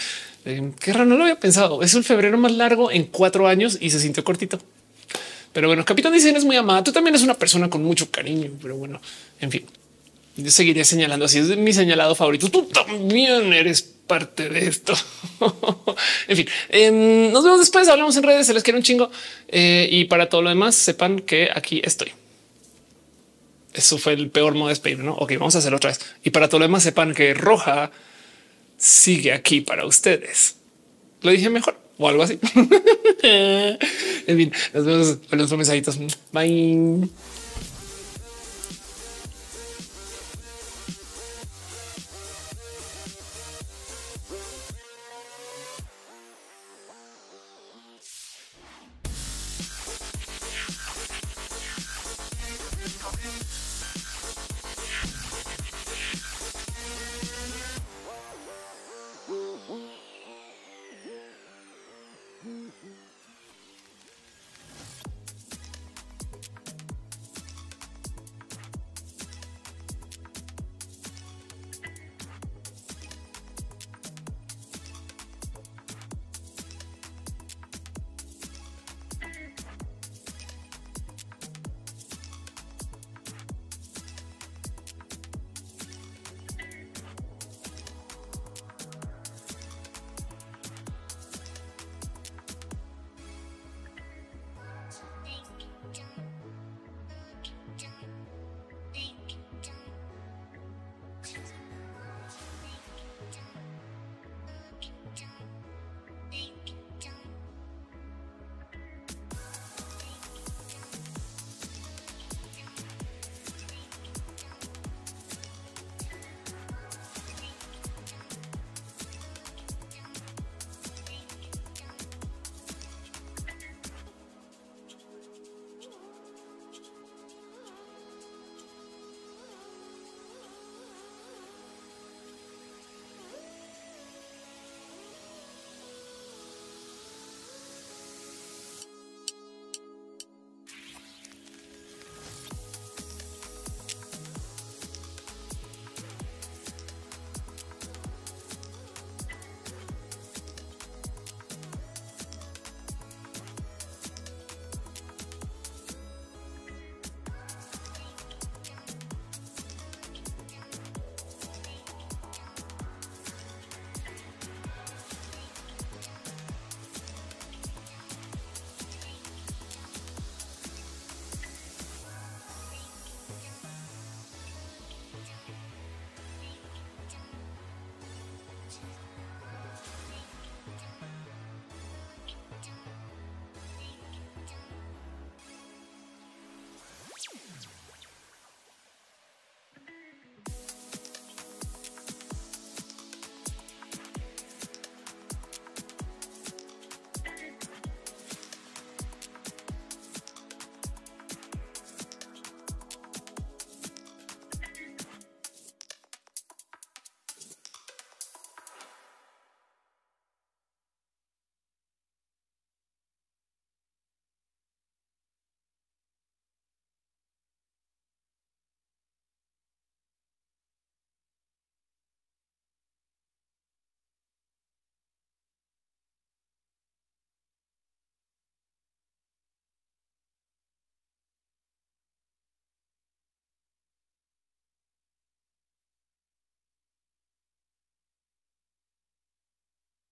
Eh, qué raro, no lo había pensado. Es el febrero más largo en cuatro años y se sintió cortito. Pero bueno, Capitán dice es muy amada. Tú también eres una persona con mucho cariño, pero bueno, en fin, yo seguiré señalando así. Es mi señalado favorito. Tú también eres parte de esto. en fin, em, nos vemos después. Hablamos en redes. Se les quiere un chingo. Eh, y para todo lo demás, sepan que aquí estoy. Eso fue el peor modo de despedir. No, ok, vamos a hacer otra vez. Y para todo lo demás, sepan que roja sigue aquí para ustedes. Lo dije mejor o algo así. en fin, nos vemos en los mensajitos. Bye.